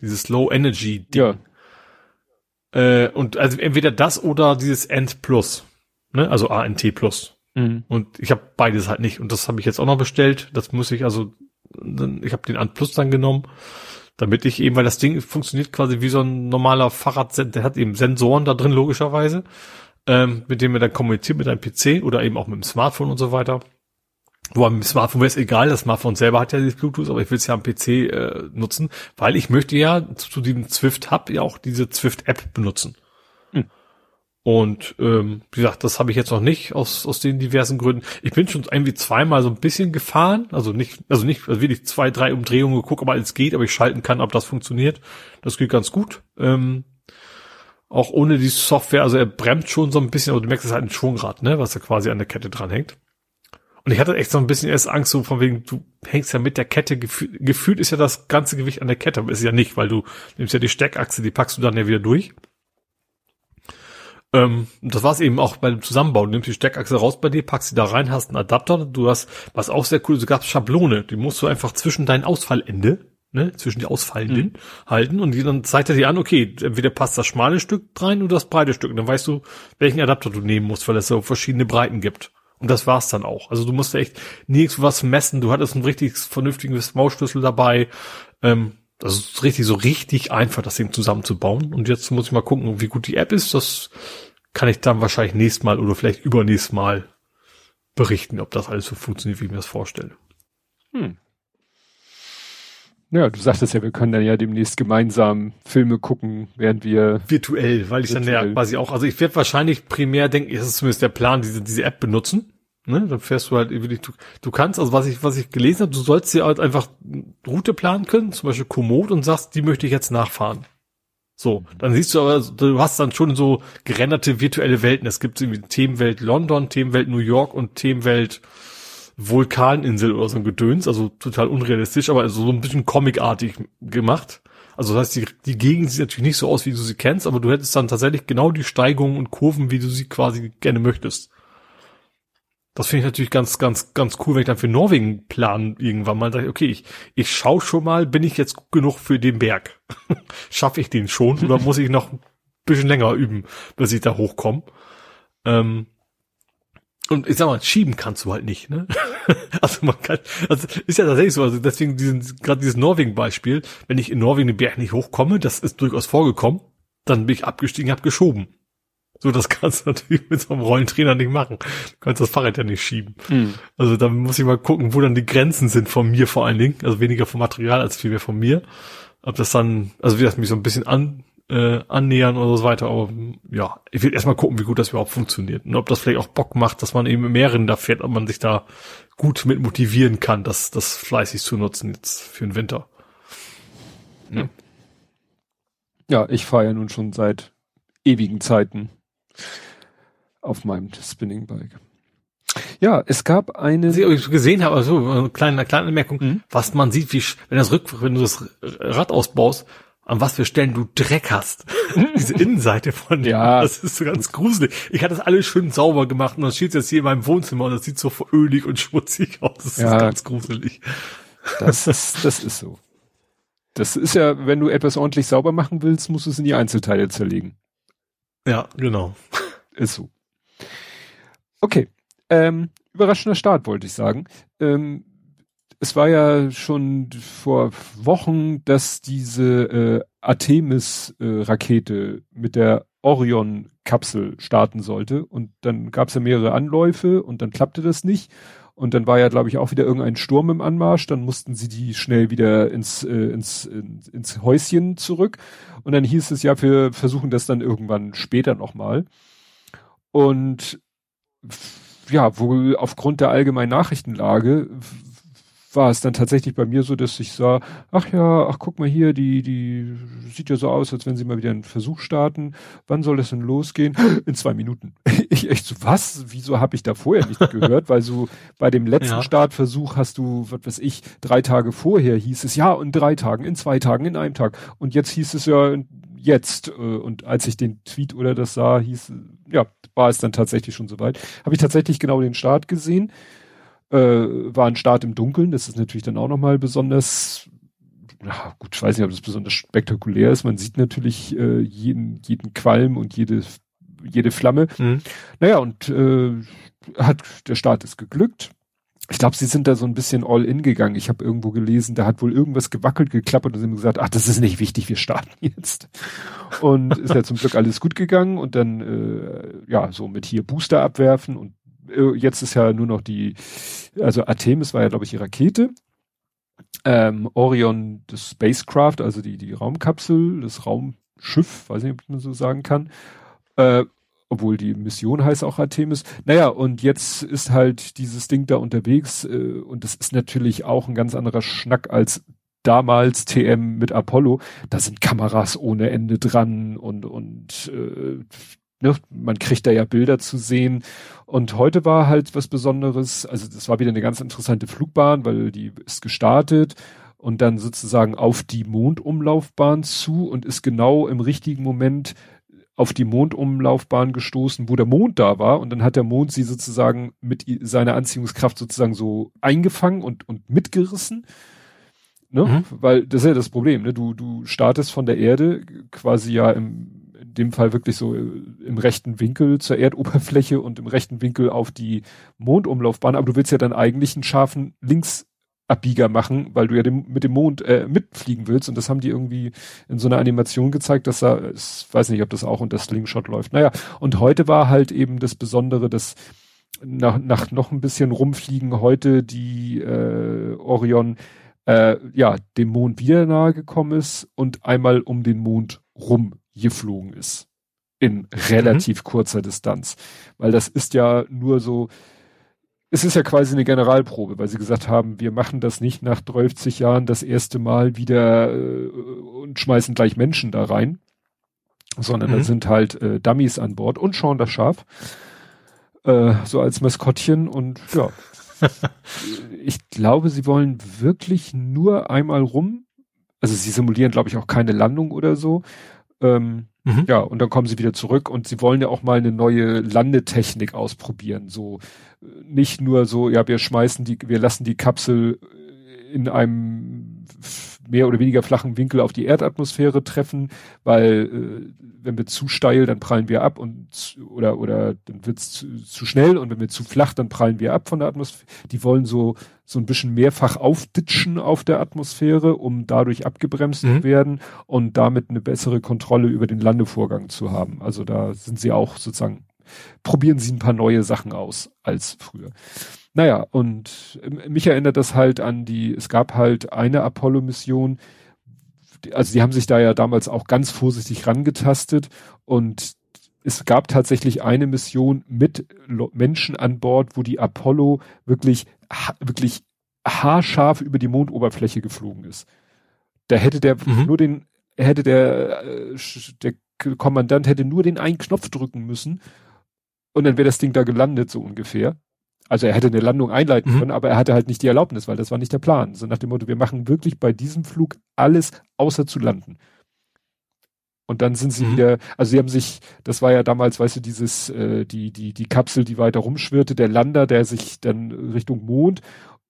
Dieses Low Energy Ding. Ja. Äh, und also entweder das oder dieses End Plus, ne? Also ANT Plus. Mhm. Und ich habe beides halt nicht. Und das habe ich jetzt auch noch bestellt. Das muss ich also, ich habe den Ant Plus dann genommen, damit ich eben, weil das Ding funktioniert quasi wie so ein normaler Fahrrad, der hat eben Sensoren da drin logischerweise, ähm, mit dem er dann kommuniziert mit einem PC oder eben auch mit dem Smartphone und so weiter. Wo am Smartphone wäre es egal, das Smartphone selber hat ja dieses Bluetooth, aber ich will es ja am PC äh, nutzen, weil ich möchte ja zu, diesem Zwift Hub ja auch diese Zwift App benutzen. Hm. Und ähm, wie gesagt, das habe ich jetzt noch nicht aus aus den diversen Gründen. Ich bin schon irgendwie zweimal so ein bisschen gefahren, also nicht, also nicht, also wirklich zwei, drei Umdrehungen geguckt, ob alles geht, aber ich schalten kann, ob das funktioniert. Das geht ganz gut. Ähm, auch ohne die Software, also er bremst schon so ein bisschen, aber du merkst es halt ein Schwungrad, ne, was da quasi an der Kette dranhängt. Und ich hatte echt so ein bisschen erst Angst, so von wegen, du hängst ja mit der Kette, gefühlt, gefühlt ist ja das ganze Gewicht an der Kette, aber ist ja nicht, weil du nimmst ja die Steckachse, die packst du dann ja wieder durch. Ähm, das war es eben auch bei dem Zusammenbau. Du nimmst die Steckachse raus bei dir, packst sie da rein, hast einen Adapter, du hast, was auch sehr cool ist, du gab's Schablone, die musst du einfach zwischen dein Ausfallende, ne, zwischen die Ausfallenden mhm. halten und die, dann zeigt er dir an, okay, entweder passt das schmale Stück rein oder das breite Stück. Und dann weißt du, welchen Adapter du nehmen musst, weil es so verschiedene Breiten gibt. Und das war's dann auch. Also du musst echt nirgends was messen. Du hattest ein richtig vernünftiges Mausschlüssel dabei. Ähm, das ist richtig, so richtig einfach, das Ding zusammenzubauen. Und jetzt muss ich mal gucken, wie gut die App ist. Das kann ich dann wahrscheinlich nächstes Mal oder vielleicht übernächstes Mal berichten, ob das alles so funktioniert, wie ich mir das vorstelle. Hm. Ja, du sagtest ja, wir können dann ja demnächst gemeinsam Filme gucken, während wir virtuell, weil ich virtuell. dann ja quasi auch, also ich werde wahrscheinlich primär denken, ist zumindest der Plan, diese diese App benutzen Ne, dann fährst du halt wirklich, du, du kannst, also was ich, was ich gelesen habe, du sollst dir halt einfach Route planen können, zum Beispiel Komoot und sagst, die möchte ich jetzt nachfahren. So, dann siehst du aber, du hast dann schon so gerenderte virtuelle Welten. Es gibt irgendwie Themenwelt London, Themenwelt New York und Themenwelt Vulkaninsel oder so ein Gedöns, also total unrealistisch, aber so ein bisschen comicartig gemacht. Also das heißt, die, die Gegend sieht natürlich nicht so aus, wie du sie kennst, aber du hättest dann tatsächlich genau die Steigungen und Kurven, wie du sie quasi gerne möchtest. Das finde ich natürlich ganz, ganz, ganz cool, wenn ich dann für Norwegen plan irgendwann mal sage, okay, ich, ich schau schon mal, bin ich jetzt gut genug für den Berg? Schaffe ich den schon oder muss ich noch ein bisschen länger üben, bis ich da hochkomme? Ähm, und ich sag mal, schieben kannst du halt nicht, ne? also man kann, also ist ja tatsächlich so, also deswegen diesen, gerade dieses Norwegen-Beispiel, wenn ich in Norwegen den Berg nicht hochkomme, das ist durchaus vorgekommen, dann bin ich abgestiegen, hab geschoben. So, das kannst du natürlich mit so einem Rollentrainer nicht machen. Du kannst das Fahrrad ja nicht schieben. Mhm. Also da muss ich mal gucken, wo dann die Grenzen sind von mir vor allen Dingen. Also weniger vom Material als viel mehr von mir. Ob das dann, also wie das mich so ein bisschen an, äh, annähern oder so weiter. Aber ja, ich will erstmal gucken, wie gut das überhaupt funktioniert. Und ob das vielleicht auch Bock macht, dass man eben im mehreren da fährt, ob man sich da gut mit motivieren kann, das, das fleißig zu nutzen jetzt für den Winter. Ja, ja ich fahre ja nun schon seit ewigen Zeiten auf meinem Spinning Bike. Ja, es gab eine. Sie ich gesehen habe, also eine kleine, kleine Anmerkung, mhm. was man sieht, wie wenn das Rück, wenn du das Rad ausbaust, an was für Stellen du Dreck hast. Diese Innenseite von dem, ja. das ist so ganz gruselig. Ich hatte das alles schön sauber gemacht und das steht jetzt hier in meinem Wohnzimmer und das sieht so ölig und schmutzig aus. Das ja. ist ganz gruselig. Das ist, das ist so. Das ist ja, wenn du etwas ordentlich sauber machen willst, musst du es in die Einzelteile zerlegen. Ja, genau. Ist so. Okay. Ähm, überraschender Start, wollte ich sagen. Ähm, es war ja schon vor Wochen, dass diese äh, Artemis-Rakete äh, mit der Orion-Kapsel starten sollte. Und dann gab es ja mehrere Anläufe und dann klappte das nicht. Und dann war ja, glaube ich, auch wieder irgendein Sturm im Anmarsch. Dann mussten sie die schnell wieder ins, äh, ins, ins, ins Häuschen zurück. Und dann hieß es ja, wir versuchen das dann irgendwann später nochmal. Und ja, wohl aufgrund der allgemeinen Nachrichtenlage war es dann tatsächlich bei mir so, dass ich sah, ach ja, ach guck mal hier, die, die sieht ja so aus, als wenn sie mal wieder einen Versuch starten. Wann soll das denn losgehen? In zwei Minuten. Ich echt so, was? Wieso habe ich da vorher nicht gehört? Weil so bei dem letzten ja. Startversuch hast du, was weiß ich, drei Tage vorher hieß es, ja, in drei Tagen, in zwei Tagen, in einem Tag. Und jetzt hieß es ja jetzt. Äh, und als ich den Tweet oder das sah, hieß, ja, war es dann tatsächlich schon soweit. Habe ich tatsächlich genau den Start gesehen äh, war ein Start im Dunkeln. Das ist natürlich dann auch nochmal besonders, ja, gut, ich weiß nicht, ob das besonders spektakulär ist. Man sieht natürlich äh, jeden, jeden Qualm und jede, jede Flamme. Mhm. Naja, und äh, hat der Start ist geglückt. Ich glaube, sie sind da so ein bisschen all in gegangen. Ich habe irgendwo gelesen, da hat wohl irgendwas gewackelt, geklappert und sie haben gesagt, ach, das ist nicht wichtig, wir starten jetzt. Und ist ja zum Glück alles gut gegangen und dann äh, ja so mit hier Booster abwerfen und jetzt ist ja nur noch die, also Artemis war ja, glaube ich, die Rakete. Ähm, Orion, das Spacecraft, also die, die Raumkapsel, das Raumschiff, weiß nicht, ob man so sagen kann. Äh, obwohl die Mission heißt auch Artemis. Naja, und jetzt ist halt dieses Ding da unterwegs äh, und das ist natürlich auch ein ganz anderer Schnack als damals TM mit Apollo. Da sind Kameras ohne Ende dran und, und äh, ne, man kriegt da ja Bilder zu sehen. Und heute war halt was Besonderes, also das war wieder eine ganz interessante Flugbahn, weil die ist gestartet und dann sozusagen auf die Mondumlaufbahn zu und ist genau im richtigen Moment auf die Mondumlaufbahn gestoßen, wo der Mond da war und dann hat der Mond sie sozusagen mit seiner Anziehungskraft sozusagen so eingefangen und, und mitgerissen. Ne? Mhm. Weil das ist ja das Problem, ne? Du, du startest von der Erde quasi ja im, dem Fall wirklich so äh, im rechten Winkel zur Erdoberfläche und im rechten Winkel auf die Mondumlaufbahn, aber du willst ja dann eigentlich einen scharfen Links Abbieger machen, weil du ja dem, mit dem Mond äh, mitfliegen willst. Und das haben die irgendwie in so einer Animation gezeigt, dass da, ich weiß nicht, ob das auch unter Slingshot läuft. Naja, und heute war halt eben das Besondere, dass nach, nach noch ein bisschen rumfliegen heute die äh, Orion äh, ja dem Mond wieder nahe gekommen ist und einmal um den Mond rumgeflogen ist. In relativ mhm. kurzer Distanz. Weil das ist ja nur so, es ist ja quasi eine Generalprobe, weil sie gesagt haben, wir machen das nicht nach 30 Jahren das erste Mal wieder äh, und schmeißen gleich Menschen da rein, sondern mhm. da sind halt äh, Dummies an Bord und Sean das Schaf, äh, so als Maskottchen und ja. ich glaube, sie wollen wirklich nur einmal rum. Also sie simulieren, glaube ich, auch keine Landung oder so. Ähm, mhm. Ja, und dann kommen sie wieder zurück und sie wollen ja auch mal eine neue Landetechnik ausprobieren. So nicht nur so, ja, wir schmeißen die, wir lassen die Kapsel in einem mehr oder weniger flachen Winkel auf die Erdatmosphäre treffen, weil äh, wenn wir zu steil, dann prallen wir ab und oder oder dann wird's zu, zu schnell und wenn wir zu flach, dann prallen wir ab von der Atmosphäre. Die wollen so so ein bisschen mehrfach aufditschen auf der Atmosphäre, um dadurch abgebremst mhm. zu werden und damit eine bessere Kontrolle über den Landevorgang zu haben. Also da sind sie auch sozusagen probieren sie ein paar neue Sachen aus als früher. Naja, und mich erinnert das halt an die, es gab halt eine Apollo-Mission, also die haben sich da ja damals auch ganz vorsichtig rangetastet und es gab tatsächlich eine Mission mit Menschen an Bord, wo die Apollo wirklich, wirklich haarscharf über die Mondoberfläche geflogen ist. Da hätte der mhm. nur den, hätte der, äh, der Kommandant hätte nur den einen Knopf drücken müssen und dann wäre das Ding da gelandet, so ungefähr. Also er hätte eine Landung einleiten mhm. können, aber er hatte halt nicht die Erlaubnis, weil das war nicht der Plan. So nach dem Motto, wir machen wirklich bei diesem Flug alles außer zu landen. Und dann sind sie mhm. wieder, also sie haben sich, das war ja damals, weißt du, dieses, äh, die, die, die Kapsel, die weiter rumschwirrte, der Lander, der sich dann Richtung Mond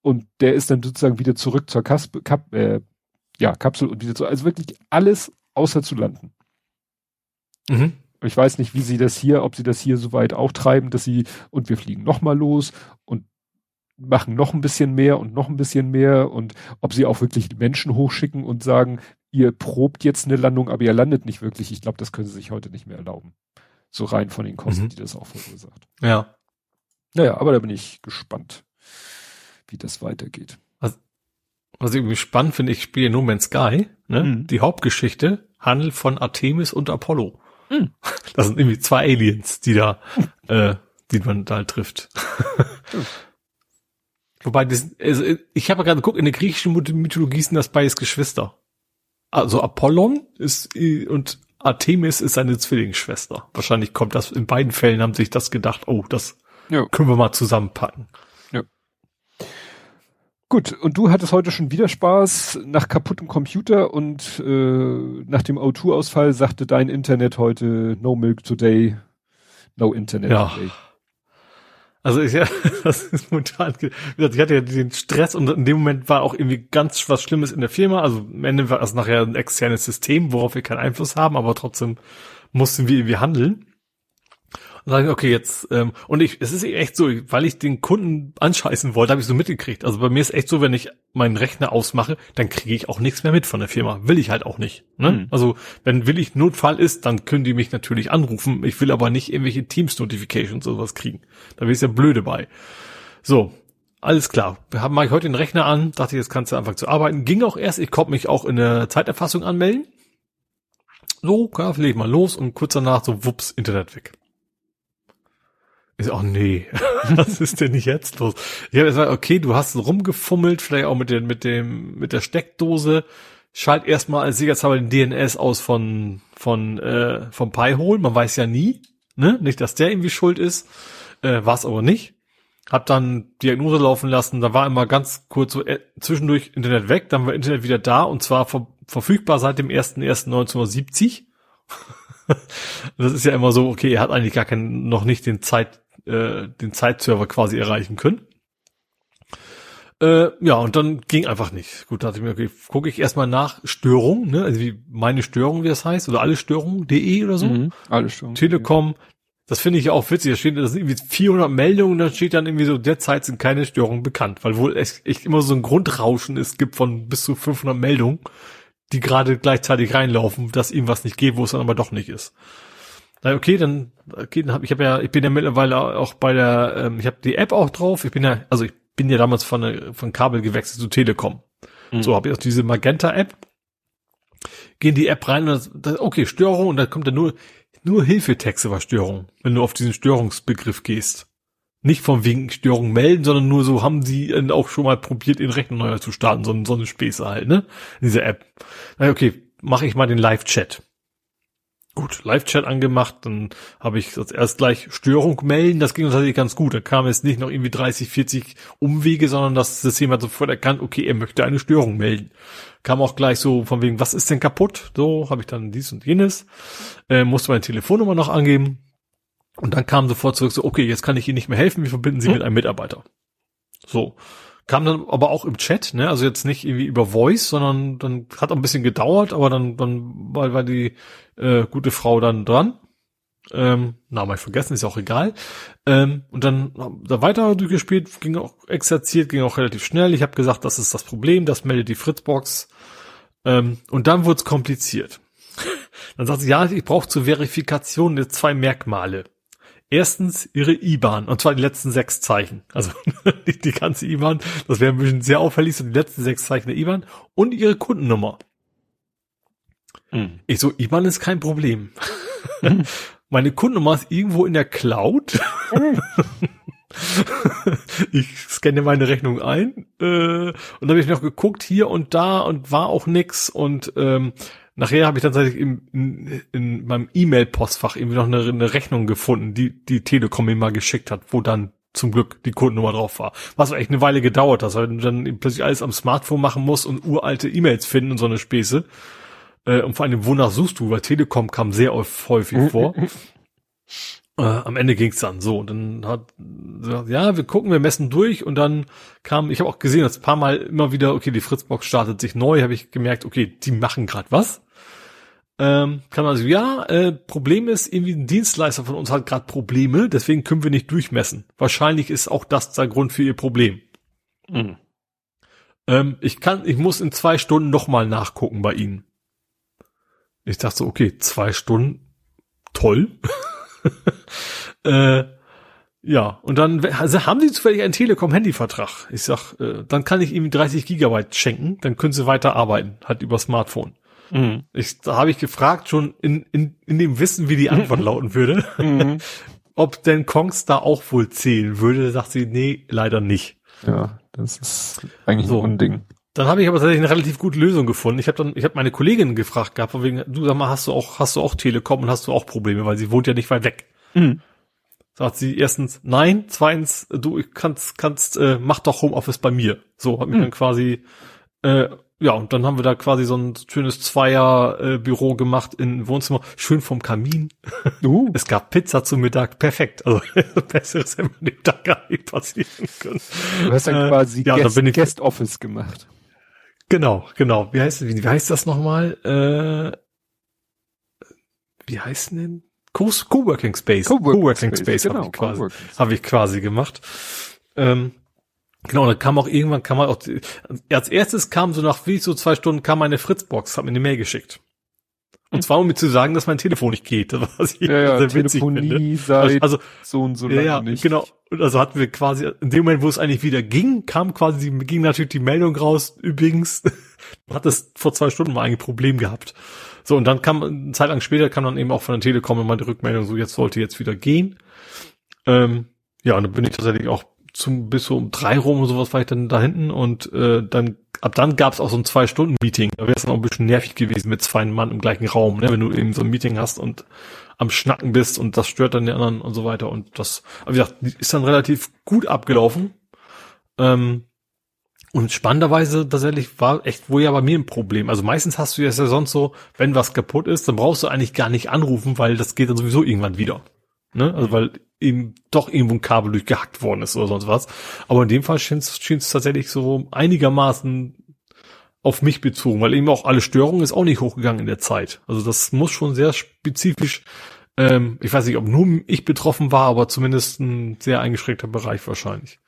und der ist dann sozusagen wieder zurück zur Kasp Kap, äh, ja, Kapsel und wieder zu, also wirklich alles außer zu landen. Mhm. Ich weiß nicht, wie sie das hier, ob sie das hier so weit auch treiben, dass sie, und wir fliegen noch mal los und machen noch ein bisschen mehr und noch ein bisschen mehr und ob sie auch wirklich Menschen hochschicken und sagen, ihr probt jetzt eine Landung, aber ihr landet nicht wirklich. Ich glaube, das können sie sich heute nicht mehr erlauben. So rein von den Kosten, mhm. die das auch verursacht. Ja. Naja, aber da bin ich gespannt, wie das weitergeht. Was, was ich irgendwie spannend finde, ich spiele No Man's Sky, ne? Mhm. Die Hauptgeschichte handelt von Artemis und Apollo. Hm. Das sind irgendwie zwei Aliens, die da, äh, die man da halt trifft. Hm. Wobei, das, also ich habe ja gerade geguckt, in der griechischen Mythologie sind das beides Geschwister. Also Apollon ist und Artemis ist seine Zwillingsschwester. Wahrscheinlich kommt das, in beiden Fällen haben sich das gedacht, oh, das ja. können wir mal zusammenpacken. Gut, und du hattest heute schon wieder Spaß nach kaputtem Computer und äh, nach dem O2-Ausfall sagte dein Internet heute No Milk Today, No Internet ja. Today. Also ich, ja, das ist momentan, ich hatte ja den Stress und in dem Moment war auch irgendwie ganz was Schlimmes in der Firma. Also am Ende war das nachher ein externes System, worauf wir keinen Einfluss haben, aber trotzdem mussten wir irgendwie handeln. Und sage, okay, jetzt, ähm, und ich, es ist echt so, weil ich den Kunden anscheißen wollte, habe ich so mitgekriegt. Also bei mir ist echt so, wenn ich meinen Rechner ausmache, dann kriege ich auch nichts mehr mit von der Firma. Will ich halt auch nicht. Ne? Mhm. Also wenn will ich Notfall ist, dann können die mich natürlich anrufen. Ich will aber nicht irgendwelche Teams-Notifications oder sowas kriegen. Da bin ich ja blöde bei. So, alles klar. Wir haben ich heute den Rechner an, dachte jetzt kannst du einfach zu arbeiten. Ging auch erst, ich konnte mich auch in der Zeiterfassung anmelden. So, ja, leg mal los und kurz danach so wups, Internet weg. Ich oh nee, was ist denn jetzt los? Ich habe gesagt, okay, du hast rumgefummelt, vielleicht auch mit, den, mit dem, mit der Steckdose. Schalt erstmal als Sicherheitshalber den DNS aus von, von, äh, vom Pi-Hole. Man weiß ja nie, ne? Nicht, dass der irgendwie schuld ist. Äh, war es aber nicht. Hab dann Diagnose laufen lassen, da war immer ganz kurz so äh, zwischendurch Internet weg, dann war Internet wieder da und zwar ver verfügbar seit dem 1.1.1970. das ist ja immer so, okay, er hat eigentlich gar keinen, noch nicht den Zeit, äh, den Zeitserver quasi erreichen können. Äh, ja, und dann ging einfach nicht. Gut, da dachte ich mir, okay, gucke ich erstmal nach Störung, ne, also wie meine Störung, wie das heißt, oder alle Störungen.de oder so. Mhm, alle Störungen. Telekom, das finde ich ja auch witzig. Da steht, das sind irgendwie 400 Meldungen, da steht dann irgendwie so, derzeit sind keine Störungen bekannt, weil wohl echt, echt immer so ein Grundrauschen es gibt von bis zu 500 Meldungen, die gerade gleichzeitig reinlaufen, dass irgendwas nicht geht, wo es dann aber doch nicht ist. Na okay, dann, okay, dann hab, ich habe ja, ich bin ja mittlerweile auch bei der, ähm, ich habe die App auch drauf. Ich bin ja, also ich bin ja damals von, äh, von Kabel gewechselt zu Telekom. Mhm. So habe ich auch diese Magenta-App. Gehen die App rein und das, okay, Störung und da kommt dann nur, nur Hilfetexte war Störung, wenn du auf diesen Störungsbegriff gehst. Nicht von wegen Störung melden, sondern nur so haben sie auch schon mal probiert, den Rechner neu zu starten, so, so eine Späße halt, ne? Diese App. Na okay, mache ich mal den Live-Chat. Gut, Live-Chat angemacht, dann habe ich erst gleich Störung melden, das ging tatsächlich ganz gut. Da kam jetzt nicht noch irgendwie 30, 40 Umwege, sondern das System hat sofort erkannt, okay, er möchte eine Störung melden. Kam auch gleich so von wegen, was ist denn kaputt? So habe ich dann dies und jenes. Äh, musste meine Telefonnummer noch angeben. Und dann kam sofort zurück so, okay, jetzt kann ich Ihnen nicht mehr helfen, wir verbinden Sie hm. mit einem Mitarbeiter. So. Kam dann aber auch im Chat, ne? Also jetzt nicht irgendwie über Voice, sondern dann hat ein bisschen gedauert, aber dann, dann war, war die äh, gute Frau dann dran. Ähm, Name ich vergessen, ist auch egal. Ähm, und dann da weiter durchgespielt, ging auch exerziert, ging auch relativ schnell. Ich habe gesagt, das ist das Problem, das meldet die Fritzbox. Ähm, und dann wurde es kompliziert. dann sagt sie, ja, ich brauche zur Verifikation jetzt zwei Merkmale. Erstens ihre IBAN, und zwar die letzten sechs Zeichen. Also die, die ganze IBAN, das wäre ein bisschen sehr auffällig, so die letzten sechs Zeichen der IBAN und ihre Kundennummer. Mhm. Ich so, IBAN ist kein Problem. Mhm. Meine Kundennummer ist irgendwo in der Cloud. Mhm. ich scanne meine Rechnung ein äh, und dann habe ich noch geguckt hier und da und war auch nix und ähm, Nachher habe ich dann tatsächlich in, in, in meinem E-Mail-Postfach irgendwie noch eine, eine Rechnung gefunden, die die Telekom mir mal geschickt hat, wo dann zum Glück die Kundennummer drauf war. Was echt eine Weile gedauert hat, weil du dann plötzlich alles am Smartphone machen musst und uralte E-Mails finden und so eine Späße. Äh, und vor allem, wonach suchst du? Weil Telekom kam sehr häufig vor. Äh, am Ende ging's dann so. Und dann hat ja, wir gucken, wir messen durch und dann kam, ich habe auch gesehen, dass ein paar Mal immer wieder, okay, die Fritzbox startet sich neu, habe ich gemerkt, okay, die machen gerade was. Ähm, kann man also, ja, äh, Problem ist, irgendwie ein Dienstleister von uns hat gerade Probleme, deswegen können wir nicht durchmessen. Wahrscheinlich ist auch das der Grund für ihr Problem. Mhm. Ähm, ich kann, ich muss in zwei Stunden nochmal nachgucken bei Ihnen. Ich dachte so, okay, zwei Stunden, toll. äh, ja, und dann also haben sie zufällig einen Telekom-Handyvertrag. Ich sag, äh, dann kann ich ihm 30 Gigabyte schenken, dann können sie weiter arbeiten, halt über Smartphone. Mhm. Ich, da habe ich gefragt, schon in, in, in dem Wissen, wie die Antwort lauten würde, mhm. ob denn Kongs da auch wohl zählen würde. Da sagt sie, nee, leider nicht. Ja, das ist eigentlich so ein Ding. Dann habe ich aber tatsächlich eine relativ gute Lösung gefunden. Ich habe dann, ich habe meine Kollegin gefragt gehabt, von wegen, du sag mal, hast du auch, hast du auch Telekom und hast du auch Probleme, weil sie wohnt ja nicht weit weg. Mhm. Sagt sie erstens nein, zweitens du kannst kannst äh, mach doch Homeoffice bei mir. So hat mich mhm. dann quasi äh, ja, und dann haben wir da quasi so ein schönes Zweier-Büro äh, gemacht im Wohnzimmer, schön vom Kamin. Uh. Es gab Pizza zum Mittag, perfekt. Also besseres hätte man dem Tag gar nicht passieren können. Du hast dann äh, quasi ja, Guest, dann bin ich, Guest Office gemacht. Genau, genau. Wie heißt, wie, wie heißt das nochmal? Äh, wie heißt denn? Coworking Space. Coworking, Coworking Space, Space genau, habe ich, quasi, hab ich quasi gemacht. Ähm, Genau, da kam auch irgendwann, kam auch, als erstes kam so nach wie so zwei Stunden kam meine Fritzbox, hat mir eine Mail geschickt. Und zwar, um mir zu sagen, dass mein Telefon nicht geht, was ich ja, ja, sehr witzig Telefonie finde. Also, so und so lange ja, nicht. genau. Und also hatten wir quasi, in dem Moment, wo es eigentlich wieder ging, kam quasi, ging natürlich die Meldung raus, übrigens, hat es vor zwei Stunden mal ein Problem gehabt. So, und dann kam, eine Zeit lang später kam dann eben auch von der Telekom immer die Rückmeldung, so, jetzt sollte jetzt wieder gehen. Ähm, ja, und dann bin ich tatsächlich auch zum bis so um drei rum oder sowas war ich dann da hinten und äh, dann ab dann gab es auch so ein zwei Stunden Meeting. Da wäre es dann auch ein bisschen nervig gewesen mit zwei Mann im gleichen Raum, ne? wenn du eben so ein Meeting hast und am Schnacken bist und das stört dann den anderen und so weiter und das, wie gesagt, ist dann relativ gut abgelaufen. Ähm, Und spannenderweise tatsächlich war echt wohl ja bei mir ein Problem. Also meistens hast du ja sonst so, wenn was kaputt ist, dann brauchst du eigentlich gar nicht anrufen, weil das geht dann sowieso irgendwann wieder. Ne? Also weil eben doch irgendwo ein Kabel durchgehackt worden ist oder sonst was. Aber in dem Fall schien es tatsächlich so einigermaßen auf mich bezogen, weil eben auch alle Störungen ist auch nicht hochgegangen in der Zeit. Also das muss schon sehr spezifisch, ähm, ich weiß nicht, ob nur ich betroffen war, aber zumindest ein sehr eingeschränkter Bereich wahrscheinlich.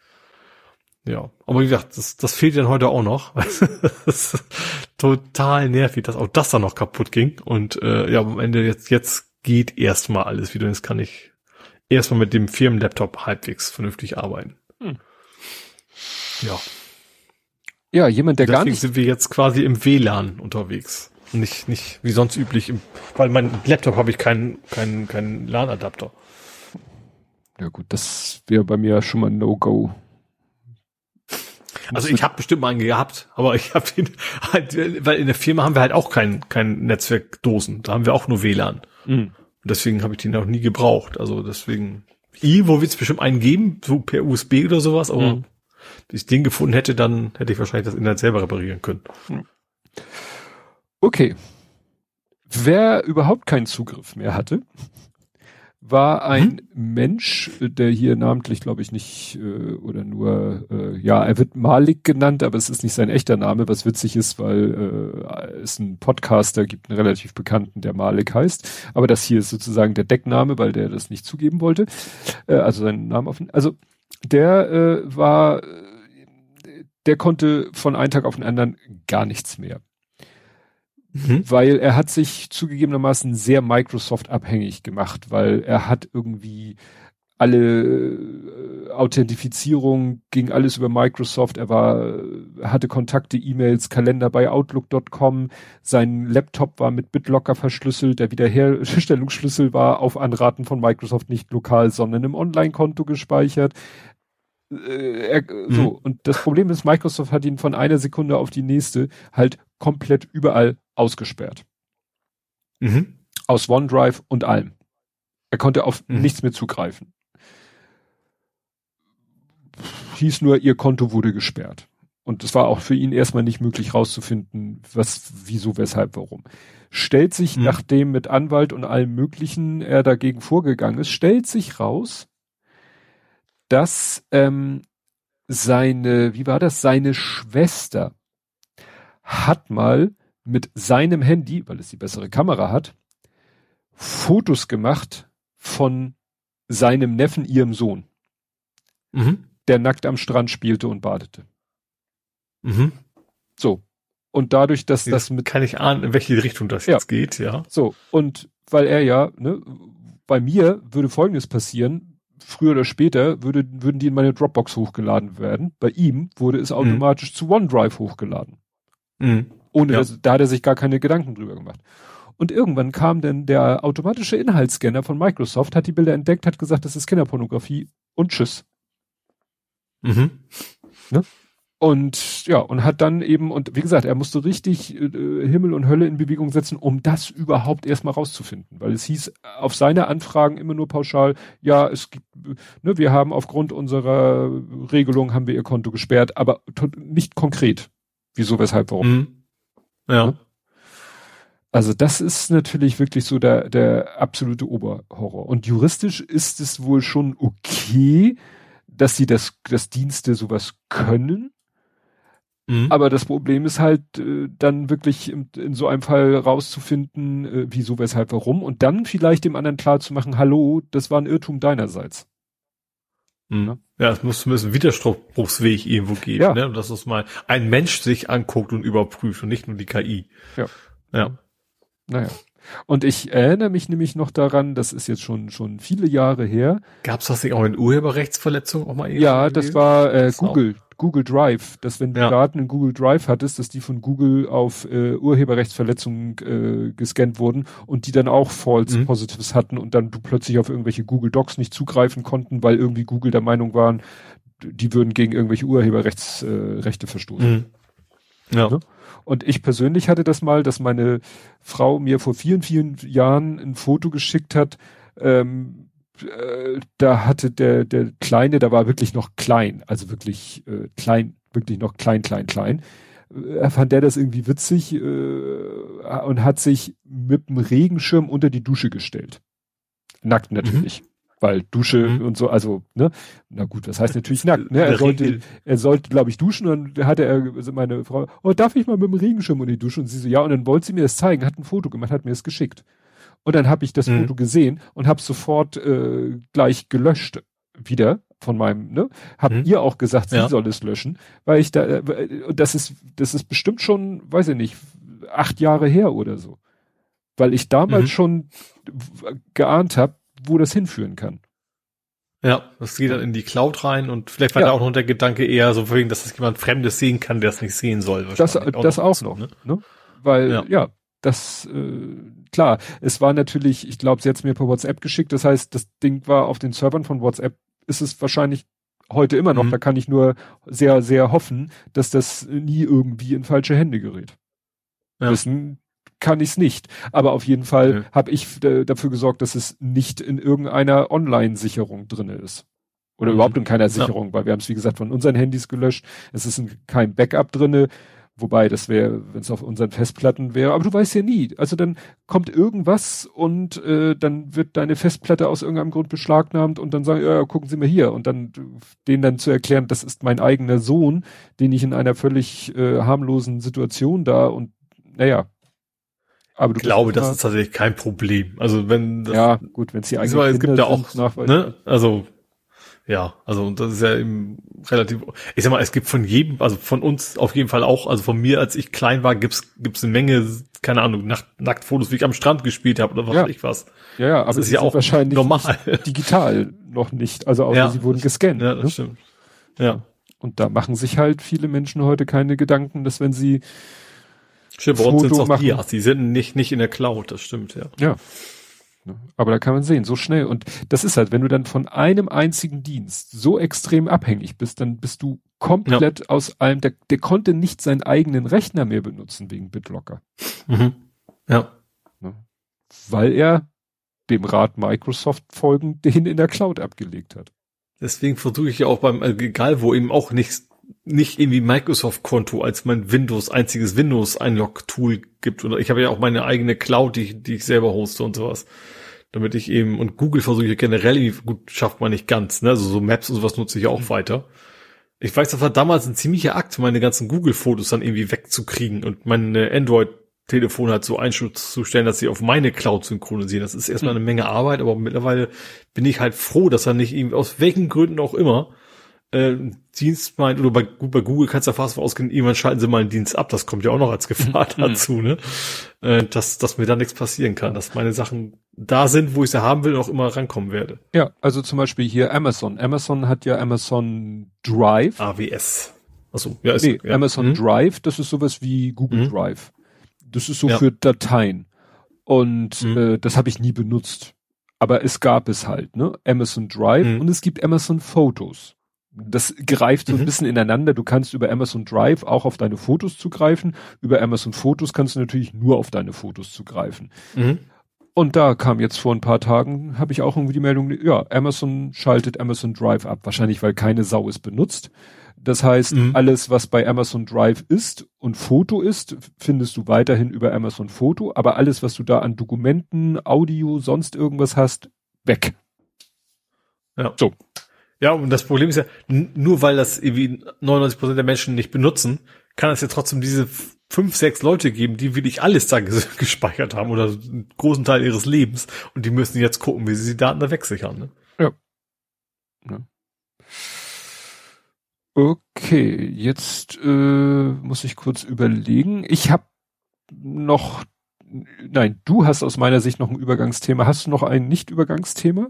Ja, aber wie gesagt, das, das fehlt dann heute auch noch. total nervig, dass auch das dann noch kaputt ging. Und äh, ja, am Ende jetzt, jetzt geht erstmal alles wieder. Jetzt kann ich erstmal mit dem Firmenlaptop halbwegs vernünftig arbeiten. Hm. Ja. Ja, jemand, der Deswegen gar nicht. sind wir jetzt quasi im WLAN unterwegs. Nicht, nicht wie sonst üblich, im, weil mein Laptop habe ich keinen, keinen, keinen LAN-Adapter. Ja gut, das wäre bei mir schon mal ein No-Go. Also ich habe bestimmt mal einen gehabt, aber ich habe ihn halt, weil in der Firma haben wir halt auch kein, kein Netzwerkdosen. Da haben wir auch nur WLAN. Mhm. Deswegen habe ich den auch nie gebraucht. Also deswegen, irgendwo wird es bestimmt einen geben, so per USB oder sowas, aber mhm wenn ich den gefunden hätte, dann hätte ich wahrscheinlich das Internet selber reparieren können. Okay. Wer überhaupt keinen Zugriff mehr hatte, war ein hm? Mensch, der hier namentlich, glaube ich, nicht äh, oder nur, äh, ja, er wird Malik genannt, aber es ist nicht sein echter Name, was witzig ist, weil äh, es einen Podcaster gibt, einen relativ bekannten, der Malik heißt. Aber das hier ist sozusagen der Deckname, weil der das nicht zugeben wollte. Äh, also seinen Namen offen. Also der äh, war der konnte von einem Tag auf den anderen gar nichts mehr. Mhm. Weil er hat sich zugegebenermaßen sehr Microsoft abhängig gemacht, weil er hat irgendwie alle äh, Authentifizierung ging alles über Microsoft. Er war, hatte Kontakte, E-Mails, Kalender bei Outlook.com. Sein Laptop war mit BitLocker verschlüsselt. Der Wiederherstellungsschlüssel war auf Anraten von Microsoft nicht lokal, sondern im Online-Konto gespeichert äh, er, mhm. so. Und das Problem ist, Microsoft hat ihn von einer Sekunde auf die nächste halt komplett überall ausgesperrt. Mhm. Aus OneDrive und allem. Er konnte auf mhm. nichts mehr zugreifen. Hieß nur, ihr Konto wurde gesperrt. Und es war auch für ihn erstmal nicht möglich rauszufinden, was, wieso, weshalb, warum. Stellt sich, mhm. nachdem mit Anwalt und allem Möglichen er dagegen vorgegangen ist, stellt sich raus, dass ähm, seine, wie war das, seine Schwester hat mal mit seinem Handy, weil es die bessere Kamera hat, Fotos gemacht von seinem Neffen, ihrem Sohn, mhm. der nackt am Strand spielte und badete. Mhm. So. Und dadurch, dass das, das mit. Kann ich ahnen, in welche Richtung das ja. jetzt geht, ja. So. Und weil er ja, ne, bei mir würde Folgendes passieren, früher oder später würde, würden die in meine Dropbox hochgeladen werden. Bei ihm wurde es mhm. automatisch mhm. zu OneDrive hochgeladen. Mhm. Ohne ja. dass, da hat er sich gar keine Gedanken drüber gemacht. Und irgendwann kam dann der automatische Inhaltsscanner von Microsoft, hat die Bilder entdeckt, hat gesagt, das ist Kinderpornografie und tschüss. Mhm. Ne? Und ja, und hat dann eben, und wie gesagt, er musste richtig äh, Himmel und Hölle in Bewegung setzen, um das überhaupt erstmal rauszufinden. Weil es hieß auf seine Anfragen immer nur pauschal, ja, es gibt, ne, wir haben aufgrund unserer Regelung haben wir ihr Konto gesperrt, aber nicht konkret. Wieso, weshalb, warum. Mhm. Ja. Ne? Also das ist natürlich wirklich so der, der absolute Oberhorror. Und juristisch ist es wohl schon okay, dass sie das, das Dienste sowas können Mhm. Aber das Problem ist halt, äh, dann wirklich in, in, so einem Fall rauszufinden, äh, wieso, weshalb, warum und dann vielleicht dem anderen klar zu machen, hallo, das war ein Irrtum deinerseits. Mhm. Ja, es muss zumindest einen Widerspruchsweg irgendwo geben, ja. ne? dass es mal ein Mensch sich anguckt und überprüft und nicht nur die KI. Ja. Ja. Naja. Und ich erinnere mich nämlich noch daran, das ist jetzt schon schon viele Jahre her. Gab es das nicht auch in Urheberrechtsverletzung auch mal? Ja, das war äh, Google. Google Drive, dass wenn du ja. Daten in Google Drive hattest, dass die von Google auf äh, Urheberrechtsverletzungen äh, gescannt wurden und die dann auch False mhm. Positives hatten und dann du plötzlich auf irgendwelche Google Docs nicht zugreifen konnten, weil irgendwie Google der Meinung waren, die würden gegen irgendwelche Urheberrechtsrechte äh, verstoßen. Mhm. Ja. Ne? Und ich persönlich hatte das mal, dass meine Frau mir vor vielen, vielen Jahren ein Foto geschickt hat, ähm, äh, da hatte der, der Kleine, da war wirklich noch klein, also wirklich äh, klein, wirklich noch klein, klein, klein. Äh, fand der das irgendwie witzig äh, und hat sich mit dem Regenschirm unter die Dusche gestellt. Nackt natürlich. Mhm. Weil Dusche mhm. und so, also, ne, na gut, was heißt natürlich nackt, ne? Er sollte, er sollte, glaube ich, duschen und dann hatte er, also meine Frau, oh, darf ich mal mit dem Regenschirm unter die Dusche? Und sie so, ja, und dann wollte sie mir das zeigen, hat ein Foto gemacht, hat mir das geschickt. Und dann habe ich das mhm. Foto gesehen und habe sofort äh, gleich gelöscht wieder von meinem, ne? Hab mhm. ihr auch gesagt, sie ja. soll es löschen, weil ich da, äh, das ist, das ist bestimmt schon, weiß ich nicht, acht Jahre her oder so. Weil ich damals mhm. schon geahnt habe, wo das hinführen kann. Ja, das geht dann in die Cloud rein und vielleicht war ja. da auch noch der Gedanke eher so, wegen, dass das jemand Fremdes sehen kann, der es nicht sehen soll. Das, das auch noch, ne? ne? Weil, ja, ja das, äh, klar, es war natürlich, ich glaube, sie hat es mir per WhatsApp geschickt, das heißt, das Ding war auf den Servern von WhatsApp ist es wahrscheinlich heute immer noch. Mhm. Da kann ich nur sehr, sehr hoffen, dass das nie irgendwie in falsche Hände gerät. Ja. Wissen kann ich es nicht. Aber auf jeden Fall ja. habe ich äh, dafür gesorgt, dass es nicht in irgendeiner Online-Sicherung drinne ist. Oder mhm. überhaupt in keiner Sicherung, ja. weil wir haben es, wie gesagt, von unseren Handys gelöscht. Es ist in kein Backup drinne. Wobei, das wäre, wenn es auf unseren Festplatten wäre, aber du weißt ja nie. Also dann kommt irgendwas und äh, dann wird deine Festplatte aus irgendeinem Grund beschlagnahmt und dann sagen, ja, gucken Sie mal hier. Und dann denen dann zu erklären, das ist mein eigener Sohn, den ich in einer völlig äh, harmlosen Situation da und naja. Aber du ich glaube, das ist tatsächlich kein Problem. Also wenn das, Ja, gut, wenn es die eigenen es gibt ja auch, ne? Also ja, also und das ist ja eben relativ. Ich sag mal, es gibt von jedem, also von uns auf jeden Fall auch, also von mir, als ich klein war, gibt's gibt's eine Menge, keine Ahnung, Nacht, Nacktfotos, wie ich am Strand gespielt habe oder was ja. weiß ich was. Ja, ja, aber das ist ja auch wahrscheinlich normal. digital noch nicht. Also auch ja, sie wurden gescannt. Ja, das ne? stimmt. Ja. Und da machen sich halt viele Menschen heute keine Gedanken, dass wenn sie Stimmt, bei uns sind auch machen, die, die sind nicht nicht in der Cloud, das stimmt, ja. Ja. Ne? Aber da kann man sehen, so schnell. Und das ist halt, wenn du dann von einem einzigen Dienst so extrem abhängig bist, dann bist du komplett ja. aus allem, der, der konnte nicht seinen eigenen Rechner mehr benutzen wegen BitLocker. Mhm. Ja. Ne? Weil er dem Rat Microsoft folgend den in der Cloud abgelegt hat. Deswegen versuche ich ja auch beim, also egal wo eben auch nicht, nicht irgendwie Microsoft-Konto als mein Windows, einziges Windows-Einlog-Tool gibt. Oder ich habe ja auch meine eigene Cloud, die, die ich selber hoste und sowas damit ich eben, und Google versuche ich generell, gut, schafft man nicht ganz, ne, also so Maps und sowas nutze ich auch mhm. weiter. Ich weiß, das war damals ein ziemlicher Akt, meine ganzen Google-Fotos dann irgendwie wegzukriegen und meine Android-Telefon halt so einzustellen, dass sie auf meine Cloud synchronisieren. Das ist erstmal mhm. eine Menge Arbeit, aber mittlerweile bin ich halt froh, dass er nicht irgendwie, aus welchen Gründen auch immer, äh, Dienst meint, oder bei, bei Google kannst du ja fast ausgehen, irgendwann schalten sie mal einen Dienst ab, das kommt ja auch noch als Gefahr mhm. dazu, ne? Äh, dass, dass mir da nichts passieren kann, dass meine Sachen da sind, wo ich sie haben will, auch immer rankommen werde. Ja, also zum Beispiel hier Amazon. Amazon hat ja Amazon Drive. AWS. Achso, ja, ist, nee, ja. Amazon mhm. Drive, das ist sowas wie Google mhm. Drive. Das ist so ja. für Dateien. Und mhm. äh, das habe ich nie benutzt. Aber es gab es halt, ne? Amazon Drive mhm. und es gibt Amazon Photos das greift so ein mhm. bisschen ineinander. Du kannst über Amazon Drive auch auf deine Fotos zugreifen. Über Amazon Fotos kannst du natürlich nur auf deine Fotos zugreifen. Mhm. Und da kam jetzt vor ein paar Tagen, habe ich auch irgendwie die Meldung, ja, Amazon schaltet Amazon Drive ab. Wahrscheinlich, weil keine Sau es benutzt. Das heißt, mhm. alles, was bei Amazon Drive ist und Foto ist, findest du weiterhin über Amazon Foto. Aber alles, was du da an Dokumenten, Audio, sonst irgendwas hast, weg. Ja. So. Ja, und das Problem ist ja, nur weil das irgendwie 99 Prozent der Menschen nicht benutzen, kann es ja trotzdem diese fünf, sechs Leute geben, die wirklich alles da gespeichert haben oder einen großen Teil ihres Lebens und die müssen jetzt gucken, wie sie die Daten da wegsichern. Ne? Ja. ja. Okay, jetzt äh, muss ich kurz überlegen. Ich habe noch, nein, du hast aus meiner Sicht noch ein Übergangsthema. Hast du noch ein Nicht-Übergangsthema?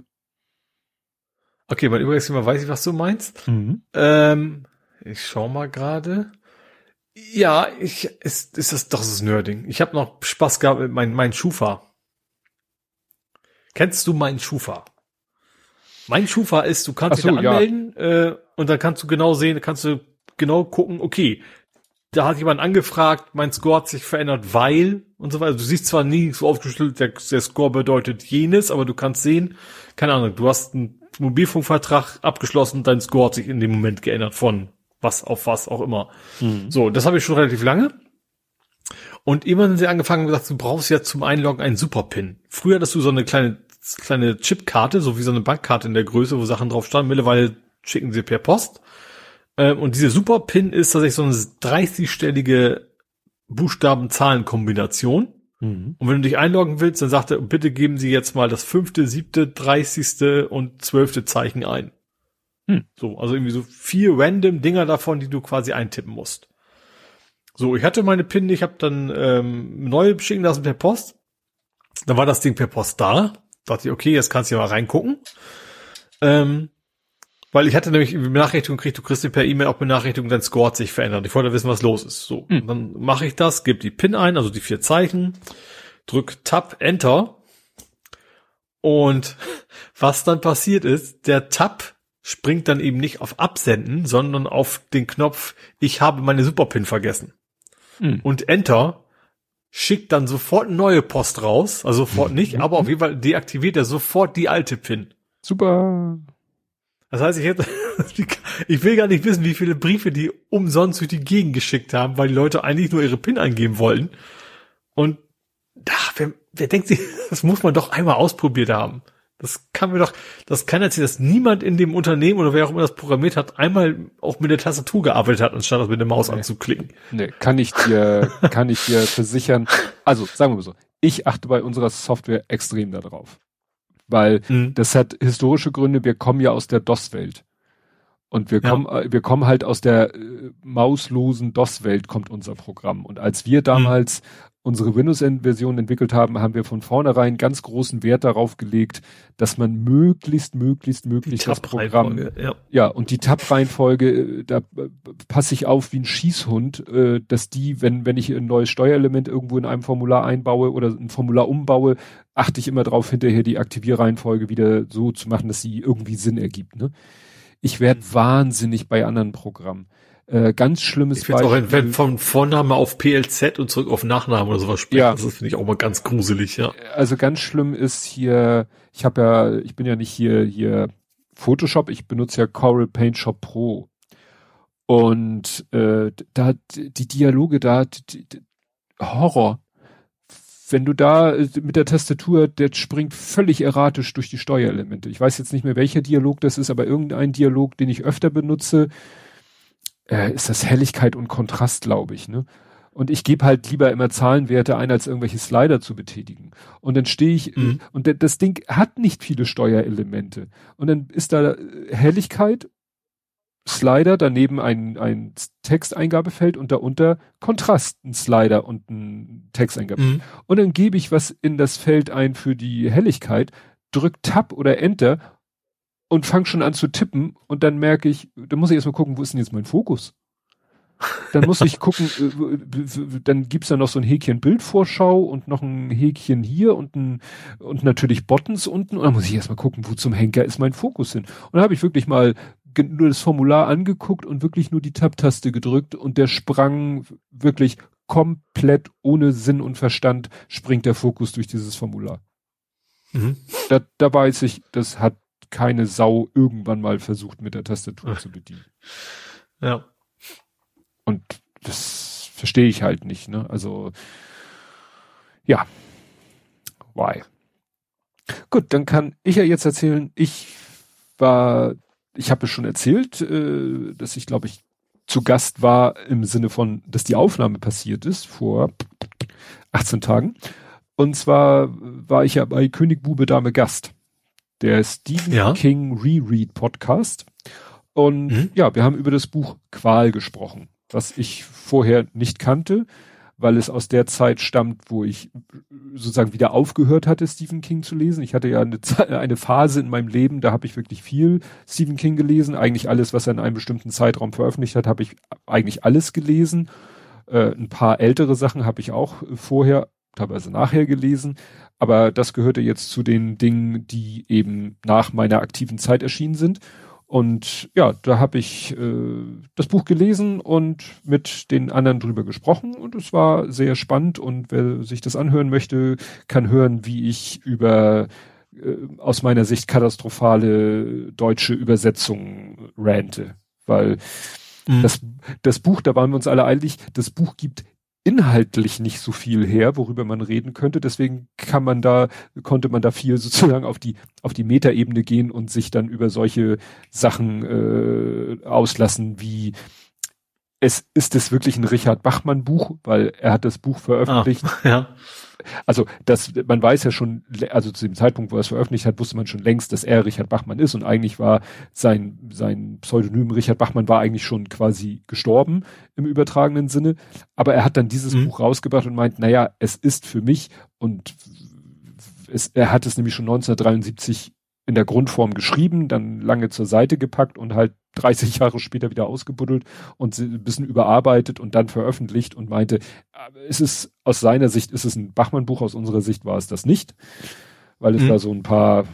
Okay, mein Übergangsthema weiß ich, was du meinst. Mhm. Ähm, ich schau mal gerade. Ja, ich ist, ist das doch das Nerding. Ich habe noch Spaß gehabt mit meinem mein Schufa. Kennst du meinen Schufa? Mein Schufa ist, du kannst so, dich da anmelden ja. äh, und dann kannst du genau sehen, kannst du genau gucken, okay, da hat jemand angefragt, mein Score hat sich verändert, weil und so weiter. Du siehst zwar nie so aufgestellt, der, der Score bedeutet jenes, aber du kannst sehen, keine Ahnung, du hast einen Mobilfunkvertrag abgeschlossen, dein Score hat sich in dem Moment geändert von was auf was auch immer. Mhm. So, das habe ich schon relativ lange. Und immer sind sie angefangen und gesagt, du brauchst ja zum Einloggen einen Superpin. Früher hattest du so eine kleine, kleine Chipkarte, so wie so eine Bankkarte in der Größe, wo Sachen drauf standen. Mittlerweile schicken sie per Post. Ähm, und diese Superpin ist tatsächlich so eine 30-stellige Buchstaben-Zahlen-Kombination. Mhm. Und wenn du dich einloggen willst, dann sagt er, bitte geben Sie jetzt mal das fünfte, siebte, dreißigste und zwölfte Zeichen ein. Hm. So, also irgendwie so vier random Dinger davon, die du quasi eintippen musst. So, ich hatte meine PIN, ich habe dann ähm, neue schicken lassen per Post. Dann war das Ding per Post da. Dachte ich, okay, jetzt kannst du ja mal reingucken. Ähm, weil ich hatte nämlich Benachrichtigung gekriegt, du kriegst per E-Mail auch Benachrichtigung, dein Score hat sich verändert. Ich wollte wissen, was los ist. So, hm. dann mache ich das, gebe die PIN ein, also die vier Zeichen, drück Tab, Enter. Und was dann passiert ist, der Tab springt dann eben nicht auf Absenden, sondern auf den Knopf, ich habe meine Superpin vergessen. Hm. Und Enter schickt dann sofort neue Post raus, also sofort nicht, mhm. aber auf jeden Fall deaktiviert er sofort die alte Pin. Super. Das heißt, ich hätte, ich will gar nicht wissen, wie viele Briefe die umsonst durch die Gegend geschickt haben, weil die Leute eigentlich nur ihre PIN eingeben wollten. Und da, wer, wer denkt sich, das muss man doch einmal ausprobiert haben. Das kann mir doch, das kann erzählen, dass niemand in dem Unternehmen oder wer auch immer das programmiert hat, einmal auch mit der Tastatur gearbeitet hat, anstatt das mit der Maus nee. anzuklicken. Nee, kann ich dir, kann ich dir versichern. Also, sagen wir mal so. Ich achte bei unserer Software extrem darauf weil mhm. das hat historische Gründe. Wir kommen ja aus der DOS-Welt. Und wir ja. kommen, äh, wir kommen halt aus der äh, mauslosen DOS-Welt kommt unser Programm. Und als wir damals mhm. Unsere Windows-Version entwickelt haben, haben wir von vornherein ganz großen Wert darauf gelegt, dass man möglichst, möglichst, möglichst das Programm, ja. ja, und die Tab-Reihenfolge, äh, da passe ich auf wie ein Schießhund, äh, dass die, wenn, wenn ich ein neues Steuerelement irgendwo in einem Formular einbaue oder ein Formular umbaue, achte ich immer darauf, hinterher die Aktivierreihenfolge wieder so zu machen, dass sie irgendwie Sinn ergibt. Ne? Ich werde mhm. wahnsinnig bei anderen Programmen. Äh, ganz schlimmes ich Beispiel. Auch, wenn von Vorname auf PLZ und zurück auf Nachname oder sowas spricht, ja. das finde ich auch mal ganz gruselig, ja. Also ganz schlimm ist hier, ich habe ja, ich bin ja nicht hier, hier Photoshop, ich benutze ja Coral Paint Shop Pro. Und äh, da die Dialoge da, die, die, Horror wenn du da äh, mit der Tastatur, der springt völlig erratisch durch die Steuerelemente. Ich weiß jetzt nicht mehr, welcher Dialog das ist, aber irgendein Dialog, den ich öfter benutze, äh, ist das Helligkeit und Kontrast, glaube ich. Ne? Und ich gebe halt lieber immer Zahlenwerte ein, als irgendwelche Slider zu betätigen. Und dann stehe ich, mhm. und das Ding hat nicht viele Steuerelemente. Und dann ist da Helligkeit Slider, daneben ein, ein Texteingabefeld und darunter Kontrast, ein Slider und ein Texteingabefeld. Mhm. Und dann gebe ich was in das Feld ein für die Helligkeit, drück Tab oder Enter und fange schon an zu tippen und dann merke ich, da muss ich erstmal gucken, wo ist denn jetzt mein Fokus? Dann muss ich gucken, äh, dann gibt's da noch so ein Häkchen Bildvorschau und noch ein Häkchen hier und ein, und natürlich Buttons unten und dann muss ich erstmal gucken, wo zum Henker ist mein Fokus hin. Und dann habe ich wirklich mal nur das Formular angeguckt und wirklich nur die Tab-Taste gedrückt und der sprang wirklich komplett ohne Sinn und Verstand springt der Fokus durch dieses Formular. Mhm. Da, da weiß ich, das hat keine Sau irgendwann mal versucht mit der Tastatur zu bedienen. Ja. Und das verstehe ich halt nicht, ne? Also ja. Why? Gut, dann kann ich ja jetzt erzählen, ich war ich habe es schon erzählt, äh, dass ich glaube ich zu Gast war im Sinne von, dass die Aufnahme passiert ist vor 18 Tagen. Und zwar war ich ja bei König Bube Dame Gast. Der Stephen ja. King Reread Podcast. Und mhm. ja, wir haben über das Buch Qual gesprochen, was ich vorher nicht kannte weil es aus der Zeit stammt, wo ich sozusagen wieder aufgehört hatte, Stephen King zu lesen. Ich hatte ja eine, eine Phase in meinem Leben, da habe ich wirklich viel Stephen King gelesen. Eigentlich alles, was er in einem bestimmten Zeitraum veröffentlicht hat, habe ich eigentlich alles gelesen. Äh, ein paar ältere Sachen habe ich auch vorher, teilweise nachher gelesen. Aber das gehörte jetzt zu den Dingen, die eben nach meiner aktiven Zeit erschienen sind. Und ja, da habe ich äh, das Buch gelesen und mit den anderen drüber gesprochen und es war sehr spannend und wer sich das anhören möchte, kann hören, wie ich über äh, aus meiner Sicht katastrophale deutsche Übersetzungen rante, weil Mhm. Das, das Buch, da waren wir uns alle einig, das Buch gibt inhaltlich nicht so viel her, worüber man reden könnte. Deswegen kann man da, konnte man da viel sozusagen auf die, auf die Metaebene gehen und sich dann über solche Sachen äh, auslassen wie es ist es wirklich ein Richard Bachmann Buch, weil er hat das Buch veröffentlicht. Ah, ja. Also das, man weiß ja schon, also zu dem Zeitpunkt, wo er es veröffentlicht hat, wusste man schon längst, dass er Richard Bachmann ist und eigentlich war sein sein Pseudonym Richard Bachmann war eigentlich schon quasi gestorben im übertragenen Sinne. Aber er hat dann dieses mhm. Buch rausgebracht und meint, naja, es ist für mich und es, er hat es nämlich schon 1973 in der Grundform geschrieben, dann lange zur Seite gepackt und halt 30 Jahre später wieder ausgebuddelt und ein bisschen überarbeitet und dann veröffentlicht und meinte, es ist aus seiner Sicht ist es ein Bachmann-Buch, aus unserer Sicht war es das nicht, weil es mhm. da so ein paar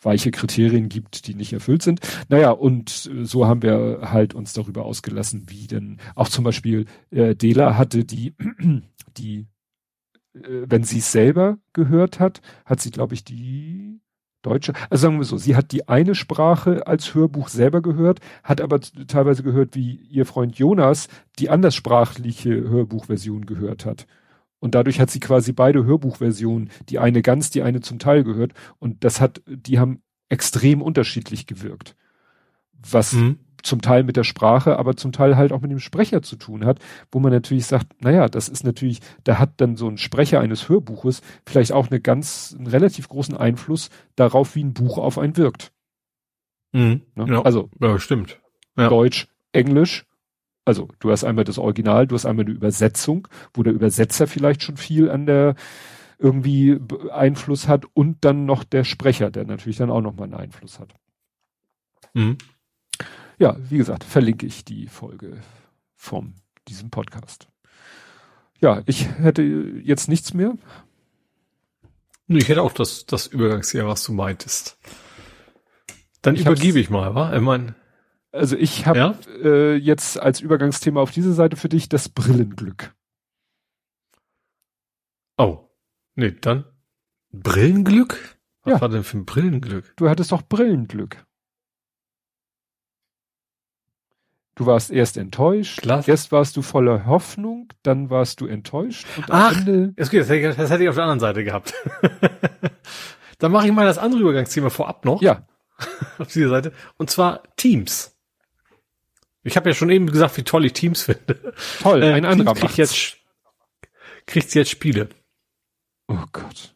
weiche Kriterien gibt, die nicht erfüllt sind. Naja, und so haben wir halt uns darüber ausgelassen, wie denn auch zum Beispiel äh, Dela hatte die, die, äh, wenn sie es selber gehört hat, hat sie, glaube ich, die Deutsche. Also sagen wir so, sie hat die eine Sprache als Hörbuch selber gehört, hat aber teilweise gehört, wie ihr Freund Jonas die anderssprachliche Hörbuchversion gehört hat. Und dadurch hat sie quasi beide Hörbuchversionen, die eine ganz, die eine zum Teil gehört. Und das hat, die haben extrem unterschiedlich gewirkt. Was mhm zum Teil mit der Sprache, aber zum Teil halt auch mit dem Sprecher zu tun hat, wo man natürlich sagt, naja, das ist natürlich, da hat dann so ein Sprecher eines Hörbuches vielleicht auch eine ganz, einen relativ großen Einfluss darauf, wie ein Buch auf einen wirkt. Mhm. Ne? Ja, also, ja, stimmt. Ja. Deutsch, Englisch, also du hast einmal das Original, du hast einmal eine Übersetzung, wo der Übersetzer vielleicht schon viel an der irgendwie Einfluss hat und dann noch der Sprecher, der natürlich dann auch nochmal einen Einfluss hat. Mhm ja, wie gesagt, verlinke ich die Folge vom diesem Podcast. Ja, ich hätte jetzt nichts mehr. Ich hätte auch das, das Übergangsjahr, was du meintest. Dann ich übergebe ich mal, wa? Ich mein, also ich habe ja? äh, jetzt als Übergangsthema auf diese Seite für dich das Brillenglück. Oh, nee, dann Brillenglück? Was ja. war denn für ein Brillenglück? Du hattest doch Brillenglück. Du warst erst enttäuscht, Klasse. erst warst du voller Hoffnung, dann warst du enttäuscht und Ach, Ende. Das, das, das hätte ich auf der anderen Seite gehabt. dann mache ich mal das andere Übergangsthema vorab noch. Ja. auf dieser Seite. Und zwar Teams. Ich habe ja schon eben gesagt, wie toll ich Teams finde. Toll, äh, ein anderer kriegt jetzt kriegt jetzt Spiele. Oh Gott.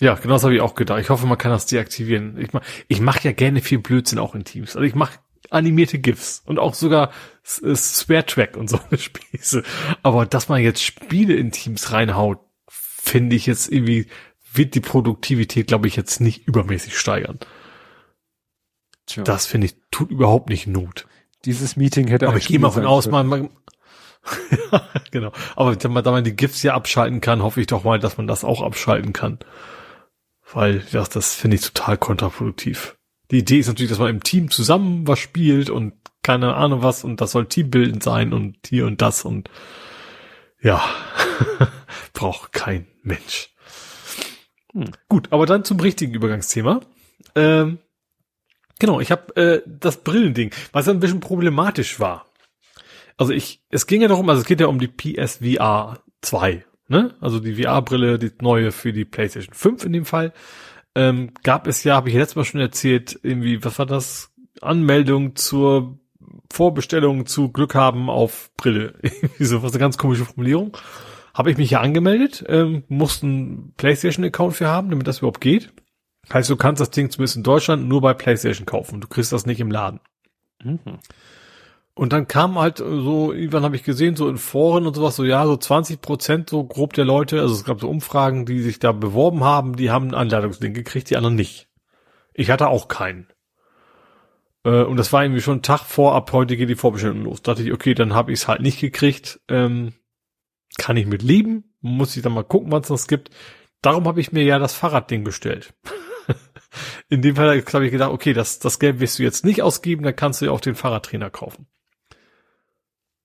Ja, genau das habe ich auch gedacht. Ich hoffe, man kann das deaktivieren. Ich mache ich mach ja gerne viel Blödsinn auch in Teams. Also ich mache animierte GIFs und auch sogar Spare Track und so eine Spieße. Aber dass man jetzt Spiele in Teams reinhaut, finde ich jetzt irgendwie, wird die Produktivität, glaube ich, jetzt nicht übermäßig steigern. Tja. Das finde ich, tut überhaupt nicht Not. Dieses Meeting hätte Aber ich gehe mal von aus, man, man genau. Aber da man, da man die GIFs ja abschalten kann, hoffe ich doch mal, dass man das auch abschalten kann. Weil, ja, das finde ich total kontraproduktiv die Idee ist natürlich, dass man im Team zusammen was spielt und keine Ahnung was und das soll teambildend sein und hier und das und ja, braucht kein Mensch. Hm. Gut, aber dann zum richtigen Übergangsthema. Ähm, genau, ich habe äh, das Brillending, was ein bisschen problematisch war. Also ich, es ging ja darum, also es geht ja um die PSVR 2, ne? Also die VR-Brille, die neue für die PlayStation 5 in dem Fall ähm, gab es ja, habe ich letztes Mal schon erzählt, irgendwie, was war das? Anmeldung zur Vorbestellung zu Glück haben auf Brille. Irgendwie so, was eine ganz komische Formulierung. Habe ich mich ja angemeldet, ähm, mussten PlayStation-Account für haben, damit das überhaupt geht. Heißt, du kannst das Ding zumindest in Deutschland nur bei PlayStation kaufen. Du kriegst das nicht im Laden. Mhm. Und dann kam halt so, irgendwann habe ich gesehen, so in Foren und sowas, so ja, so 20 Prozent so grob der Leute, also es gab so Umfragen, die sich da beworben haben, die haben einen Anleitungslink gekriegt, die anderen nicht. Ich hatte auch keinen. Äh, und das war irgendwie schon Tag vor, ab heute geht die Vorbestellung los. Da dachte ich, okay, dann habe ich es halt nicht gekriegt. Ähm, kann ich mit leben, muss ich dann mal gucken, was es noch gibt. Darum habe ich mir ja das Fahrradding bestellt. In dem Fall habe ich gedacht, okay, das, das Geld wirst du jetzt nicht ausgeben, dann kannst du ja auch den Fahrradtrainer kaufen.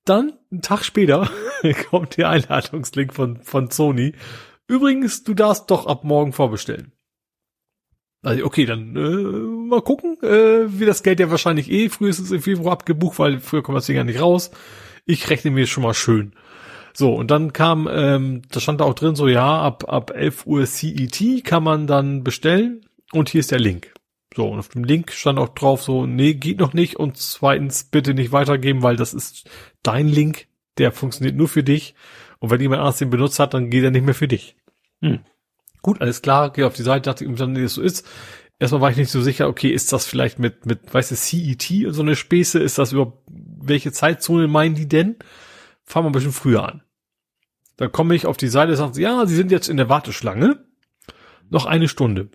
Dann, einen Tag später, kommt der Einladungslink von, von Sony. Übrigens, du darfst doch ab morgen vorbestellen. Also, okay, dann äh, mal gucken, äh, wie das Geld ja wahrscheinlich eh frühestens im Februar abgebucht, weil früher kommt das Ding ja nicht raus. Ich rechne mir schon mal schön. So, und dann kam, ähm, da stand da auch drin, so ja, ab, ab 11 Uhr CET kann man dann bestellen und hier ist der Link. So, und auf dem Link stand auch drauf so, nee, geht noch nicht und zweitens bitte nicht weitergeben, weil das ist dein Link, der funktioniert nur für dich und wenn jemand anders den benutzt hat, dann geht er nicht mehr für dich. Hm. Gut, alles klar, geh auf die Seite, dachte ich, nee, das so ist. Erstmal war ich nicht so sicher, okay, ist das vielleicht mit, mit, weißt du, CET und so eine Späße, ist das überhaupt, welche Zeitzone meinen die denn? Fangen wir ein bisschen früher an. Dann komme ich auf die Seite, sagt sie, ja, sie sind jetzt in der Warteschlange. Noch eine Stunde.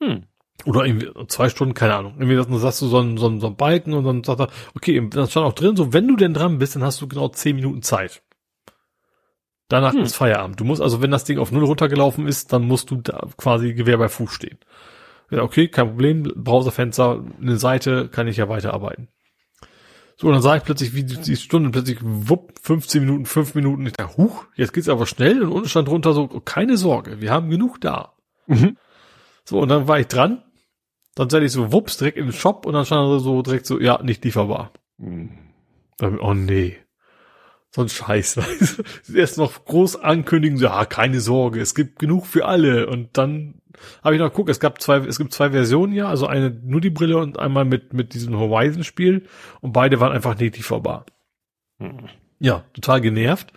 Hm. Oder irgendwie zwei Stunden, keine Ahnung. Irgendwie dann sagst du so einen, so einen, so einen Balken und dann sagt er, okay, dann stand auch drin, so wenn du denn dran bist, dann hast du genau zehn Minuten Zeit. Danach hm. ist Feierabend. Du musst also, wenn das Ding auf Null runtergelaufen ist, dann musst du da quasi Gewehr bei Fuß stehen. Ja, okay, kein Problem. Browserfenster, eine Seite, kann ich ja weiterarbeiten. So, und dann sage ich plötzlich, wie die Stunde plötzlich, wupp, 15 Minuten, 5 Minuten. Ich dachte, huch, jetzt geht's aber schnell. Und unten stand drunter so, keine Sorge, wir haben genug da. Mhm. So, und dann war ich dran. Dann sah ich so, wups, direkt in den Shop. Und dann stand so direkt so, ja, nicht lieferbar. Mhm. Dann, oh nee. So ein Scheiß. Erst noch groß ankündigen, ja, keine Sorge, es gibt genug für alle. Und dann habe ich noch geguckt, es gab zwei, es gibt zwei Versionen ja, also eine nur die Brille und einmal mit, mit diesem Horizon-Spiel und beide waren einfach nicht lieferbar. Hm. Ja, total genervt.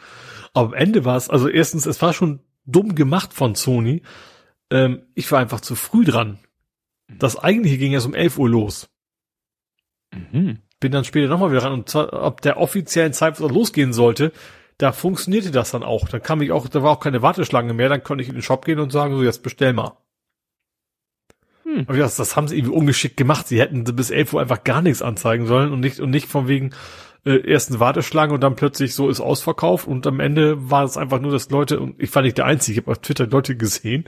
Aber am Ende war es, also erstens, es war schon dumm gemacht von Sony. Ähm, ich war einfach zu früh dran. Das eigentliche ging erst um 11 Uhr los. Mhm. Bin dann später nochmal wieder ran und zwar, ab der offiziellen Zeit, was losgehen sollte, da funktionierte das dann auch. Dann kam ich auch, da war auch keine Warteschlange mehr, dann konnte ich in den Shop gehen und sagen, so jetzt bestell mal. Hm. Aber das, das haben sie irgendwie ungeschickt gemacht. Sie hätten bis 11 Uhr einfach gar nichts anzeigen sollen und nicht, und nicht von wegen, äh, ersten Warteschlange und dann plötzlich so ist ausverkauft und am Ende war es einfach nur, dass Leute, und ich war nicht der Einzige, ich habe auf Twitter Leute gesehen,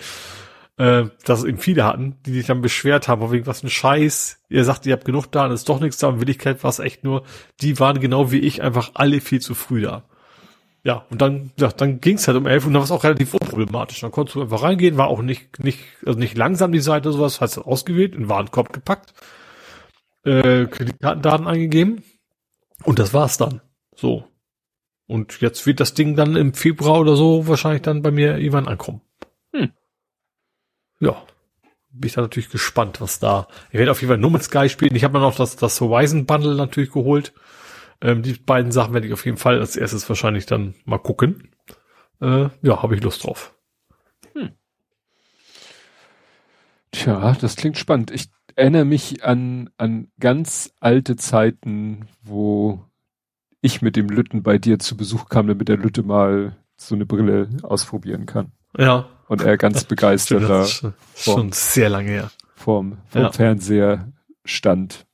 äh, dass eben viele hatten, die sich dann beschwert haben, wegen was ein Scheiß, ihr sagt, ihr habt genug da und ist doch nichts da und Willigkeit war es echt nur, die waren genau wie ich einfach alle viel zu früh da. Ja, und dann, ja, dann ging's halt um elf und dann war es auch relativ unproblematisch. Dann konntest du einfach reingehen, war auch nicht, nicht, also nicht langsam die Seite sowas, hast du ausgewählt, in Warenkorb gepackt, äh, Kreditkartendaten eingegeben und das war's dann. So. Und jetzt wird das Ding dann im Februar oder so wahrscheinlich dann bei mir irgendwann ankommen. Ja. Bin ich da natürlich gespannt, was da. Ich werde auf jeden Fall nur mit Sky spielen. Ich habe mir noch das, das Horizon Bundle natürlich geholt. Ähm, die beiden Sachen werde ich auf jeden Fall als erstes wahrscheinlich dann mal gucken. Äh, ja, habe ich Lust drauf. Hm. Tja, das klingt spannend. Ich erinnere mich an, an ganz alte Zeiten, wo ich mit dem Lütten bei dir zu Besuch kam, damit der Lütte mal so eine Brille ausprobieren kann. Ja. Und er ganz begeistert da schon, schon sehr lange her. Vorm, vorm ja. Fernseher stand.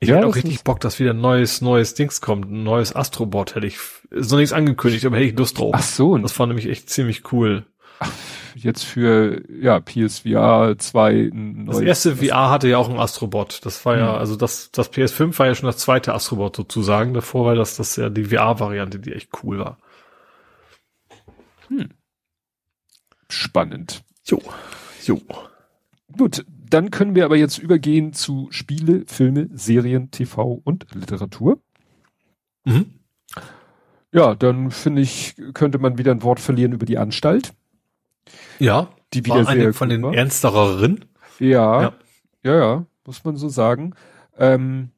Ich ja, hätte auch richtig Bock, dass wieder ein neues, neues Dings kommt. Ein neues Astrobot hätte ich, ist noch nichts angekündigt, aber hätte ich Lust drauf. Ach so. Das war nämlich echt ziemlich cool. Ach, jetzt für, ja, PSVR 2. Das erste VR hatte ja auch ein Astrobot. Das war ja, hm. also das, das PS5 war ja schon das zweite Astrobot sozusagen. Davor war das, das ja die VR-Variante, die echt cool war. Hm. Spannend. Jo. Jo. Gut, dann können wir aber jetzt übergehen zu Spiele, Filme, Serien, TV und Literatur. Mhm. Ja, dann finde ich, könnte man wieder ein Wort verlieren über die Anstalt. Ja, die wieder war eine von den war. ernstereren. Ja, ja, ja, ja, muss man so sagen. Ähm,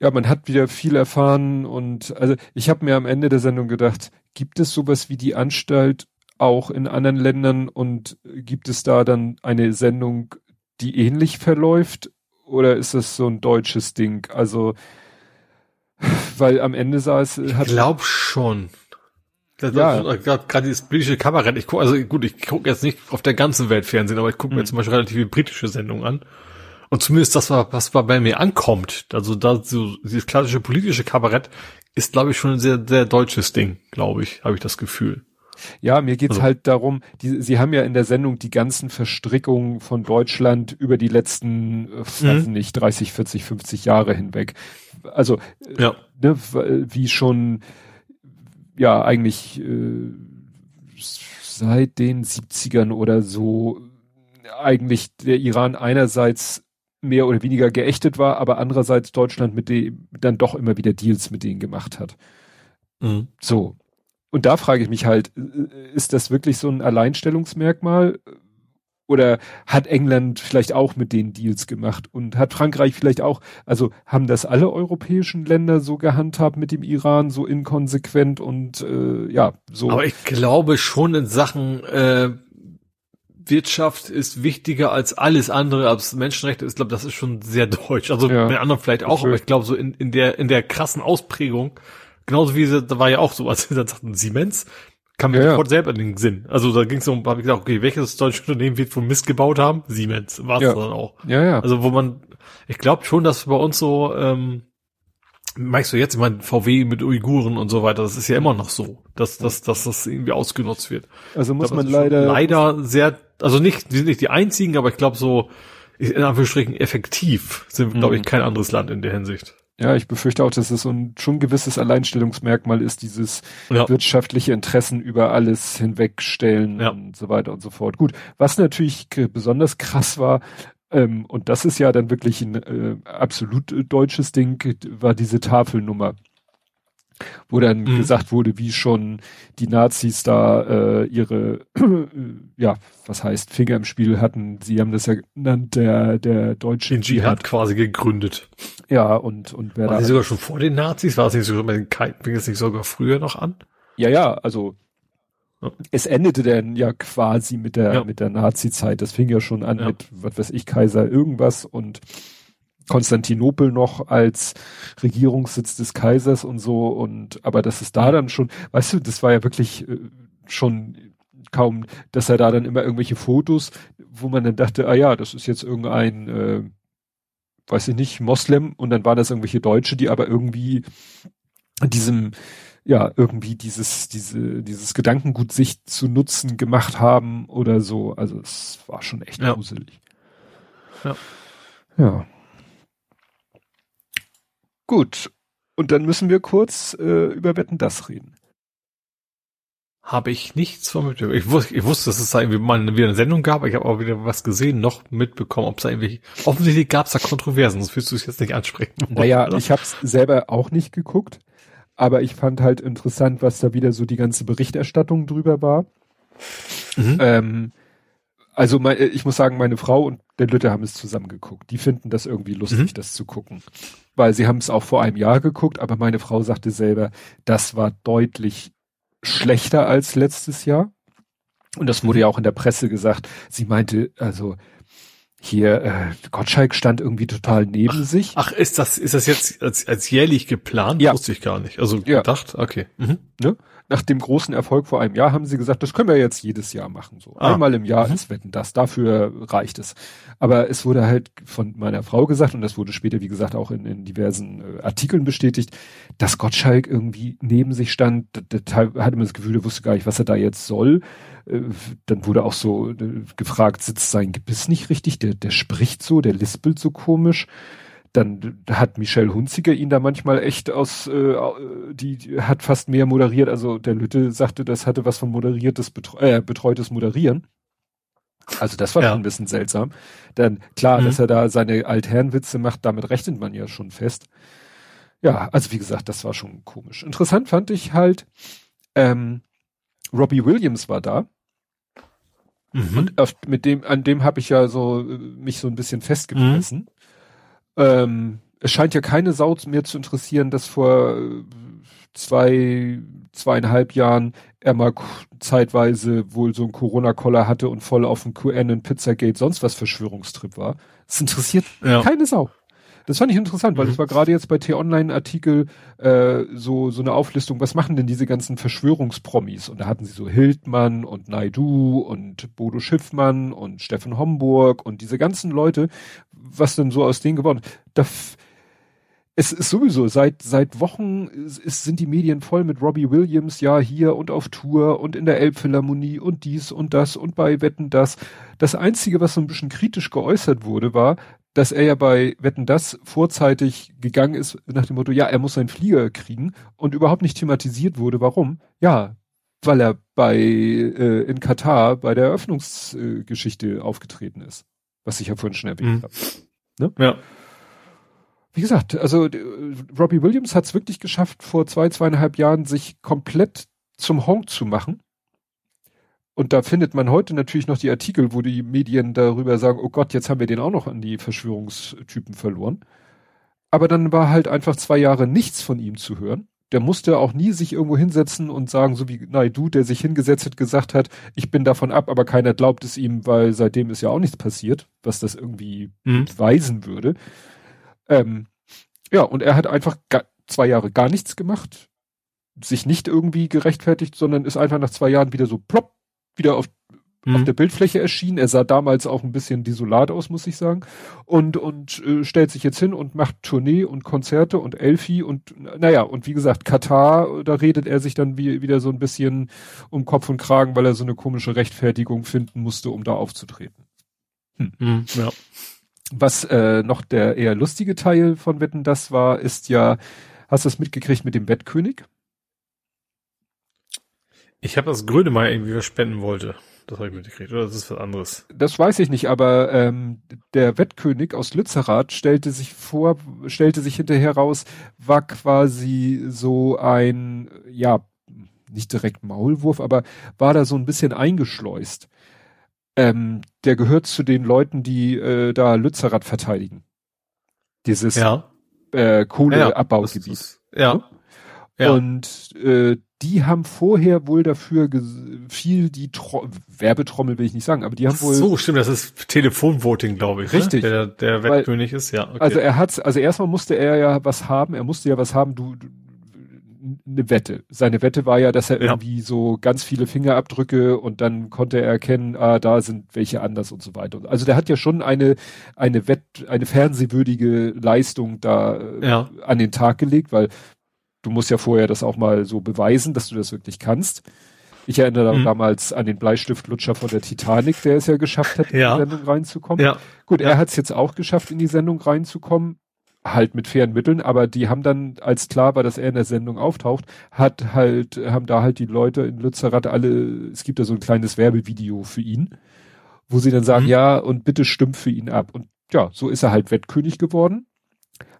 ja, man hat wieder viel erfahren und also ich habe mir am Ende der Sendung gedacht, gibt es sowas wie die Anstalt auch in anderen Ländern und gibt es da dann eine Sendung die ähnlich verläuft? Oder ist das so ein deutsches Ding? Also, weil am Ende sah es. Ich glaube schon. Das, ja. Gerade dieses britische Kabarett. Ich guck, also gut, ich gucke jetzt nicht auf der ganzen Welt Fernsehen, aber ich gucke mir mhm. zum Beispiel relativ viele britische Sendungen an. Und zumindest das, was bei mir ankommt, also da so dieses klassische politische Kabarett, ist, glaube ich, schon ein sehr, sehr deutsches Ding, glaube ich, habe ich das Gefühl. Ja, mir geht's also. halt darum, die, Sie haben ja in der Sendung die ganzen Verstrickungen von Deutschland über die letzten, äh, weiß mhm. nicht, 30, 40, 50 Jahre hinweg. Also, äh, ja. ne, wie schon, ja, eigentlich äh, seit den 70ern oder so eigentlich der Iran einerseits mehr oder weniger geächtet war, aber andererseits Deutschland mit dem dann doch immer wieder Deals mit denen gemacht hat. Mhm. So. Und da frage ich mich halt, äh, ist das wirklich so ein Alleinstellungsmerkmal? Oder hat England vielleicht auch mit den Deals gemacht und hat Frankreich vielleicht auch, also haben das alle europäischen Länder so gehandhabt mit dem Iran, so inkonsequent und äh, ja, so. Aber ich glaube schon in Sachen äh, Wirtschaft ist wichtiger als alles andere, als Menschenrechte ist, glaube das ist schon sehr deutsch. Also ja. mit anderen vielleicht auch, aber ich glaube so in, in der in der krassen Ausprägung, genauso wie da war ja auch so, als sie dann sagten Siemens, kam mir ja, sofort ja. selber in den Sinn. Also da ging es um, habe ich gesagt, okay, welches deutsche Unternehmen wird von Mist gebaut haben? Siemens, war es ja. dann auch. Ja, ja. Also wo man, ich glaube schon, dass bei uns so, ähm, meinst du jetzt, ich meine, VW mit Uiguren und so weiter, das ist ja immer noch so, dass, dass, dass das irgendwie ausgenutzt wird. Also muss glaub, man leider. Leider sehr, also nicht, wir sind nicht die einzigen, aber ich glaube so, in Anführungsstrichen effektiv sind, glaube ich, mhm. kein anderes Land in der Hinsicht. Ja, ich befürchte auch, dass es so ein schon gewisses Alleinstellungsmerkmal ist, dieses ja. wirtschaftliche Interessen über alles hinwegstellen ja. und so weiter und so fort. Gut, was natürlich besonders krass war, ähm, und das ist ja dann wirklich ein äh, absolut deutsches Ding, war diese Tafelnummer wo dann mhm. gesagt wurde, wie schon die Nazis da äh, ihre, äh, ja, was heißt, Finger im Spiel hatten. Sie haben das ja genannt, der, der deutsche Den Dschihad quasi gegründet. Ja, und, und wer war da. sogar schon vor den Nazis? War es nicht sogar fing es nicht sogar früher noch an? Ja, ja, also ja. Es endete dann ja quasi mit der ja. mit der Nazi-Zeit. Das fing ja schon an ja. mit was weiß ich Kaiser irgendwas und Konstantinopel noch als Regierungssitz des Kaisers und so und aber das ist da dann schon, weißt du, das war ja wirklich äh, schon kaum, dass er da dann immer irgendwelche Fotos, wo man dann dachte, ah ja, das ist jetzt irgendein, äh, weiß ich nicht, Moslem und dann waren das irgendwelche Deutsche, die aber irgendwie diesem ja irgendwie dieses diese dieses Gedankengut sich zu nutzen gemacht haben oder so. Also es war schon echt ja. gruselig. Ja. Ja Gut. Und dann müssen wir kurz äh, über Wetten das reden. Habe ich nichts von mit. Ich wusste, ich wusste, dass es da irgendwie mal wieder eine Sendung gab. Ich habe auch wieder was gesehen, noch mitbekommen, ob es da irgendwie. Offensichtlich gab es da Kontroversen, sonst willst du es jetzt nicht ansprechen. Naja, oder? ich habe es selber auch nicht geguckt, aber ich fand halt interessant, was da wieder so die ganze Berichterstattung drüber war. Mhm. Ähm, also mein, ich muss sagen, meine Frau und der Lütte haben es zusammen geguckt. Die finden das irgendwie lustig, mhm. das zu gucken weil sie haben es auch vor einem Jahr geguckt, aber meine Frau sagte selber, das war deutlich schlechter als letztes Jahr. Und das wurde ja auch in der Presse gesagt. Sie meinte, also hier, äh, Gottschalk stand irgendwie total neben ach, sich. Ach, ist das, ist das jetzt als, als jährlich geplant? Ja. Wusste ich gar nicht. Also ja. gedacht, okay. Mhm. Ne? Nach dem großen Erfolg vor einem Jahr haben sie gesagt, das können wir jetzt jedes Jahr machen. So ah. einmal im Jahr mhm. ist Wetten das. Dafür reicht es. Aber es wurde halt von meiner Frau gesagt und das wurde später, wie gesagt, auch in, in diversen äh, Artikeln bestätigt, dass Gottschalk irgendwie neben sich stand. Der, der hatte man das Gefühl, er wusste gar nicht, was er da jetzt soll. Äh, dann wurde auch so äh, gefragt, sitzt sein Gebiss nicht richtig? Der, der spricht so, der lispelt so komisch dann hat Michelle Hunziker ihn da manchmal echt aus, äh, die, die hat fast mehr moderiert. Also der Lütte sagte, das hatte was von moderiertes, betreu äh, betreutes Moderieren. Also das war ja. schon ein bisschen seltsam. Dann klar, mhm. dass er da seine Altherrenwitze macht, damit rechnet man ja schon fest. Ja, also wie gesagt, das war schon komisch. Interessant fand ich halt, ähm, Robbie Williams war da. Mhm. Und auf, mit dem, an dem habe ich ja so äh, mich so ein bisschen festgebissen. Mhm. Ähm, es scheint ja keine Sau mehr zu interessieren, dass vor äh, zwei, zweieinhalb Jahren er mal zeitweise wohl so ein Corona-Koller hatte und voll auf dem QN, Pizzagate, sonst was Verschwörungstrip war. Es interessiert ja. keine Sau. Das fand ich interessant, weil mhm. es war gerade jetzt bei T-Online-Artikel äh, so so eine Auflistung, was machen denn diese ganzen Verschwörungspromis? Und da hatten sie so Hildmann und Naidu und Bodo Schiffmann und Steffen Homburg und diese ganzen Leute, was denn so aus denen geworden? Da es ist sowieso seit seit Wochen ist, sind die Medien voll mit Robbie Williams, ja hier und auf Tour und in der Elbphilharmonie und dies und das und bei Wetten das. Das einzige, was so ein bisschen kritisch geäußert wurde, war, dass er ja bei Wetten das vorzeitig gegangen ist nach dem Motto, ja, er muss seinen Flieger kriegen und überhaupt nicht thematisiert wurde. Warum? Ja, weil er bei äh, in Katar bei der Eröffnungsgeschichte äh, aufgetreten ist, was ich ja vorhin schon erwähnt mhm. habe. Ne? Ja. Wie gesagt, also Robbie Williams hat es wirklich geschafft, vor zwei, zweieinhalb Jahren sich komplett zum Honk zu machen. Und da findet man heute natürlich noch die Artikel, wo die Medien darüber sagen, oh Gott, jetzt haben wir den auch noch an die Verschwörungstypen verloren. Aber dann war halt einfach zwei Jahre nichts von ihm zu hören. Der musste auch nie sich irgendwo hinsetzen und sagen, so wie Naidu, der sich hingesetzt hat, gesagt hat, ich bin davon ab, aber keiner glaubt es ihm, weil seitdem ist ja auch nichts passiert, was das irgendwie mhm. weisen würde. Ähm, ja, und er hat einfach zwei Jahre gar nichts gemacht, sich nicht irgendwie gerechtfertigt, sondern ist einfach nach zwei Jahren wieder so plopp wieder auf, mhm. auf der Bildfläche erschienen. Er sah damals auch ein bisschen desolat aus, muss ich sagen. Und, und äh, stellt sich jetzt hin und macht Tournee und Konzerte und Elfi und naja, und wie gesagt, Katar, da redet er sich dann wie, wieder so ein bisschen um Kopf und Kragen, weil er so eine komische Rechtfertigung finden musste, um da aufzutreten. Hm. Mhm, ja. Was äh, noch der eher lustige Teil von Wetten das war, ist ja, hast du das mitgekriegt mit dem Bettkönig? Ich habe das Grönemeyer irgendwie was spenden wollte. Das habe ich mitgekriegt, oder das ist was anderes? Das weiß ich nicht, aber ähm, der Wettkönig aus Lützerath stellte sich vor, stellte sich hinterher raus, war quasi so ein, ja, nicht direkt Maulwurf, aber war da so ein bisschen eingeschleust. Ähm, der gehört zu den Leuten, die äh, da Lützerath verteidigen. Dieses ja. äh, Kohleabbaugebiet. Ja. ja. ja. Und äh, die haben vorher wohl dafür viel die Tro Werbetrommel will ich nicht sagen, aber die haben wohl so stimmt, das ist Telefonvoting, glaube ich, ne? richtig, ne? der der Wettkönig ist, ja. Okay. Also er hat, also erstmal musste er ja was haben, er musste ja was haben, du, du eine Wette. Seine Wette war ja, dass er ja. irgendwie so ganz viele Fingerabdrücke und dann konnte er erkennen, ah, da sind welche anders und so weiter. Also der hat ja schon eine eine Wett, eine fernsehwürdige Leistung da ja. an den Tag gelegt, weil du musst ja vorher das auch mal so beweisen, dass du das wirklich kannst. Ich erinnere mhm. damals an den Bleistiftlutscher von der Titanic, der es ja geschafft hat, in ja. die Sendung reinzukommen. Ja. Gut, er hat es jetzt auch geschafft, in die Sendung reinzukommen, halt mit fairen Mitteln, aber die haben dann, als klar war, dass er in der Sendung auftaucht, hat halt, haben da halt die Leute in Lützerath alle, es gibt da so ein kleines Werbevideo für ihn, wo sie dann sagen, mhm. ja, und bitte stimmt für ihn ab. Und ja, so ist er halt Wettkönig geworden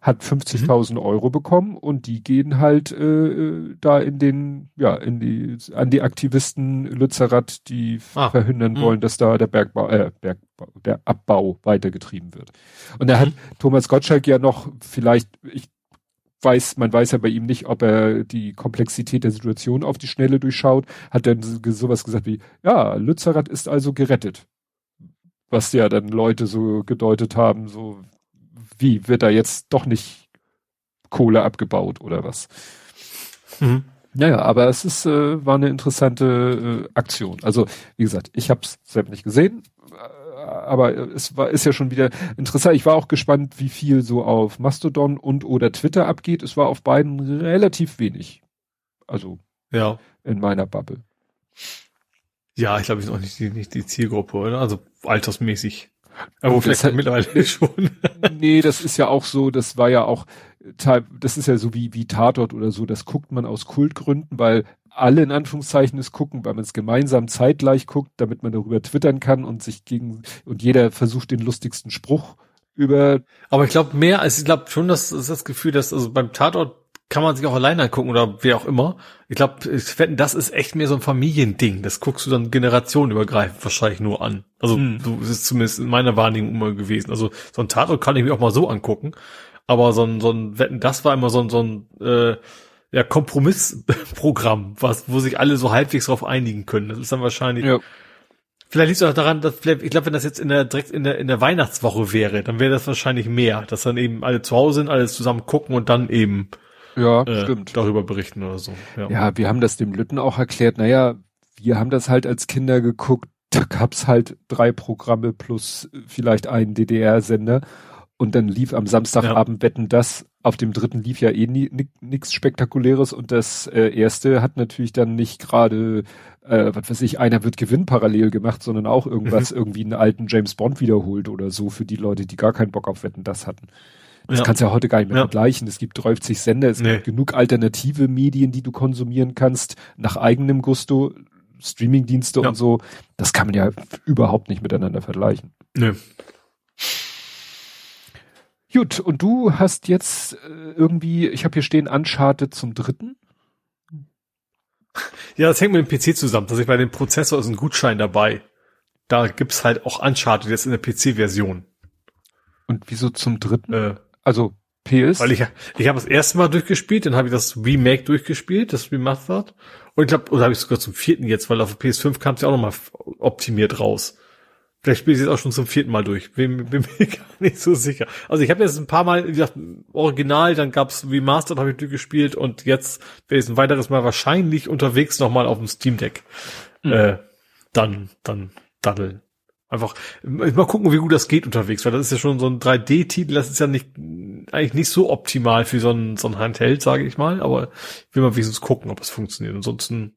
hat 50.000 mhm. Euro bekommen und die gehen halt äh, da in den, ja, in die, an die Aktivisten Lützerath, die ah. verhindern mhm. wollen, dass da der Bergbau, äh, Bergbau, der Abbau weitergetrieben wird. Und er hat mhm. Thomas Gottschalk ja noch vielleicht, ich weiß, man weiß ja bei ihm nicht, ob er die Komplexität der Situation auf die Schnelle durchschaut, hat dann sowas gesagt wie, ja, Lützerath ist also gerettet. Was ja dann Leute so gedeutet haben, so, wie wird da jetzt doch nicht Kohle abgebaut oder was? Mhm. Naja, aber es ist, äh, war eine interessante äh, Aktion. Also, wie gesagt, ich habe es selbst nicht gesehen, äh, aber es war, ist ja schon wieder interessant. Ich war auch gespannt, wie viel so auf Mastodon und oder Twitter abgeht. Es war auf beiden relativ wenig. Also, ja. in meiner Bubble. Ja, ich glaube, ich bin auch nicht die, nicht die Zielgruppe, oder? Also altersmäßig. Aber vielleicht hat, mittlerweile schon. nee, das ist ja auch so, das war ja auch, das ist ja so wie, wie Tatort oder so, das guckt man aus Kultgründen, weil alle in Anführungszeichen es gucken, weil man es gemeinsam zeitgleich guckt, damit man darüber twittern kann und sich gegen, und jeder versucht den lustigsten Spruch über. Aber ich glaube mehr, als ich glaube schon, dass das, das Gefühl, dass also beim Tatort kann man sich auch alleine angucken oder wer auch immer. Ich glaube, ich wette, das ist echt mehr so ein Familiending. Das guckst du dann generationenübergreifend wahrscheinlich nur an. Also hm. so ist es zumindest in meiner Wahrnehmung immer gewesen. Also so ein Tatort kann ich mir auch mal so angucken. Aber so ein, so ein Wetten, das war immer so ein, so ein äh, ja, Kompromissprogramm, was, wo sich alle so halbwegs drauf einigen können. Das ist dann wahrscheinlich. Ja. Vielleicht liegt es auch daran, dass vielleicht, ich glaube, wenn das jetzt in der direkt in der in der Weihnachtswoche wäre, dann wäre das wahrscheinlich mehr, dass dann eben alle zu Hause sind, alles zusammen gucken und dann eben ja, äh, stimmt. darüber berichten oder so. Ja. ja, wir haben das dem Lütten auch erklärt. Naja, wir haben das halt als Kinder geguckt. Da gab's halt drei Programme plus vielleicht einen DDR-Sender. Und dann lief am Samstagabend ja. Wetten das. Auf dem dritten lief ja eh nie, nichts Spektakuläres. Und das äh, erste hat natürlich dann nicht gerade, äh, was weiß ich, einer wird Gewinn parallel gemacht, sondern auch irgendwas, mhm. irgendwie einen alten James Bond wiederholt oder so für die Leute, die gar keinen Bock auf Wetten das hatten. Das Ja. kannst du ja heute gar nicht mehr Ja. vergleichen. Es gibt 30 Sender, es Nee. gibt genug alternative Medien, die du konsumieren kannst, nach eigenem Gusto, Streamingdienste Ja. und so. Das kann man ja überhaupt nicht miteinander vergleichen. Nö. Gut, und du hast jetzt äh, irgendwie, ich habe hier stehen, Uncharted zum dritten. Ja, das hängt mit dem PC zusammen. Dass ich bei dem Prozessor ist ein Gutschein dabei. Da gibt's halt auch Uncharted jetzt in der PC-Version. Und wieso zum dritten? Äh, Also PS. weil ich, ich habe das erste Mal durchgespielt, dann habe ich das Remake durchgespielt, das Remastered. Und ich glaube, oder habe ich sogar zum vierten jetzt, weil auf der PS5 kam es ja auch nochmal optimiert raus. Vielleicht spiele ich es jetzt auch schon zum vierten Mal durch. Bin, bin mir gar nicht so sicher. Also ich habe jetzt ein paar Mal, wie gesagt, Original, dann gab's Remastered, habe ich durchgespielt und jetzt werde ich ein weiteres Mal wahrscheinlich unterwegs nochmal auf dem Steam Deck. Äh, dann, dann daddeln. Einfach mal gucken, wie gut das geht unterwegs, weil das ist ja schon so ein 3D-Titel, das ist ja nicht eigentlich nicht so optimal für so ein, so ein Handheld, sage ich mal, aber ich will mal wenigstens gucken, ob es funktioniert. Ansonsten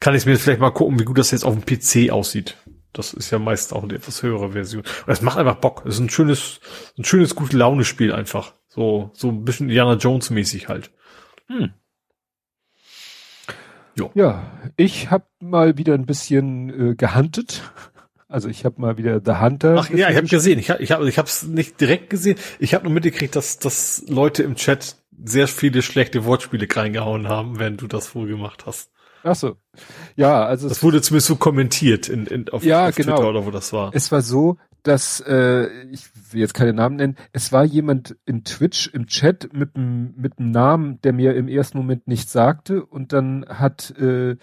kann ich mir vielleicht mal gucken, wie gut das jetzt auf dem PC aussieht. Das ist ja meist auch eine etwas höhere Version. Und es macht einfach Bock. Es ist ein schönes, ein schönes, gute Laune-Spiel einfach. So, so ein bisschen Indiana Jones mäßig halt. Ja, ich habe mal wieder ein bisschen äh, gehuntet. Also ich habe mal wieder The Hunter. Ach ja, ich habe gesehen. Ich habe ich hab, ich hab's nicht direkt gesehen. Ich habe nur mitgekriegt, dass, dass Leute im Chat sehr viele schlechte Wortspiele reingehauen haben, während du das wohl gemacht hast. Ach so. Ja, also Das es, wurde zumindest so kommentiert in, in, auf, Ja, auf genau. Twitter oder wo das war. es war so, dass äh, ich will jetzt keine Namen nennen. Es war jemand in Twitch im Chat mit einem mit einem Namen, der mir im ersten Moment nicht sagte und dann hat äh,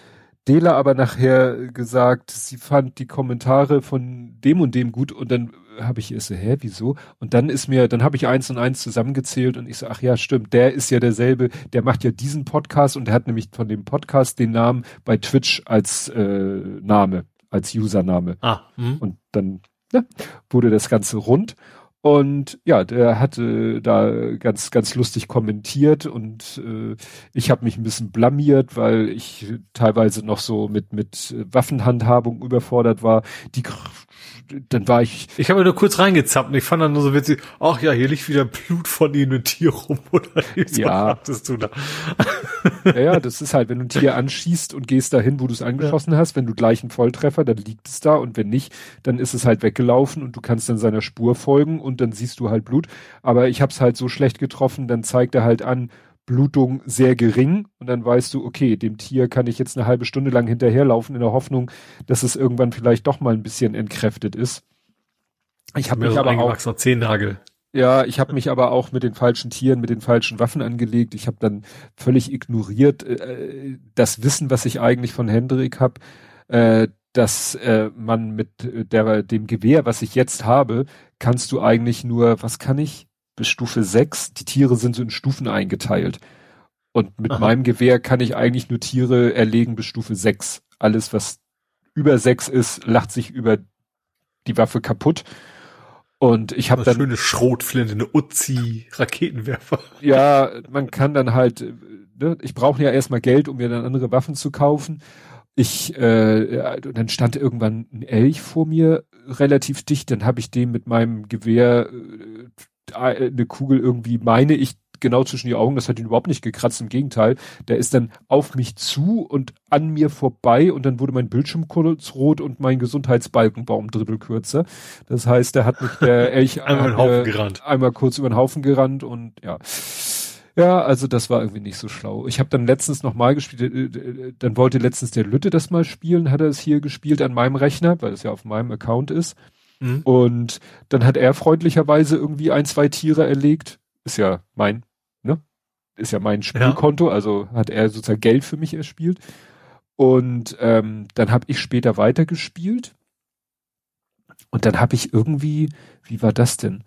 Dela aber nachher gesagt, sie fand die Kommentare von dem und dem gut und dann habe ich erst so, hä, wieso? Und dann ist mir, dann habe ich eins und eins zusammengezählt und ich so, ach ja, stimmt, der ist ja derselbe, der macht ja diesen Podcast und der hat nämlich von dem Podcast den Namen bei Twitch als äh, Name, als Username. Ah, hm. Und dann ja, wurde das Ganze rund. Und ja, der hatte da ganz, ganz lustig kommentiert und äh, ich habe mich ein bisschen blamiert, weil ich teilweise noch so mit, mit Waffenhandhabung überfordert war. Die, dann war ich, Ich habe nur kurz reingezappt und ich fand dann nur so witzig, ach ja, hier liegt wieder Blut von ihnen und Tier rum, oder was Ja. du da? Ja, ja, das ist halt, wenn du ein Tier anschießt und gehst dahin, wo du es angeschossen hast, wenn du gleich einen Volltreffer, dann liegt es da und wenn nicht, dann ist es halt weggelaufen und du kannst dann seiner Spur folgen und dann siehst du halt Blut. Aber ich habe es halt so schlecht getroffen, dann zeigt er halt an, Blutung sehr gering und dann weißt du, okay, dem Tier kann ich jetzt eine halbe Stunde lang hinterherlaufen in der Hoffnung, dass es irgendwann vielleicht doch mal ein bisschen entkräftet ist. Ich habe mich aber auch Zehennagel. Ja, ich habe mich aber auch mit den falschen Tieren, mit den falschen Waffen angelegt. Ich habe dann völlig ignoriert äh, das Wissen, was ich eigentlich von Hendrik habe, äh, dass äh, man mit äh, der, dem Gewehr, was ich jetzt habe, kannst du eigentlich nur, was kann ich? Bis Stufe 6. Die Tiere sind so in Stufen eingeteilt. Und mit Aha. meinem Gewehr kann ich eigentlich nur Tiere erlegen bis Stufe 6. Alles, was über 6 ist, lacht sich über die Waffe kaputt. Und ich habe dann schöne Schrotflinte, eine Uzi-Raketenwerfer. ja, man kann dann halt, ne, ich brauche ja erstmal Geld, um mir dann andere Waffen zu kaufen. Ich, äh, dann stand irgendwann ein Elch vor mir relativ dicht, dann habe ich dem mit meinem Gewehr äh, eine Kugel irgendwie, meine ich, genau zwischen die Augen, das hat ihn überhaupt nicht gekratzt, im Gegenteil. Der ist dann auf mich zu und an mir vorbei und dann wurde mein Bildschirm kurz rot und mein Gesundheitsbalken war um Drittel kürzer. Das heißt, der hat mich der Elch Einmal hat Haufen mir gerannt. einmal kurz über den Haufen gerannt und ja. Ja, also das war irgendwie nicht so schlau. Ich habe dann letztens noch mal gespielt, äh, äh, dann wollte letztens der Lütte das mal spielen, hat er es hier gespielt an meinem Rechner, weil es ja auf meinem Account ist. Mhm. Und dann hat er freundlicherweise irgendwie ein, zwei Tiere erlegt. Ist ja mein? Ist ja mein Spielkonto, also hat er sozusagen Geld für mich erspielt. Und ähm, dann habe ich später weitergespielt. Und dann habe ich irgendwie, wie war das denn?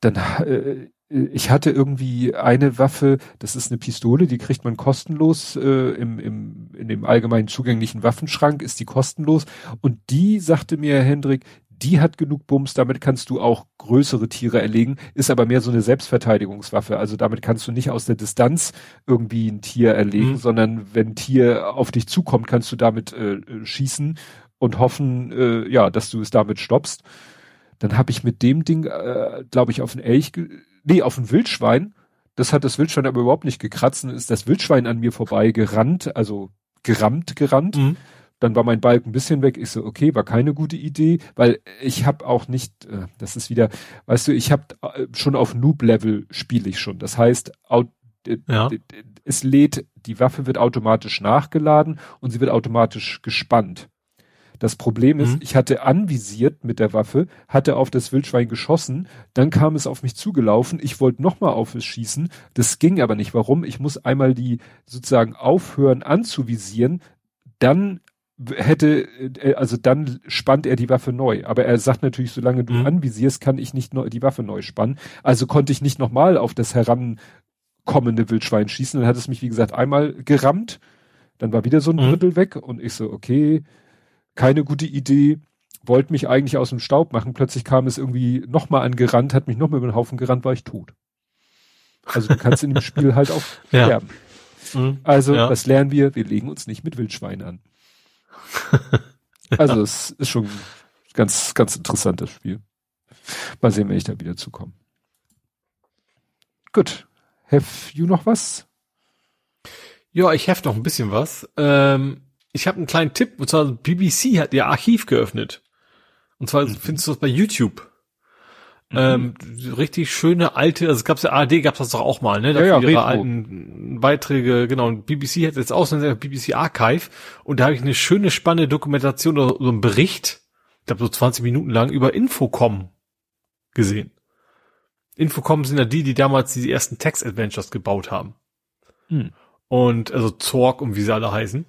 Dann äh, ich hatte irgendwie eine Waffe, das ist eine Pistole, die kriegt man kostenlos äh, im, im, in dem allgemein zugänglichen Waffenschrank, ist die kostenlos. Und die sagte mir, Herr Hendrik, die hat genug Bums, damit kannst du auch größere Tiere erlegen, ist aber mehr so eine Selbstverteidigungswaffe. Also damit kannst du nicht aus der Distanz irgendwie ein Tier erlegen, Mhm. sondern wenn ein Tier auf dich zukommt, kannst du damit äh, schießen und hoffen, äh, ja, dass du es damit stoppst. Dann habe ich mit dem Ding, äh, glaube ich, auf einen Elch nee, auf ein Wildschwein. Das hat das Wildschwein aber überhaupt nicht gekratzt. Ist das Wildschwein an mir vorbei gerannt, also gerammt gerannt. Mhm. Dann war mein Balken ein bisschen weg. Ich so, okay, war keine gute Idee, weil ich habe auch nicht, äh, das ist wieder, weißt du, ich habe äh, schon auf Noob-Level spiele ich schon. Das heißt, ja. es lädt, die Waffe wird automatisch nachgeladen und sie wird automatisch gespannt. Das Problem ist, mhm. ich hatte anvisiert mit der Waffe, hatte auf das Wildschwein geschossen, dann kam es auf mich zugelaufen, ich wollte nochmal auf es schießen, das ging aber nicht. Warum? Ich muss einmal die sozusagen aufhören anzuvisieren, dann hätte, äh, also dann spannt er die Waffe neu. Aber er sagt natürlich, solange du mhm. anvisierst, kann ich nicht die Waffe neu spannen. Also konnte ich nicht nochmal auf das herankommende Wildschwein schießen. Dann hat es mich, wie gesagt, einmal gerammt. Dann war wieder so ein mhm. Drittel weg und ich so, okay, keine gute Idee. Wollte mich eigentlich aus dem Staub machen. Plötzlich kam es irgendwie nochmal angerannt, hat mich nochmal über den Haufen gerannt, war ich tot. Also du kannst in dem Spiel halt auch ja. sterben. Mhm. Also, ja. was lernen wir? Wir legen uns nicht mit Wildschweinen an. also es ist schon ganz, ganz interessantes Spiel. Mal sehen, wenn ich da wieder zukomme. Gut. Have you noch was? Ja, ich have noch ein bisschen was. Ähm, ich habe einen kleinen Tipp, und zwar BBC hat ihr Archiv geöffnet. Und zwar mhm. findest du das bei YouTube. Mhm. Ähm, richtig schöne alte, also es gab's ja ARD, gab's das doch auch mal, ne? Dafür ja, ja, ihre alten Beiträge, genau. Und BBC hat jetzt auch so ein BBC Archive und da habe ich eine schöne, spannende Dokumentation oder so einen Bericht, ich glaube so 20 Minuten lang, über Infocom gesehen. Infocom sind ja die, die damals die ersten Text-Adventures gebaut haben. Hm. Und also Zorg und wie sie alle heißen.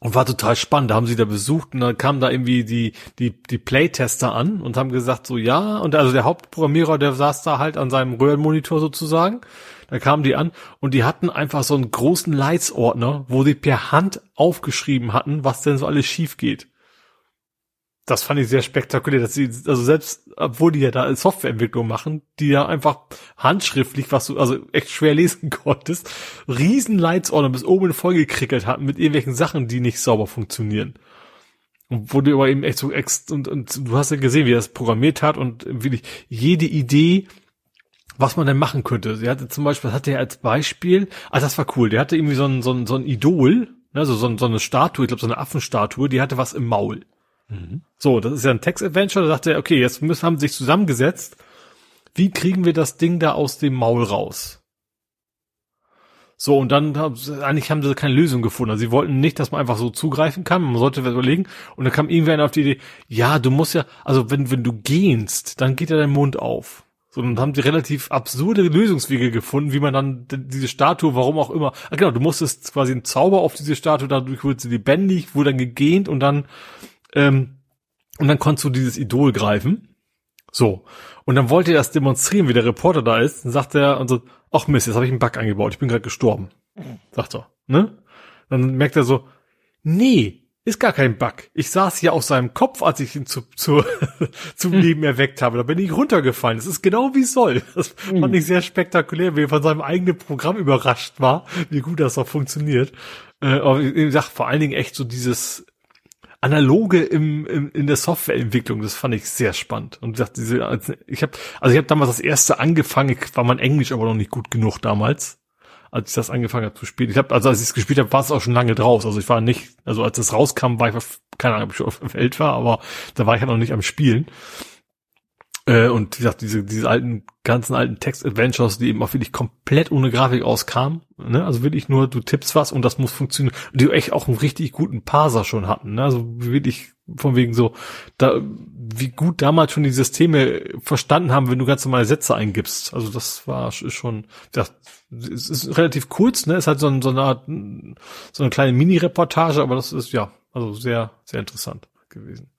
Und war total spannend. Da haben sie da besucht und dann kamen da irgendwie die, die, die Playtester an und haben gesagt so, ja, und also der Hauptprogrammierer, der saß da halt an seinem Röhrenmonitor sozusagen. Da kamen die an und die hatten einfach so einen großen Leitsordner, wo sie per Hand aufgeschrieben hatten, was denn so alles schief geht das fand ich sehr spektakulär, dass sie, also selbst, obwohl die ja da Softwareentwicklung machen, die ja einfach handschriftlich, was du also echt schwer lesen konntest, riesen Leitsorder bis oben vollgekrickelt hatten mit irgendwelchen Sachen, die nicht sauber funktionieren. Und du aber eben echt so ex und, und du hast ja gesehen, wie er das programmiert hat und wirklich jede Idee, was man denn machen könnte. Sie hatte zum Beispiel, hatte er als Beispiel, ah, das war cool, der hatte irgendwie so ein, so ein, so ein Idol, also so, so eine Statue, ich glaube so eine Affenstatue, die hatte was im Maul. Mhm. So, das ist ja ein Text-Adventure. Da dachte er, okay, jetzt müssen, haben sie sich zusammengesetzt. Wie kriegen wir das Ding da aus dem Maul raus? So, und dann, eigentlich haben sie keine Lösung gefunden. Also sie wollten nicht, dass man einfach so zugreifen kann. Man sollte überlegen. Und dann kam irgendwer auf die Idee, ja, du musst ja, also wenn, wenn du gehst, dann geht ja dein Mund auf. So, und dann haben sie relativ absurde Lösungswege gefunden, wie man dann diese Statue, warum auch immer, ah, genau, du musstest quasi einen Zauber auf diese Statue, dadurch wurde sie lebendig, wurde dann gegähnt und dann ähm, und dann konntest du dieses Idol greifen. So. Und dann wollte er das demonstrieren, wie der Reporter da ist. Dann sagt er und so, ach Mist, jetzt habe ich einen Bug eingebaut, ich bin gerade gestorben. Sagt er. Ne? Dann merkt er so, nee, ist gar kein Bug. Ich saß hier aus seinem Kopf, als ich ihn zu, zu, zum hm. Leben erweckt habe. Da bin ich runtergefallen. Das ist genau wie es soll. Das hm. fand ich sehr spektakulär, wie er von seinem eigenen Programm überrascht war, wie gut das auch funktioniert. Äh, aber ich sag vor allen Dingen echt so dieses Analoge im, im, in der Softwareentwicklung, das fand ich sehr spannend. Und ich dachte, ich habe, also ich habe damals das erste angefangen, war mein Englisch aber noch nicht gut genug damals, als ich das angefangen habe zu spielen. Ich habe, also als ich es gespielt habe, war es auch schon lange draus. Also ich war nicht, also als es rauskam, war ich, keine Ahnung, ob ich auf der Welt war, aber da war ich ja noch nicht am Spielen. Äh, und wie gesagt, diese, diese alten, ganzen alten Text-Adventures, die eben auch wirklich komplett ohne Grafik auskamen. Ne? Also wirklich nur, du tippst was und das muss funktionieren. Und die echt auch einen richtig guten Parser schon hatten. Ne? Also wirklich von wegen so, da, wie gut damals schon die Systeme verstanden haben, wenn du ganz normale Sätze eingibst. Also das war schon, das, es ist relativ kurz, ne? Es hat so, ein, so eine so eine kleine Mini-Reportage, aber das ist ja, also sehr, sehr interessant gewesen.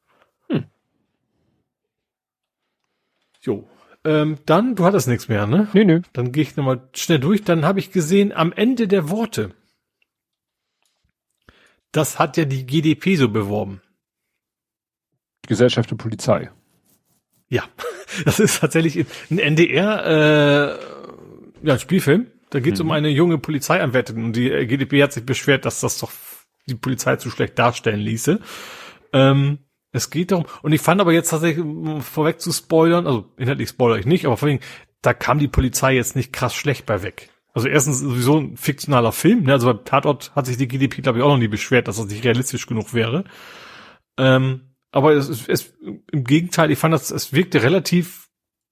Jo. Ähm, dann, du hattest nichts mehr, ne? Nee, nee. Dann gehe ich nochmal schnell durch. Dann habe ich gesehen, am Ende der Worte. Das hat ja die GDP so beworben. Gesellschaft und Polizei. Ja, das ist tatsächlich ein NDR, äh, ja, ein Spielfilm. Da geht es mhm. um eine junge Polizeianwärterin und die GDP hat sich beschwert, dass das doch die Polizei zu schlecht darstellen ließe. Ähm, es geht darum, und ich fand aber jetzt tatsächlich, um vorweg zu spoilern, also inhaltlich spoilere ich nicht, aber vor allem, da kam die Polizei jetzt nicht krass schlecht bei weg. Also erstens sowieso ein fiktionaler Film, ne? also beim Tatort hat sich die GDP, glaube ich, auch noch nie beschwert, dass das nicht realistisch genug wäre. Ähm, aber es, es, im Gegenteil, ich fand das, es wirkte relativ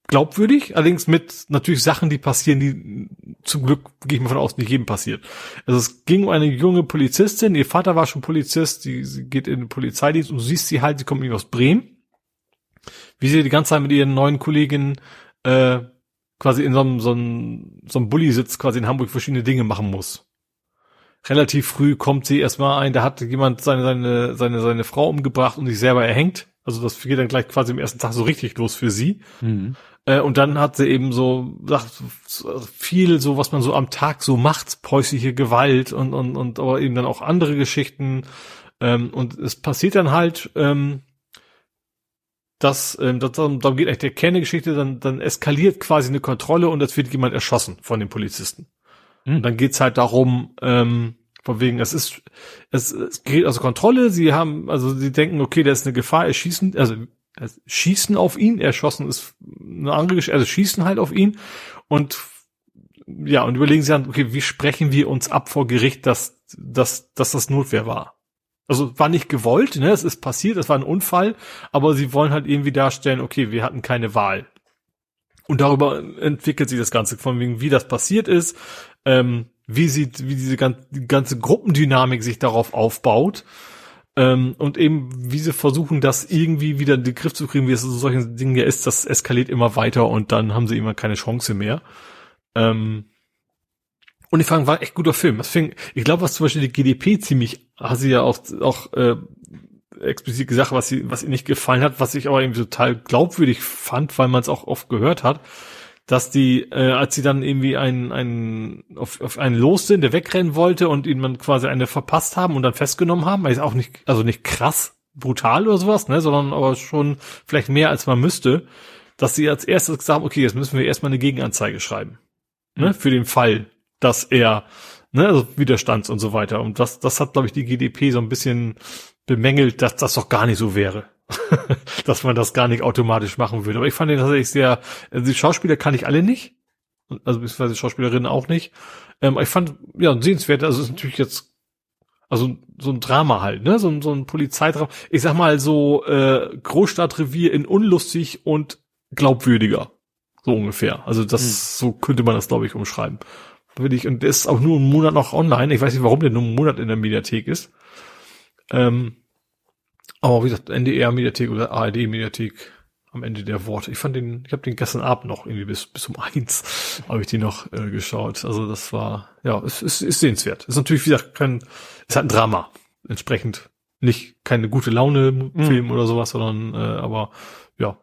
glaubwürdig, allerdings mit natürlich Sachen, die passieren, die zum Glück, gehe ich mal von aus, nicht jedem passiert. Also es ging um eine junge Polizistin, ihr Vater war schon Polizist, die, sie geht in den Polizeidienst und du siehst sie halt, sie kommt aus Bremen, wie sie die ganze Zeit mit ihren neuen Kolleginnen äh, quasi in so einem, so einem, so einem Bulli sitzt, quasi in Hamburg verschiedene Dinge machen muss. Relativ früh kommt sie erstmal ein, da hat jemand seine, seine, seine, seine Frau umgebracht und sich selber erhängt. Also das geht dann gleich quasi am ersten Tag so richtig los für sie. Mhm. Äh, und dann hat sie eben so, sagt, viel so, was man so am Tag so macht, päusliche Gewalt und, und, und aber eben dann auch andere Geschichten. Ähm, und es passiert dann halt, ähm, dass, ähm, das, darum geht eigentlich der Kern der Geschichte, dann, dann eskaliert quasi eine Kontrolle und es wird jemand erschossen von den Polizisten. Mhm. Und dann geht's halt darum, ähm, von wegen, es ist, es, es geht also Kontrolle, sie haben, also sie denken, okay, da ist eine Gefahr, erschießen, also schießen auf ihn, erschossen ist eine andere Geschichte, also schießen halt auf ihn und ja, und überlegen sie dann, okay, wie sprechen wir uns ab vor Gericht, dass, dass, dass das Notwehr war? Also war nicht gewollt, ne? Es ist passiert, es war ein Unfall, aber sie wollen halt irgendwie darstellen, okay, wir hatten keine Wahl. Und darüber entwickelt sich das Ganze, von wegen, wie das passiert ist, ähm, wie sieht, wie diese ganze, ganze Gruppendynamik sich darauf aufbaut ähm, und eben, wie sie versuchen, das irgendwie wieder in den Griff zu kriegen, wie es so solchen Dingen ja ist, das eskaliert immer weiter und dann haben sie immer keine Chance mehr. Ähm, und ich fand, war echt guter Film. Das fing, ich glaube, was zum Beispiel die GDP ziemlich, hat sie ja auch, auch äh, explizit gesagt, was sie, was ihr nicht gefallen hat, was ich aber irgendwie total glaubwürdig fand, weil man es auch oft gehört hat, dass die, äh, als sie dann irgendwie einen, einen auf, auf einen los sind, der wegrennen wollte und ihnen man quasi eine verpasst haben und dann festgenommen haben, weil ist auch nicht, also nicht krass brutal oder sowas, ne, sondern aber schon vielleicht mehr als man müsste, dass sie als erstes gesagt haben, okay, jetzt müssen wir erstmal eine Gegenanzeige schreiben, ne, mhm. für den Fall, dass er, ne, also Widerstands und so weiter. Und das, das hat, glaube ich, die GDP so ein bisschen bemängelt, dass das doch gar nicht so wäre. dass man das gar nicht automatisch machen würde. Aber ich fand den tatsächlich sehr, also die Schauspieler kann ich alle nicht. Also beziehungsweise Schauspielerinnen auch nicht. Ähm, ich fand, ja, sehenswert, also ist natürlich jetzt, also so ein Drama halt, ne? So, so ein Polizeidrama. Ich sag mal so äh, Großstadtrevier in unlustig und glaubwürdiger. So ungefähr. Also das, hm. so könnte man das, glaube ich, umschreiben. Will ich, und der ist auch nur einen Monat noch online. Ich weiß nicht, warum der nur einen Monat in der Mediathek ist. Ähm, aber wie gesagt, NDR-Mediathek oder ARD-Mediathek am Ende der Worte. Ich fand den, ich habe den gestern Abend noch irgendwie bis bis um eins habe ich die noch äh, geschaut. Also das war ja, es ist, ist sehenswert. Ist natürlich wie gesagt kein, ist halt ein Drama. Entsprechend nicht keine gute Laune Film mhm. oder sowas, sondern äh, aber ja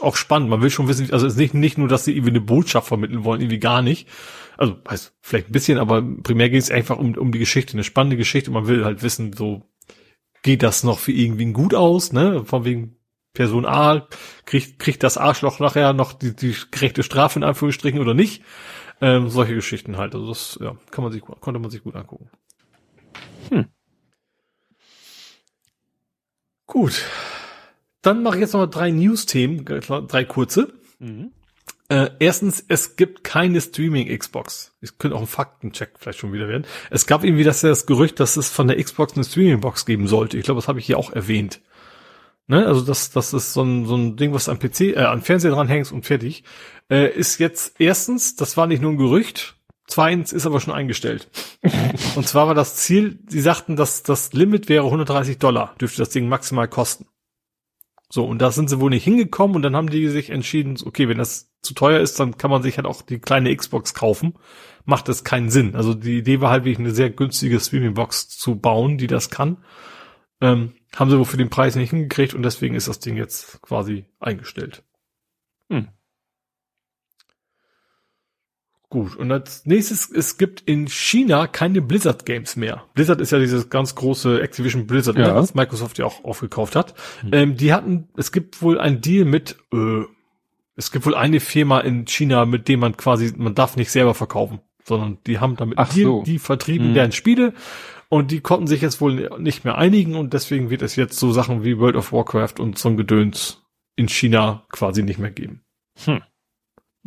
auch spannend. Man will schon wissen, also es ist nicht nicht nur, dass sie irgendwie eine Botschaft vermitteln wollen, irgendwie gar nicht. Also heißt vielleicht ein bisschen, aber primär geht es einfach um um die Geschichte, eine spannende Geschichte. Und man will halt wissen, so geht das noch für irgendwen gut aus, ne? Von wegen Person A kriegt, kriegt das Arschloch nachher noch die, die gerechte Strafe in Anführungsstrichen oder nicht. Ähm, solche Geschichten halt. Also das ja, kann man sich, konnte man sich gut angucken. Hm. Gut. Dann mache ich jetzt noch mal drei News-Themen, drei kurze. Mhm. Äh, erstens, es gibt keine Streaming-Xbox. Es könnte auch ein Faktencheck vielleicht schon wieder werden. Es gab irgendwie das, das Gerücht, dass es von der Xbox eine Streaming-Box geben sollte. Ich glaube, das habe ich hier auch erwähnt. Ne? Also das, das ist so ein, so ein Ding, was am PC, äh, am Fernseher dranhängst und fertig. Äh, ist jetzt erstens, das war nicht nur ein Gerücht, zweitens ist aber schon eingestellt. und zwar war das Ziel, sie sagten, dass das Limit wäre 130 Dollar, dürfte das Ding maximal kosten. So, und da sind sie wohl nicht hingekommen und dann haben die sich entschieden, okay, wenn das zu teuer ist, dann kann man sich halt auch die kleine Xbox kaufen. Macht das keinen Sinn. Also die Idee war halt wirklich eine sehr günstige Streaming-Box zu bauen, die das kann. Ähm, haben sie wohl für den Preis nicht hingekriegt und deswegen ist das Ding jetzt quasi eingestellt. Hm. Gut, und als nächstes, es gibt in China keine Blizzard Games mehr. Blizzard ist ja dieses ganz große Activision Blizzard, ne, ja. was Microsoft ja auch aufgekauft hat. Mhm. Ähm, die hatten, es gibt wohl ein Deal mit, äh, es gibt wohl eine Firma in China, mit dem man quasi, man darf nicht selber verkaufen, sondern die haben damit Ach Deal, so. die vertrieben mhm. deren Spiele und die konnten sich jetzt wohl nicht mehr einigen und deswegen wird es jetzt so Sachen wie World of Warcraft und so ein Gedöns in China quasi nicht mehr geben. Hm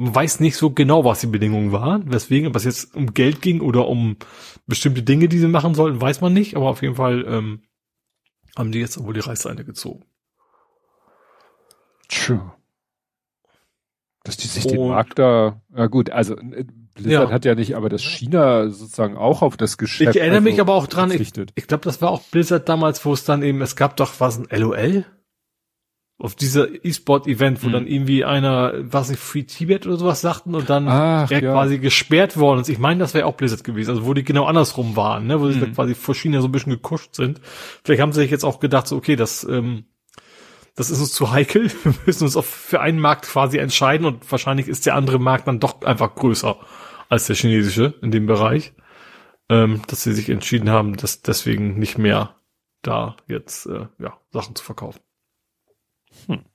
Man weiß nicht so genau, was die Bedingungen waren, weswegen, ob es jetzt um Geld ging oder um bestimmte Dinge, die sie machen sollten, weiß man nicht, aber auf jeden Fall ähm, haben die jetzt wohl die Reißleine gezogen. Tja. Dass die sich den Markt da, ja gut, also äh, Blizzard ja. hat ja nicht, aber das China sozusagen auch auf das Geschäft. Ich erinnere also mich aber auch dran, ich, ich glaube, das war auch Blizzard damals, wo es dann eben, es gab doch was ein LOL? Auf dieser E-Sport-Event, wo mhm. dann irgendwie einer, was nicht, Free Tibet oder sowas sagten und dann Ach, er ja. quasi gesperrt worden ist. Ich meine, das wäre auch Blizzard gewesen, also wo die genau andersrum waren, ne, wo mhm. sie quasi vor China so ein bisschen gekuscht sind. Vielleicht haben sie sich jetzt auch gedacht, so, okay, das, ähm, das ist uns zu heikel. Wir müssen uns auf, für einen Markt quasi entscheiden und wahrscheinlich ist der andere Markt dann doch einfach größer als der chinesische in dem Bereich, ähm, dass sie sich entschieden haben, dass deswegen nicht mehr da jetzt äh, ja Sachen zu verkaufen. Hm.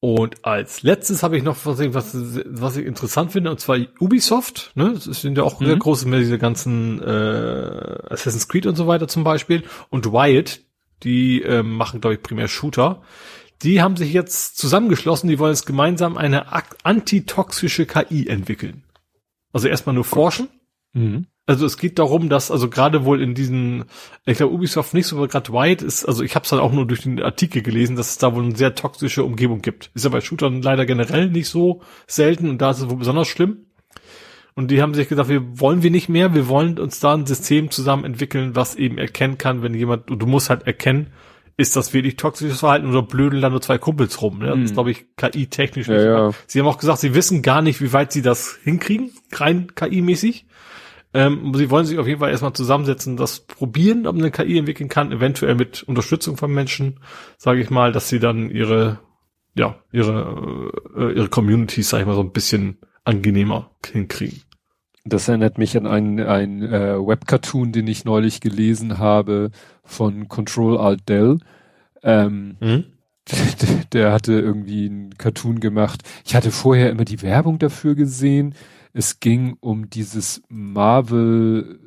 Und als letztes habe ich noch was, was, was ich interessant finde, und zwar Ubisoft. Ne? Das sind ja auch mhm. sehr große, mehr diese ganzen äh, Assassin's Creed und so weiter zum Beispiel. Und Riot, die äh, machen, glaube ich, primär Shooter. Die haben sich jetzt zusammengeschlossen, die wollen jetzt gemeinsam eine antitoxische KI entwickeln. Also erstmal nur forschen. Mhm. Also es geht darum, dass also gerade wohl in diesen, ich glaube Ubisoft nicht so, aber gerade White ist, also ich habe es dann auch nur durch den Artikel gelesen, dass es da wohl eine sehr toxische Umgebung gibt. Ist ja bei Shootern leider generell nicht so selten und da ist es wohl besonders schlimm. Und die haben sich gesagt, wir wollen wir nicht mehr, wir wollen uns da ein System zusammen entwickeln, was eben erkennen kann, wenn jemand, und du musst halt erkennen, ist das wirklich toxisches Verhalten oder blödeln da nur zwei Kumpels rum? Ne? Das ist, hm. glaube ich, KI-technisch ja, ja. Sie haben auch gesagt, sie wissen gar nicht, wie weit sie das hinkriegen, rein KI-mäßig. Ähm, sie wollen sich auf jeden Fall erstmal zusammensetzen, das probieren, ob eine KI entwickeln kann, eventuell mit Unterstützung von Menschen, sage ich mal, dass sie dann ihre, ja, ihre, äh, ihre Communities, sag ich mal, so ein bisschen angenehmer hinkriegen. Das erinnert mich an einen, einen äh, Webcartoon, den ich neulich gelesen habe von Control Alt Del. Ähm, mhm. der, der hatte irgendwie einen Cartoon gemacht. Ich hatte vorher immer die Werbung dafür gesehen es ging um dieses Marvel,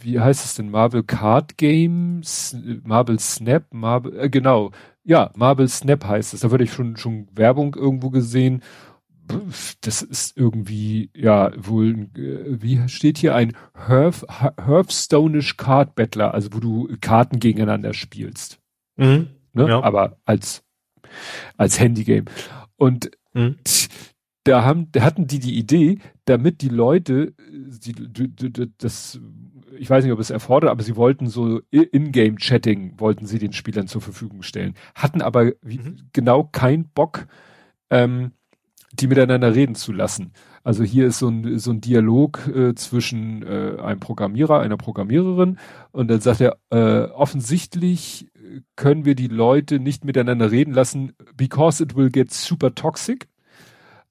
wie heißt es denn? Marvel Card Games, Marvel Snap, Marvel, äh, genau. Ja, Marvel Snap heißt es. Da würde ich schon, schon Werbung irgendwo gesehen. Das ist irgendwie, ja, wohl, äh, wie steht hier ein Hearth, Hearthstone-ish Card Battler, also wo du Karten gegeneinander spielst. Mhm. Ne? Ja. Aber als, als Handygame. Und mhm da haben, da hatten die die Idee, damit die Leute, die, die, die, das, ich weiß nicht, ob es erfordert, aber sie wollten so In-Game-Chatting, wollten sie den Spielern zur Verfügung stellen, hatten aber mhm. genau keinen Bock, ähm, die miteinander reden zu lassen. Also hier ist so ein, so ein Dialog äh, zwischen äh, einem Programmierer, einer Programmiererin und dann sagt er, äh, offensichtlich können wir die Leute nicht miteinander reden lassen, because it will get super toxic.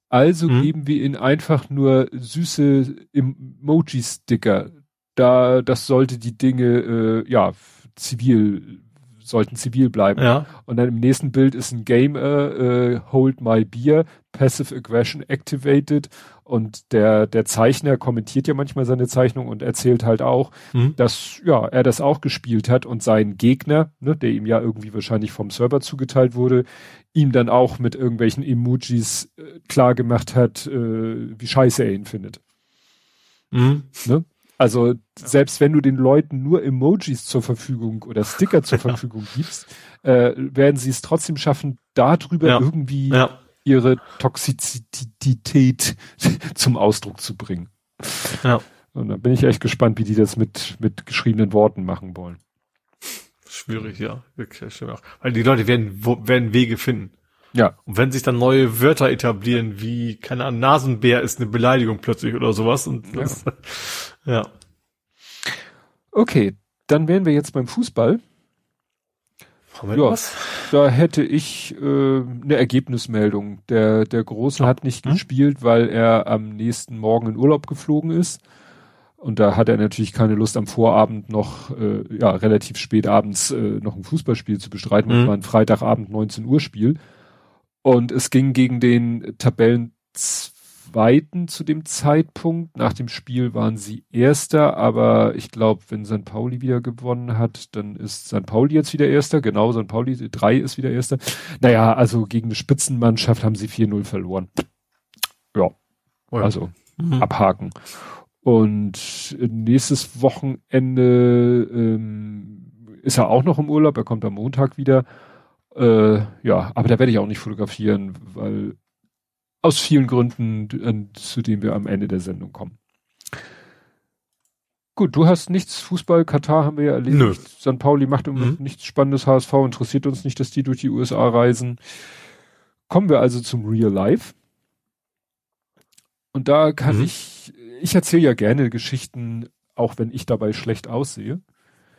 Also mhm. geben wir ihnen einfach nur süße Emoji-Sticker. Da, das sollte die Dinge, äh, ja, zivil, sollten zivil bleiben. Ja. Und dann im nächsten Bild ist ein Gamer, äh, Hold My Beer, Passive Aggression Activated. Und der, der Zeichner kommentiert ja manchmal seine Zeichnung und erzählt halt auch, mhm. dass, ja, er das auch gespielt hat und sein Gegner, ne, der ihm ja irgendwie wahrscheinlich vom Server zugeteilt wurde, ihm dann auch mit irgendwelchen Emojis äh, klar gemacht hat, äh, wie scheiße er ihn findet. Mhm. Ne? Also selbst wenn du den Leuten nur Emojis zur Verfügung oder Sticker zur Verfügung gibst, äh, werden sie es trotzdem schaffen, darüber ja. irgendwie ja. Ihre Toxizität zum Ausdruck zu bringen. Ja. Und da bin ich echt gespannt, wie die das mit, mit geschriebenen Worten machen wollen. Schwierig, ja. Wirklich, Weil die Leute werden, werden Wege finden. Ja. Und wenn sich dann neue Wörter etablieren, wie, keine Ahnung, Nasenbär ist eine Beleidigung plötzlich oder sowas. Und das, ja. ja. Okay, dann wären wir jetzt beim Fußball. Haben wir ja, was? Da hätte ich äh, eine Ergebnismeldung. Der, der Große hat nicht hm? gespielt, weil er am nächsten Morgen in Urlaub geflogen ist. Und da hat er natürlich keine Lust am Vorabend noch, äh, ja, relativ spät abends äh, noch ein Fußballspiel zu bestreiten. Mhm. Das war ein Freitagabend 19 Uhr Spiel. Und es ging gegen den Tabellenzweiten zu dem Zeitpunkt. Nach dem Spiel waren sie Erster, aber ich glaube, wenn St. Pauli wieder gewonnen hat, dann ist St. Pauli jetzt wieder Erster. Genau, St. Pauli 3 ist wieder Erster. Naja, also gegen eine Spitzenmannschaft haben sie 4-0 verloren. ja, oh ja. also mhm. abhaken. Und nächstes Wochenende ähm, ist er auch noch im Urlaub, er kommt am Montag wieder. Äh, ja, aber da werde ich auch nicht fotografieren, weil aus vielen Gründen, zu denen wir am Ende der Sendung kommen. Gut, du hast nichts, Fußball, Katar haben wir ja erlebt. Nö. St. Pauli macht im mhm. nichts Spannendes, HSV interessiert uns nicht, dass die durch die USA reisen. Kommen wir also zum Real Life. Und da kann mhm. ich, ich erzähle ja gerne Geschichten, auch wenn ich dabei schlecht aussehe.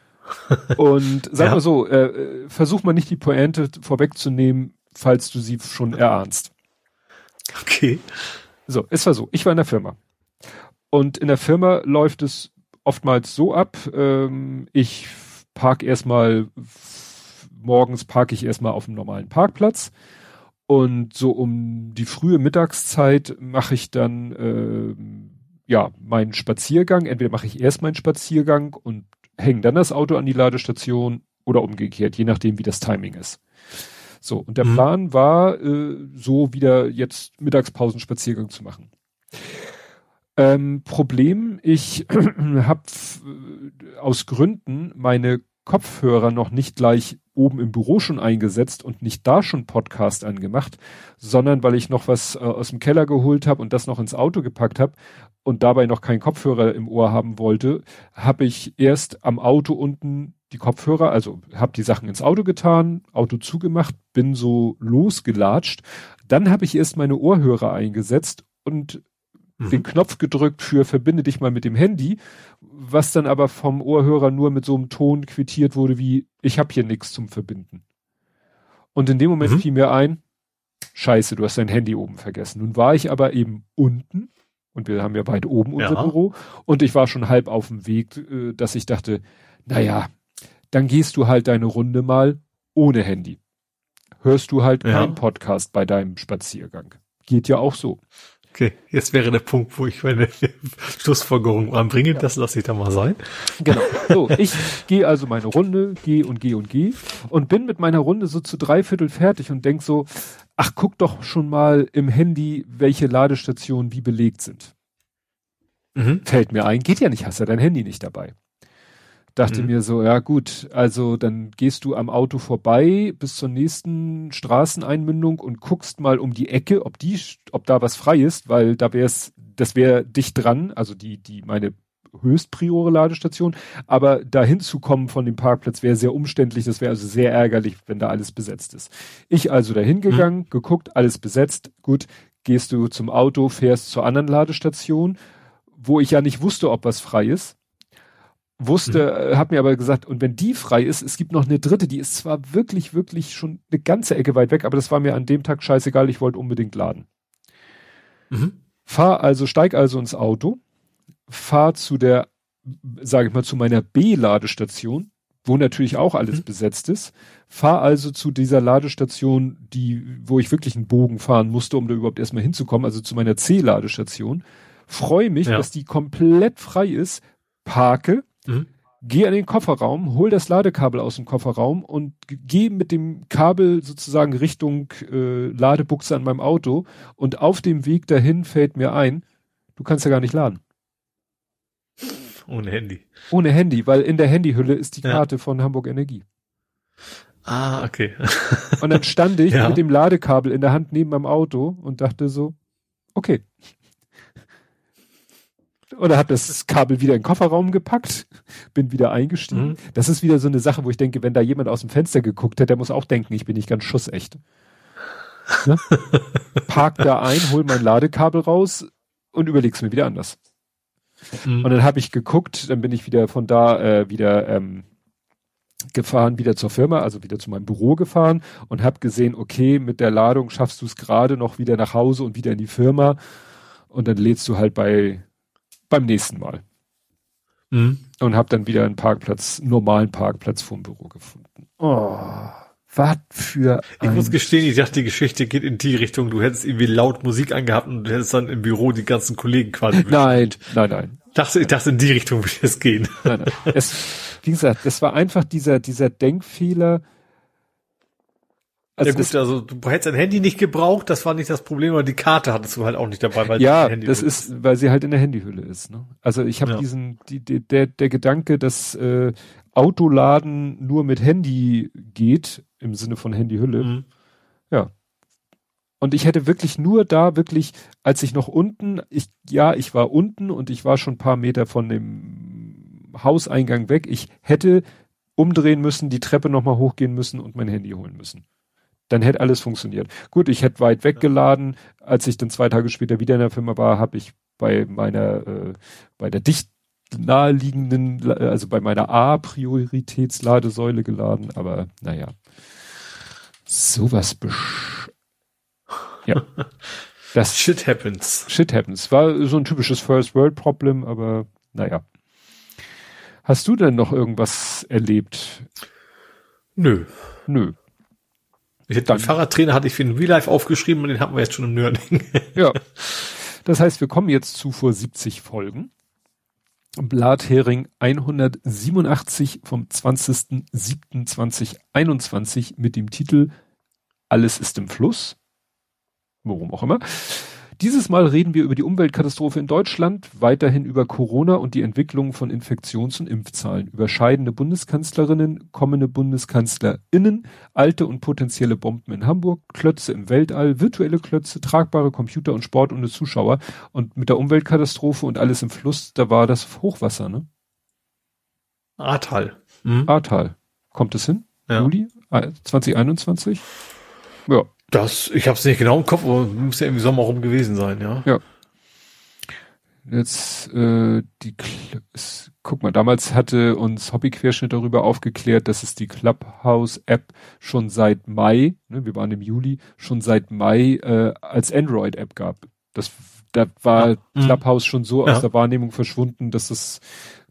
Und sag ja. mal so, äh, versuch mal nicht die Pointe vorwegzunehmen, falls du sie schon erahnst. Okay. So, es war so, ich war in der Firma. Und in der Firma läuft es oftmals so ab, ähm, ich park erstmal, morgens parke ich erstmal auf dem normalen Parkplatz und so um die frühe Mittagszeit mache ich dann äh, ja meinen Spaziergang. Entweder mache ich erst meinen Spaziergang und hänge dann das Auto an die Ladestation oder umgekehrt, je nachdem wie das Timing ist. So, und der mhm. Plan war, äh, so wieder jetzt Mittagspausenspaziergang zu machen. Ähm, Problem, ich habe aus Gründen meine Kopfhörer noch nicht gleich oben im Büro schon eingesetzt und nicht da schon Podcast angemacht, sondern weil ich noch was äh, aus dem Keller geholt habe und das noch ins Auto gepackt habe und dabei noch keinen Kopfhörer im Ohr haben wollte, habe ich erst am Auto unten die Kopfhörer, also habe die Sachen ins Auto getan, Auto zugemacht, bin so losgelatscht, dann habe ich erst meine Ohrhörer eingesetzt und mhm. den Knopf gedrückt für verbinde dich mal mit dem Handy, was dann aber vom Ohrhörer nur mit so einem Ton quittiert wurde wie, ich habe hier nichts zum Verbinden. Und in dem Moment mhm. fiel mir ein, scheiße, du hast dein Handy oben vergessen. Nun war ich aber eben unten und wir haben ja weit oben unser ja. Büro und ich war schon halb auf dem Weg, äh, dass ich dachte, naja, dann gehst du halt deine Runde mal ohne Handy. Hörst du halt ja. keinen Podcast bei deinem Spaziergang. Geht ja auch so. Okay, jetzt wäre der Punkt, wo ich meine Schlussfolgerung anbringe. Ja. Das lasse ich da mal sein. Genau. So, ich gehe also meine Runde, gehe und gehe und gehe und bin mit meiner Runde so zu dreiviertel fertig und denk so, ach, guck doch schon mal im Handy, welche Ladestationen wie belegt sind. Mhm. Fällt mir ein, geht ja nicht, hast ja dein Handy nicht dabei. Dachte mhm. mir so, ja gut, also dann gehst du am Auto vorbei bis zur nächsten Straßeneinmündung und guckst mal um die Ecke, ob die, ob da was frei ist, weil da wär's, das wäre dicht dran, also die, die, meine höchstpriore Ladestation, aber dahin zu kommen von dem Parkplatz wäre sehr umständlich, das wäre also sehr ärgerlich, wenn da alles besetzt ist. Ich also dahin gegangen, mhm. geguckt, alles besetzt, gut, gehst du zum Auto, fährst zur anderen Ladestation, wo ich ja nicht wusste, ob was frei ist wusste, mhm. Äh, hat mir aber gesagt, und wenn die frei ist, es gibt noch eine dritte, die ist zwar wirklich, wirklich schon eine ganze Ecke weit weg, aber das war mir an dem Tag scheißegal, ich wollte unbedingt laden. Mhm. Fahr also, steig also ins Auto, fahr zu der, sage ich mal, zu meiner B-Ladestation, wo natürlich auch alles mhm. besetzt ist, fahr also zu dieser Ladestation, die, wo ich wirklich einen Bogen fahren musste, um da überhaupt erstmal hinzukommen, also zu meiner C-Ladestation, freue mich, ja. dass die komplett frei ist, parke, Mhm. Geh an den Kofferraum, hol das Ladekabel aus dem Kofferraum und geh mit dem Kabel sozusagen Richtung äh, Ladebuchse an meinem Auto und auf dem Weg dahin fällt mir ein, du kannst ja gar nicht laden. Ohne Handy. Ohne Handy, weil in der Handyhülle ist die Karte ja. von Hamburg Energie. Ah, okay. und dann stand ich ja. mit dem Ladekabel in der Hand neben meinem Auto und dachte so, okay, oder habe das Kabel wieder in den Kofferraum gepackt, bin wieder eingestiegen. Mhm. Das ist wieder so eine Sache, wo ich denke, wenn da jemand aus dem Fenster geguckt hat, der muss auch denken, ich bin nicht ganz schussecht. Ne? Park da ein, hol mein Ladekabel raus und überleg's mir wieder anders. Mhm. Und dann habe ich geguckt, dann bin ich wieder von da äh, wieder ähm, gefahren, wieder zur Firma, also wieder zu meinem Büro gefahren und habe gesehen, okay, mit der Ladung schaffst du es gerade noch wieder nach Hause und wieder in die Firma. Und dann lädst du halt bei beim nächsten Mal. Mhm. Und habe dann wieder einen Parkplatz, normalen Parkplatz vom Büro gefunden. Oh, was für ein Ich muss gestehen, ich dachte, die Geschichte geht in die Richtung, du hättest irgendwie laut Musik angehabt und du hättest dann im Büro die ganzen Kollegen quasi. Nein, nein, nein. Ich dachte, ich dachte, in die Richtung würde es gehen. Nein, nein. Es, wie gesagt, es war einfach dieser, dieser Denkfehler, Also ja gut, also du hättest ein Handy nicht gebraucht, das war nicht das Problem, aber die Karte hattest du halt auch nicht dabei, weil ja, das ist, weil sie halt in der Handyhülle ist. Ne? Also ich habe ja. diesen, die, die, der der Gedanke, dass äh, Autoladen nur mit Handy geht im Sinne von Handyhülle. Mhm. Ja. Und ich hätte wirklich nur da wirklich, als ich noch unten, ich ja, ich war unten und ich war schon ein paar Meter von dem Hauseingang weg. Ich hätte umdrehen müssen, die Treppe nochmal hochgehen müssen und mein Handy holen müssen dann hätte alles funktioniert. Gut, ich hätte weit weggeladen. Als ich dann zwei Tage später wieder in der Firma war, habe ich bei meiner, äh, bei der dicht naheliegenden, also bei meiner A-Prioritätsladesäule geladen, aber naja. Sowas besch ja. Das Shit happens. Shit happens. War so ein typisches First World Problem, aber naja. Hast du denn noch irgendwas erlebt? Nö. Nö. Ich hätte den Fahrradtrainer hatte ich für den Real Life aufgeschrieben und den hatten wir jetzt schon im Nörding. ja. Das heißt, wir kommen jetzt zu vor 70 Folgen. Blathering 187 vom 20.07.2021 mit dem Titel Alles ist im Fluss. Worum auch immer. Dieses Mal reden wir über die Umweltkatastrophe in Deutschland, weiterhin über Corona und die Entwicklung von Infektions- und Impfzahlen, über scheidende Bundeskanzlerinnen, kommende BundeskanzlerInnen, alte und potenzielle Bomben in Hamburg, Klötze im Weltall, virtuelle Klötze, tragbare Computer und Sport ohne Zuschauer. Und mit der Umweltkatastrophe und alles im Fluss, da war das Hochwasser, ne? Ahrtal. Mhm. Ahrtal. Kommt es hin? Ja. Juli 2021? Ja. Das, ich habe es nicht genau im Kopf, aber muss ja irgendwie Sommer rum gewesen sein, ja. Ja. Jetzt äh, die, guck mal, damals hatte uns Hobbyquerschnitt darüber aufgeklärt, dass es die Clubhouse-App schon seit Mai, ne, wir waren im Juli, schon seit Mai äh, als Android-App gab. Das, da war ja. Mhm. Clubhouse schon so ja. aus der Wahrnehmung verschwunden, dass es,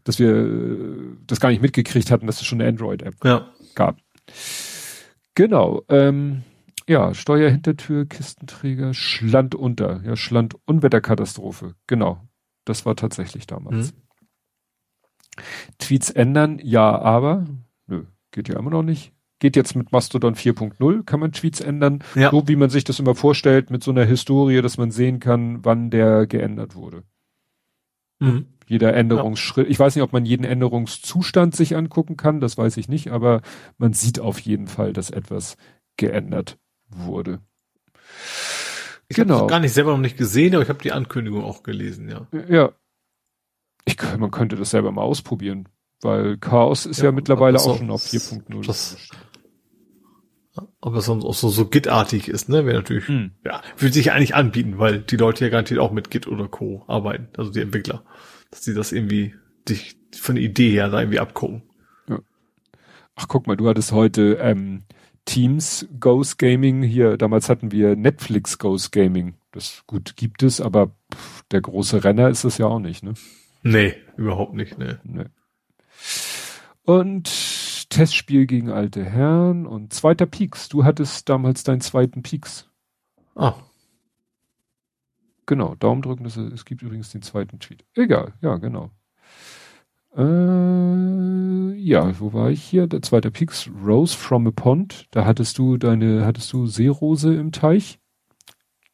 dass wir äh, das gar nicht mitgekriegt hatten, dass es schon eine Android-App ja. gab. Genau. Ähm, ja, Steuerhintertür, Kistenträger, Schland unter. Ja, Schland Unwetterkatastrophe. Genau. Das war tatsächlich damals. Mhm. Tweets ändern, ja, aber. Nö, geht ja immer noch nicht. Geht jetzt mit Mastodon 4.0, kann man Tweets ändern. Ja. So wie man sich das immer vorstellt, mit so einer Historie, dass man sehen kann, wann der geändert wurde. Mhm. Jeder Änderungsschritt. Ja. Ich weiß nicht, ob man jeden Änderungszustand sich angucken kann, das weiß ich nicht, aber man sieht auf jeden Fall, dass etwas geändert wurde. Ich genau. habe gar nicht selber noch nicht gesehen, aber ich habe die Ankündigung auch gelesen, ja. Ja. Ich, man könnte das selber mal ausprobieren, weil Chaos ist ja, ja mittlerweile auch schon auf 4.0. Das, ob das auch so, so Git-artig ist, ne? Wäre natürlich, hm. ja, würde sich eigentlich anbieten, weil die Leute ja garantiert auch mit Git oder Co. arbeiten, also die Entwickler. Dass die das irgendwie dich von der Idee her da irgendwie abgucken. Ja. Ach, guck mal, du hattest heute ähm, Teams Ghost Gaming hier, damals hatten wir Netflix Ghost Gaming. Das gut gibt es, aber pff, der große Renner ist es ja auch nicht, ne? Nee, überhaupt nicht, ne. Nee. Und Testspiel gegen alte Herren und zweiter Peaks. Du hattest damals deinen zweiten Peaks. Ah. Genau, Daumen drücken, es gibt übrigens den zweiten Tweet. Egal, ja, genau. Äh, ja, wo war ich hier? Der zweite Peaks, Rose from a Pond. Da hattest du deine, hattest du Seerose im Teich?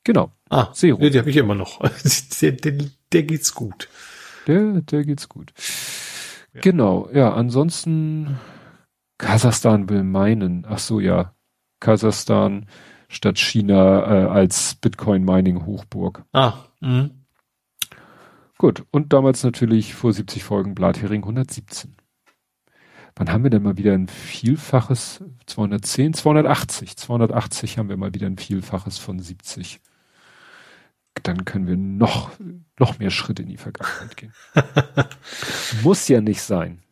Genau. Ah, Seerose. Die habe ich immer noch. der, der, der, geht's gut. Der, der geht's gut. Ja. Genau, ja, ansonsten Kasachstan will meinen. Ach so, ja. Kasachstan statt China äh, als Bitcoin Mining Hochburg. Ah, mh. Gut, und damals natürlich vor 70 Folgen Blathering 117. Wann haben wir denn mal wieder ein Vielfaches? 210, 280. 280 haben wir mal wieder ein Vielfaches von 70. Dann können wir noch, noch mehr Schritte in die Vergangenheit gehen. Muss ja nicht sein.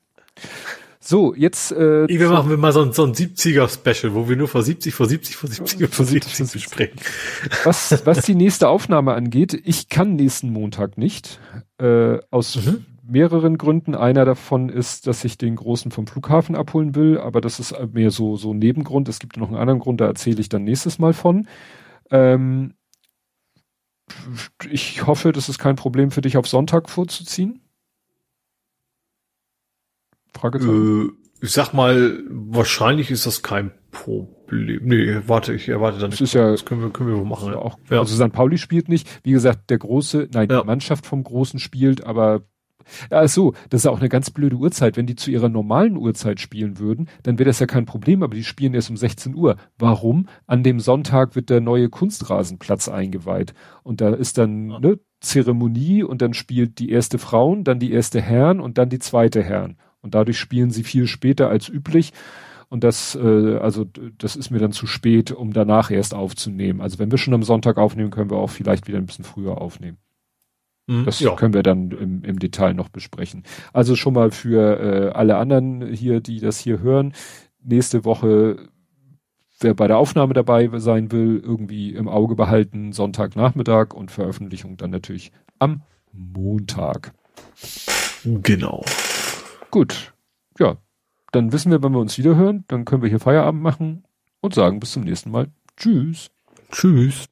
So, jetzt. Äh, wir machen wir mal so ein, so ein 70er-Special, wo wir nur vor 70, vor 70, vor 70, vor 70, vor 70 sprechen. Was, was die nächste Aufnahme angeht, ich kann nächsten Montag nicht. Äh, aus mhm. Mehreren Gründen. Einer davon ist, dass ich den Großen vom Flughafen abholen will, aber das ist mehr so, so Nebengrund. Es gibt noch einen anderen Grund, da erzähle ich dann nächstes Mal von. Ähm, ich hoffe, das ist kein Problem für dich, auf Sonntag vorzuziehen. Fragezeichen? Äh, ich sag mal, wahrscheinlich ist das kein Problem. Nee, warte, ich erwarte dann Das ist ja, Das können wir, können wir wohl machen. Ja. auch, Ja. also St. Pauli spielt nicht. Wie gesagt, der große, nein, Ja. die Mannschaft vom Großen spielt, aber ja, so, das ist ja auch eine ganz blöde Uhrzeit. Wenn die zu ihrer normalen Uhrzeit spielen würden, dann wäre das ja kein Problem, aber die spielen erst um 16 Uhr. Warum? An dem Sonntag wird der neue Kunstrasenplatz eingeweiht. Und da ist dann Ja. ne, Zeremonie und dann spielt die erste Frauen, dann die erste Herren und dann die zweite Herren. Und dadurch spielen sie viel später als üblich. Und das, äh, also das ist mir dann zu spät, um danach erst aufzunehmen. Also wenn wir schon am Sonntag aufnehmen, können wir auch vielleicht wieder ein bisschen früher aufnehmen. Mhm. Das ja. können wir dann im, im Detail noch besprechen. Also schon mal für äh, alle anderen hier, die das hier hören, nächste Woche, wer bei der Aufnahme dabei sein will, irgendwie im Auge behalten, Sonntagnachmittag und Veröffentlichung dann natürlich am Montag. Genau. Gut, ja, dann wissen wir, wann wir uns wieder hören, dann können wir hier Feierabend machen und sagen bis zum nächsten Mal. Tschüss. Tschüss.